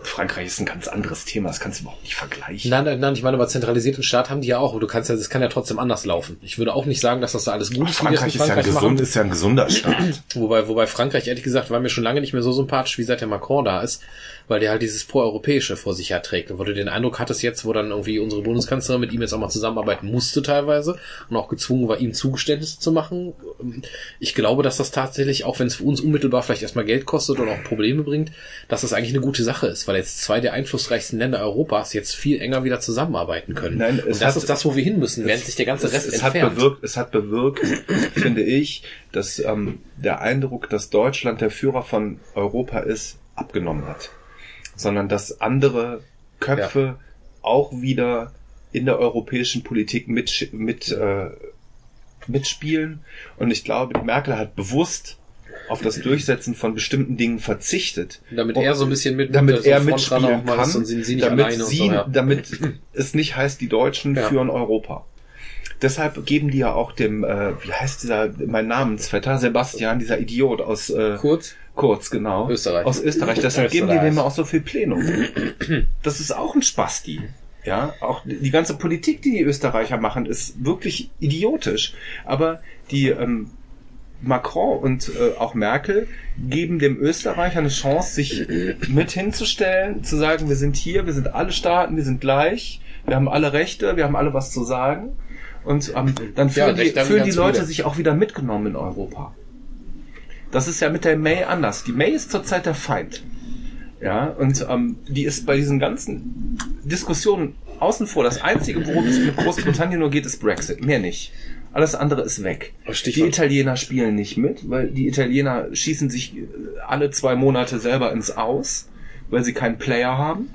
Frankreich ist ein ganz anderes Thema, das kannst du überhaupt nicht vergleichen. Nein, nein, nein, ich meine, aber zentralisierten Staat haben die ja auch. Du kannst ja, das kann ja trotzdem anders laufen. Ich würde auch nicht sagen, dass das da alles gut ist, die das Frankreich ist ja, ein gesund, ist ja ein gesunder Staat. Wobei, wobei Frankreich, ehrlich gesagt, war mir schon lange nicht mehr so sympathisch, wie seit der Macron da ist, weil der halt dieses Pro-Europäische vor sich herträgt. Und wo du den Eindruck hattest jetzt, wo dann irgendwie unsere Bundeskanzlerin mit ihm jetzt auch mal zusammenarbeiten musste teilweise und auch gezwungen war, ihm Zugeständnisse zu machen. Ich glaube, dass das tatsächlich, auch wenn es für uns unmittelbar vielleicht erstmal Geld kostet oder auch Probleme bringt, dass das eigentlich eine gute Sache ist, weil jetzt zwei der einflussreichsten Länder Europas jetzt viel enger wieder zusammenarbeiten können. Nein, und es das hat- ist das, wo wir hin müssen, während es- sich der ganze es, Rest es hat entfernt. bewirkt, es hat bewirkt, finde ich, dass ähm, der Eindruck, dass Deutschland der Führer von Europa ist, abgenommen hat. Sondern dass andere Köpfe auch wieder in der europäischen Politik mit, mit, äh, mitspielen. Und ich glaube, die Merkel hat bewusst auf das Durchsetzen von bestimmten Dingen verzichtet. Damit er so ein bisschen mit- damit so er mitspielen kann, ist und sie- sie nicht damit, sie, so, ja. damit es nicht heißt, die Deutschen Ja. führen Europa. Deshalb geben die ja auch dem, äh, wie heißt dieser, mein Namensvetter, Sebastian, dieser Idiot aus äh, Kurz? Kurz, genau. Österreich. Aus Österreich. Deshalb geben die dem auch so viel Plenum. Das ist auch ein Spasti. Ja, auch die ganze Politik, die die Österreicher machen, ist wirklich idiotisch. Aber die ähm, Macron und äh, auch Merkel geben dem Österreicher eine Chance, sich mit hinzustellen, zu sagen, wir sind hier, wir sind alle Staaten, wir sind gleich, wir haben alle Rechte, wir haben alle was zu sagen. Und ähm, dann Ja, fühlen, haben die fühlen die Leute viele. sich auch wieder mitgenommen in Europa. Das ist ja mit der May anders. Die May ist zurzeit der Feind. Ja, und ähm, die ist bei diesen ganzen Diskussionen außen vor. Das Einzige, worum es mit Großbritannien nur geht, ist Brexit. Mehr nicht. Alles andere ist weg. Die Stichwort. Italiener spielen nicht mit, weil die Italiener schießen sich äh, alle zwei Monate selber ins Aus, weil sie keinen Player haben.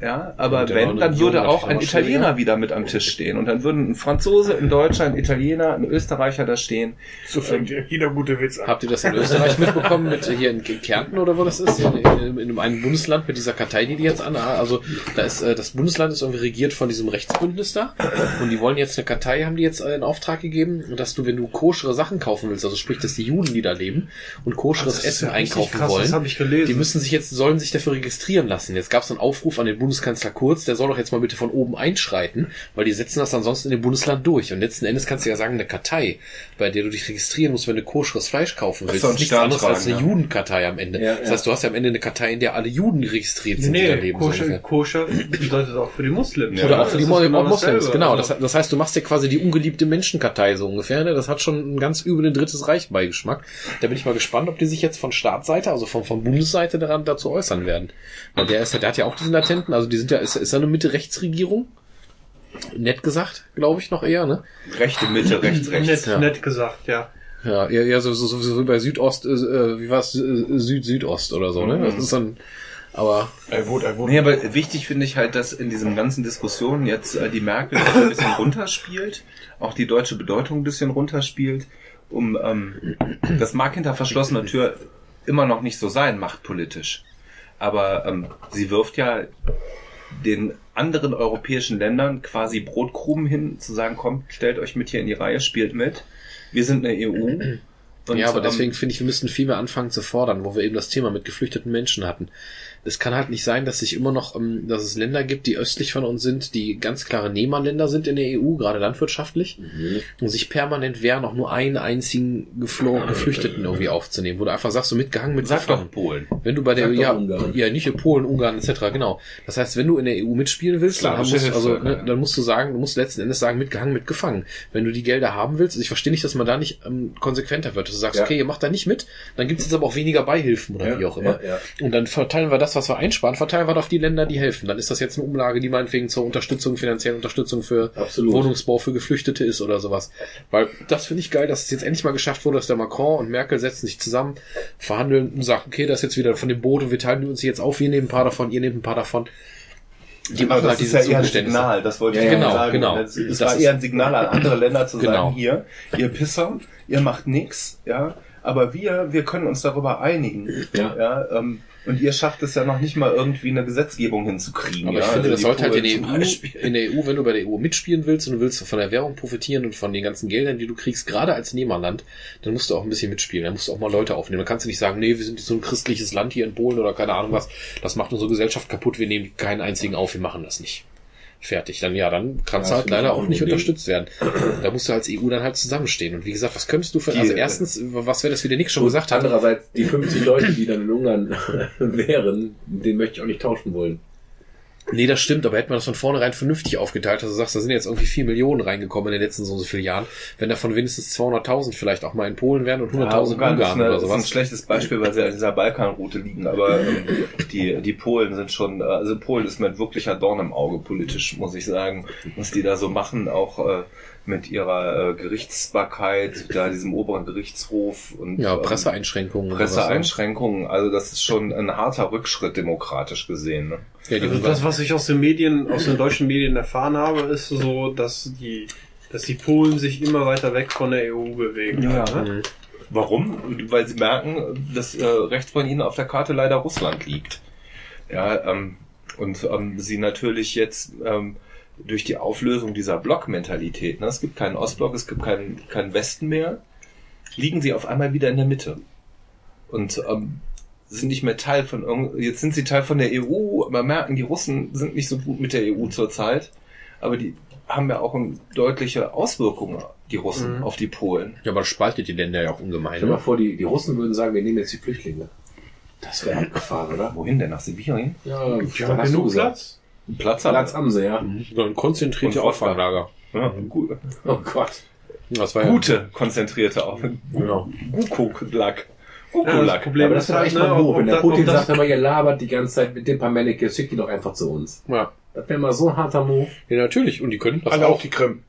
Ja, aber wenn, dann würde auch ein Italiener wieder mit am Tisch stehen. Und dann würden ein Franzose, ein Deutscher, ein Italiener, ein Österreicher da stehen. So fängt jeder gute Witz an. Habt ihr das in Österreich mitbekommen, mit hier in Kärnten oder wo das ist? In, in, in einem Bundesland mit dieser Kartei, die die jetzt an. Also da ist äh, das Bundesland ist irgendwie regiert von diesem Rechtsbündnis da und die wollen jetzt eine Kartei, haben die jetzt äh, in Auftrag gegeben, dass du, wenn du koschere Sachen kaufen willst, also sprich, dass die Juden, die da leben und koscheres ist Essen ja einkaufen krass, wollen, das hab ich gelesen. die müssen sich jetzt sollen sich dafür registrieren lassen. Jetzt gab es einen Aufruf an den Bundeskanzler Kurz, der soll doch jetzt mal bitte von oben einschreiten, weil die setzen das ansonsten in dem Bundesland durch. Und letzten Endes kannst du ja sagen, eine Kartei, bei der du dich registrieren musst, wenn du koscheres Fleisch kaufen Das willst, ist doch ist nichts anderes als eine ja. Judenkartei am Ende. Ja, das ja. heißt, du hast ja am Ende eine Kartei, in der alle Juden registriert sind, die da Nee, leben. so koscher, ungefähr. koscher bedeutet auch für die Muslims. Ja. Oder auch für die Das genau Moslems, genau. Das, Also, das heißt, du machst dir quasi die ungeliebte Menschenkartei so ungefähr. Ne? Das hat schon einen ganz üblen drittes Reich-Beigeschmack. Da bin ich mal gespannt, ob die sich jetzt von Staatsseite, also von, von Bundesseite daran dazu äußern werden. Weil der ist der hat ja auch diesen Latenten, also die sind ja, ist, ist ja eine Mitte-Rechts-Regierung. Nett gesagt, glaube ich noch eher, ne? Rechte Mitte, rechts, rechts. nett, Ja. nett gesagt, ja. Ja, eher, eher so, so, so, so wie bei Südost, äh, äh, wie war's, äh, Süd-Südost oder so, ne? Das ist dann, aber Er wurde, er wurde. Nee, aber wichtig finde ich halt, dass in diesen ganzen Diskussionen jetzt äh, die Merkel ein bisschen runterspielt, auch die deutsche Bedeutung ein bisschen runterspielt, um ähm, das mag hinter verschlossener Tür immer noch nicht so sein, machtpolitisch. Aber ähm, sie wirft ja den anderen europäischen Ländern quasi Brotkrumen hin, zu sagen, kommt, stellt euch mit hier in die Reihe, spielt mit. Wir sind eine EU. Und, ja, aber ähm, deswegen finde ich, wir müssten viel mehr anfangen zu fordern, wo wir eben das Thema mit geflüchteten Menschen hatten. Es kann halt nicht sein, dass sich immer noch, ähm, dass es Länder gibt, die östlich von uns sind, die ganz klare Nehmerländer sind in der EU, gerade landwirtschaftlich, Mhm. und sich permanent wehren, auch nur einen einzigen Geflo Geflüchteten irgendwie aufzunehmen, wo du einfach sagst, so mitgehangen, mit Sag doch Polen. Wenn du bei der Sag doch ja, Ungarn. ja nicht in Polen, Ungarn etc. genau. Das heißt, wenn du in der EU mitspielen willst, dann musst, also, Hilfe, ne, ja. dann musst du sagen, du musst letzten Endes sagen, mitgehangen, mitgefangen. Wenn du die Gelder haben willst, ich verstehe nicht, dass man da nicht ähm, konsequenter wird. Dass du sagst, Ja. okay, ihr macht da nicht mit, dann gibt es jetzt aber auch weniger Beihilfen oder wie auch immer. Ja, ja. Und dann verteilen wir das, was wir einsparen, verteilen wir auf die Länder, die helfen. Dann ist das jetzt eine Umlage, die meinetwegen zur Unterstützung, finanziellen Unterstützung für Absolut. Wohnungsbau für Geflüchtete ist oder sowas. Weil das finde ich geil, dass es jetzt endlich mal geschafft wurde, dass der Macron und Merkel setzen sich zusammen, verhandeln und sagen, okay, das ist jetzt wieder von dem Boot und wir teilen uns jetzt auf, wir nehmen ein paar davon, ihr nehmt ein paar davon. Die machen das halt ist ja eher ein Zugeständnisse. Signal, das wollte Ja, ich ja, genau, sagen. genau. Es Das war eher ein Signal an andere Länder zu Genau. sagen, hier, ihr Pisser, ihr macht nix, ja, aber wir, wir können uns darüber einigen. Ja. Ja, ähm, und ihr schafft es ja noch nicht mal irgendwie eine Gesetzgebung hinzukriegen. Aber ja? ich finde, Also das sollte halt in der, EU, in der EU, wenn du bei der EU mitspielen willst und du willst von der Währung profitieren und von den ganzen Geldern, die du kriegst, gerade als Nehmerland, dann musst du auch ein bisschen mitspielen. Dann musst du auch mal Leute aufnehmen. Dann kannst du nicht sagen, nee, wir sind jetzt so ein christliches Land hier in Polen oder keine Ahnung was. Das macht unsere Gesellschaft kaputt. Wir nehmen keinen einzigen auf. Wir machen das nicht. Fertig. Dann ja, dann kannst Ja, du halt leider auch nicht unterstützt werden. Da musst du als EU dann halt zusammenstehen. Und wie gesagt, was könntest du für, Die- also erstens, was wäre das, wie der Nick schon gesagt hat? Andererseits, die 50 Leute, die dann in Ungarn wären, den möchte ich auch nicht tauschen wollen. Nee, das stimmt, aber hätte man das von vornherein vernünftig aufgeteilt, dass du sagst, da sind jetzt irgendwie 4 Millionen reingekommen in den letzten so und so vielen Jahren, wenn davon wenigstens 200.000 vielleicht auch mal in Polen wären und 100.000 Ja, Ungarn ist, Ungarn eine, oder ist ein sowas. schlechtes Beispiel, weil sie an dieser Balkanroute liegen. Aber ähm, die, die Polen sind schon, äh, also Polen ist mir ein wirklicher Dorn im Auge politisch, muss ich sagen, was die da so machen, auch äh, mit ihrer äh, Gerichtsbarkeit, da diesem oberen Gerichtshof und Ja, ähm, Presseeinschränkungen. ne? Presseeinschränkungen. Also das ist schon ein harter Rückschritt demokratisch gesehen. Ne? Ja, die Also das, was ich aus den Medien, aus den deutschen Medien erfahren habe, ist so, dass die, dass die Polen sich immer weiter weg von der EU bewegen. Ja. Ne? Warum? Weil sie merken, dass äh, rechts von ihnen auf der Karte leider Russland liegt. Ja, ähm, und ähm, sie natürlich jetzt ähm, durch die Auflösung dieser Blockmentalität, ne, es gibt keinen Ostblock, es gibt keinen, keinen Westen mehr, liegen sie auf einmal wieder in der Mitte. Und ähm, sind nicht mehr Teil von irgend, jetzt sind sie Teil von der EU, aber merken, die Russen sind nicht so gut mit der EU zurzeit, aber die haben ja auch deutliche Auswirkungen, die Russen, Mhm. auf die Polen. Ja, aber das spaltet die Länder ja auch ungemein. Stell dir mal Ne? vor, die, die Russen würden sagen, wir nehmen jetzt die Flüchtlinge. Das wäre abgefahren, oder? Wohin denn? Nach Sibirien? Ja, hast du genug gesagt. Platz. Platz Platz haben sie, ja. So ein konzentrierte Und Wodka. Auffanglager. Ja, gut. Oh Gott. Das war ja, Gute, konzentrierte auf. Genau. Gukuk-Lack. Ja, das. Problem Aber das ist wäre halt, echt ne, mal doof, wenn der Putin sagt, aber ihr labert die ganze Zeit mit dem paar Mannequins, schickt die doch einfach zu uns. Ja. Das wäre mal so ein harter Move. ja, natürlich. Und die können das Alle auch. die Krim.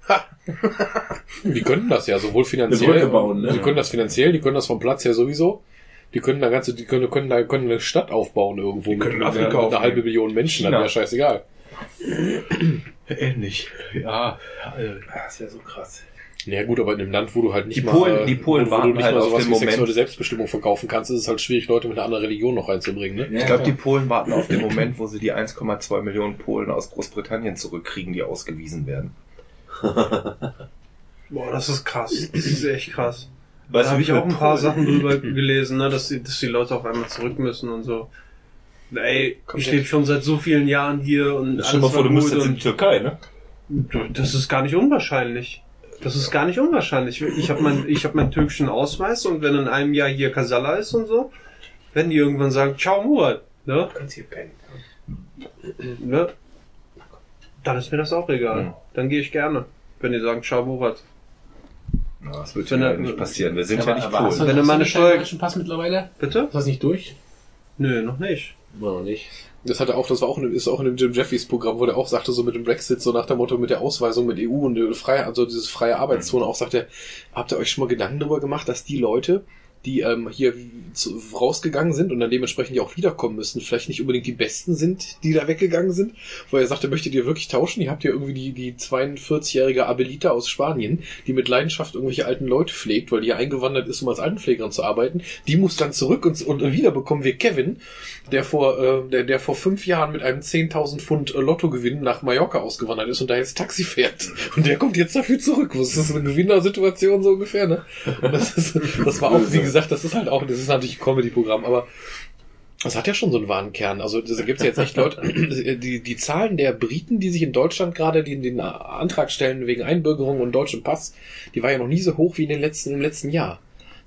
Die können das ja sowohl finanziell. Bauen, ne? Die können das finanziell, die können das vom Platz her sowieso. Die können da ganze, die können, können da können eine Stadt aufbauen irgendwo Die können mit, Afrika mit einer aufnehmen. halbe Million Menschen, dann China. wäre scheißegal. Ähnlich. Ja. äh, Das wäre so krass. Ja gut, aber in einem Land, wo du halt nicht Die mal, Polen- äh, die Polen wo, wo du nicht halt mal sowas wie sexuelle Selbstbestimmung verkaufen kannst, ist es halt schwierig, Leute mit einer anderen Religion noch reinzubringen, ne? Ich glaube, die Polen warten auf den Moment, wo sie die 1,2 Millionen Polen aus Großbritannien zurückkriegen, die ausgewiesen werden. boah, das ist krass. Das ist echt krass. Weißt da du, habe ich auch ein paar Sachen drüber gelesen, ne, dass die, dass die Leute auf einmal zurück müssen und so. Ey, ich lebe schon seit so vielen Jahren hier und Stell dir mal vor, du gut müsstest in die Türkei, ne? das ist gar nicht unwahrscheinlich. Das ist gar nicht unwahrscheinlich. Ich habe mein, ich habe meinen türkischen Ausweis und wenn in einem Jahr hier Kasala ist und so, werden die irgendwann sagen, ciao Murat, ne? Kannst hier pennen. ne? Dann ist mir das auch egal. Dann gehe ich gerne, wenn die sagen, ciao Murat. Na, das wird Wenn ja nicht passieren. Wir sind Aber- ja nicht du- Wenn du meine Steuer- Pass mittlerweile? Bitte? Ist das nicht durch? Nö, noch nicht. War noch nicht. Das hatte auch, das war auch, in, ist auch in dem Jim Jeffries Programm, wo der auch sagte, so mit dem Brexit, so nach dem Motto mit der Ausweisung mit EU und der freie, also dieses freie Arbeitszone auch sagte, habt ihr euch schon mal Gedanken darüber gemacht, dass die Leute, die ähm, hier zu, rausgegangen sind und dann dementsprechend ja auch wiederkommen müssen, vielleicht nicht unbedingt die Besten sind, die da weggegangen sind, wo er sagte, möchtet ihr wirklich tauschen? Ihr habt ja irgendwie die, die 42-jährige Abelita aus Spanien, die mit Leidenschaft irgendwelche alten Leute pflegt, weil die ja eingewandert ist, um als Altenpflegerin zu arbeiten. Die muss dann zurück und, und wieder bekommen wir Kevin, der vor, äh, der, der vor fünf Jahren mit einem 10.000 Pfund äh, Lottogewinn nach Mallorca ausgewandert ist und da jetzt Taxi fährt. Und der kommt jetzt dafür zurück. Was ist das eine Gewinnersituation so ungefähr, ne? Und das, ist, das war auch, wie gesagt, das ist halt auch, das ist natürlich ein Comedy-Programm, aber das hat ja schon so einen wahren Kern. Also da gibt es jetzt echt Leute, die, die Zahlen der Briten, die sich in Deutschland gerade den, den Antrag stellen wegen Einbürgerung und deutschem Pass, die war ja noch nie so hoch wie in den letzten, im letzten Jahr.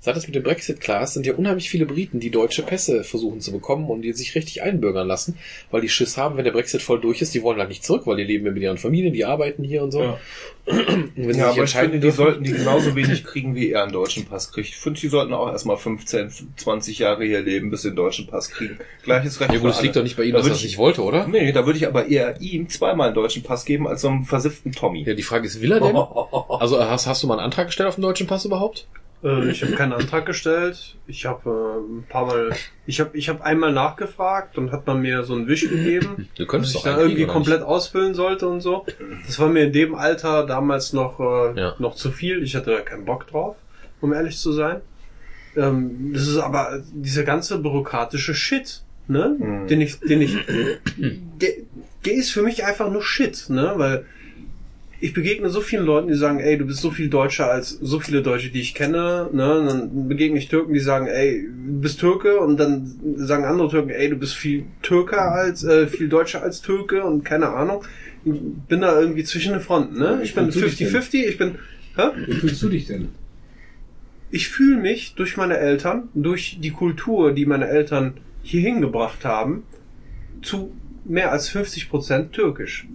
Seit es mit dem Brexit klar ist, sind ja unheimlich viele Briten, die deutsche Pässe versuchen zu bekommen und die sich richtig einbürgern lassen, weil die Schiss haben, wenn der Brexit voll durch ist, die wollen da nicht zurück, weil die leben ja mit ihren Familien, die arbeiten hier und so. Ja. Und Ja, aber ich finde, die sollten die genauso wenig kriegen, wie er einen deutschen Pass kriegt. Ich finde, die sollten auch erstmal 15, 20 Jahre hier leben, bis sie den deutschen Pass kriegen. Gleiches Recht ja gut, es liegt doch nicht bei ihm, Da dass er das ich- nicht wollte, oder? Nee, da würde ich aber eher ihm zweimal einen deutschen Pass geben, als so einem versifften Tommy. Ja, die Frage ist, will er denn? Also hast, hast du mal einen Antrag gestellt auf den deutschen Pass überhaupt? Äh, ich habe keinen Antrag gestellt. Ich habe äh, ein paar Mal, ich habe ich habe einmal nachgefragt und hat man mir so einen Wisch gegeben, Du dass ich da irgendwie komplett ausfüllen sollte und so. Das war mir in dem Alter damals noch äh, Ja. noch zu viel. Ich hatte da keinen Bock drauf, um ehrlich zu sein. Ähm, das ist aber dieser ganze bürokratische Shit, ne? Mhm. Den ich, den ich, der, der ist für mich einfach nur Shit, ne? Weil ich begegne so vielen Leuten, die sagen, ey, du bist so viel Deutscher als so viele Deutsche, die ich kenne. Ne? Und dann begegne ich Türken, die sagen, ey, du bist Türke. Und dann sagen andere Türken, ey, du bist viel Türker als, äh, viel Deutscher als Türke und keine Ahnung. Ich bin da irgendwie zwischen den Fronten. Ne? Ich bin Wie fühlst du dich 50-50. Ich bin, hä? Wie fühlst du dich denn? ich fühle mich durch meine Eltern, durch die Kultur, die meine Eltern hier hingebracht haben, zu mehr als 50 Prozent türkisch.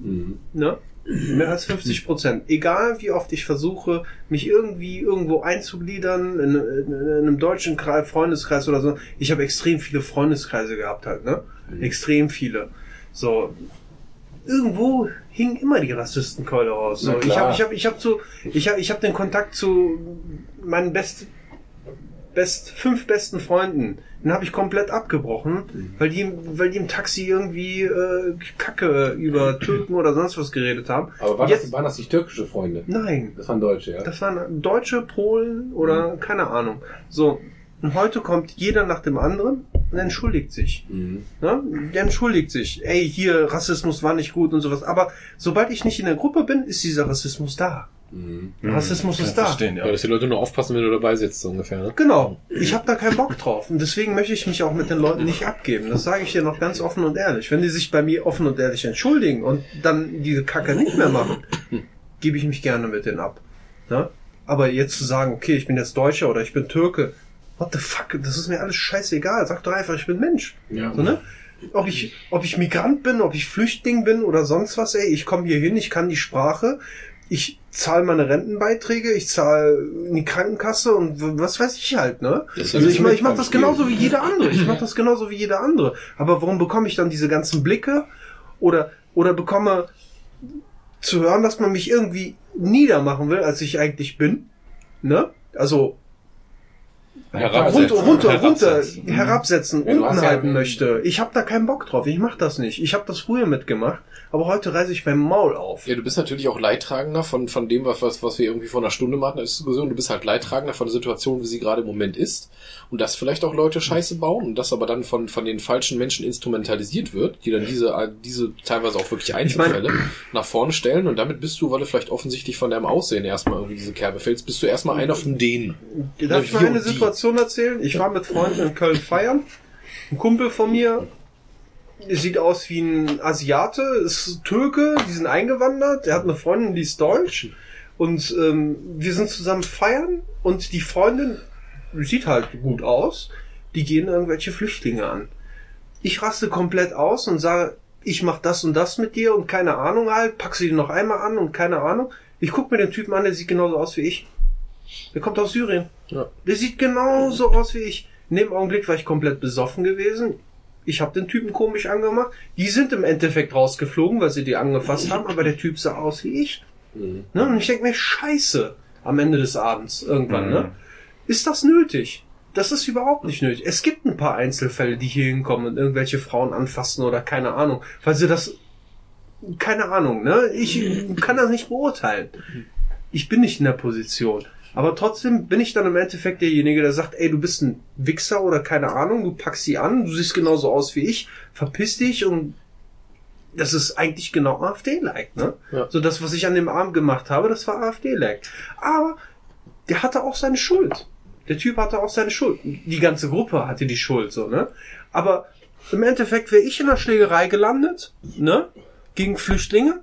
Ne? Mehr als 50 Prozent. Egal wie oft ich versuche, mich irgendwie irgendwo einzugliedern, in, in, in einem deutschen Kreis, Freundeskreis oder so. Ich habe extrem viele Freundeskreise gehabt halt, ne? Extrem viele. So. Irgendwo hing immer die Rassistenkeule raus. So. Ich habe ich hab, ich hab zu, ich hab, ich hab den Kontakt zu meinen best, best, fünf besten Freunden. Den habe ich komplett abgebrochen, weil die, weil die im Taxi irgendwie äh, Kacke über Türken oder sonst was geredet haben. Aber waren, Jetzt- das, waren das nicht türkische Freunde? Nein, Das waren Deutsche, ja? das waren Deutsche, Polen oder keine Ahnung. So, und heute kommt jeder nach dem anderen und entschuldigt sich. Mhm. Ne? Der entschuldigt sich. Ey, hier, Rassismus war nicht gut und sowas. Aber sobald ich nicht in der Gruppe bin, ist dieser Rassismus da. Mhm. Rassismus Kann ist ich da. verstehen, ja. Ja, dass die Leute nur aufpassen, wenn du dabei sitzt, so ungefähr, ne? Genau. Ich habe da keinen Bock drauf. Und deswegen möchte ich mich auch mit den Leuten nicht abgeben. Das sage ich dir noch ganz offen und ehrlich. Wenn die sich bei mir offen und ehrlich entschuldigen und dann diese Kacke nicht mehr machen, gebe ich mich gerne mit denen ab. Ne? Aber jetzt zu sagen, okay, ich bin jetzt Deutscher oder ich bin Türke, what the fuck, das ist mir alles scheißegal. Sag doch einfach, ich bin Mensch. Ja. So, ne? Ob ich, ob ich Migrant bin, ob ich Flüchtling bin oder sonst was, ey, ich komme hier hin, ich kann die Sprache, ich zahle meine Rentenbeiträge, ich zahle in die Krankenkasse und was weiß ich halt, ne? Das Also ich mach, ich mach beim das genauso wie jeder andere. Ich mach das genauso wie jeder andere. Aber warum bekomme ich dann diese ganzen Blicke oder oder bekomme zu hören, dass man mich irgendwie niedermachen will, als ich eigentlich bin? Ne? Also runter, runter, runter, Herabsetzen. herabsetzen, Ja, unten hast ja- halten möchte. Ich habe da keinen Bock drauf. Ich mach das nicht. Ich habe das früher mitgemacht, aber heute reiße ich beim Maul auf. Ja, du bist natürlich auch Leidtragender von, von dem, was, was, was wir irgendwie vor einer Stunde machen als Diskussion. Du bist halt Leidtragender von der Situation, wie sie gerade im Moment ist. Und dass vielleicht auch Leute Scheiße bauen und das aber dann von, von den falschen Menschen instrumentalisiert wird, die dann diese, diese teilweise auch wirklich Einzelfälle nach vorne stellen. Und damit bist du, weil du vielleicht offensichtlich von deinem Aussehen erstmal irgendwie diese Kerbe fällst, bist du erstmal einer von denen. Darf ich wir mal eine die. Situation erzählen? Ich war mit Freunden in Köln feiern. Ein Kumpel von mir sieht aus wie ein Asiate, ist Türke, die sind eingewandert, er hat eine Freundin, die ist deutsch. Und ähm, wir sind zusammen feiern und die Freundin sieht halt gut aus, die gehen irgendwelche Flüchtlinge an. Ich raste komplett aus und sage, ich mach das und das mit dir und keine Ahnung halt, pack sie noch einmal an und keine Ahnung. Ich guck mir den Typen an, der sieht genauso aus wie ich. Der kommt aus Syrien. Ja. Der sieht genauso aus wie ich. In dem Augenblick war ich komplett besoffen gewesen. Ich habe den Typen komisch angemacht. Die sind im Endeffekt rausgeflogen, weil sie die angefasst haben, aber der Typ sah aus wie ich. Ne? Und ich denke mir, scheiße, am Ende des Abends irgendwann, ne? Ist das nötig? Das ist überhaupt nicht nötig. Es gibt ein paar Einzelfälle, die hier hinkommen und irgendwelche Frauen anfassen oder keine Ahnung, weil sie das keine Ahnung, ne? Ich kann das nicht beurteilen. Ich bin nicht in der Position. Aber trotzdem bin ich dann im Endeffekt derjenige, der sagt, ey, du bist ein Wichser oder keine Ahnung, du packst sie an, du siehst genauso aus wie ich, verpiss dich und das ist eigentlich genau AfD-like, ne? Ja. So das, was ich an dem Abend gemacht habe, das war AfD-like. Aber der hatte auch seine Schuld. Der Typ hatte auch seine Schuld. Die ganze Gruppe hatte die Schuld, so, ne? Aber im Endeffekt wäre ich in der Schlägerei gelandet, ne? Gegen Flüchtlinge.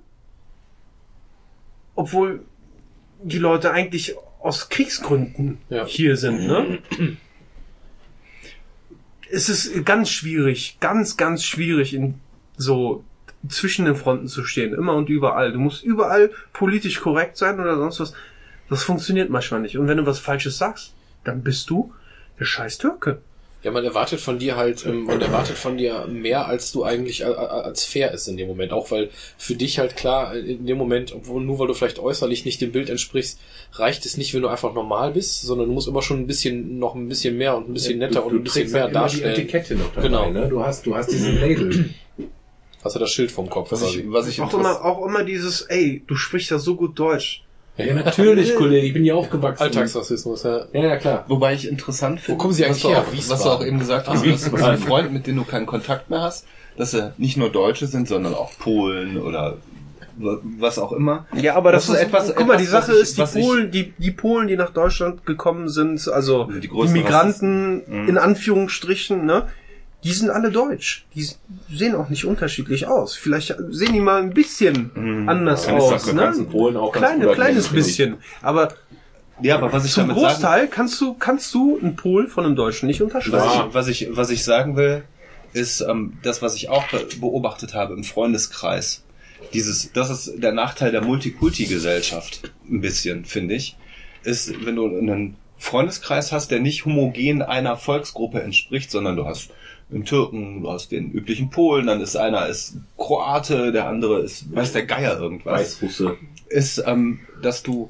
Obwohl die Leute eigentlich aus Kriegsgründen Ja. hier sind, ne? Es ist ganz schwierig, ganz, ganz schwierig, in so zwischen den Fronten zu stehen, immer und überall. Du musst überall politisch korrekt sein oder sonst was. Das funktioniert manchmal nicht. Und wenn du was Falsches sagst, dann bist du der scheiß Türke. Ja, man erwartet von dir halt, ähm, man erwartet von dir mehr, als du eigentlich als fair ist in dem Moment. Auch weil für dich halt klar, in dem Moment, obwohl nur weil du vielleicht äußerlich nicht dem Bild entsprichst, reicht es nicht, wenn du einfach normal bist, sondern du musst immer schon ein bisschen, noch ein bisschen mehr und ein bisschen netter und ein bisschen mehr halt immer darstellen. Die Etikette noch dabei, Genau. ne? Du hast, du hast diesen Label. Hast du das Schild vom Kopf? Was quasi. ich, was ich Auch immer, auch immer dieses, ey, du sprichst ja so gut Deutsch. Ja, natürlich, Kollege, ich bin hier aufgewachsen. Alltagsrassismus, ja. Ja, ja, klar. Wobei ich interessant finde, kommen Sie was, eigentlich du her? auch, was du auch eben gesagt hast, Ah, dass, dass ein Freund, mit dem du keinen Kontakt mehr hast, dass er nicht nur Deutsche sind, sondern auch Polen oder was auch immer. Ja, aber das, Das ist ist etwas- Guck mal, die Sache ich- ist, die Polen, die, die Polen, die nach Deutschland gekommen sind, also Die die, größten Migranten in Anführungsstrichen, ne, die sind alle deutsch. Die sehen auch nicht unterschiedlich aus. Vielleicht sehen die mal ein bisschen anders Dann ist aus, das du kannst in ne? Polen auch ganz Kleine, gut kleines bisschen. Aber Ja, aber was ich zum damit sagen, Großteil kannst du, kannst du einen Polen von einem Deutschen nicht was unterscheiden. ich, was ich, was ich sagen will, ist ähm, das, was ich auch be beobachtet habe im Freundeskreis. Dieses, das ist der Nachteil der Multikulti-Gesellschaft, ein bisschen, finde ich, ist, wenn du einen Freundeskreis hast, der nicht homogen einer Volksgruppe entspricht, sondern du hast einen Türken, du hast den üblichen Polen, dann ist einer ist Kroate, der andere ist, weiß der Geier irgendwas Weißrusse. ist, ähm, dass du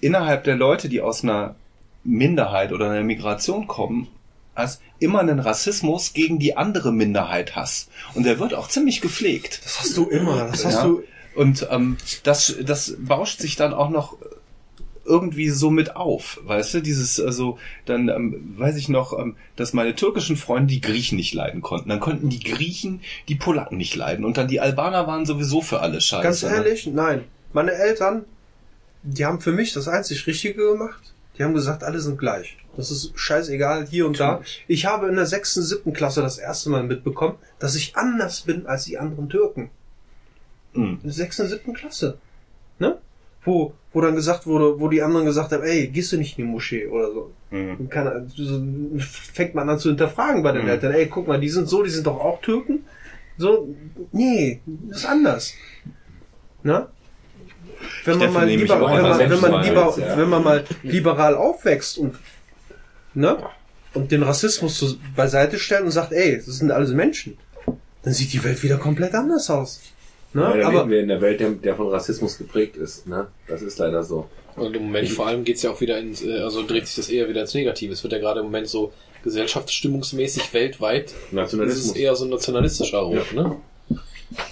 innerhalb der Leute, die aus einer Minderheit oder einer Migration kommen, hast immer einen Rassismus gegen die andere Minderheit hast. Und der wird auch ziemlich gepflegt. Das hast du immer. Das hast Ja. du Und ähm, das, das bauscht sich dann auch noch irgendwie so mit auf, weißt du, dieses, also, dann ähm, weiß ich noch, ähm, dass meine türkischen Freunde die Griechen nicht leiden konnten. Dann konnten die Griechen die Polacken nicht leiden. Und dann die Albaner waren sowieso für alle scheiße. Ganz ne? ehrlich, nein. Meine Eltern, die haben für mich das einzig Richtige gemacht. Die haben gesagt, alle sind gleich. Das ist scheißegal, hier und da. Ich habe in der sechsten, siebten Klasse das erste Mal mitbekommen, dass ich anders bin als die anderen Türken. Mhm. In der sechsten, siebten Klasse. Ne? Wo, wo dann gesagt wurde, wo die anderen gesagt haben, ey, gehst du nicht in die Moschee oder so. Mhm. Kann, so fängt man an zu hinterfragen bei den Mhm. Eltern. Ey, guck mal, die sind so, die sind doch auch Türken. So, nee, das ist anders. Na? Wenn man mal lieber, wenn man, wenn man lieber, ja. wenn man mal liberal aufwächst und, ne? Und den Rassismus so beiseite stellt und sagt, ey, das sind alles Menschen, dann sieht die Welt wieder komplett anders aus. Ne? Ja, da Aber leben wir in der Welt, der, der von Rassismus geprägt ist. Ne? Das ist leider so. Und im Moment vor allem geht's ja auch wieder ins, äh, also dreht sich das eher wieder ins Negative. Es wird ja gerade im Moment so gesellschaftsstimmungsmäßig weltweit, ist es Nationalismus. eher so ein nationalistischer Ruf, ne?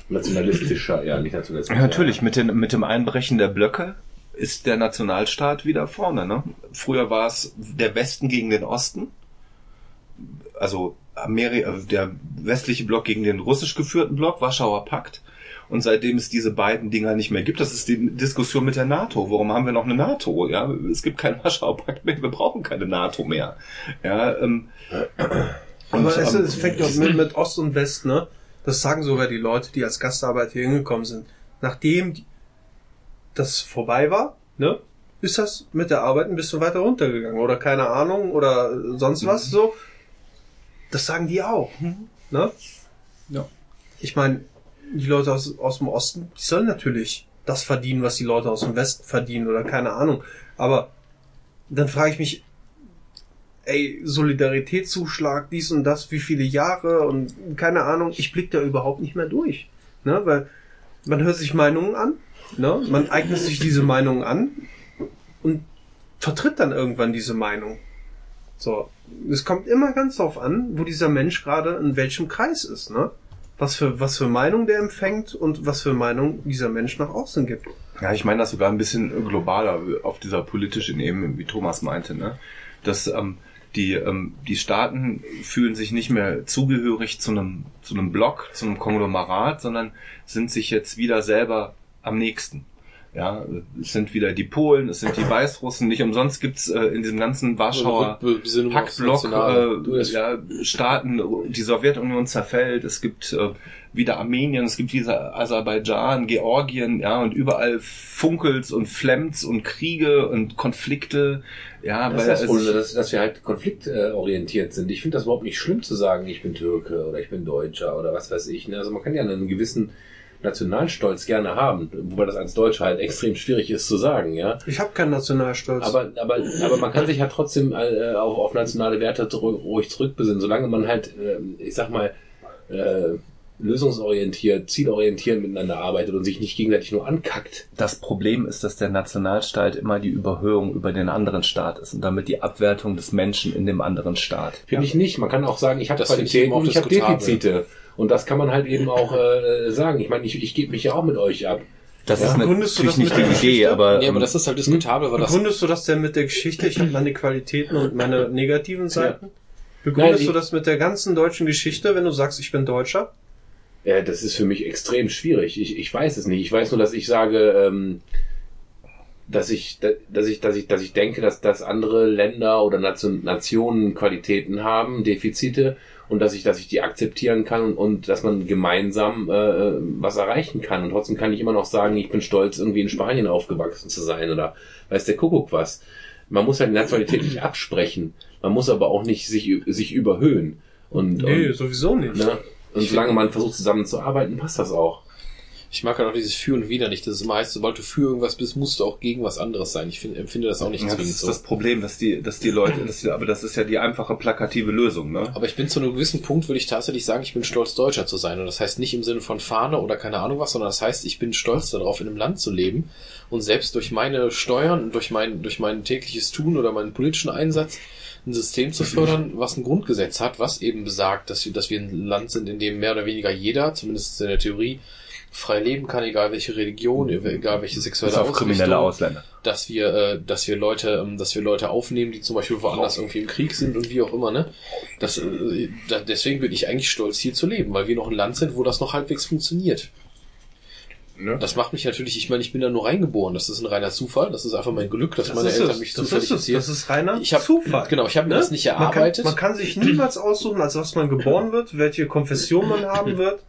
Nationalistischer, ja, nicht nationalistischer. Ja, natürlich, mit, den, mit dem Einbrechen der Blöcke ist der Nationalstaat wieder vorne. Ne? Früher war es der Westen gegen den Osten, also Ameri äh, der westliche Block gegen den russisch geführten Block, Warschauer Pakt. Und seitdem es diese beiden Dinger nicht mehr gibt, das ist die Diskussion mit der NATO. Warum haben wir noch eine NATO? Ja, es gibt keinen Warschauer Pakt mehr, wir brauchen keine NATO mehr. Ja, ähm, Aber und, es, ähm, es fängt doch mit, mit Ost und West, ne? Das sagen sogar die Leute, die als Gastarbeiter hier hingekommen sind. Nachdem das vorbei war, ne, ist das mit der Arbeit ein bisschen weiter runtergegangen oder keine Ahnung oder sonst was so. Das sagen die auch, ne? Ja. Ich meine, die Leute aus, aus dem Osten, die sollen natürlich das verdienen, was die Leute aus dem Westen verdienen oder keine Ahnung. Aber dann frage ich mich, ey, Solidaritätszuschlag, dies und das, wie viele Jahre und keine Ahnung, ich blick da überhaupt nicht mehr durch. Ne? Weil man hört sich Meinungen an, ne? man eignet sich diese Meinungen an und vertritt dann irgendwann diese Meinung. So, es kommt immer ganz drauf an, wo dieser Mensch gerade in welchem Kreis ist, ne? Was für, was für Meinung der empfängt und was für Meinung dieser Mensch nach außen gibt. Ja, ich meine das sogar ein bisschen globaler auf dieser politischen Ebene, wie Thomas meinte, ne? Dass ähm, die, ähm, die Staaten fühlen sich nicht mehr zugehörig zu einem, zu einem Block, zu einem Konglomerat, sondern sind sich jetzt wieder selber am nächsten. Ja, es sind wieder die Polen, es sind die Weißrussen. Nicht umsonst gibt's äh, in diesem ganzen Warschauer Paktblock äh, ja, Staaten, die Sowjetunion zerfällt, es gibt äh, wieder Armenien, es gibt wieder Aserbaidschan, Georgien, ja, und überall funkelt's und flammt's und Kriege und Konflikte, ja, Das ist weil das es- Wohl, dass, dass wir halt konfliktorientiert sind. Ich finde das überhaupt nicht schlimm zu sagen, ich bin Türke oder ich bin Deutscher oder was weiß ich. ne? Also man kann ja einen gewissen Nationalstolz gerne haben, wobei das als Deutscher halt extrem schwierig ist zu sagen, ja. Ich habe keinen Nationalstolz. Aber, aber, aber man kann sich ja trotzdem äh, auch auf nationale Werte zurück, ruhig zurückbesinnen, solange man halt, äh, ich sag mal, äh, lösungsorientiert, zielorientiert miteinander arbeitet und sich nicht gegenseitig nur ankackt. Das Problem ist, dass der Nationalstaat immer die Überhöhung über den anderen Staat ist und damit die Abwertung des Menschen in dem anderen Staat. Finde ich nicht. Man kann auch sagen, ich habe Das finde ich Qualitäten ich habe. Defizite. Und das kann man halt eben auch äh, sagen. Ich meine, ich, ich gebe mich ja auch mit euch ab. Das Ja. ist Begründest du natürlich das nicht mit die der Idee, Geschichte? aber, Ja, aber ähm, das ist halt diskutabel, weil das Begründest du das denn mit der Geschichte? Ich habe meine Qualitäten und meine negativen Seiten. Begründest Nein, du das mit der ganzen deutschen Geschichte, wenn du sagst, ich bin Deutscher? Ja, das ist für mich extrem schwierig. Ich, ich weiß es nicht. Ich weiß nur, dass ich sage, ähm, dass ich, da- dass ich, dass ich, dass ich denke, dass, dass andere Länder oder Nation, Nationen Qualitäten haben, Defizite und dass ich, dass ich die akzeptieren kann und, und dass man gemeinsam äh, was erreichen kann. Und trotzdem kann ich immer noch sagen, ich bin stolz, irgendwie in Spanien aufgewachsen zu sein oder weiß der Kuckuck was. Man muss halt die Nationalität nicht absprechen. Man muss aber auch nicht sich, sich überhöhen. Und, Nee, und, sowieso nicht. ne? und solange man versucht zusammenzuarbeiten, passt das auch. Ich mag halt auch dieses Für und Wider nicht. Das ist immer heißt, sobald du für irgendwas bist, musst du auch gegen was anderes sein. Ich find, empfinde das auch nicht ja, das zwingend ist so. das Problem, dass die, dass die Leute, das, aber das ist ja die einfache plakative Lösung, ne? Aber ich bin zu einem gewissen Punkt, würde ich tatsächlich sagen, ich bin stolz, Deutscher zu sein. Und das heißt nicht im Sinne von Fahne oder keine Ahnung was, sondern das heißt, ich bin stolz darauf, in einem Land zu leben und selbst durch meine Steuern und durch mein, durch mein tägliches Tun oder meinen politischen Einsatz ein System zu fördern, was ein Grundgesetz hat, was eben besagt, dass wir, dass wir ein Land sind, in dem mehr oder weniger jeder, zumindest in der Theorie, frei leben kann, egal welche Religion, egal welche sexuelle auf kriminelle Ausrichtung Ausländer. dass wir, äh, dass wir Leute, ähm, dass wir Leute aufnehmen, die zum Beispiel woanders irgendwie im Krieg sind und wie auch immer, ne? Das, äh, da, deswegen bin ich eigentlich stolz, hier zu leben, weil wir noch ein Land sind, wo das noch halbwegs funktioniert. Ne? Das macht mich natürlich, ich meine, ich bin da nur reingeboren. Das ist ein reiner Zufall. Das ist einfach mein Glück, dass Das meine ist Eltern es. mich Das zufällig ist es. erzählen. Das ist reiner Ich hab, Zufall. Genau, ich habe mir Ne? das nicht Man kann, erarbeitet. man kann sich niemals aussuchen, als was man geboren wird, welche Konfession man haben wird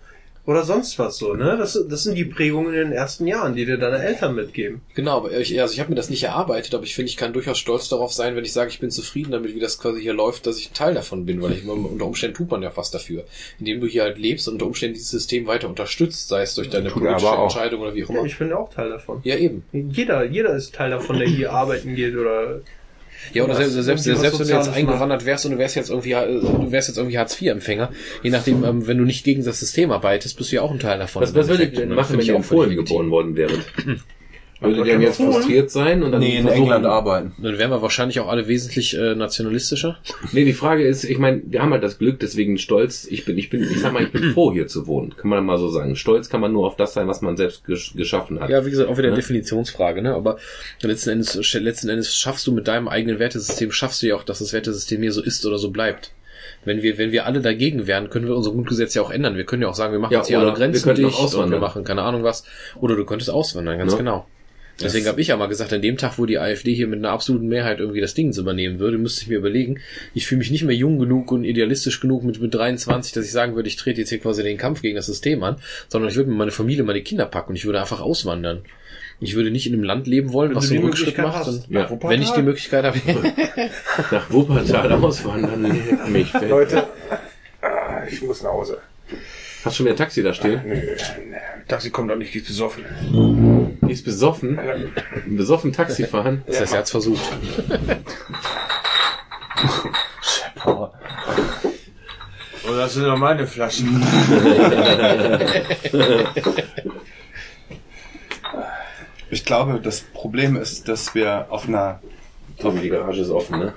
oder sonst was so. Ne? Das, das sind die Prägungen in den ersten Jahren, die dir deine Eltern mitgeben. Genau, aber ich, also ich habe mir das nicht erarbeitet, aber ich finde, ich kann durchaus stolz darauf sein, wenn ich sage, ich bin zufrieden damit, wie das quasi hier läuft, dass ich ein Teil davon bin, weil ich unter Umständen tut man ja was dafür. Indem du hier halt lebst und unter Umständen dieses System weiter unterstützt, sei es durch deine politische. Entscheidung oder wie auch Ja, immer. ich bin ja auch Teil davon. Ja, eben. Jeder, jeder ist Teil davon, der hier arbeiten geht oder Ja, oder selbst, selbst, selbst wenn du jetzt eingewandert wärst und du wärst jetzt irgendwie, äh, du wärst jetzt irgendwie Hartz-IV-Empfänger, je nachdem, ähm, wenn du nicht gegen das System arbeitest, bist du ja auch ein Teil davon. Was, was würdet ihr denn machen, wenn ich in Polen geboren worden wäret? Würdet ihr denn jetzt frustriert sein und dann Nee, in England arbeiten. Dann wären wir wahrscheinlich auch alle wesentlich äh, nationalistischer. Nee, die Frage ist, ich meine, wir haben halt das Glück, deswegen stolz. Ich bin, ich bin, ich sag mal, ich bin froh, hier zu wohnen. Kann man mal so sagen. Stolz kann man nur auf das sein, was man selbst gesch geschaffen hat. Ja, wie gesagt, auch wieder eine Ja. Definitionsfrage, ne? Aber letzten Endes, letzten Endes schaffst du mit deinem eigenen Wertesystem, schaffst du ja auch, dass das Wertesystem hier so ist oder so bleibt. Wenn wir, wenn wir alle dagegen wären, können wir unser Grundgesetz ja auch ändern. Wir können ja auch sagen, wir machen Ja, jetzt hier alle Grenzen wir dicht und wir auswandern. machen keine Ahnung was. Oder du könntest auswandern, ganz Ja. genau. Deswegen habe ich ja mal gesagt, an dem Tag, wo die AfD hier mit einer absoluten Mehrheit irgendwie das Ding übernehmen würde, müsste ich mir überlegen, ich fühle mich nicht mehr jung genug und idealistisch genug mit, mit 23, dass ich sagen würde, ich trete jetzt hier quasi den Kampf gegen das System an, sondern ich würde mir meine Familie, meine Kinder packen und ich würde einfach auswandern. Ich würde nicht in einem Land leben wollen, Wenn was einen Rückschritt macht. hast. Wuppertal? wenn ich die Möglichkeit habe. Nach Wuppertal auswandern, mich. Leute, ah, ich muss nach Hause. Hast du schon wieder ein Taxi da stehen? Nö, Taxi kommt doch nicht, die ist besoffen. Die ist besoffen. Besoffen Taxi fahren. das heißt, er hat's versucht. Oh, das sind doch meine Flaschen. Ich glaube, das Problem ist, dass wir auf einer, Tommy, die Garage ist offen, ne?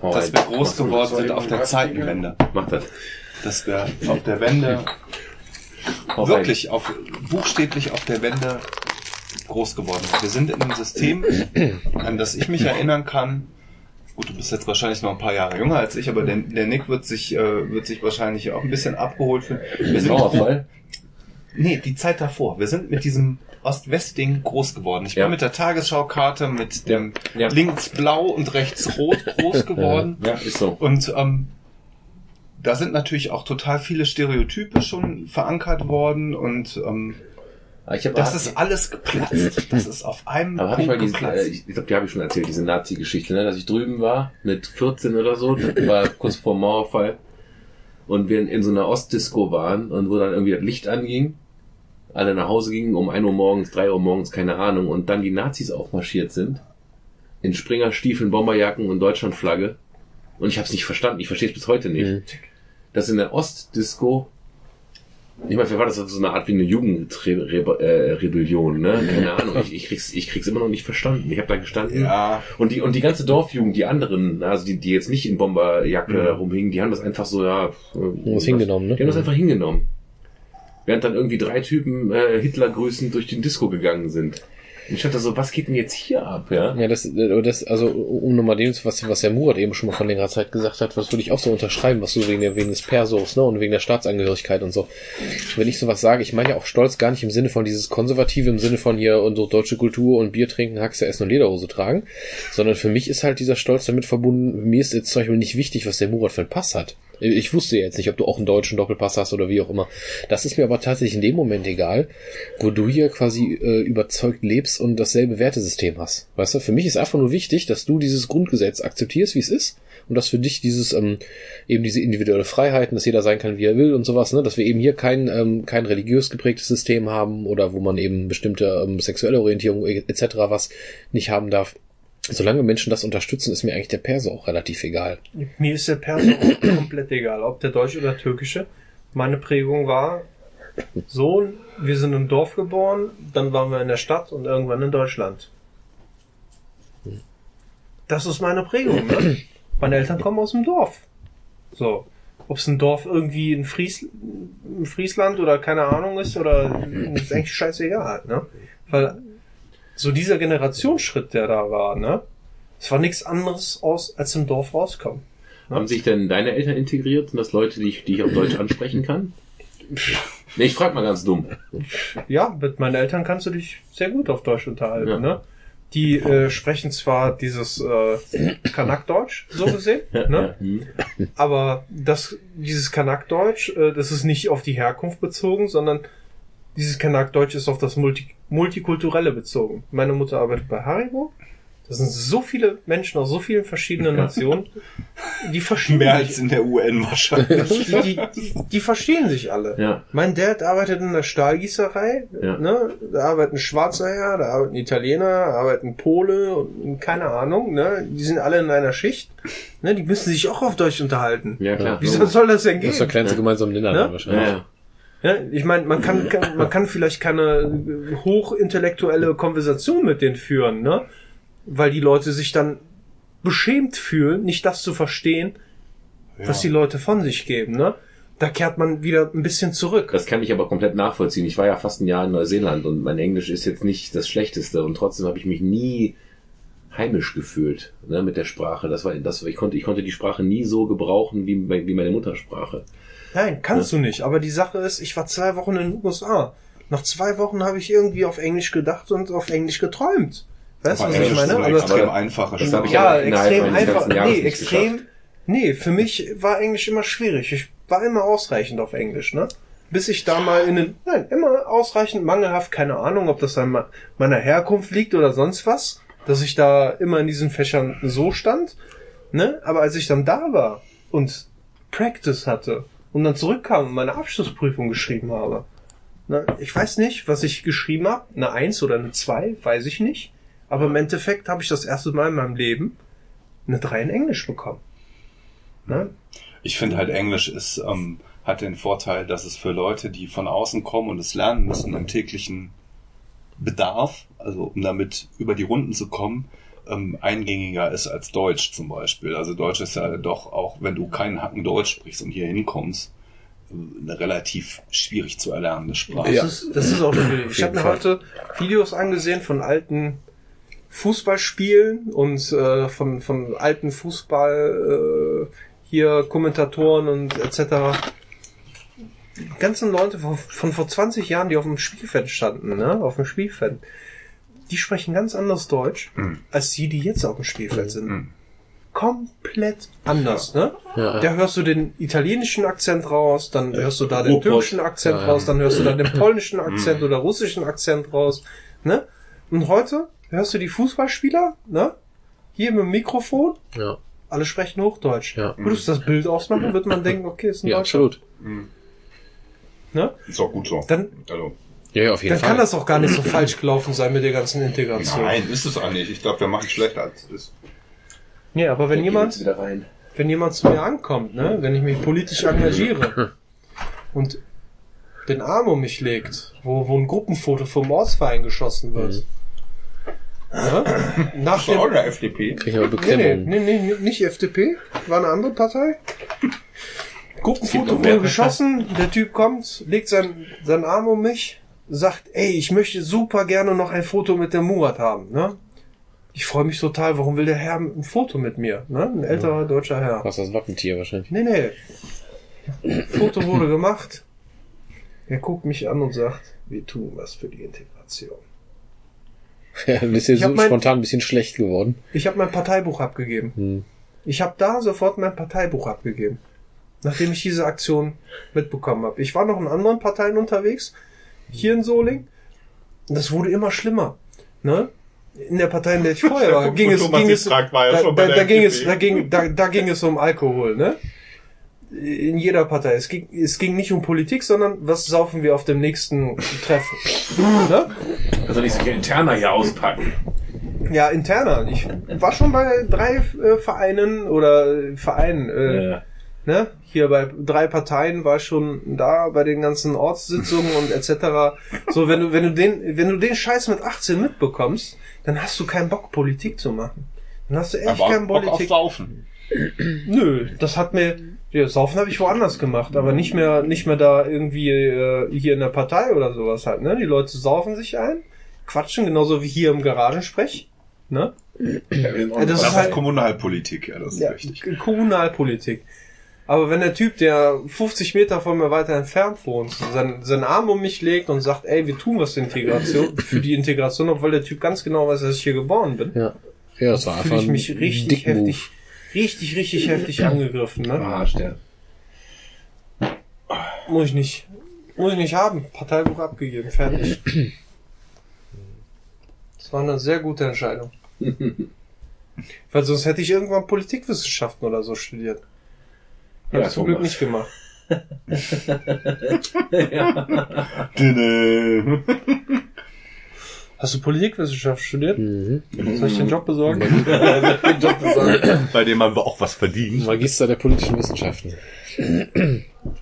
Hau dass rein. wir groß geworden sind auf der Zeitenwende. Mach das. Dass wir auf der Wende, wirklich auf, buchstäblich auf der Wende groß geworden. Wir sind in einem System, an das ich mich erinnern kann. Gut, du bist jetzt wahrscheinlich noch ein paar Jahre jünger als ich, aber der, der Nick wird sich, äh, wird sich wahrscheinlich auch ein bisschen abgeholt fühlen. Wir sind Mauerfall. Nee, die Zeit davor. Wir sind mit diesem Ost-West-Ding groß geworden. Ich Ja. bin mit der Tagesschaukarte, mit dem Ja. links blau und rechts rot groß geworden. Ja, ist so. Und ähm, da sind natürlich auch total viele Stereotype schon verankert worden und ähm, Aber Ich hab, das ist alles geplatzt. Das ist auf einem aber hab ich diese, äh, geplatzt. ich, ich glaube, die habe ich schon erzählt, diese Nazi-Geschichte, ne? dass ich drüben war mit 14 oder so, das war kurz vor Mauerfall und wir in, in so einer Ostdisco waren und wo dann irgendwie das Licht anging, alle nach Hause gingen um 1 Uhr morgens, 3 Uhr morgens, keine Ahnung, und dann die Nazis aufmarschiert sind in Springerstiefeln, Bomberjacken und Deutschlandflagge und ich habe es nicht verstanden, ich verstehe es bis heute nicht. Mhm. Dass in der Ostdisco ich meine, für war das so eine Art wie eine Jugendrebellion, ne? Keine Ahnung. Ich, ich, krieg's, ich krieg's immer noch nicht verstanden. Ich habe da gestanden. Ja, Und die, und die ganze Dorfjugend, die anderen, also die, die jetzt nicht in Bomberjacke rumhingen, die haben das einfach so, ja. Was hingenommen, ne? Die haben das einfach hingenommen. Während dann irgendwie drei Typen äh, Hitler grüßend durch den Disco gegangen sind. Und ich dachte so, was geht denn jetzt hier ab, ja? Ja, das, das, also, um nochmal dem, was, was der Murat eben schon mal vor längerer Zeit gesagt hat, was würde ich auch so unterschreiben, was so wegen, wegen des Persos, ne, und wegen der Staatsangehörigkeit und so. Wenn ich sowas sage, ich meine ja auch Stolz gar nicht im Sinne von dieses Konservative, im Sinne von hier unsere deutsche Kultur und Bier trinken, Haxe essen und Lederhose tragen, sondern für mich ist halt dieser Stolz damit verbunden, mir ist jetzt zum Beispiel nicht wichtig, was der Murat für einen Pass hat. Ich wusste jetzt nicht, ob du auch einen deutschen Doppelpass hast oder wie auch immer. Das ist mir aber tatsächlich in dem Moment egal, wo du hier quasi äh, überzeugt lebst und dasselbe Wertesystem hast. Weißt du, für mich ist einfach nur wichtig, dass du dieses Grundgesetz akzeptierst, wie es ist, und dass für dich dieses ähm, eben diese individuelle Freiheiten, dass jeder sein kann, wie er will und sowas, ne, dass wir eben hier kein ähm, kein religiös geprägtes System haben oder wo man eben bestimmte ähm, sexuelle Orientierung etc. was nicht haben darf. Solange Menschen das unterstützen, ist mir eigentlich der Perso auch relativ egal. Mir ist der Perser auch komplett egal, ob der deutsche oder türkische. Meine Prägung war so, wir sind im Dorf geboren, dann waren wir in der Stadt und irgendwann in Deutschland. Das ist meine Prägung. Ne? Meine Eltern kommen aus dem Dorf. So. Ob es ein Dorf irgendwie in, Fries Friesland oder keine Ahnung ist oder ist eigentlich scheißegal, ne? Weil so dieser Generationsschritt, der da war, ne? Es war nichts anderes aus, als im Dorf rauskommen. Haben sich denn deine Eltern integriert? Sind das Leute, die ich, die ich auf Deutsch ansprechen kann? Nee, ich frag mal ganz dumm. Ja, mit meinen Eltern kannst du dich sehr gut auf Deutsch unterhalten, Ja. ne? Die äh, sprechen zwar dieses äh, Kanakdeutsch, so gesehen, ne? Hm. aber das, dieses Kanakdeutsch, äh, das ist nicht auf die Herkunft bezogen, sondern dieses Kanakdeutsch ist auf das Multi Multikulturelle bezogen. Meine Mutter arbeitet bei Haribo. Das sind so viele Menschen aus so vielen verschiedenen Nationen, die verstehen mehr sich als in der UN wahrscheinlich. die, die, die, die verstehen sich alle. Ja. Mein Dad arbeitet in der Stahlgießerei, Ja. ne? Da arbeitet ein Schwarzer Herr, da arbeitet ein Italiener, da arbeitet ein Pole und keine Ahnung, ne? Die sind alle in einer Schicht, ne? Die müssen sich auch auf Deutsch unterhalten. Ja, klar. Wie soll das denn Das ist der gehen? kleinste gemeinsame Nenner Ne? wahrscheinlich. ja. Ja, ich meine, man kann, kann, man kann vielleicht keine hochintellektuelle Konversation mit denen führen, ne? Weil die Leute sich dann beschämt fühlen, nicht das zu verstehen, was die Leute von sich geben, ne? Da kehrt man wieder ein bisschen zurück. Das kann ich aber komplett nachvollziehen. Ich war ja fast ein Jahr in Neuseeland und mein Englisch ist jetzt nicht das Schlechteste und trotzdem habe ich mich nie heimisch gefühlt ne, mit der Sprache. Das war, das, ich konnte, ich konnte die Sprache nie so gebrauchen wie, wie meine Muttersprache. Nein, kannst du nicht. Aber die Sache ist, ich war zwei Wochen in den USA. Nach zwei Wochen habe ich irgendwie auf Englisch gedacht und auf Englisch geträumt. Weißt du, was ich Englisch meine? ist eine Aber, extrem einfache Das habe ich ja, extrem einfach. Nee, extrem. geschafft. Nee, für mich war Englisch immer schwierig. Ich war immer ausreichend auf Englisch, ne? Bis ich da mal in den, nein, immer ausreichend mangelhaft, keine Ahnung, ob das an me- meiner Herkunft liegt oder sonst was, dass ich da immer in diesen Fächern so stand, ne? Aber als ich dann da war und Practice hatte und dann zurückkam und meine Abschlussprüfung geschrieben habe, ne? Ich weiß nicht, was ich geschrieben habe, eine Eins oder eine Zwei, weiß ich nicht. Aber im Endeffekt habe ich das erste Mal in meinem Leben eine 3 in Englisch bekommen. Ne? Ich finde halt Englisch ist, ähm, hat den Vorteil, dass es für Leute, die von außen kommen und es lernen müssen im täglichen Bedarf, also um damit über die Runden zu kommen, ähm, eingängiger ist als Deutsch zum Beispiel. Also Deutsch ist ja doch auch, wenn du keinen Hacken Deutsch sprichst und hier hinkommst, äh, eine relativ schwierig zu erlernende Sprache. Das, ist, das ist auch schwierig. Ich habe mir heute Videos angesehen von alten Fußballspielen und äh, von, von alten Fußball äh, hier Kommentatoren und etc. Die ganzen Leute von, von vor 20 Jahren, die auf dem Spielfeld standen, ne? Auf dem Spielfeld. Die sprechen ganz anders Deutsch Mhm. als die, die jetzt auf dem Spielfeld sind. Mhm. Komplett anders, ne? Ja, Da hörst du den italienischen Akzent raus, dann hörst du da den türkischen Akzent raus, dann hörst du da den polnischen Akzent oder russischen Akzent raus, ne? Und heute hörst du die Fußballspieler, ne? Hier mit dem Mikrofon, ja, alle sprechen Hochdeutsch. ja. Würdest du das Bild ausmachen, wird man denken, okay, ist ein Ja, Deutscher. absolut. Ne? Ist auch gut so. Dann, Also, Ja, auf jeden dann Fall. kann das auch gar nicht so falsch gelaufen sein mit der ganzen Integration. nein, ist es auch nicht. Ich glaube, wir machen es schlechter als es ist. Nee, aber wenn jemand, jetzt wieder rein. wenn jemand zu mir ankommt, ne, wenn ich mich politisch engagiere und den Arm um mich legt, wo, wo ein Gruppenfoto vom Ortsverein geschossen wird. Ja? Nach dem, der FDP. Krieg ich aber nee, nee, Beklemmung. nee, nee, nee, nicht FDP, war eine andere Partei. Gruppenfoto wurde geschossen, der Typ kommt, legt seinen, seinen Arm um mich, sagt, ey, ich möchte super gerne noch ein Foto mit der Murat haben, ne? Ich freue mich total, warum will der Herr ein Foto mit mir, ne? Ein älterer deutscher Herr. Was das Wappentier wahrscheinlich. Nee, nee. Foto wurde gemacht. Er guckt mich an und sagt, wir tun was für die Integration. Ja, du bist hab so mein- spontan ein bisschen schlecht geworden. Ich habe mein Parteibuch abgegeben. Hm. Ich habe da sofort mein Parteibuch abgegeben. Nachdem ich diese Aktion mitbekommen habe. Ich war noch in anderen Parteien unterwegs, hier in Soling. Und das wurde immer schlimmer. Ne? In der Partei, in der ich vorher war, ging es, ging es, war ja da, da, da ging es, da ging, da, da ging es um Alkohol, ne? In jeder Partei. Es ging, es ging nicht um Politik, sondern was saufen wir auf dem nächsten Treffen. ne? Also nicht so interner hier auspacken. Ja, interner. Ich war schon bei drei äh, Vereinen oder Vereinen, äh, Ja. Ne? Hier bei drei Parteien war ich schon da bei den ganzen Ortssitzungen und etc. So, wenn du, wenn du den, wenn du den Scheiß mit 18 mitbekommst, dann hast du keinen Bock, Politik zu machen. Dann hast du echt Aber keinen Bock auf Politik. Saufen. Nö, das hat mir, ja, Saufen habe ich woanders gemacht, aber nicht mehr, nicht mehr da irgendwie äh, hier in der Partei oder sowas halt, ne? Die Leute saufen sich ein, quatschen, genauso wie hier im Garagensprech, ne? Ja, das Das ist ist halt Kommunalpolitik, ja, das ist ja, richtig. Kommunalpolitik. Aber wenn der Typ, der 50 Meter von mir weiter entfernt wohnt, seinen, seinen Arm um mich legt und sagt, ey, wir tun was für Integration, für die Integration, obwohl der Typ ganz genau weiß, dass ich hier geboren bin, Ja. Ja, das war fühle einfach ich mich richtig heftig, richtig, richtig heftig angegriffen, ne? Verarscht, ja. Muss ich nicht. Muss ich nicht haben. Parteibuch abgegeben. Fertig. Das war eine sehr gute Entscheidung. Weil sonst hätte ich irgendwann Politikwissenschaften oder so studiert. Hab Ja, ich zum Glück nicht gemacht. Dünne. Hast du Politikwissenschaft studiert? Mhm. Soll ich den Job besorgen? Bei dem haben wir auch was verdient. Magister der politischen Wissenschaften.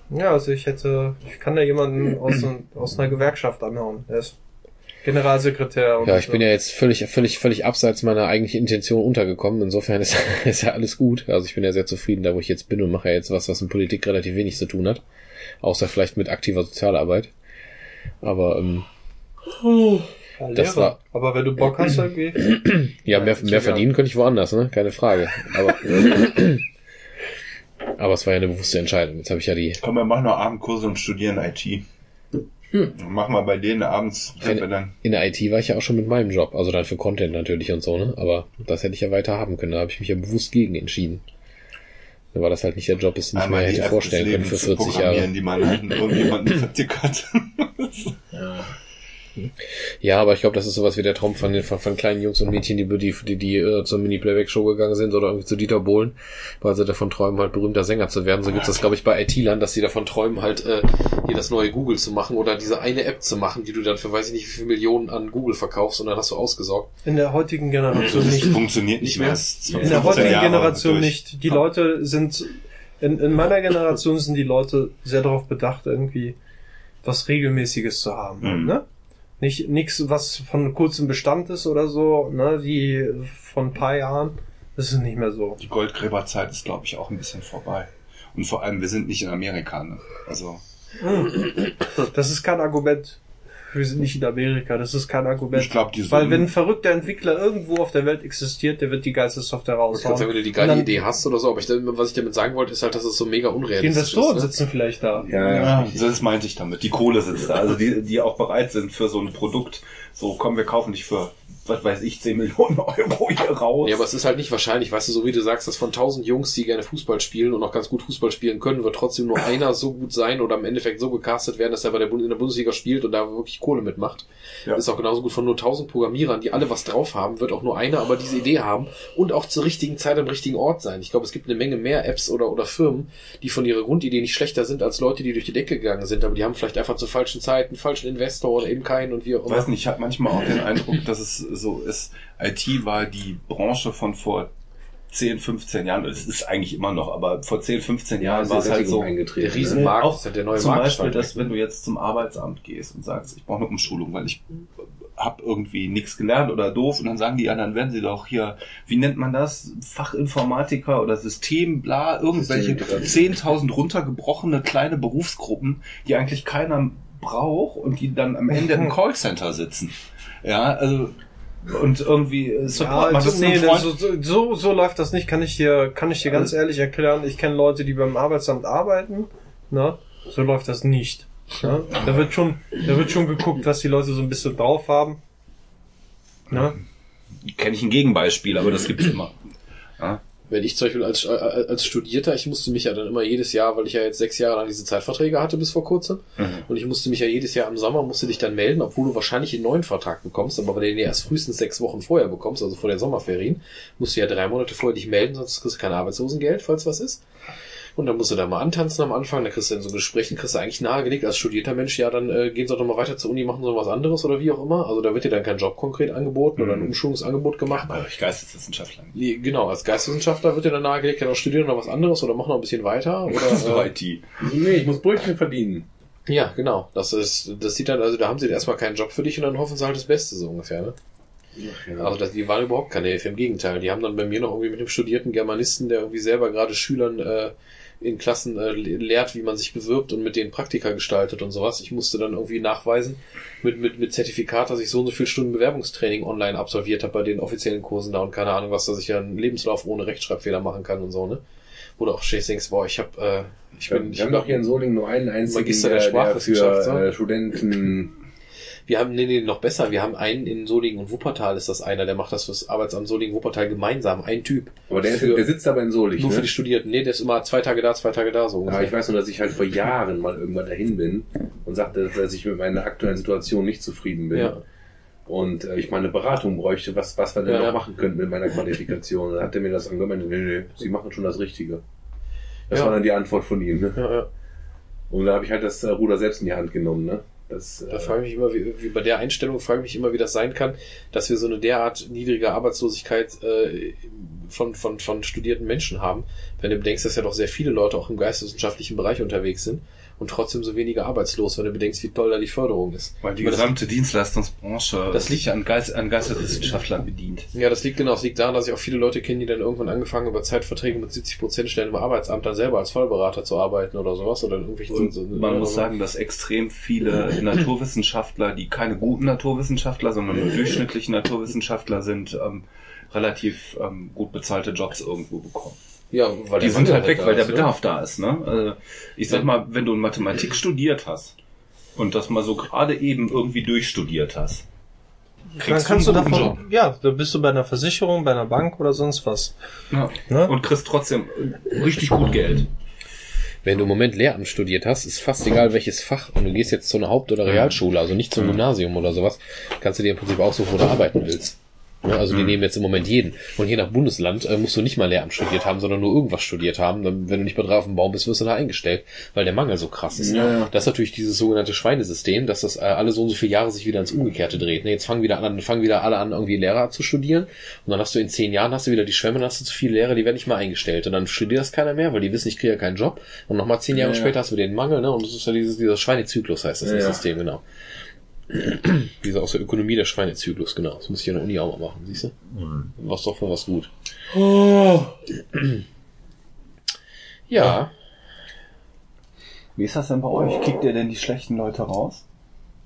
Ja, also ich hätte, ich kann da jemanden aus, aus einer Gewerkschaft anhauen. Der ist Generalsekretär. Und Ja, ich bin ja jetzt völlig, völlig, völlig abseits meiner eigentlichen Intention untergekommen. Insofern ist, ist ja alles gut. Also ich bin ja sehr zufrieden, da wo ich jetzt bin und mache ja jetzt was, was in Politik relativ wenig zu tun hat. Außer vielleicht mit aktiver Sozialarbeit. Aber ja, ähm, das Lehrer. war- Aber wenn du Bock hast, dann geh. ja, mehr, mehr verdienen könnte ich woanders, ne? Keine Frage. Aber, aber es war ja eine bewusste Entscheidung. Jetzt habe ich ja die. Komm, wir machen noch Abendkurse und studieren IT. Mach mal bei denen abends, dann. In der IT war ich ja auch schon mit meinem Job, also dann für Content natürlich und so, ne? Aber das hätte ich ja weiter haben können. Da habe ich mich ja bewusst gegen entschieden. Da war das halt nicht der Job, den ich mir hätte App vorstellen können für Lebens zu 40 Jahre. die man halt irgendjemanden vertickert. Ja, aber ich glaube, das ist sowas wie der Traum von, den, von, von kleinen Jungs und Mädchen, die, die, die, die äh, zur Mini-Playback-Show gegangen sind oder irgendwie zu Dieter Bohlen, weil sie davon träumen, halt berühmter Sänger zu werden. So gibt's das, glaube ich, bei IT-Lern, dass sie davon träumen, halt äh, hier das neue Google zu machen oder diese eine App zu machen, die du dann für weiß ich nicht wie viele Millionen an Google verkaufst und dann hast du ausgesorgt. In der heutigen Generation Das nicht. funktioniert nicht mehr. In der 15 heutigen Jahre Generation durch. nicht. Die Leute sind, in, in meiner Generation sind die Leute sehr darauf bedacht, irgendwie was Regelmäßiges zu haben. Mhm. Ne? Nicht nichts, was von kurzem Bestand ist oder so, ne, wie von ein paar Jahren. Das ist nicht mehr so. Die Goldgräberzeit ist, glaube ich, auch ein bisschen vorbei. Und vor allem, wir sind nicht in Amerika. Ne? Also Das ist kein Argument. Wir sind nicht in Amerika, das ist kein Argument. ich glaube, die Weil wenn ein verrückter Entwickler irgendwo auf der Welt existiert, der wird die geilste Software Ich kann sagen, raushauen. wenn du die geile dann- Idee hast oder so, aber ich, was ich damit sagen wollte, ist halt, dass es so mega Die unrealistisch Investoren ist. Ne? sitzen vielleicht da. Ja, Ja, das meinte ich damit. Die Kohle sitzt da. Also die, die auch bereit sind für so ein Produkt. So, komm, wir kaufen dich für, was weiß ich, 10 Millionen Euro hier raus. Ja, aber es ist halt nicht wahrscheinlich, weißt du, so wie du sagst, dass von tausend Jungs, die gerne Fußball spielen und auch ganz gut Fußball spielen können, wird trotzdem nur einer so gut sein oder im Endeffekt so gecastet werden, dass er bei der in der Bundesliga spielt und da wirklich Kohle mitmacht. Ja. Ist auch genauso gut von nur tausend Programmierern, die alle was drauf haben, wird auch nur einer aber diese Idee haben und auch zur richtigen Zeit am richtigen Ort sein. Ich glaube, es gibt eine Menge mehr Apps oder, oder Firmen, die von ihrer Grundidee nicht schlechter sind als Leute, die durch die Decke gegangen sind, aber die haben vielleicht einfach zur falschen Zeit einen falschen Investor oder eben keinen und wie auch immer. weiß nicht, ich habe manchmal auch den Eindruck, dass es so ist. IT war die Branche von vor 10, 15 Jahren. Es ist eigentlich immer noch, aber vor 10, 15 Jahren war es halt so. eingetreten. Der Riesenmarkt Auch der neue Zum Markt. Beispiel, dass wenn du jetzt zum Arbeitsamt gehst und sagst, ich brauche eine Umschulung, weil ich habe irgendwie nichts gelernt oder doof und dann sagen die anderen, werden sie doch hier, wie nennt man das, Fachinformatiker oder System, bla, irgendwelche 10.000 runtergebrochene kleine Berufsgruppen, die eigentlich keiner braucht und die dann am Ende im Callcenter sitzen. Ja, also und irgendwie äh, Support. Ja, also, nee, so, so, so läuft das nicht, kann ich dir, kann ich dir ganz ehrlich erklären. Ich kenne Leute, die beim Arbeitsamt arbeiten, ne? So läuft das nicht. Ne? Da wird schon, da wird schon geguckt, was die Leute so ein bisschen drauf haben. Ne? kenne ich ein Gegenbeispiel, aber das gibt's immer. Wenn ich zum Beispiel als, äh, als Studierter, ich musste mich ja dann immer jedes Jahr, weil ich ja jetzt sechs Jahre lang diese Zeitverträge hatte bis vor kurzem, und ich musste mich ja jedes Jahr im Sommer, musste dich dann melden, obwohl du wahrscheinlich einen neuen Vertrag bekommst, aber wenn du den erst frühestens sechs Wochen vorher bekommst, also vor den Sommerferien, musst du ja drei Monate vorher dich melden, sonst kriegst du kein Arbeitslosengeld, falls was ist. Und dann musst du da mal antanzen am Anfang, dann kriegst du in so Gesprächen, kriegst du eigentlich nahegelegt als studierter Mensch, ja, dann äh, gehen sie doch mal weiter zur Uni, machen so was anderes oder wie auch immer. Also da wird dir dann kein Job konkret angeboten oder ein Umschulungsangebot gemacht. Aber ich Geisteswissenschaftler. Genau, als Geisteswissenschaftler wird dir dann nahegelegt, ja, noch studieren noch was anderes oder mach noch ein bisschen weiter. Oder, so äh, IT. Nee, ich muss Brötchen verdienen. ja, genau. Das ist, das sieht dann, also da haben sie erstmal keinen Job für dich und dann hoffen sie halt das Beste so ungefähr, ne? Also das, die waren überhaupt keine Hilfe, im Gegenteil. Die haben dann bei mir noch irgendwie mit dem studierten Germanisten, der irgendwie selber gerade Schülern äh, in Klassen äh, lehrt, wie man sich bewirbt und mit denen Praktika gestaltet und sowas. Ich musste dann irgendwie nachweisen mit, mit, mit Zertifikat, dass ich so und so viele Stunden Bewerbungstraining online absolviert habe bei den offiziellen Kursen da und keine Ahnung was, dass ich ja einen Lebenslauf ohne Rechtschreibfehler machen kann und so, ne? Wo du auch stehst, denkst, boah, ich hab, äh, ich Wir, bin, ich wir haben bin doch hier in Solingen nur einen einzigen, Magister der der, der so. für äh, Studenten... Wir haben, nee, nee, noch besser. Wir haben einen in Solingen und Wuppertal ist das einer, der macht das fürs Arbeitsamt Solingen Wuppertal gemeinsam. Ein Typ. Aber der, Für- der sitzt aber in Solingen. Nur ne? für die Studierten. Nee, der ist immer zwei Tage da, zwei Tage da, so ungefähr. ich weiß nur, dass ich halt vor Jahren mal irgendwann dahin bin und sagte, dass ich mit meiner aktuellen Situation nicht zufrieden bin. Ja. Und äh, ich meine Beratung bräuchte, was, was wir denn Ja, noch ja. machen könnten mit meiner Qualifikation. Dann hat er mir das angemeldet, nee, nee, sie machen schon das Richtige. Das Ja. war dann die Antwort von ihm. Ne? Ja, ja. Und da habe ich halt das äh, Ruder selbst in die Hand genommen. Ne? Das, Da äh, frage ich mich immer, wie, wie bei der Einstellung frage ich mich immer, wie das sein kann, dass wir so eine derart niedrige Arbeitslosigkeit äh, von, von, von studierten Menschen haben. Wenn du bedenkst, dass ja doch sehr viele Leute auch im geisteswissenschaftlichen Bereich unterwegs sind und trotzdem so wenige arbeitslos, wenn du bedenkst, wie toll da die Förderung ist. Weil die Aber das- gesamte Dienstleistungsbranche Das liegt- an, Geist, an Geisteswissenschaftlern bedient. Ja, das liegt genau, das liegt daran, dass ich auch viele Leute kenne, die dann irgendwann angefangen über Zeitverträge mit 70 Prozent Stellen im Arbeitsamt dann selber als Vollberater zu arbeiten oder sowas oder in irgendwelchen Und so, so, man muss sagen, dass extrem viele Naturwissenschaftler, die keine guten Naturwissenschaftler, sondern nur durchschnittliche Naturwissenschaftler sind, ähm, relativ ähm, gut bezahlte Jobs irgendwo bekommen. Ja, weil Die der sind halt weg, da weil der ist, ne? Bedarf da ist. Ne? Also ich sag mal, wenn du in Mathematik studiert hast und das mal so gerade eben irgendwie durchstudiert hast, Dann kriegst kannst du einen guten davon, Job. ja, da bist du bei einer Versicherung, bei einer Bank oder sonst was. Ja. Ne? Und kriegst trotzdem richtig gut Geld. Wenn du im Moment Lehramt studiert hast, ist fast egal welches Fach und du gehst jetzt zu einer Haupt- oder Realschule, also nicht zum Gymnasium oder sowas, kannst du dir im Prinzip aussuchen, wo du arbeiten willst. Ne, Also die nehmen jetzt im Moment jeden. Und je nach Bundesland äh, musst du nicht mal Lehramt studiert haben, sondern nur irgendwas studiert haben. Dann, wenn du nicht bei drei auf dem Baum bist, wirst du da eingestellt, weil der Mangel so krass ist. Das ist natürlich dieses sogenannte Schweinesystem, dass das äh, alle so und so viele Jahre sich wieder ins Umgekehrte dreht. Ne, jetzt fangen wieder an, fangen wieder alle an, irgendwie Lehrer zu studieren. Und dann hast du in zehn Jahren hast du wieder die Schwemme, dann hast du zu viele Lehrer, die werden nicht mal eingestellt. Und dann studiert das keiner mehr, weil die wissen, ich kriege ja keinen Job. Und nochmal zehn Jahre Ja, ja. später hast du den Mangel, ne? Und das ist ja dieses, dieser Schweinezyklus heißt das, Ja, das ja. System, genau. Diese aus der Ökonomie der Schweinezyklus, genau. Das muss ich an der Uni auch mal machen, siehst du? Was doch für was gut. Ja, Wie ist das denn bei euch? Kickt ihr denn die schlechten Leute raus?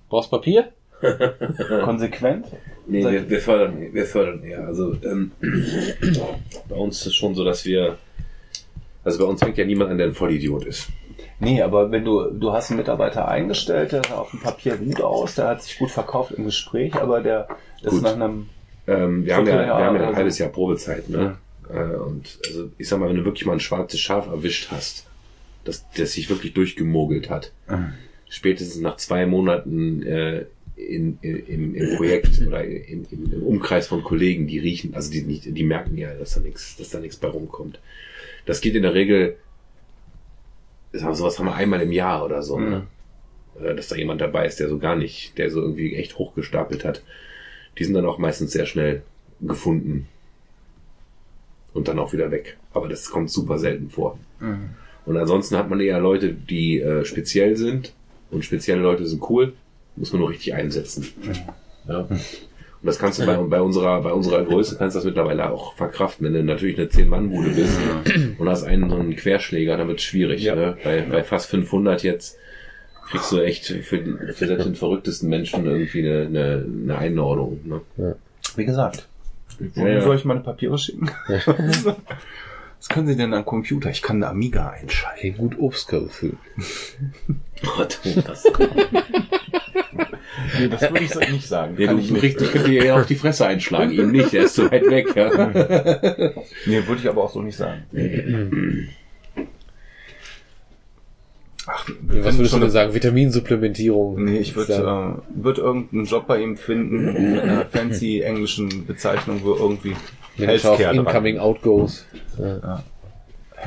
brauchst Papier? Konsequent? Nee, wir, wir fördern, wir fördern eher. Also ähm, bei uns ist es schon so, dass wir, also bei uns fängt ja niemand an, der ein Vollidiot ist. Nee, aber wenn du, du hast einen Mitarbeiter eingestellt, der sah auf dem Papier gut aus, der hat sich gut verkauft im Gespräch, aber der ist Gut. nach einem, Ähm, wir, haben ja, ja, wir haben ja ein also- halbes Jahr Probezeit, ne? Äh, und also ich sag mal, wenn du wirklich mal ein schwarzes Schaf erwischt hast, das, das sich wirklich durchgemogelt hat, spätestens nach zwei Monaten äh, in, in, im, im Projekt oder im, im, im Umkreis von Kollegen, die riechen, also die, nicht, die merken ja, dass da nichts, dass da nichts bei rumkommt. Das geht in der Regel, sagen wir, sowas haben wir einmal im Jahr oder so, ne? Äh, dass da jemand dabei ist, der so gar nicht, der so irgendwie echt hochgestapelt hat. Die sind dann auch meistens sehr schnell gefunden und dann auch wieder weg. Aber das kommt super selten vor. Und ansonsten hat man eher Leute, die äh, speziell sind und spezielle Leute sind cool, muss man nur richtig einsetzen. Ja. Und das kannst du bei, bei unserer bei unserer Größe kannst du das mittlerweile auch verkraften. Wenn du natürlich eine 10-Mann-Bude bist und hast einen so einen Querschläger, dann wird es schwierig. Ne? Bei, bei fast 500 jetzt kriegst du echt für, den- für den verrücktesten Menschen irgendwie eine, eine, eine Einordnung. Ne? wie gesagt, Ja, ja. soll ich meine Papiere schicken? Was können Sie denn am Computer? Ich kann eine Amiga einschalten. Hey, gut Obstgefühl. Gott, das, Nee, das würde ich so nicht sagen. ja, Kann du, ich nicht. du könntest dir eher auf die Fresse einschlagen, ihm nicht, der ist zu weit weg. Ja. Nee, würde ich aber auch so nicht sagen. Ach, Was würdest du denn sagen? Vitaminsupplementierung? Nee, ich würde äh, würd irgendeinen Job bei ihm finden, mit einer fancy englischen Bezeichnung, wo irgendwie Healthcare Incoming Out goes.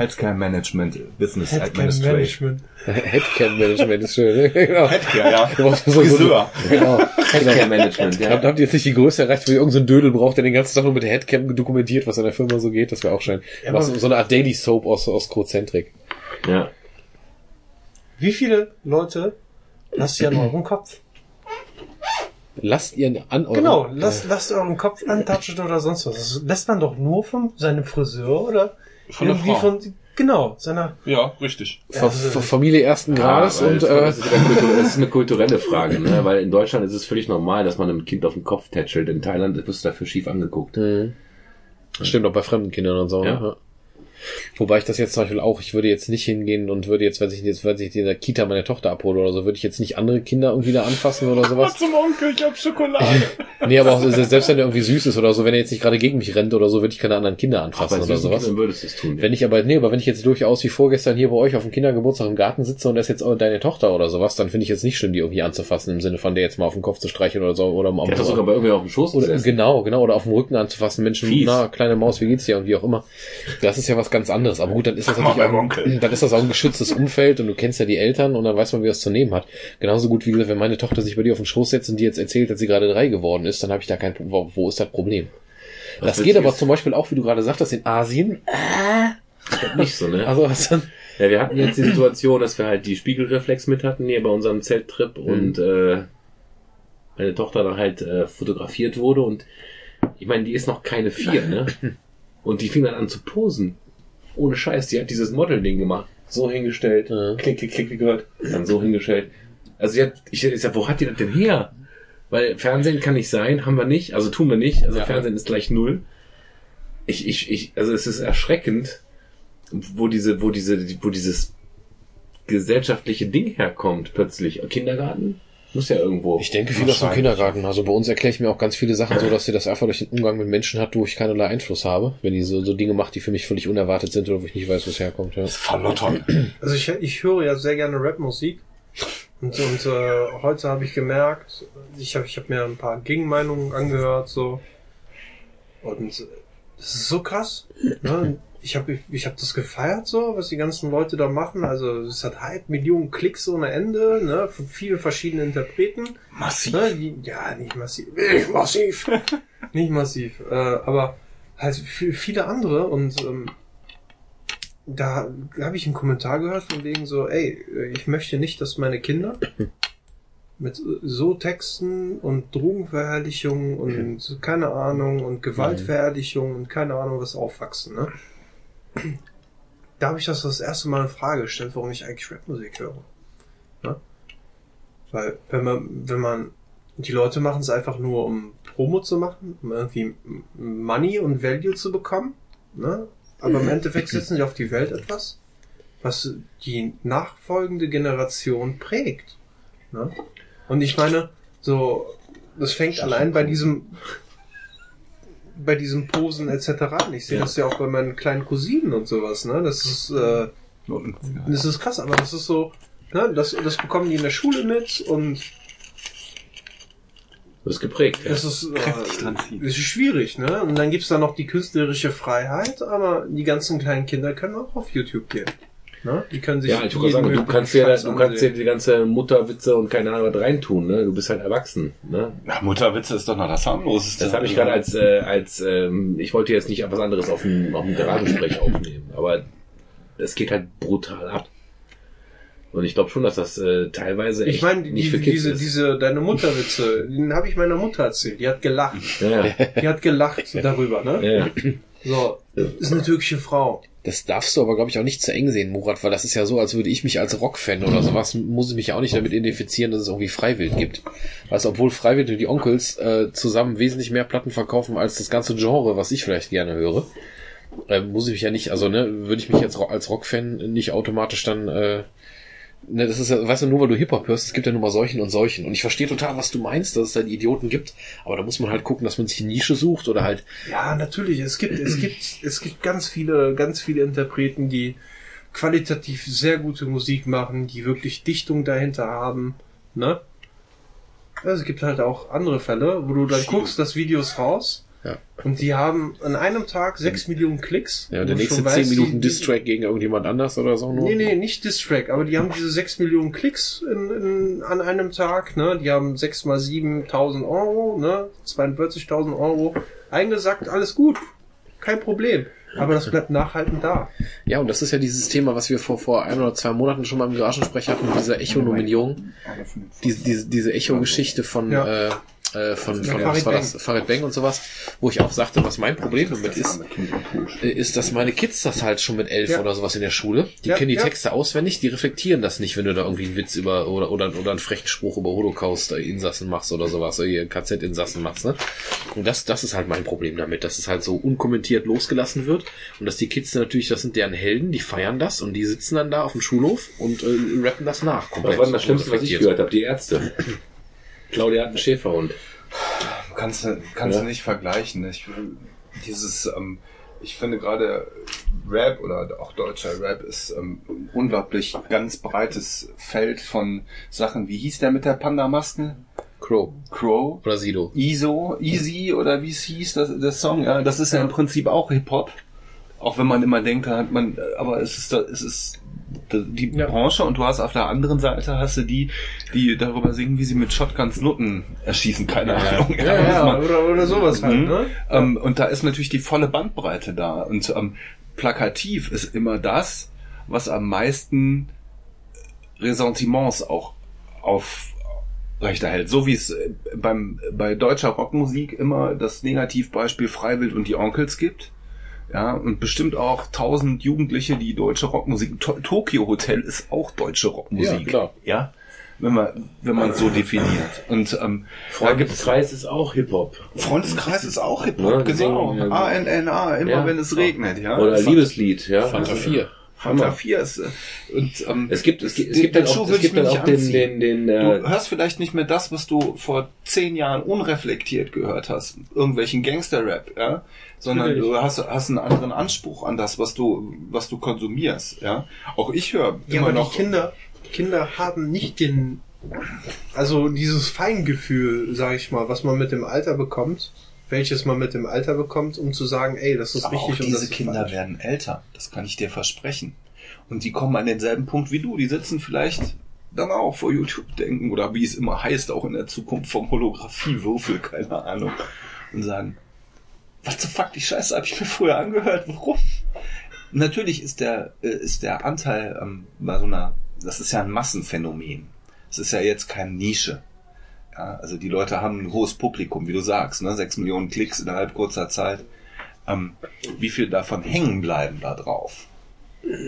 Healthcare Management, Business Administration. Headcam Management ist schön. ne? genau. Ja, ja. So, so, Friseur. genau. Healthcare Management, Habt, habt ihr jetzt nicht die Größe erreicht, wo ihr irgendein so Dödel braucht, der den ganzen Tag nur mit der Headcam dokumentiert, was in der Firma so geht? Das wäre auch schön. Ja, was, so eine Art Daily Soap aus, aus Cozentrik. Ja. Wie viele Leute lasst ihr an eurem Kopf? Lasst ihr an eurem... Genau, lasst, lasst euren Kopf antatschen oder sonst was. Das lässt man doch nur von seinem Friseur oder Von der Frau. von, genau, seiner, Ja, richtig. Fa- Familie ersten Grades weil und das, äh, das, ist kultur- das ist eine kulturelle Frage, ne? weil in Deutschland ist es völlig normal, dass man einem Kind auf den Kopf tätschelt. In Thailand wirst du dafür schief angeguckt. Mhm. Stimmt auch bei fremden Kindern und so. Ja. Ne? Ja. Wobei ich das jetzt zum Beispiel auch, ich würde jetzt nicht hingehen und würde jetzt, wenn ich jetzt, wenn ich in der Kita meine Tochter abhole oder so, würde ich jetzt nicht andere Kinder irgendwie da anfassen oder sowas. Zum Onkel, ich hab Schokolade. Nee, aber auch selbst wenn er irgendwie süß ist oder so, wenn er jetzt nicht gerade gegen mich rennt oder so, würde ich keine anderen Kinder Ach, anfassen bei oder sowas. Kindern würdest du es tun. Wenn ich aber, nee, aber wenn ich jetzt durchaus wie vorgestern hier bei euch auf dem Kindergeburtstag im Garten sitze und das ist jetzt auch deine Tochter oder sowas, dann finde ich jetzt nicht schlimm, die irgendwie anzufassen, im Sinne von der jetzt mal auf den Kopf zu streicheln oder so, oder am Der hat doch sogar bei irgendwer auf dem Schoß oder, genau, genau, oder auf dem Rücken anzufassen, Menschen, Fies. na, kleine Maus, wie geht's dir und wie auch immer. Das ist ja was ganz anderes. Aber gut, dann ist das natürlich auch, Onkel. dann ist das auch ein geschütztes Umfeld und du kennst ja die Eltern und dann weiß man, wie das zu nehmen hat. Genauso gut, wie gesagt, wenn meine Tochter sich bei dir auf den Schoß setzt und dir jetzt erzählt, dass sie gerade drei geworden ist, dann habe ich da kein Problem. Wo, ist das Problem? Was das geht aber zum Beispiel auch, wie du gerade sagtest, in Asien. nicht so, ne? Also, was dann, Ja, wir hatten jetzt die Situation, dass wir halt die Spiegelreflex mit hatten hier bei unserem Zelttrip und äh, meine Tochter dann halt äh, fotografiert wurde und ich meine, die ist noch keine vier, ne? Und die fing dann an zu posen. Ohne Scheiß, die hat dieses Model-Ding gemacht. So hingestellt, Ja. klick, klick, klick, gehört, dann so hingestellt. Also sie hat, ich, ich sag, wo hat die das denn her? Weil Fernsehen kann nicht sein, haben wir nicht, also tun wir nicht, also Ja. Fernsehen ist gleich null. Ich, ich, ich, also es ist erschreckend, wo diese, wo diese, wo dieses gesellschaftliche Ding herkommt plötzlich. Kindergarten? Muss ja irgendwo. Ich denke viel aus dem Kindergarten. Also bei uns erkläre ich mir auch ganz viele Sachen so, dass sie das einfach durch den Umgang mit Menschen hat, wo ich keinerlei Einfluss habe. Wenn die so, so Dinge macht, die für mich völlig unerwartet sind oder wo ich nicht weiß, wo es herkommt. Ja. Verlottern. Also ich, ich höre ja sehr gerne Rapmusik. Und, und äh, heute habe ich gemerkt, ich habe ich hab mir ein paar Gegenmeinungen angehört, so. Und äh, das ist so krass. Ne? Ich habe ich hab das gefeiert, so, was die ganzen Leute da machen. Also es hat halb Millionen Klicks ohne Ende, ne, von vielen verschiedenen Interpreten. Massiv. Ne, die, ja, nicht massiv. Nicht massiv. nicht massiv. Äh, aber halt viel- viele andere und ähm, da habe ich einen Kommentar gehört von wegen so, ey, ich möchte nicht, dass meine Kinder mit so Texten und Drogenverherrlichung und keine Ahnung und Gewaltverherrlichung und keine Ahnung was aufwachsen, ne? Da habe ich das das erste Mal in Frage gestellt, warum ich eigentlich Rapmusik höre. Ne? Weil wenn man, wenn man, die Leute machen es einfach nur, um Promo zu machen, um irgendwie Money und Value zu bekommen, ne? Aber im Endeffekt setzen sie auf die Welt etwas, was die nachfolgende Generation prägt. Ne? Und ich meine, so, das fängt allein bei diesem, bei diesem Posen etc. Ich sehe das ja auch bei meinen kleinen Cousinen und sowas, ne? Das ist, äh, das ist krass, aber das ist so, ne? Das, das bekommen die in der Schule mit und Das ist geprägt. Ja. das ist, äh, das ist schwierig, ne? Und dann gibt's da noch die künstlerische Freiheit, aber die ganzen kleinen Kinder können auch auf YouTube gehen. Ne? Die können sich Ja, ich jeden sagen, du kannst ja, du kannst ja die ganze Mutterwitze und keine Ahnung was reintun, ne? Du bist halt erwachsen, ne? Na, Mutterwitze ist doch noch das harmloseste. Das habe ich gerade als, äh, als ähm, ich wollte jetzt nicht etwas anderes auf dem, auf dem Garagensprech aufnehmen, aber es geht halt brutal ab. Und ich glaube schon, dass das äh, teilweise echt Ich meine, nicht die, für Kids diese, ist. diese, deine Mutterwitze, den habe ich meiner Mutter erzählt. Die hat gelacht. ja, Die hat gelacht darüber, ne? ja. So, ist eine türkische Frau. Das darfst du aber, glaube ich, auch nicht zu eng sehen, Murat, weil das ist ja so, als würde ich mich als Rockfan oder sowas, muss ich mich ja auch nicht damit identifizieren, dass es irgendwie Freiwild gibt. Weißt obwohl Freiwild und die Onkels äh, zusammen wesentlich mehr Platten verkaufen als das ganze Genre, was ich vielleicht gerne höre, äh, muss ich mich ja nicht, also ne, würde ich mich jetzt als Rockfan nicht automatisch dann, äh, ne, das ist ja, weißt du, nur weil du Hip-Hop hörst, es gibt ja nur mal solchen und solchen. Und ich verstehe total, was du meinst, dass es da die Idioten gibt, aber da muss man halt gucken, dass man sich eine Nische sucht oder halt Ja, natürlich. Es gibt, es gibt, es gibt ganz viele, ganz viele Interpreten, die qualitativ sehr gute Musik machen, die wirklich Dichtung dahinter haben, ne? Ja, Es gibt halt auch andere Fälle, wo du dann guckst, das Video ist raus. Ja. Und die haben an einem Tag sechs Millionen Klicks. ja, wo der nächste schon 10 weißt, Minuten Distrack gegen irgendjemand anders oder so nur. Nee, nee, nicht Distrack, aber die haben diese 6 Millionen Klicks in, in, an einem Tag, ne? Die haben 6 mal 7.000 Euro, ne? 42.000 Euro eingesackt, alles gut. Kein Problem. Aber das bleibt nachhaltend da. Ja, und das ist ja dieses Thema, was wir vor, vor ein oder zwei Monaten schon mal im Garagensprech hatten, mit dieser Echo-Nominierung. Diese, diese, diese Echo-Geschichte von, Ja. äh, äh, von, Ja, von Farid was war Bang. das? Farid Bang und sowas, wo ich auch sagte, was mein Problem damit ist, äh, ist, dass meine Kids das halt schon mit elf Ja. oder sowas in der Schule, die Ja, kennen die ja. Texte auswendig, die reflektieren das nicht, wenn du da irgendwie einen Witz über oder oder, oder einen frechen Spruch über Holocaust-Insassen machst oder sowas, oder hier KZ-Insassen machst, ne? Und das, das ist halt mein Problem damit, dass es halt so unkommentiert losgelassen wird und dass die Kids natürlich, das sind deren Helden, die feiern das und die sitzen dann da auf dem Schulhof und äh, rappen das nach. Was war denn das Schlimmste, was ich gehört habe? Die Ärzte. Claudia hat einen Schäferhund. Kannst du, kannst Ja. du nicht vergleichen. Ich, dieses, ähm, ich finde gerade Rap oder auch deutscher Rap ist ähm, ein unglaublich ganz breites Feld von Sachen. Wie hieß der mit der Panda-Maske? Crow Crow? oder Sido. ISO, Easy oder wie es hieß, das, das Song, ja, das ist ja im Prinzip auch Hip-Hop. Auch wenn man immer denkt, da hat man, aber es ist, es ist die Ja. Branche und du hast auf der anderen Seite hast du die, die darüber singen, wie sie mit Shotguns Nutten erschießen, keine Ahnung. Ja, ja, was man- oder, oder sowas halt, Mhm. ne? ähm, und da ist natürlich die volle Bandbreite da. Und ähm, plakativ ist immer das, was am meisten Ressentiments auch aufrechterhält. So wie es äh, beim, bei deutscher Rockmusik immer das Negativbeispiel Freiwild und die Onkels gibt. Ja, und bestimmt auch tausend Jugendliche, die deutsche Rockmusik. To Tokyo Hotel ist auch deutsche Rockmusik. Ja, klar. Ja, wenn man wenn man es so definiert. Und ähm, Freundeskreis ist auch Hip-Hop. Freundeskreis ist auch Ja, Hip-Hop, die genau. singen, ja. ANNA, immer Ja. wenn es regnet, ja. Oder Liebeslied, ja. Fanta 4. Hammer. Fanta 4 ist, äh, und, ähm, Es gibt, es gibt, es den- gibt dann den Schuh auch, es gibt ich mir dann nicht auch den, den, den, Du äh, hörst vielleicht nicht mehr das, was du vor zehn Jahren unreflektiert gehört hast, irgendwelchen Gangster-Rap, ja, sondern du hast, hast einen anderen Anspruch an das, was du, was du konsumierst, ja. Auch ich höre Ja, immer aber noch. die Kinder, Kinder haben nicht den, also dieses Feingefühl, sag ich mal, was man mit dem Alter bekommt, welches man mit dem Alter bekommt, um zu sagen, ey, das ist aber auch richtig und das diese Kinder falsch. werden älter, das kann ich dir versprechen. Und die kommen an denselben Punkt wie du. Die sitzen vielleicht dann auch vor YouTube denken oder wie es immer heißt, auch in der Zukunft vom Holographiewürfel, keine Ahnung, und sagen, was the fuck, die Scheiße habe ich mir vorher angehört, warum? Natürlich ist der, äh, ist der Anteil ähm, bei so einer, das ist ja ein Massenphänomen. Es ist ja jetzt keine Nische. Ja, also die Leute haben ein hohes Publikum, wie du sagst, ne? sechs Millionen Klicks innerhalb kurzer Zeit. Ähm, wie viel davon hängen bleiben da drauf?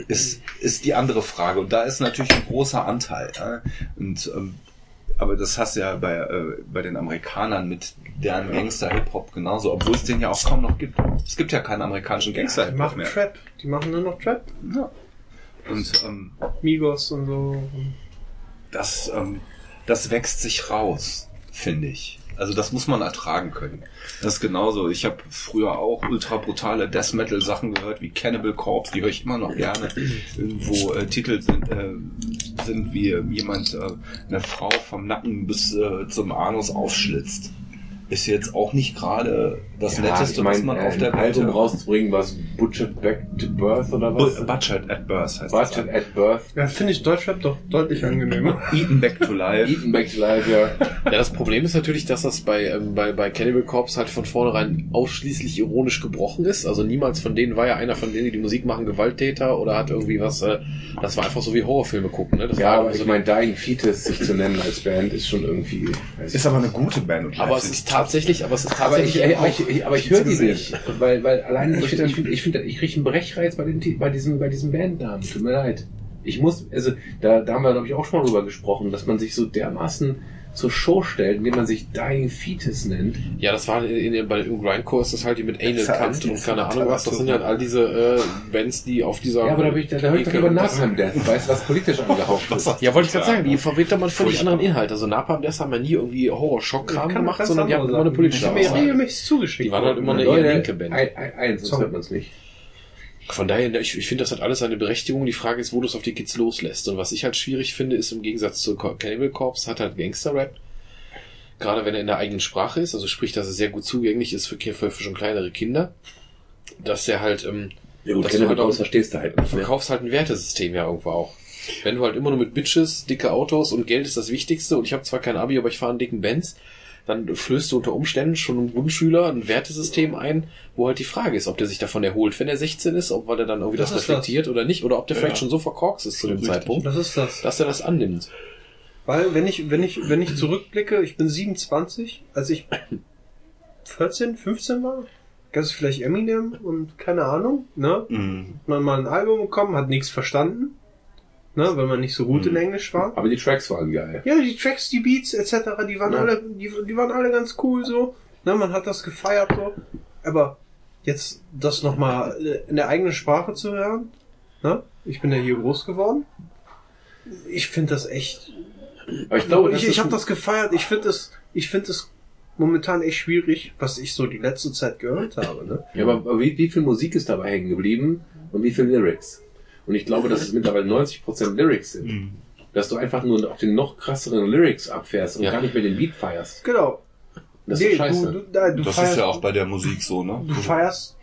Ist, ist die andere Frage. Und da ist natürlich ein großer Anteil. Ja? Und, ähm, aber das hast du ja bei, äh, bei den Amerikanern mit deren Gangster-Hip-Hop genauso, obwohl es den ja auch kaum noch gibt. Es gibt ja keinen amerikanischen Die Gangster-Hip-Hop machen mehr. Trap. Die machen nur noch Trap. Ja. Und ähm, Migos und so. das, ähm, das wächst sich raus, finde ich. Also das muss man ertragen können. Das ist genauso. Ich habe früher auch ultra brutale Death Metal Sachen gehört, wie Cannibal Corpse, die höre ich immer noch gerne, wo äh, Titel sind, äh, sind wie jemand äh, eine Frau vom Nacken bis äh, zum Anus aufschlitzt. Ist jetzt auch nicht gerade das Netteste, ich mein, was man auf ein der Album Welt rauszubringen, was Butchered Back to Birth oder was? Bu- Butchered at Birth heißt Butchered das. at Birth. Ja, finde ich Deutschrap doch deutlich angenehmer. Eaten Back to Life. Eaten Back to Life, ja. Ja, das Problem ist natürlich, dass das bei, ähm, bei, bei Cannibal Corpse halt von vornherein ausschließlich ironisch gebrochen ist. Also niemals von denen war ja einer von denen, die die Musik machen, Gewalttäter oder hat irgendwie was, äh, das war einfach so wie Horrorfilme gucken, ne? Das Ja, war aber irgendwie ich so meine, Dying Fetus sich zu nennen als Band ist schon irgendwie. Ist aber eine gute Band. Und aber es ist tatsächlich, aber es ist tatsächlich aber ich, ich, aber ich höre die nicht, weil, weil allein ich finde, ich, find, ich, find, ich kriege einen Brechreiz bei, den, bei diesem, bei diesem Bandnamen. Tut mir leid. Ich muss, also da, da haben wir glaube ich auch schon mal drüber gesprochen, dass man sich so dermaßen zur Show stellt, indem man sich Dying Fetus nennt. Ja, das war in, in, bei im Grindcore ist das halt die mit Anal die und keine Ahnung was. Das sind halt all diese äh, Bands, die auf dieser. Ja, aber da, bin ich, da, da höre ich doch lieber und- Napalm Death, weißt du, was politisch angehaucht ist. Ja, wollte ich gerade sagen, die verweht doch mal völlig anderen Inhalt. Also Napalm Death haben ja nie irgendwie Horror-Schock-Kram gemacht, sondern die haben immer eine politische. Die waren halt immer eine eher linke Band. Ein, ein, eins, sonst hört man es nicht. Von daher, ich, ich finde, das hat alles seine Berechtigung. Die Frage ist, wo du es auf die Kids loslässt. Und was ich halt schwierig finde, ist im Gegensatz zu Cannibal Corpse, hat halt Gangster-Rap. Gerade wenn er in der eigenen Sprache ist, also sprich, dass er sehr gut zugänglich ist für, für, für schon kleinere Kinder. Dass er halt, ähm, Ja gut, Dass du Cannibal halt auch- Corpse verstehst du halt du nicht. Ne? verkaufst halt ein Wertesystem ja irgendwo auch. Wenn du halt immer nur mit Bitches, dicke Autos und Geld ist das Wichtigste und ich habe zwar kein Abi, aber ich fahre einen dicken Benz, dann flößt du unter Umständen schon einem Grundschüler ein Wertesystem ein, wo halt die Frage ist, ob der sich davon erholt, wenn er 16 ist, ob weil er dann irgendwie das, Das reflektiert oder nicht, oder ob der vielleicht schon so verkorkst ist zu dem Zeitpunkt, Das ist das. dass er das annimmt. Weil, wenn ich, wenn ich, wenn ich zurückblicke, ich bin 27, als ich 14, 15 war, gab es vielleicht Eminem und keine Ahnung, ne? Mhm. Hat man mal ein Album bekommen, hat nichts verstanden, ne? Weil man nicht so gut in Englisch war. Aber die Tracks waren geil. Ja, die Tracks, die Beats etc., die waren Ja. alle, die, die waren alle ganz cool so. Ne, man hat das gefeiert so. Aber jetzt das nochmal in der eigenen Sprache zu hören, ne? Ich bin ja hier groß geworden. Ich finde das echt. Aber ich glaube, ich, ich habe das gefeiert. Ich finde das, ich finde das momentan echt schwierig, was ich so die letzte Zeit gehört habe. Ne? Ja, aber aber wie, wie viel Musik ist dabei hängen geblieben und wie viel Lyrics? Und ich glaube, dass es mittlerweile 90% Lyrics sind. Dass du einfach nur auf den noch krasseren Lyrics abfährst und Ja. gar nicht mehr den Beat feierst. Genau. Das ist Nee, doch scheiße. du, du, da, du Das feierst, ist ja auch bei der Musik so, ne? du feierst.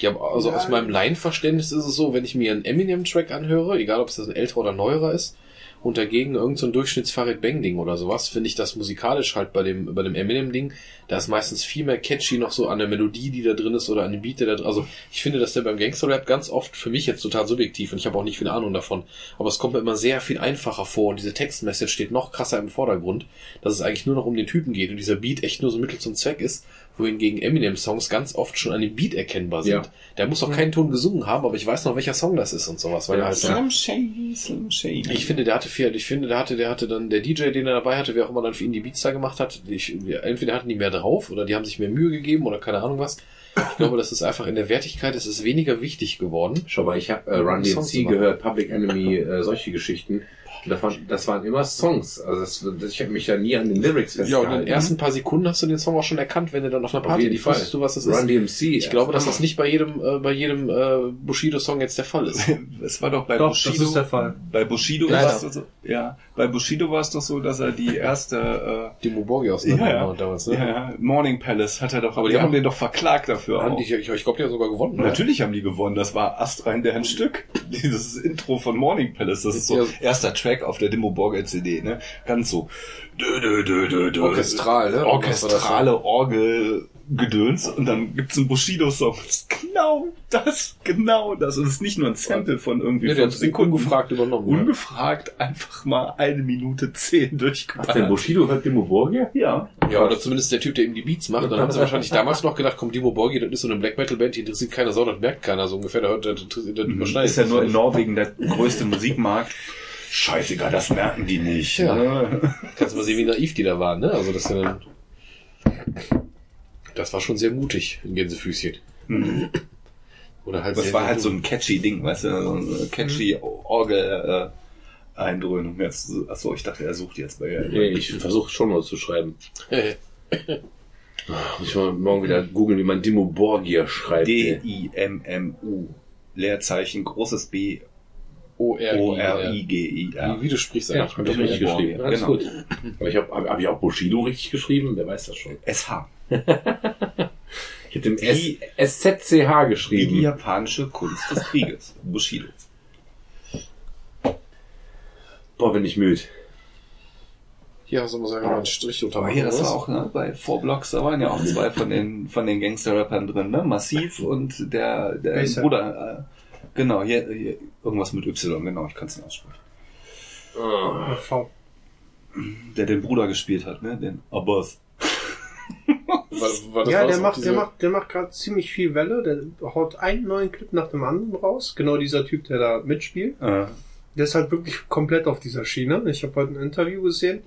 Ja, aber also Ja. aus meinem Laienverständnis ist es so, wenn ich mir einen Eminem-Track anhöre, egal ob es das ein älterer oder neuerer ist, und dagegen irgendein so Durchschnitts-Farid Bang-Ding oder sowas, finde ich das musikalisch halt bei dem, bei dem Eminem-Ding, da ist meistens viel mehr catchy noch so an der Melodie, die da drin ist oder an dem Beat, der da drin Also ich finde, dass der beim Gangster-Rap ganz oft, für mich jetzt total subjektiv, und ich habe auch nicht viel Ahnung davon, aber es kommt mir immer sehr viel einfacher vor und diese Textmessage steht noch krasser im Vordergrund, dass es eigentlich nur noch um den Typen geht und dieser Beat echt nur so Mittel zum Zweck ist, wohingegen Eminem-Songs ganz oft schon an dem Beat erkennbar sind. Ja. Der muss auch keinen Ton gesungen haben, aber ich weiß noch, welcher Song das ist und sowas, weil er halt Slim Shady, Slim Shady. ich finde, der hatte viel. Ich finde, der hatte, der hatte dann, der DJ, den er dabei hatte, wer auch immer dann für ihn die Beats da gemacht hat, ich, entweder hatten die mehr drauf oder die haben sich mehr Mühe gegeben oder keine Ahnung was. Ich glaube, das ist einfach in der Wertigkeit, es ist weniger wichtig geworden. Schau mal, ich habe äh, Run DMC gehört, Public Enemy, äh, solche Geschichten. Und Das waren, das waren immer Songs. Also das, das, ich habe mich ja nie an den Lyrics Ja, und festgehalten. in den ersten paar Sekunden hast du den Song auch schon erkannt, wenn du dann auf einer Auf Party Fall. wusstest du, was das Run ist. DMC. Ich glaube, dass das nicht bei jedem, äh, bei jedem äh, Bushido-Song jetzt der Fall ist. Es war doch bei Doch, Bushido. das ist der Fall. Bei Bushido Leider. war es so. Ja, bei Bushido war es doch so, dass er die erste Dimo Borgi aus äh, ja, ja, ja, damals, ja, ne? ja, Morning Palace hat er doch, Aber die die haben haben- den doch verklagt dafür. Haben auch. die, ich ich glaube, die haben sogar gewonnen. oder? Natürlich haben die gewonnen. Das war astrein deren Stück. Dieses Intro von Morning Palace. Das ist so Ja. erster Track auf der Dimo Borgel CD. Ne? Ganz so dö, dö, dö, dö, dö. Orchestral, ne? Orchestrale Orgelgedöns. Und dann gibt's einen Bushido-Song. Genau das, genau das. Und es ist nicht nur ein Sample von irgendwie Nee, der fünf Sekunden. ungefragt übernommen. Ungefragt einfach mal eine Minute zehn Ach, der. Bushido hört Dimo Borgia? Ja. Ja, oder zumindest der Typ, der eben die Beats macht. Und dann haben sie wahrscheinlich damals noch gedacht, komm, Dimo Borgi, das ist so eine Black Metal Band, die interessiert keiner Sau, das merkt keiner so ungefähr. Da hört, das, das, das überschneidet Ist ja nur in. Norwegen der größte Musikmarkt. Scheißegal, das merken die nicht. Ja. Ne? Kannst du mal sehen, wie naiv die da waren, ne? Also das, äh, das war schon sehr mutig, ein Gänsefüßchen. Oder halt Das war halt so ein catchy Ding, weißt du, so eine catchy Orgel äh, Eindröhnung. Jetzt, achso, ich dachte, er sucht jetzt bei Nee, ich versuche schon mal zu schreiben. Muss ich mal morgen wieder googeln, wie man Dimo Borgia schreibt. D I M M U Leerzeichen großes B O R O I R I G I R. Wie, du sprichst Ja, eigentlich. hab ich richtig geschrieben. Alles genau. gut. Aber ich habe hab, hab ich auch Bushido richtig geschrieben? Wer weiß das schon. S H. Ich hätte im SZCH Wie die geschrieben. japanische Kunst des Krieges. Bushido. Boah, bin ich müde. Hier hast du mal sagen, einen Strich unter Aber hier, das war auch ne, bei Four Blocks, da waren ja auch zwei von den von den Gangster-Rappern drin, ne? Massiv und der, der? Bruder. Äh, genau, hier, hier irgendwas mit Y, genau, ich kann es nicht aussprechen. V. Der den Bruder gespielt hat, ne? Den Abbas. War, war Ja, der macht, diese- der macht, der macht gerade ziemlich viel Welle. Der haut einen neuen Clip nach dem anderen raus. Genau dieser Typ, der da mitspielt. Äh, Der ist halt wirklich komplett auf dieser Schiene. Ich habe heute ein Interview gesehen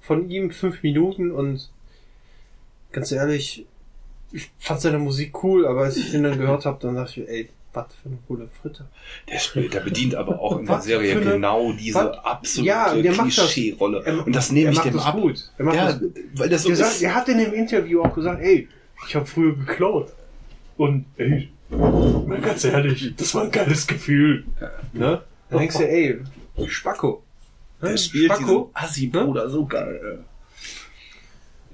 von ihm, fünf Minuten und ganz ehrlich, ich fand seine Musik cool, aber als ich den dann gehört habe, dann dachte ich, ey, was für eine coole Fritte. der spielt, der bedient aber auch in der Serie eine- genau diese was- absolute Ja, der macht das. Klischee-Rolle. Er- Und das nehme er ich dem ab. gut. Er macht Ja, das weil das so Der, sagt, ist. der hat in dem Interview auch gesagt, ey, ich habe früher geklaut. Und ey, mal ganz ehrlich, das war ein geiles Gefühl. Ne? Dann denkst du, ey, Spacko. Der spielt diesen Spacko. Assi-Bruder so geil.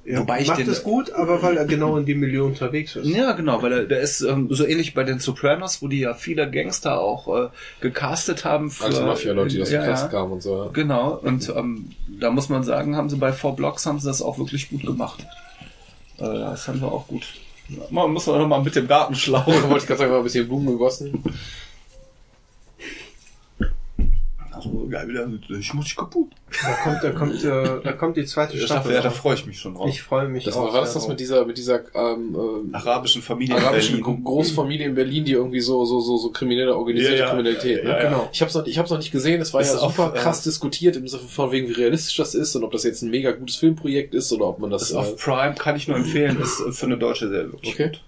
Ja, Wobei ich macht den- es gut, aber weil er genau in dem Milieu unterwegs ist. Ja, genau, weil er, der ist ähm, so ähnlich bei den Sopranos, wo die ja viele Gangster auch äh, gecastet haben für Alte Mafia-Leute, die aus dem ja, Knast ja. kamen und so. Genau, und ähm, da muss man sagen, haben sie bei Four Blocks haben sie das auch wirklich gut gemacht. Äh, das haben sie auch gut. Man muss man noch mal mit dem Gartenschlauch. Da wollte ich gerade sagen, mal ein bisschen Blumen gegossen. Also, geil, wieder, ich muss dich kaputt. Da kommt, da kommt, äh, da kommt die zweite Da, Staffel. ja, da freue ich mich schon drauf. ich freue mich Das auch war, war das sehr das mit dieser, mit dieser ähm, ähm, Arabischen Familie in arabischen Großfamilie in Berlin, die irgendwie so so so so kriminelle organisierte Ja, ja. Kriminalität. Ne? Ja, ja. Genau. Ich habe es noch, ich hab's noch nicht gesehen. Es war Ist ja auch, super äh, krass diskutiert im Sinne von wegen wie realistisch das ist und ob das jetzt ein mega gutes Filmprojekt ist oder ob man das. Das ist auf äh, Prime, kann ich nur empfehlen, ist äh, für eine deutsche Serie wirklich Okay. gut.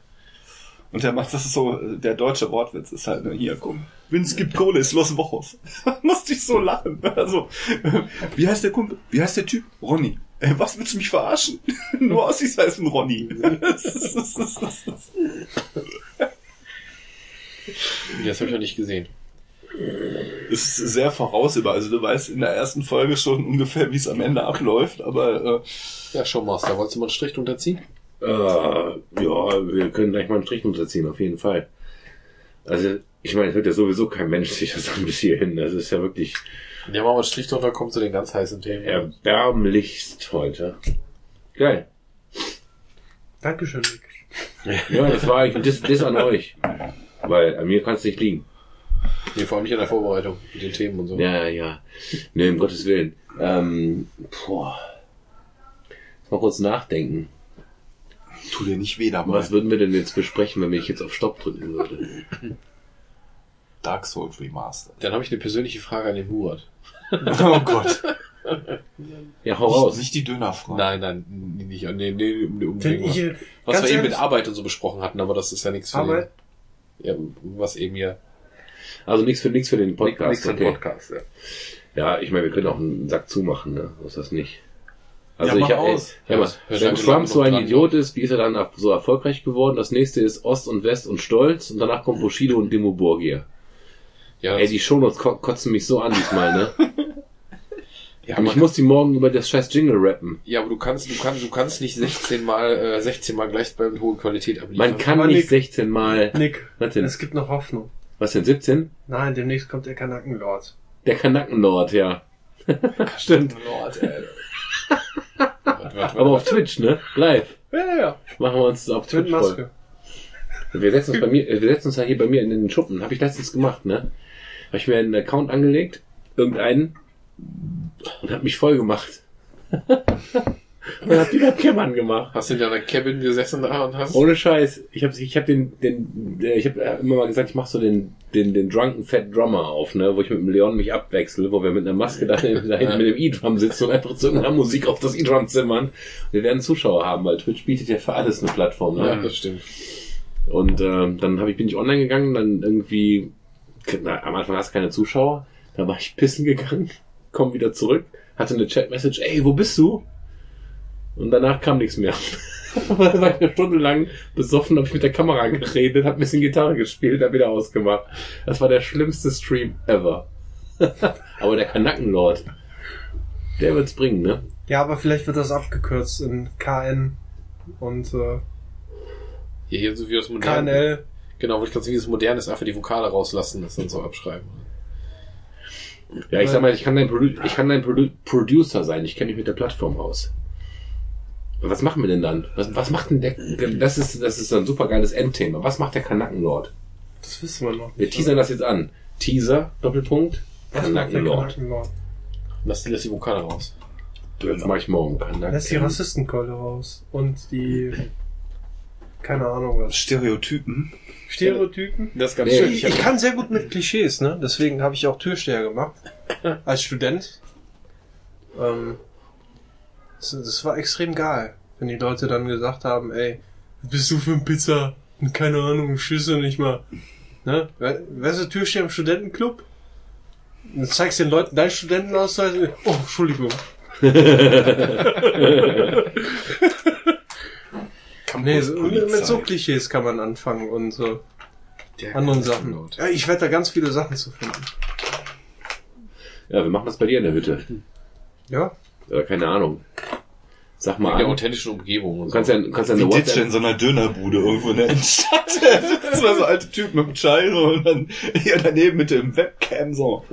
Und der macht das ist so, äh, der deutsche Wortwitz ist halt, ne, hier, komm, wenn es gibt Kohle, ist los Wochos. Musste ich so lachen. Also, äh, wie heißt der Kumpel? Wie heißt der Typ? Ronny. Ey, was willst du mich verarschen? Nur als ein Ronny. Das habe ich noch nicht gesehen. Es ist sehr voraussehbar. Also du weißt in der ersten Folge schon ungefähr, wie es am Ende abläuft, aber äh, Ja, Showmaster, wolltest du mal einen Strich drunter ziehen? Äh, ja, wir können gleich mal einen Strich unterziehen, auf jeden Fall. Also, ich meine, es hört ja sowieso kein Mensch sich das an bis hierhin. Das ist ja wirklich Ja, machen wir einen Strich drunter, kommt zu den ganz heißen Themen. erbärmlichst heute. Geil. Dankeschön, Nick. Ja, das war eigentlich das, das an euch. Weil an mir kann es nicht liegen. Nee, vor allem nicht in der Vorbereitung mit den Themen und so. Ja, ja. Nee, um Gottes Willen. Ähm, boah. Jetzt mal kurz nachdenken. Tu dir nicht weh dabei. Was würden wir denn jetzt besprechen, wenn ich jetzt auf Stopp drücken würde? Dark Souls Remastered. Dann habe ich eine persönliche Frage an den Murat. oh Gott. Ja, hau Nicht, raus. nicht die Dönerfrage. Nein, nein, nicht nee, nee, um, um was, ich, äh, was wir eben mit Arbeit und so besprochen hatten, aber das ist ja nichts für Arbeit? Den, ja, was eben hier Also nichts für nichts für den Podcast. nichts für den okay. Podcast. Ja. Ja, ich meine, wir können auch einen Sack zumachen, ne? So ist das nicht. Also Ja, ich, aus. Ja, wenn sagen wir Trump so ein dran, Idiot ist, wie ist er dann so erfolgreich geworden? Das nächste ist Ost und West und Stolz und danach kommt Bushido und Dimo Borgir. Ja, Ey, die Shownotes ko kotzen mich so an diesmal, ne? ja, Und man ich muss die morgen über das scheiß Jingle rappen. Ja, aber du kannst, du kannst, du kannst nicht 16 mal, äh, 16 mal gleich bei hoher Qualität abliefern. Man kann Aber nicht Nick- 16 mal... Nick, Was denn? es gibt noch Hoffnung. Was denn, 17? Nein, demnächst kommt der Kanackenlord. Der Kanackenlord, ja. Stimmt. Lord, ey. Aber auf Twitch, ne? Live. Ja, ja. Machen wir uns auf Twitch voll. Wir setzen uns bei mir, wir setzen uns ja hier bei mir in den Schuppen. Habe ich letztens gemacht, ne? Habe ich mir einen Account angelegt, irgendeinen, und habe mich voll gemacht. und hab die Webcam angemacht. Hast du in deiner Cabin gesessen da und hast... Ohne Scheiß. Ich habe ich hab den, den, der- ich habe immer mal gesagt, ich mache so den, den, den Drunken Fat Drummer auf, ne, wo ich mit dem Leon mich abwechsel, wo wir mit einer Maske da, hinten mit dem E-Drum sitzen und einfach zu irgendeiner Musik auf das E-Drum zimmern. Wir werden Zuschauer haben, weil Twitch bietet ja für alles eine Plattform, ne? Ja, das stimmt. Und ähm, dann hab ich, bin ich online gegangen, dann irgendwie, na, am Anfang hast du keine Zuschauer, da war ich pissen gegangen, komm wieder zurück, hatte eine Chat-Message, ey, wo bist du? Und danach kam nichts mehr. dann war ich eine Stunde lang besoffen, habe ich mit der Kamera geredet, hab ein bisschen Gitarre gespielt, hab wieder ausgemacht. Das war der schlimmste Stream ever. Aber der Kanackenlord, der wird's bringen, ne? Ja, aber vielleicht wird das abgekürzt in KN und äh, Hier, hier so wie das moderne. KNL. Genau, wo ich glaube, wie das moderne ist, einfach die Vokale rauslassen, das dann so abschreiben. Ja, ich sag mal, ich kann dein, Produ ich kann dein Produ Producer sein, ich kenne mich mit der Plattform aus. Was machen wir denn dann? Was, was macht denn der, das ist, das ist ein super geiles Endthema. Was macht der Kanackenlord? Das wissen wir noch. Wir teasern das jetzt an. Teaser, Doppelpunkt, Kanackenlord. Kanackenlord? Lass die, lass die Vokale raus. Das mache ich morgen. Lässt die Rassistenkeule raus. Und die, keine Ahnung was. Stereotypen. Stereotypen. Das ist ganz Nee, schön. Ich, ich kann sehr gut mit Klischees, ne? Deswegen habe ich auch Türsteher gemacht. Als Student. Ähm, das, das war extrem geil. Wenn die Leute dann gesagt haben, ey, was bist du für ein Pizza? Und keine Ahnung, Schüsse nicht mal. Ne? We- Weißt du, Türsteher im Studentenclub? Und du zeigst den Leuten deinen Studentenausweis. Oh, Entschuldigung. Nee, so, mit so Klischees kann man anfangen und so Der anderen. Sachen. Ja, ich werde da ganz viele Sachen zu finden. Ja, wir machen das bei dir in der Hütte. Ja? Oder keine Ahnung. Sag mal In der an. authentischen Umgebung und Du so. kannst ja, du kannst ja eine Ditsche in WhatsApp, so einer Dönerbude irgendwo in der Innenstadt. Da sitzen zwei so alte Typen mit dem Schall so und dann hier daneben mit dem Webcam so.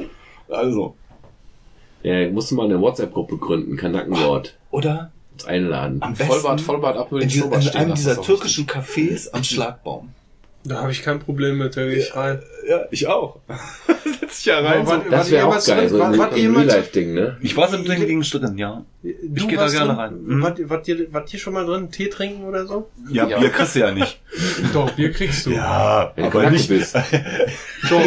Also. ja, musst du mal eine WhatsApp-Gruppe gründen, Kanackenlord. Oder Uns einladen. am besten Vollbart, Vollbart ab mit in, die, in einem dieser türkischen Cafés am Schlagbaum. Da habe ich kein Problem mit, da gehe ich rein. Ja, ich auch. Setz dich ja rein. So. Das wäre auch geil, drin? so War- ein, ein Real-Life-Ding, ne? Ich war im Ding drin, ja. Du geh da warst gerne rein. Mhm. Wart, ihr- wart, ihr, wart ihr schon mal drin? Tee trinken oder so? Ja, Ja. Bier kriegst du ja nicht. Doch, Bier kriegst du. Ja, Wenn du aber nicht. bist. Doch.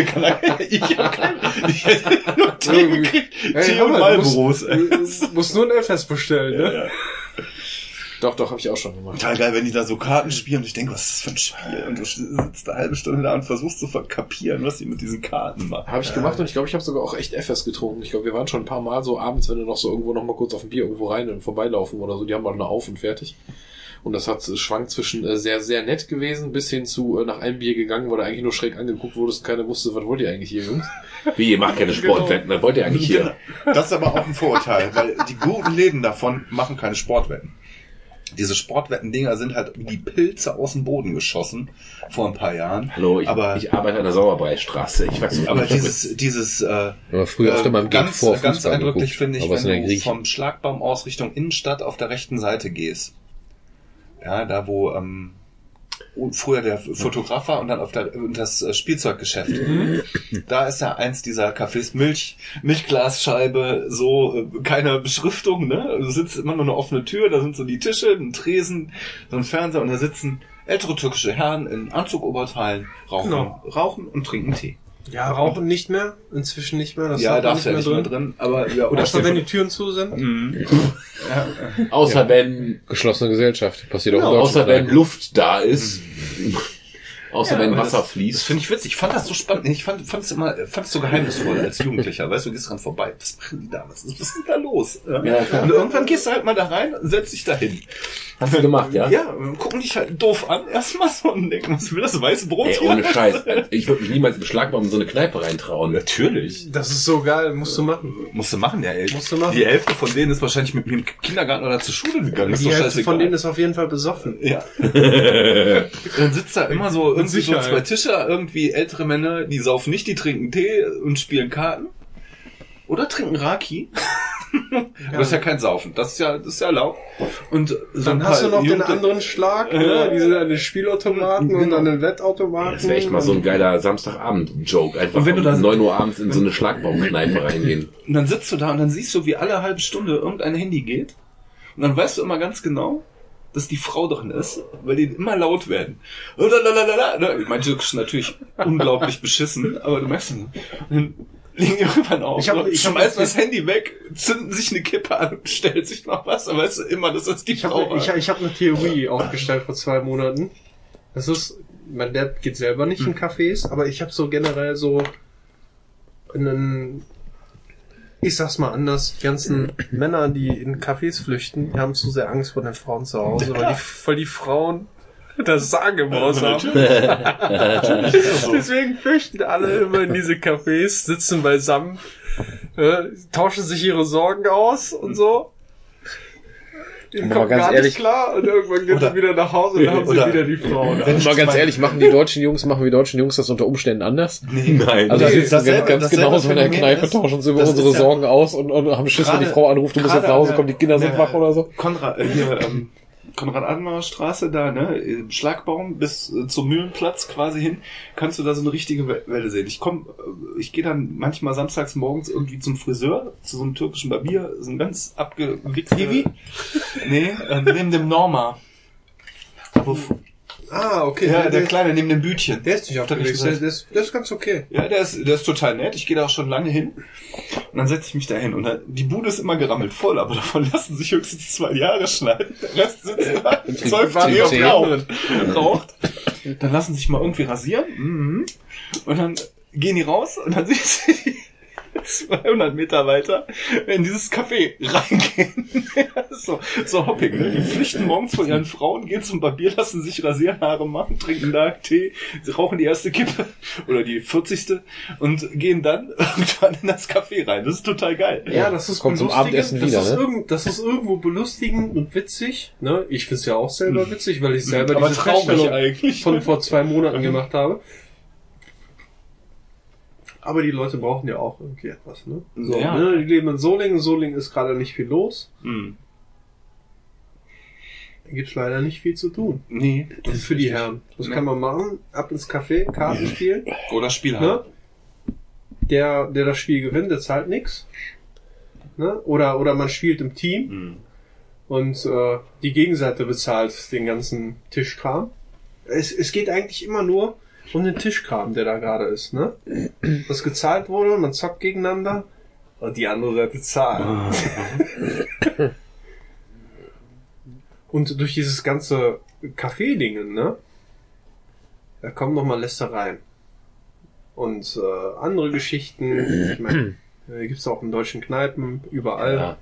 ich hab kein, ich hätte nur Tee gekriegt. Ey, Tee und mal, du musst- musst nur ein Elfest bestellen, ne? Ja. Doch, doch, habe ich auch schon gemacht. Total geil, wenn die da so Karten spielen und ich denke, was ist das für ein Spiel? Und du sitzt eine halbe Stunde da und versuchst zu verkapieren, was die mit diesen Karten machen. Habe ich gemacht und ich glaube, ich habe sogar auch echt FS getrunken. Ich glaube, wir waren schon ein paar Mal so abends, wenn du noch so irgendwo noch mal kurz auf ein Bier irgendwo rein und vorbeilaufen oder so, die haben mal eine auf und fertig. Und das hat schwankt zwischen äh, sehr, sehr nett gewesen bis hin zu äh, nach einem Bier gegangen, wo du eigentlich nur schräg angeguckt wurdest und keiner wusste, was wollt ihr eigentlich hier, Jungs? Wie, ihr macht keine Sportwetten, was wollt ihr eigentlich hier? Das ist aber auch ein Vorurteil, weil die guten Läden davon machen keine Sportwetten. Diese Sportwetten-Dinger sind halt wie die Pilze aus dem Boden geschossen vor ein paar Jahren. Hallo, ich, Aber- ich arbeite an der Sauerbreistraße. Ich weiß nicht, Aber dieses, dieses äh, Aber früher öfter äh, mal im ganz, vor ganz eindrücklich finde ich, wenn du vom Schlagbaum aus Richtung Innenstadt auf der rechten Seite gehst. Ja, da wo ähm, früher der Fotograf war und dann auf der, das äh, Spielzeuggeschäft. Da ist ja eins dieser Cafés Milch, Milchglasscheibe, so äh, keine Beschriftung, ne? Du sitzt immer nur eine offene Tür, da sind so die Tische, ein Tresen, so ein Fernseher und da sitzen ältere türkische Herren in Anzugoberteilen, rauchen, Genau. rauchen und trinken Tee. Ja, rauchen nicht mehr. Inzwischen nicht mehr. Das ja, darf darfst ja nicht mehr drin. Aber ja, Oder Stefan- wenn die Türen zu sind. Mhm. Außer wenn, Geschlossene Gesellschaft. Passiert auch in außer wenn Luft da ist. Außer Ja, wenn Wasser das, fließt. Das finde ich witzig. Ich fand das so spannend. Ich fand, fand es immer, fand es so geheimnisvoll als Jugendlicher. Weißt du, du gehst dran vorbei. Was machen die da? Was ist, ist da los? Ja. Und irgendwann gehst du halt mal da rein und setzt dich da hin. Hast du gemacht, ja? Ja, gucken dich halt doof an erstmal so und denken, was will das weiße Brot Ey, hier? ohne Scheiß. Ich würde mich niemals beschlagnahmen in so eine Kneipe reintrauen. Natürlich. Das ist so geil. Musst du machen. Musst du machen, ja, ey. Musst du machen. Die Hälfte von denen ist wahrscheinlich mit mir im Kindergarten oder zur Schule gegangen. Die Hälfte von denen ist auf jeden Fall besoffen. Ja. Dann sitzt da immer so so Sicherheit. zwei Tische, irgendwie ältere Männer, die saufen nicht, die trinken Tee und spielen Karten. Oder trinken Raki. Das ist ja kein Saufen. Das ist ja, das ist ja erlaubt. Und so Dann hast du noch den Jugendliche- anderen Schlag, Ja. ne? Die sind an den Spielautomaten und an den Wettautomaten. Das wäre echt mal so ein geiler Samstagabend-Joke. Einfach Und wenn du um da- 9 Uhr abends in so eine Schlagbaumkneipe reingehen. Und dann sitzt du da und dann siehst du, wie alle halbe Stunde irgendein Handy geht. Und dann weißt du immer ganz genau, dass die Frau drin ist, weil die immer laut werden. Lalalala. Ne, Manche ist natürlich unglaublich beschissen, aber du merkst dann, dann legen die irgendwann auf. Ich hab- so, ich hab- schmeißen das Handy weg, zünden sich eine Kippe an und stellen sich noch was, aber weißt du immer, dass das die Ich Frau habe war. ich, ich hab eine Theorie aufgestellt vor zwei Monaten. Das ist, mein Dad geht selber nicht in Cafés, aber ich habe so generell so einen, ich sag's mal anders, die ganzen Männer, die in Cafés flüchten, die haben zu sehr Angst vor den Frauen zu Hause, weil die, weil die Frauen das Sagen im Haus haben. Deswegen flüchten alle immer in diese Cafés, sitzen beisammen, äh, tauschen sich ihre Sorgen aus und so. Aber kommt ganz gar ehrlich- nicht klar und irgendwann gehen sie wieder nach Hause und dann haben sie wieder die Frau. Wenn mal ganz ehrlich, machen die deutschen Jungs, machen die deutschen Jungs das unter Umständen anders? Nein. Also Nee, sitzen dasselbe- ganz dasselbe genauso in der Kneipe, ist- tauschen uns über das unsere Sorgen aus und, und haben Schiss, wenn die Frau anruft, du musst jetzt nach Hause kommen, die Kinder sind wach oder so. Konrad, äh, hier, ähm, Konrad-Adenauer Straße da, ne, im Schlagbaum bis äh, zum Mühlenplatz quasi hin, kannst du da so eine richtige We- Welle sehen. Ich komm, äh, ich gehe dann manchmal samstags morgens irgendwie zum Friseur, zu so einem türkischen Barbier, so ein ganz abgewichster... Kiwi? Nee, äh, neben dem Norma. Da, wo, Ah, okay. ja, der, der Kleine neben dem Bütchen. der ist nicht auf der Der ist- Der ist, der ist ganz okay. Ja, der ist, der ist total nett. Ich gehe da auch schon lange hin. Und dann setze ich mich da hin. Und dann, die Bude ist immer gerammelt voll, aber davon lassen sich höchstens zwei Jahre schneiden. Der Rest sitzt da, säuft Tee und raucht. raucht. Dann lassen sich mal irgendwie rasieren. Mhm. Und dann gehen die raus und dann siehst du die 200 Meter weiter in dieses Café reingehen. so, so hopping, ne? Die flüchten morgens von ihren Frauen, gehen zum Barbier, lassen sich rasieren, Haare machen, trinken da Tee, rauchen die erste Kippe oder die 40. und gehen dann irgendwann in das Café rein. Das ist total geil. Ja, das ist Kommt zum. Abendessen das wieder, ist ne? Das ist irgendwo belustigend und witzig. Ne? Ich find's ja auch selber witzig, weil ich selber Aber diese Feststellung eigentlich. von vor zwei Monaten gemacht habe. Aber die Leute brauchen ja auch irgendwie etwas, ne? So, Ja. ne? Die leben in Solingen. Solingen ist gerade nicht viel los. Hm. Da gibt's leider nicht viel zu tun. Nee. Das ist für die Herren. Das Ja. kann man machen. Ab ins Café, Karten spielen. Oder Spiel halt. Ne? Der, der das Spiel gewinnt, der zahlt nix. Ne? Oder, oder man spielt im Team Hm. und äh, die Gegenseite bezahlt den ganzen Tischkram. Es, es geht eigentlich immer nur um den Tischkram, der da gerade ist. Ne? Was gezahlt wurde, man zockt gegeneinander und die andere Seite zahlt. und durch dieses ganze Kaffee-Dingen, ne? Da kommen noch mal Lästereien. Und äh, andere Geschichten, ich meine, äh, gibt's auch in deutschen Kneipen, überall. Ja.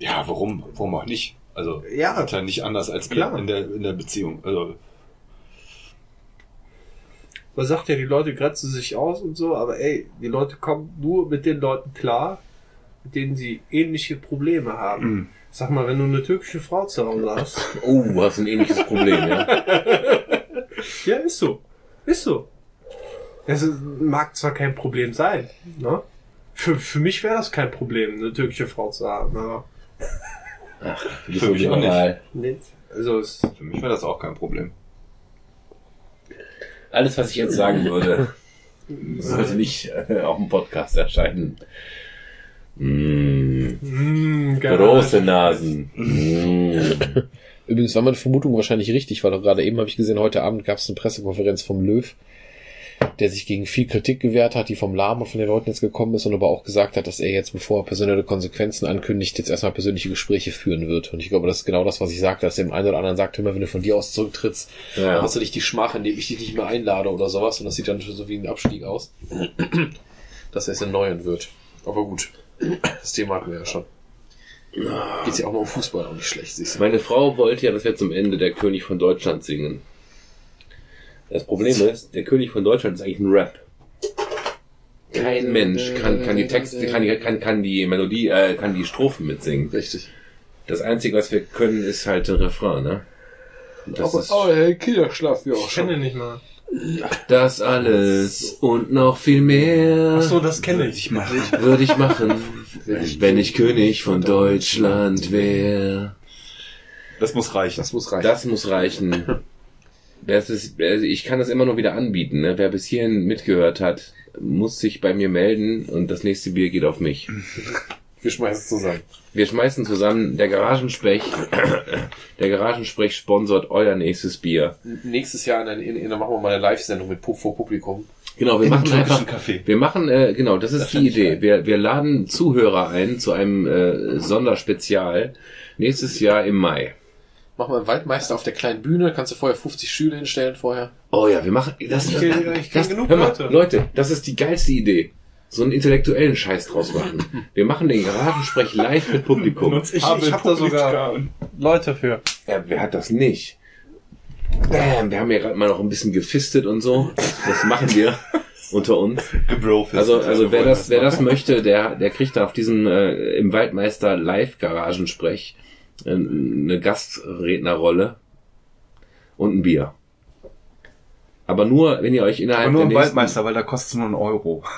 Ja, warum? Warum auch nicht? Also, Ja. ist ja nicht anders als Klar. wir in der, in der Beziehung. Also, Man sagt ja, die Leute grenzen sich aus und so, aber ey, die Leute kommen nur mit den Leuten klar, mit denen sie ähnliche Probleme haben. Mhm. Sag mal, wenn du eine türkische Frau zu Hause hast. Oh, du hast ein ähnliches Problem, ja. ja, ist so. Ist so. Es ist- mag zwar kein Problem sein, ne? Für, für mich wäre das kein Problem, eine türkische Frau zu haben, aber bist Für so mich auch nicht. nicht. Also es, für mich wäre das auch kein Problem. Alles, was ich jetzt sagen würde, sollte nicht äh, auf dem Podcast erscheinen. Mm, mh, geil. große Nasen. Mm. Übrigens war meine Vermutung wahrscheinlich richtig, weil doch gerade eben habe ich gesehen, heute Abend gab es eine Pressekonferenz vom Löw. Der sich gegen viel Kritik gewehrt hat, die vom Lahm und von den Leuten jetzt gekommen ist und aber auch gesagt hat, dass er jetzt, bevor er persönliche Konsequenzen ankündigt, jetzt erstmal persönliche Gespräche führen wird. Und ich glaube, das ist genau das, was ich sagte, dass dem einen oder anderen sagt, mal, wenn du von dir aus zurücktrittst, Ja. dann hast du nicht die Schmach, indem ich dich nicht mehr einlade oder sowas. Und das sieht dann so wie ein Abstieg aus. dass er es erneuern wird. Aber gut, das Thema hatten wir ja schon. Geht's ja auch mal um Fußball, auch nicht schlecht, siehst du. Meine Frau wollte ja, dass wir zum Ende der König von Deutschland singen. Das Problem ist, der König von Deutschland ist eigentlich ein Rap. Kein Mensch kann, kann die Texte, kann, die- kann, kann die Melodie, äh, kann die Strophen mitsingen. Richtig. Das Einzige, was wir können, ist halt der Refrain, ne? Und Das, ist, hey, Kinderschlaf wir auch Ich kenne den nicht mal. das alles und noch viel mehr Ach so, das kenne ich. würde ich machen, wenn ich König von Deutschland wäre. Das muss reichen. Das muss reichen. Das muss reichen. Ist, also ich kann das immer nur wieder anbieten. Ne? Wer bis hierhin mitgehört hat, muss sich bei mir melden und das nächste Bier geht auf mich. wir schmeißen es zusammen. Wir schmeißen zusammen, der Garagensprech, der Garagensprech sponsort euer nächstes Bier. Nächstes Jahr in, in, in, dann machen wir mal eine Live-Sendung mit vor Publikum. Genau, wir Im machen einfach, Café. wir machen, äh, genau, das ist Das die Idee. Wir, wir laden Zuhörer ein zu einem äh, Sonderspezial nächstes Jahr im Mai. Machen wir einen Waldmeister auf der kleinen Bühne, kannst du vorher 50 Schüler hinstellen vorher. Oh ja, wir machen, das, Ich kenn- ich kenn das, genug hör mal, Leute. Leute, das ist die geilste Idee. So einen intellektuellen Scheiß draus machen. Wir machen den Garagensprech live mit Publikum. Nutz ich, Habe ich hab da sogar Leute für. Ja, wer hat das nicht? Bam, wir haben ja gerade mal noch ein bisschen gefistet und so. Das machen wir unter uns. Also, also wer das, wer das möchte, der, der kriegt da auf diesen äh, im Waldmeister Live Garagensprech äh, eine Gastrednerrolle und ein Bier. Aber nur, wenn ihr euch innerhalb Aber nur der Waldmeister, weil da kostet es nur einen Euro.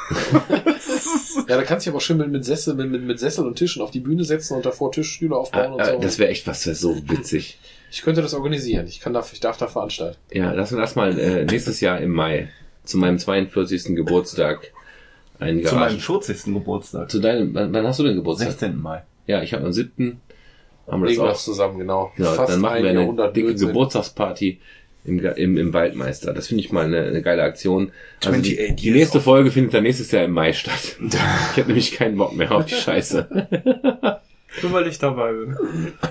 Ja, da kannst du dich aber schön mit, mit Sessel, mit, mit, mit Sessel und Tischen auf die Bühne setzen und davor Tischstühle aufbauen Ah, und äh, so. das wäre echt was, das wäre so witzig. ich könnte das organisieren. Ich kann da, ich darf da veranstalten. Ja, lass uns das mal äh, nächstes Jahr im Mai zu meinem 42. Geburtstag einen Zu meinem Garagen. 40. Geburtstag. Zu deinem, wann, wann hast du denn Geburtstag? 16. Mai. Ja, ich habe am 7. Haben wir Legen das auch. zusammen, genau. Ja, Fast dann machen wir eine dicke Blödsinn. Geburtstagsparty im, im, im Waldmeister. Das finde ich mal eine, eine geile Aktion. Also die, 28 die nächste. Folge findet dann nächstes Jahr im Mai statt. Ich habe nämlich keinen Bock mehr auf die Scheiße. Nur weil ich dabei bin.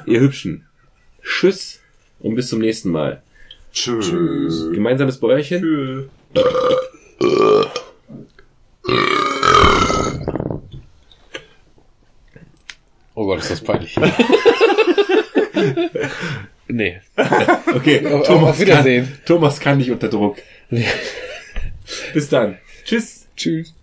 Ihr Hübschen. Tschüss und bis zum nächsten Mal. Tschüss. Gemeinsames Bäuerchen. Oh Gott, ist das peinlich. nee. Okay, Thomas auf Wiedersehen. Kann, Thomas kann nicht unter Druck. Bis dann. Tschüss. Tschüss.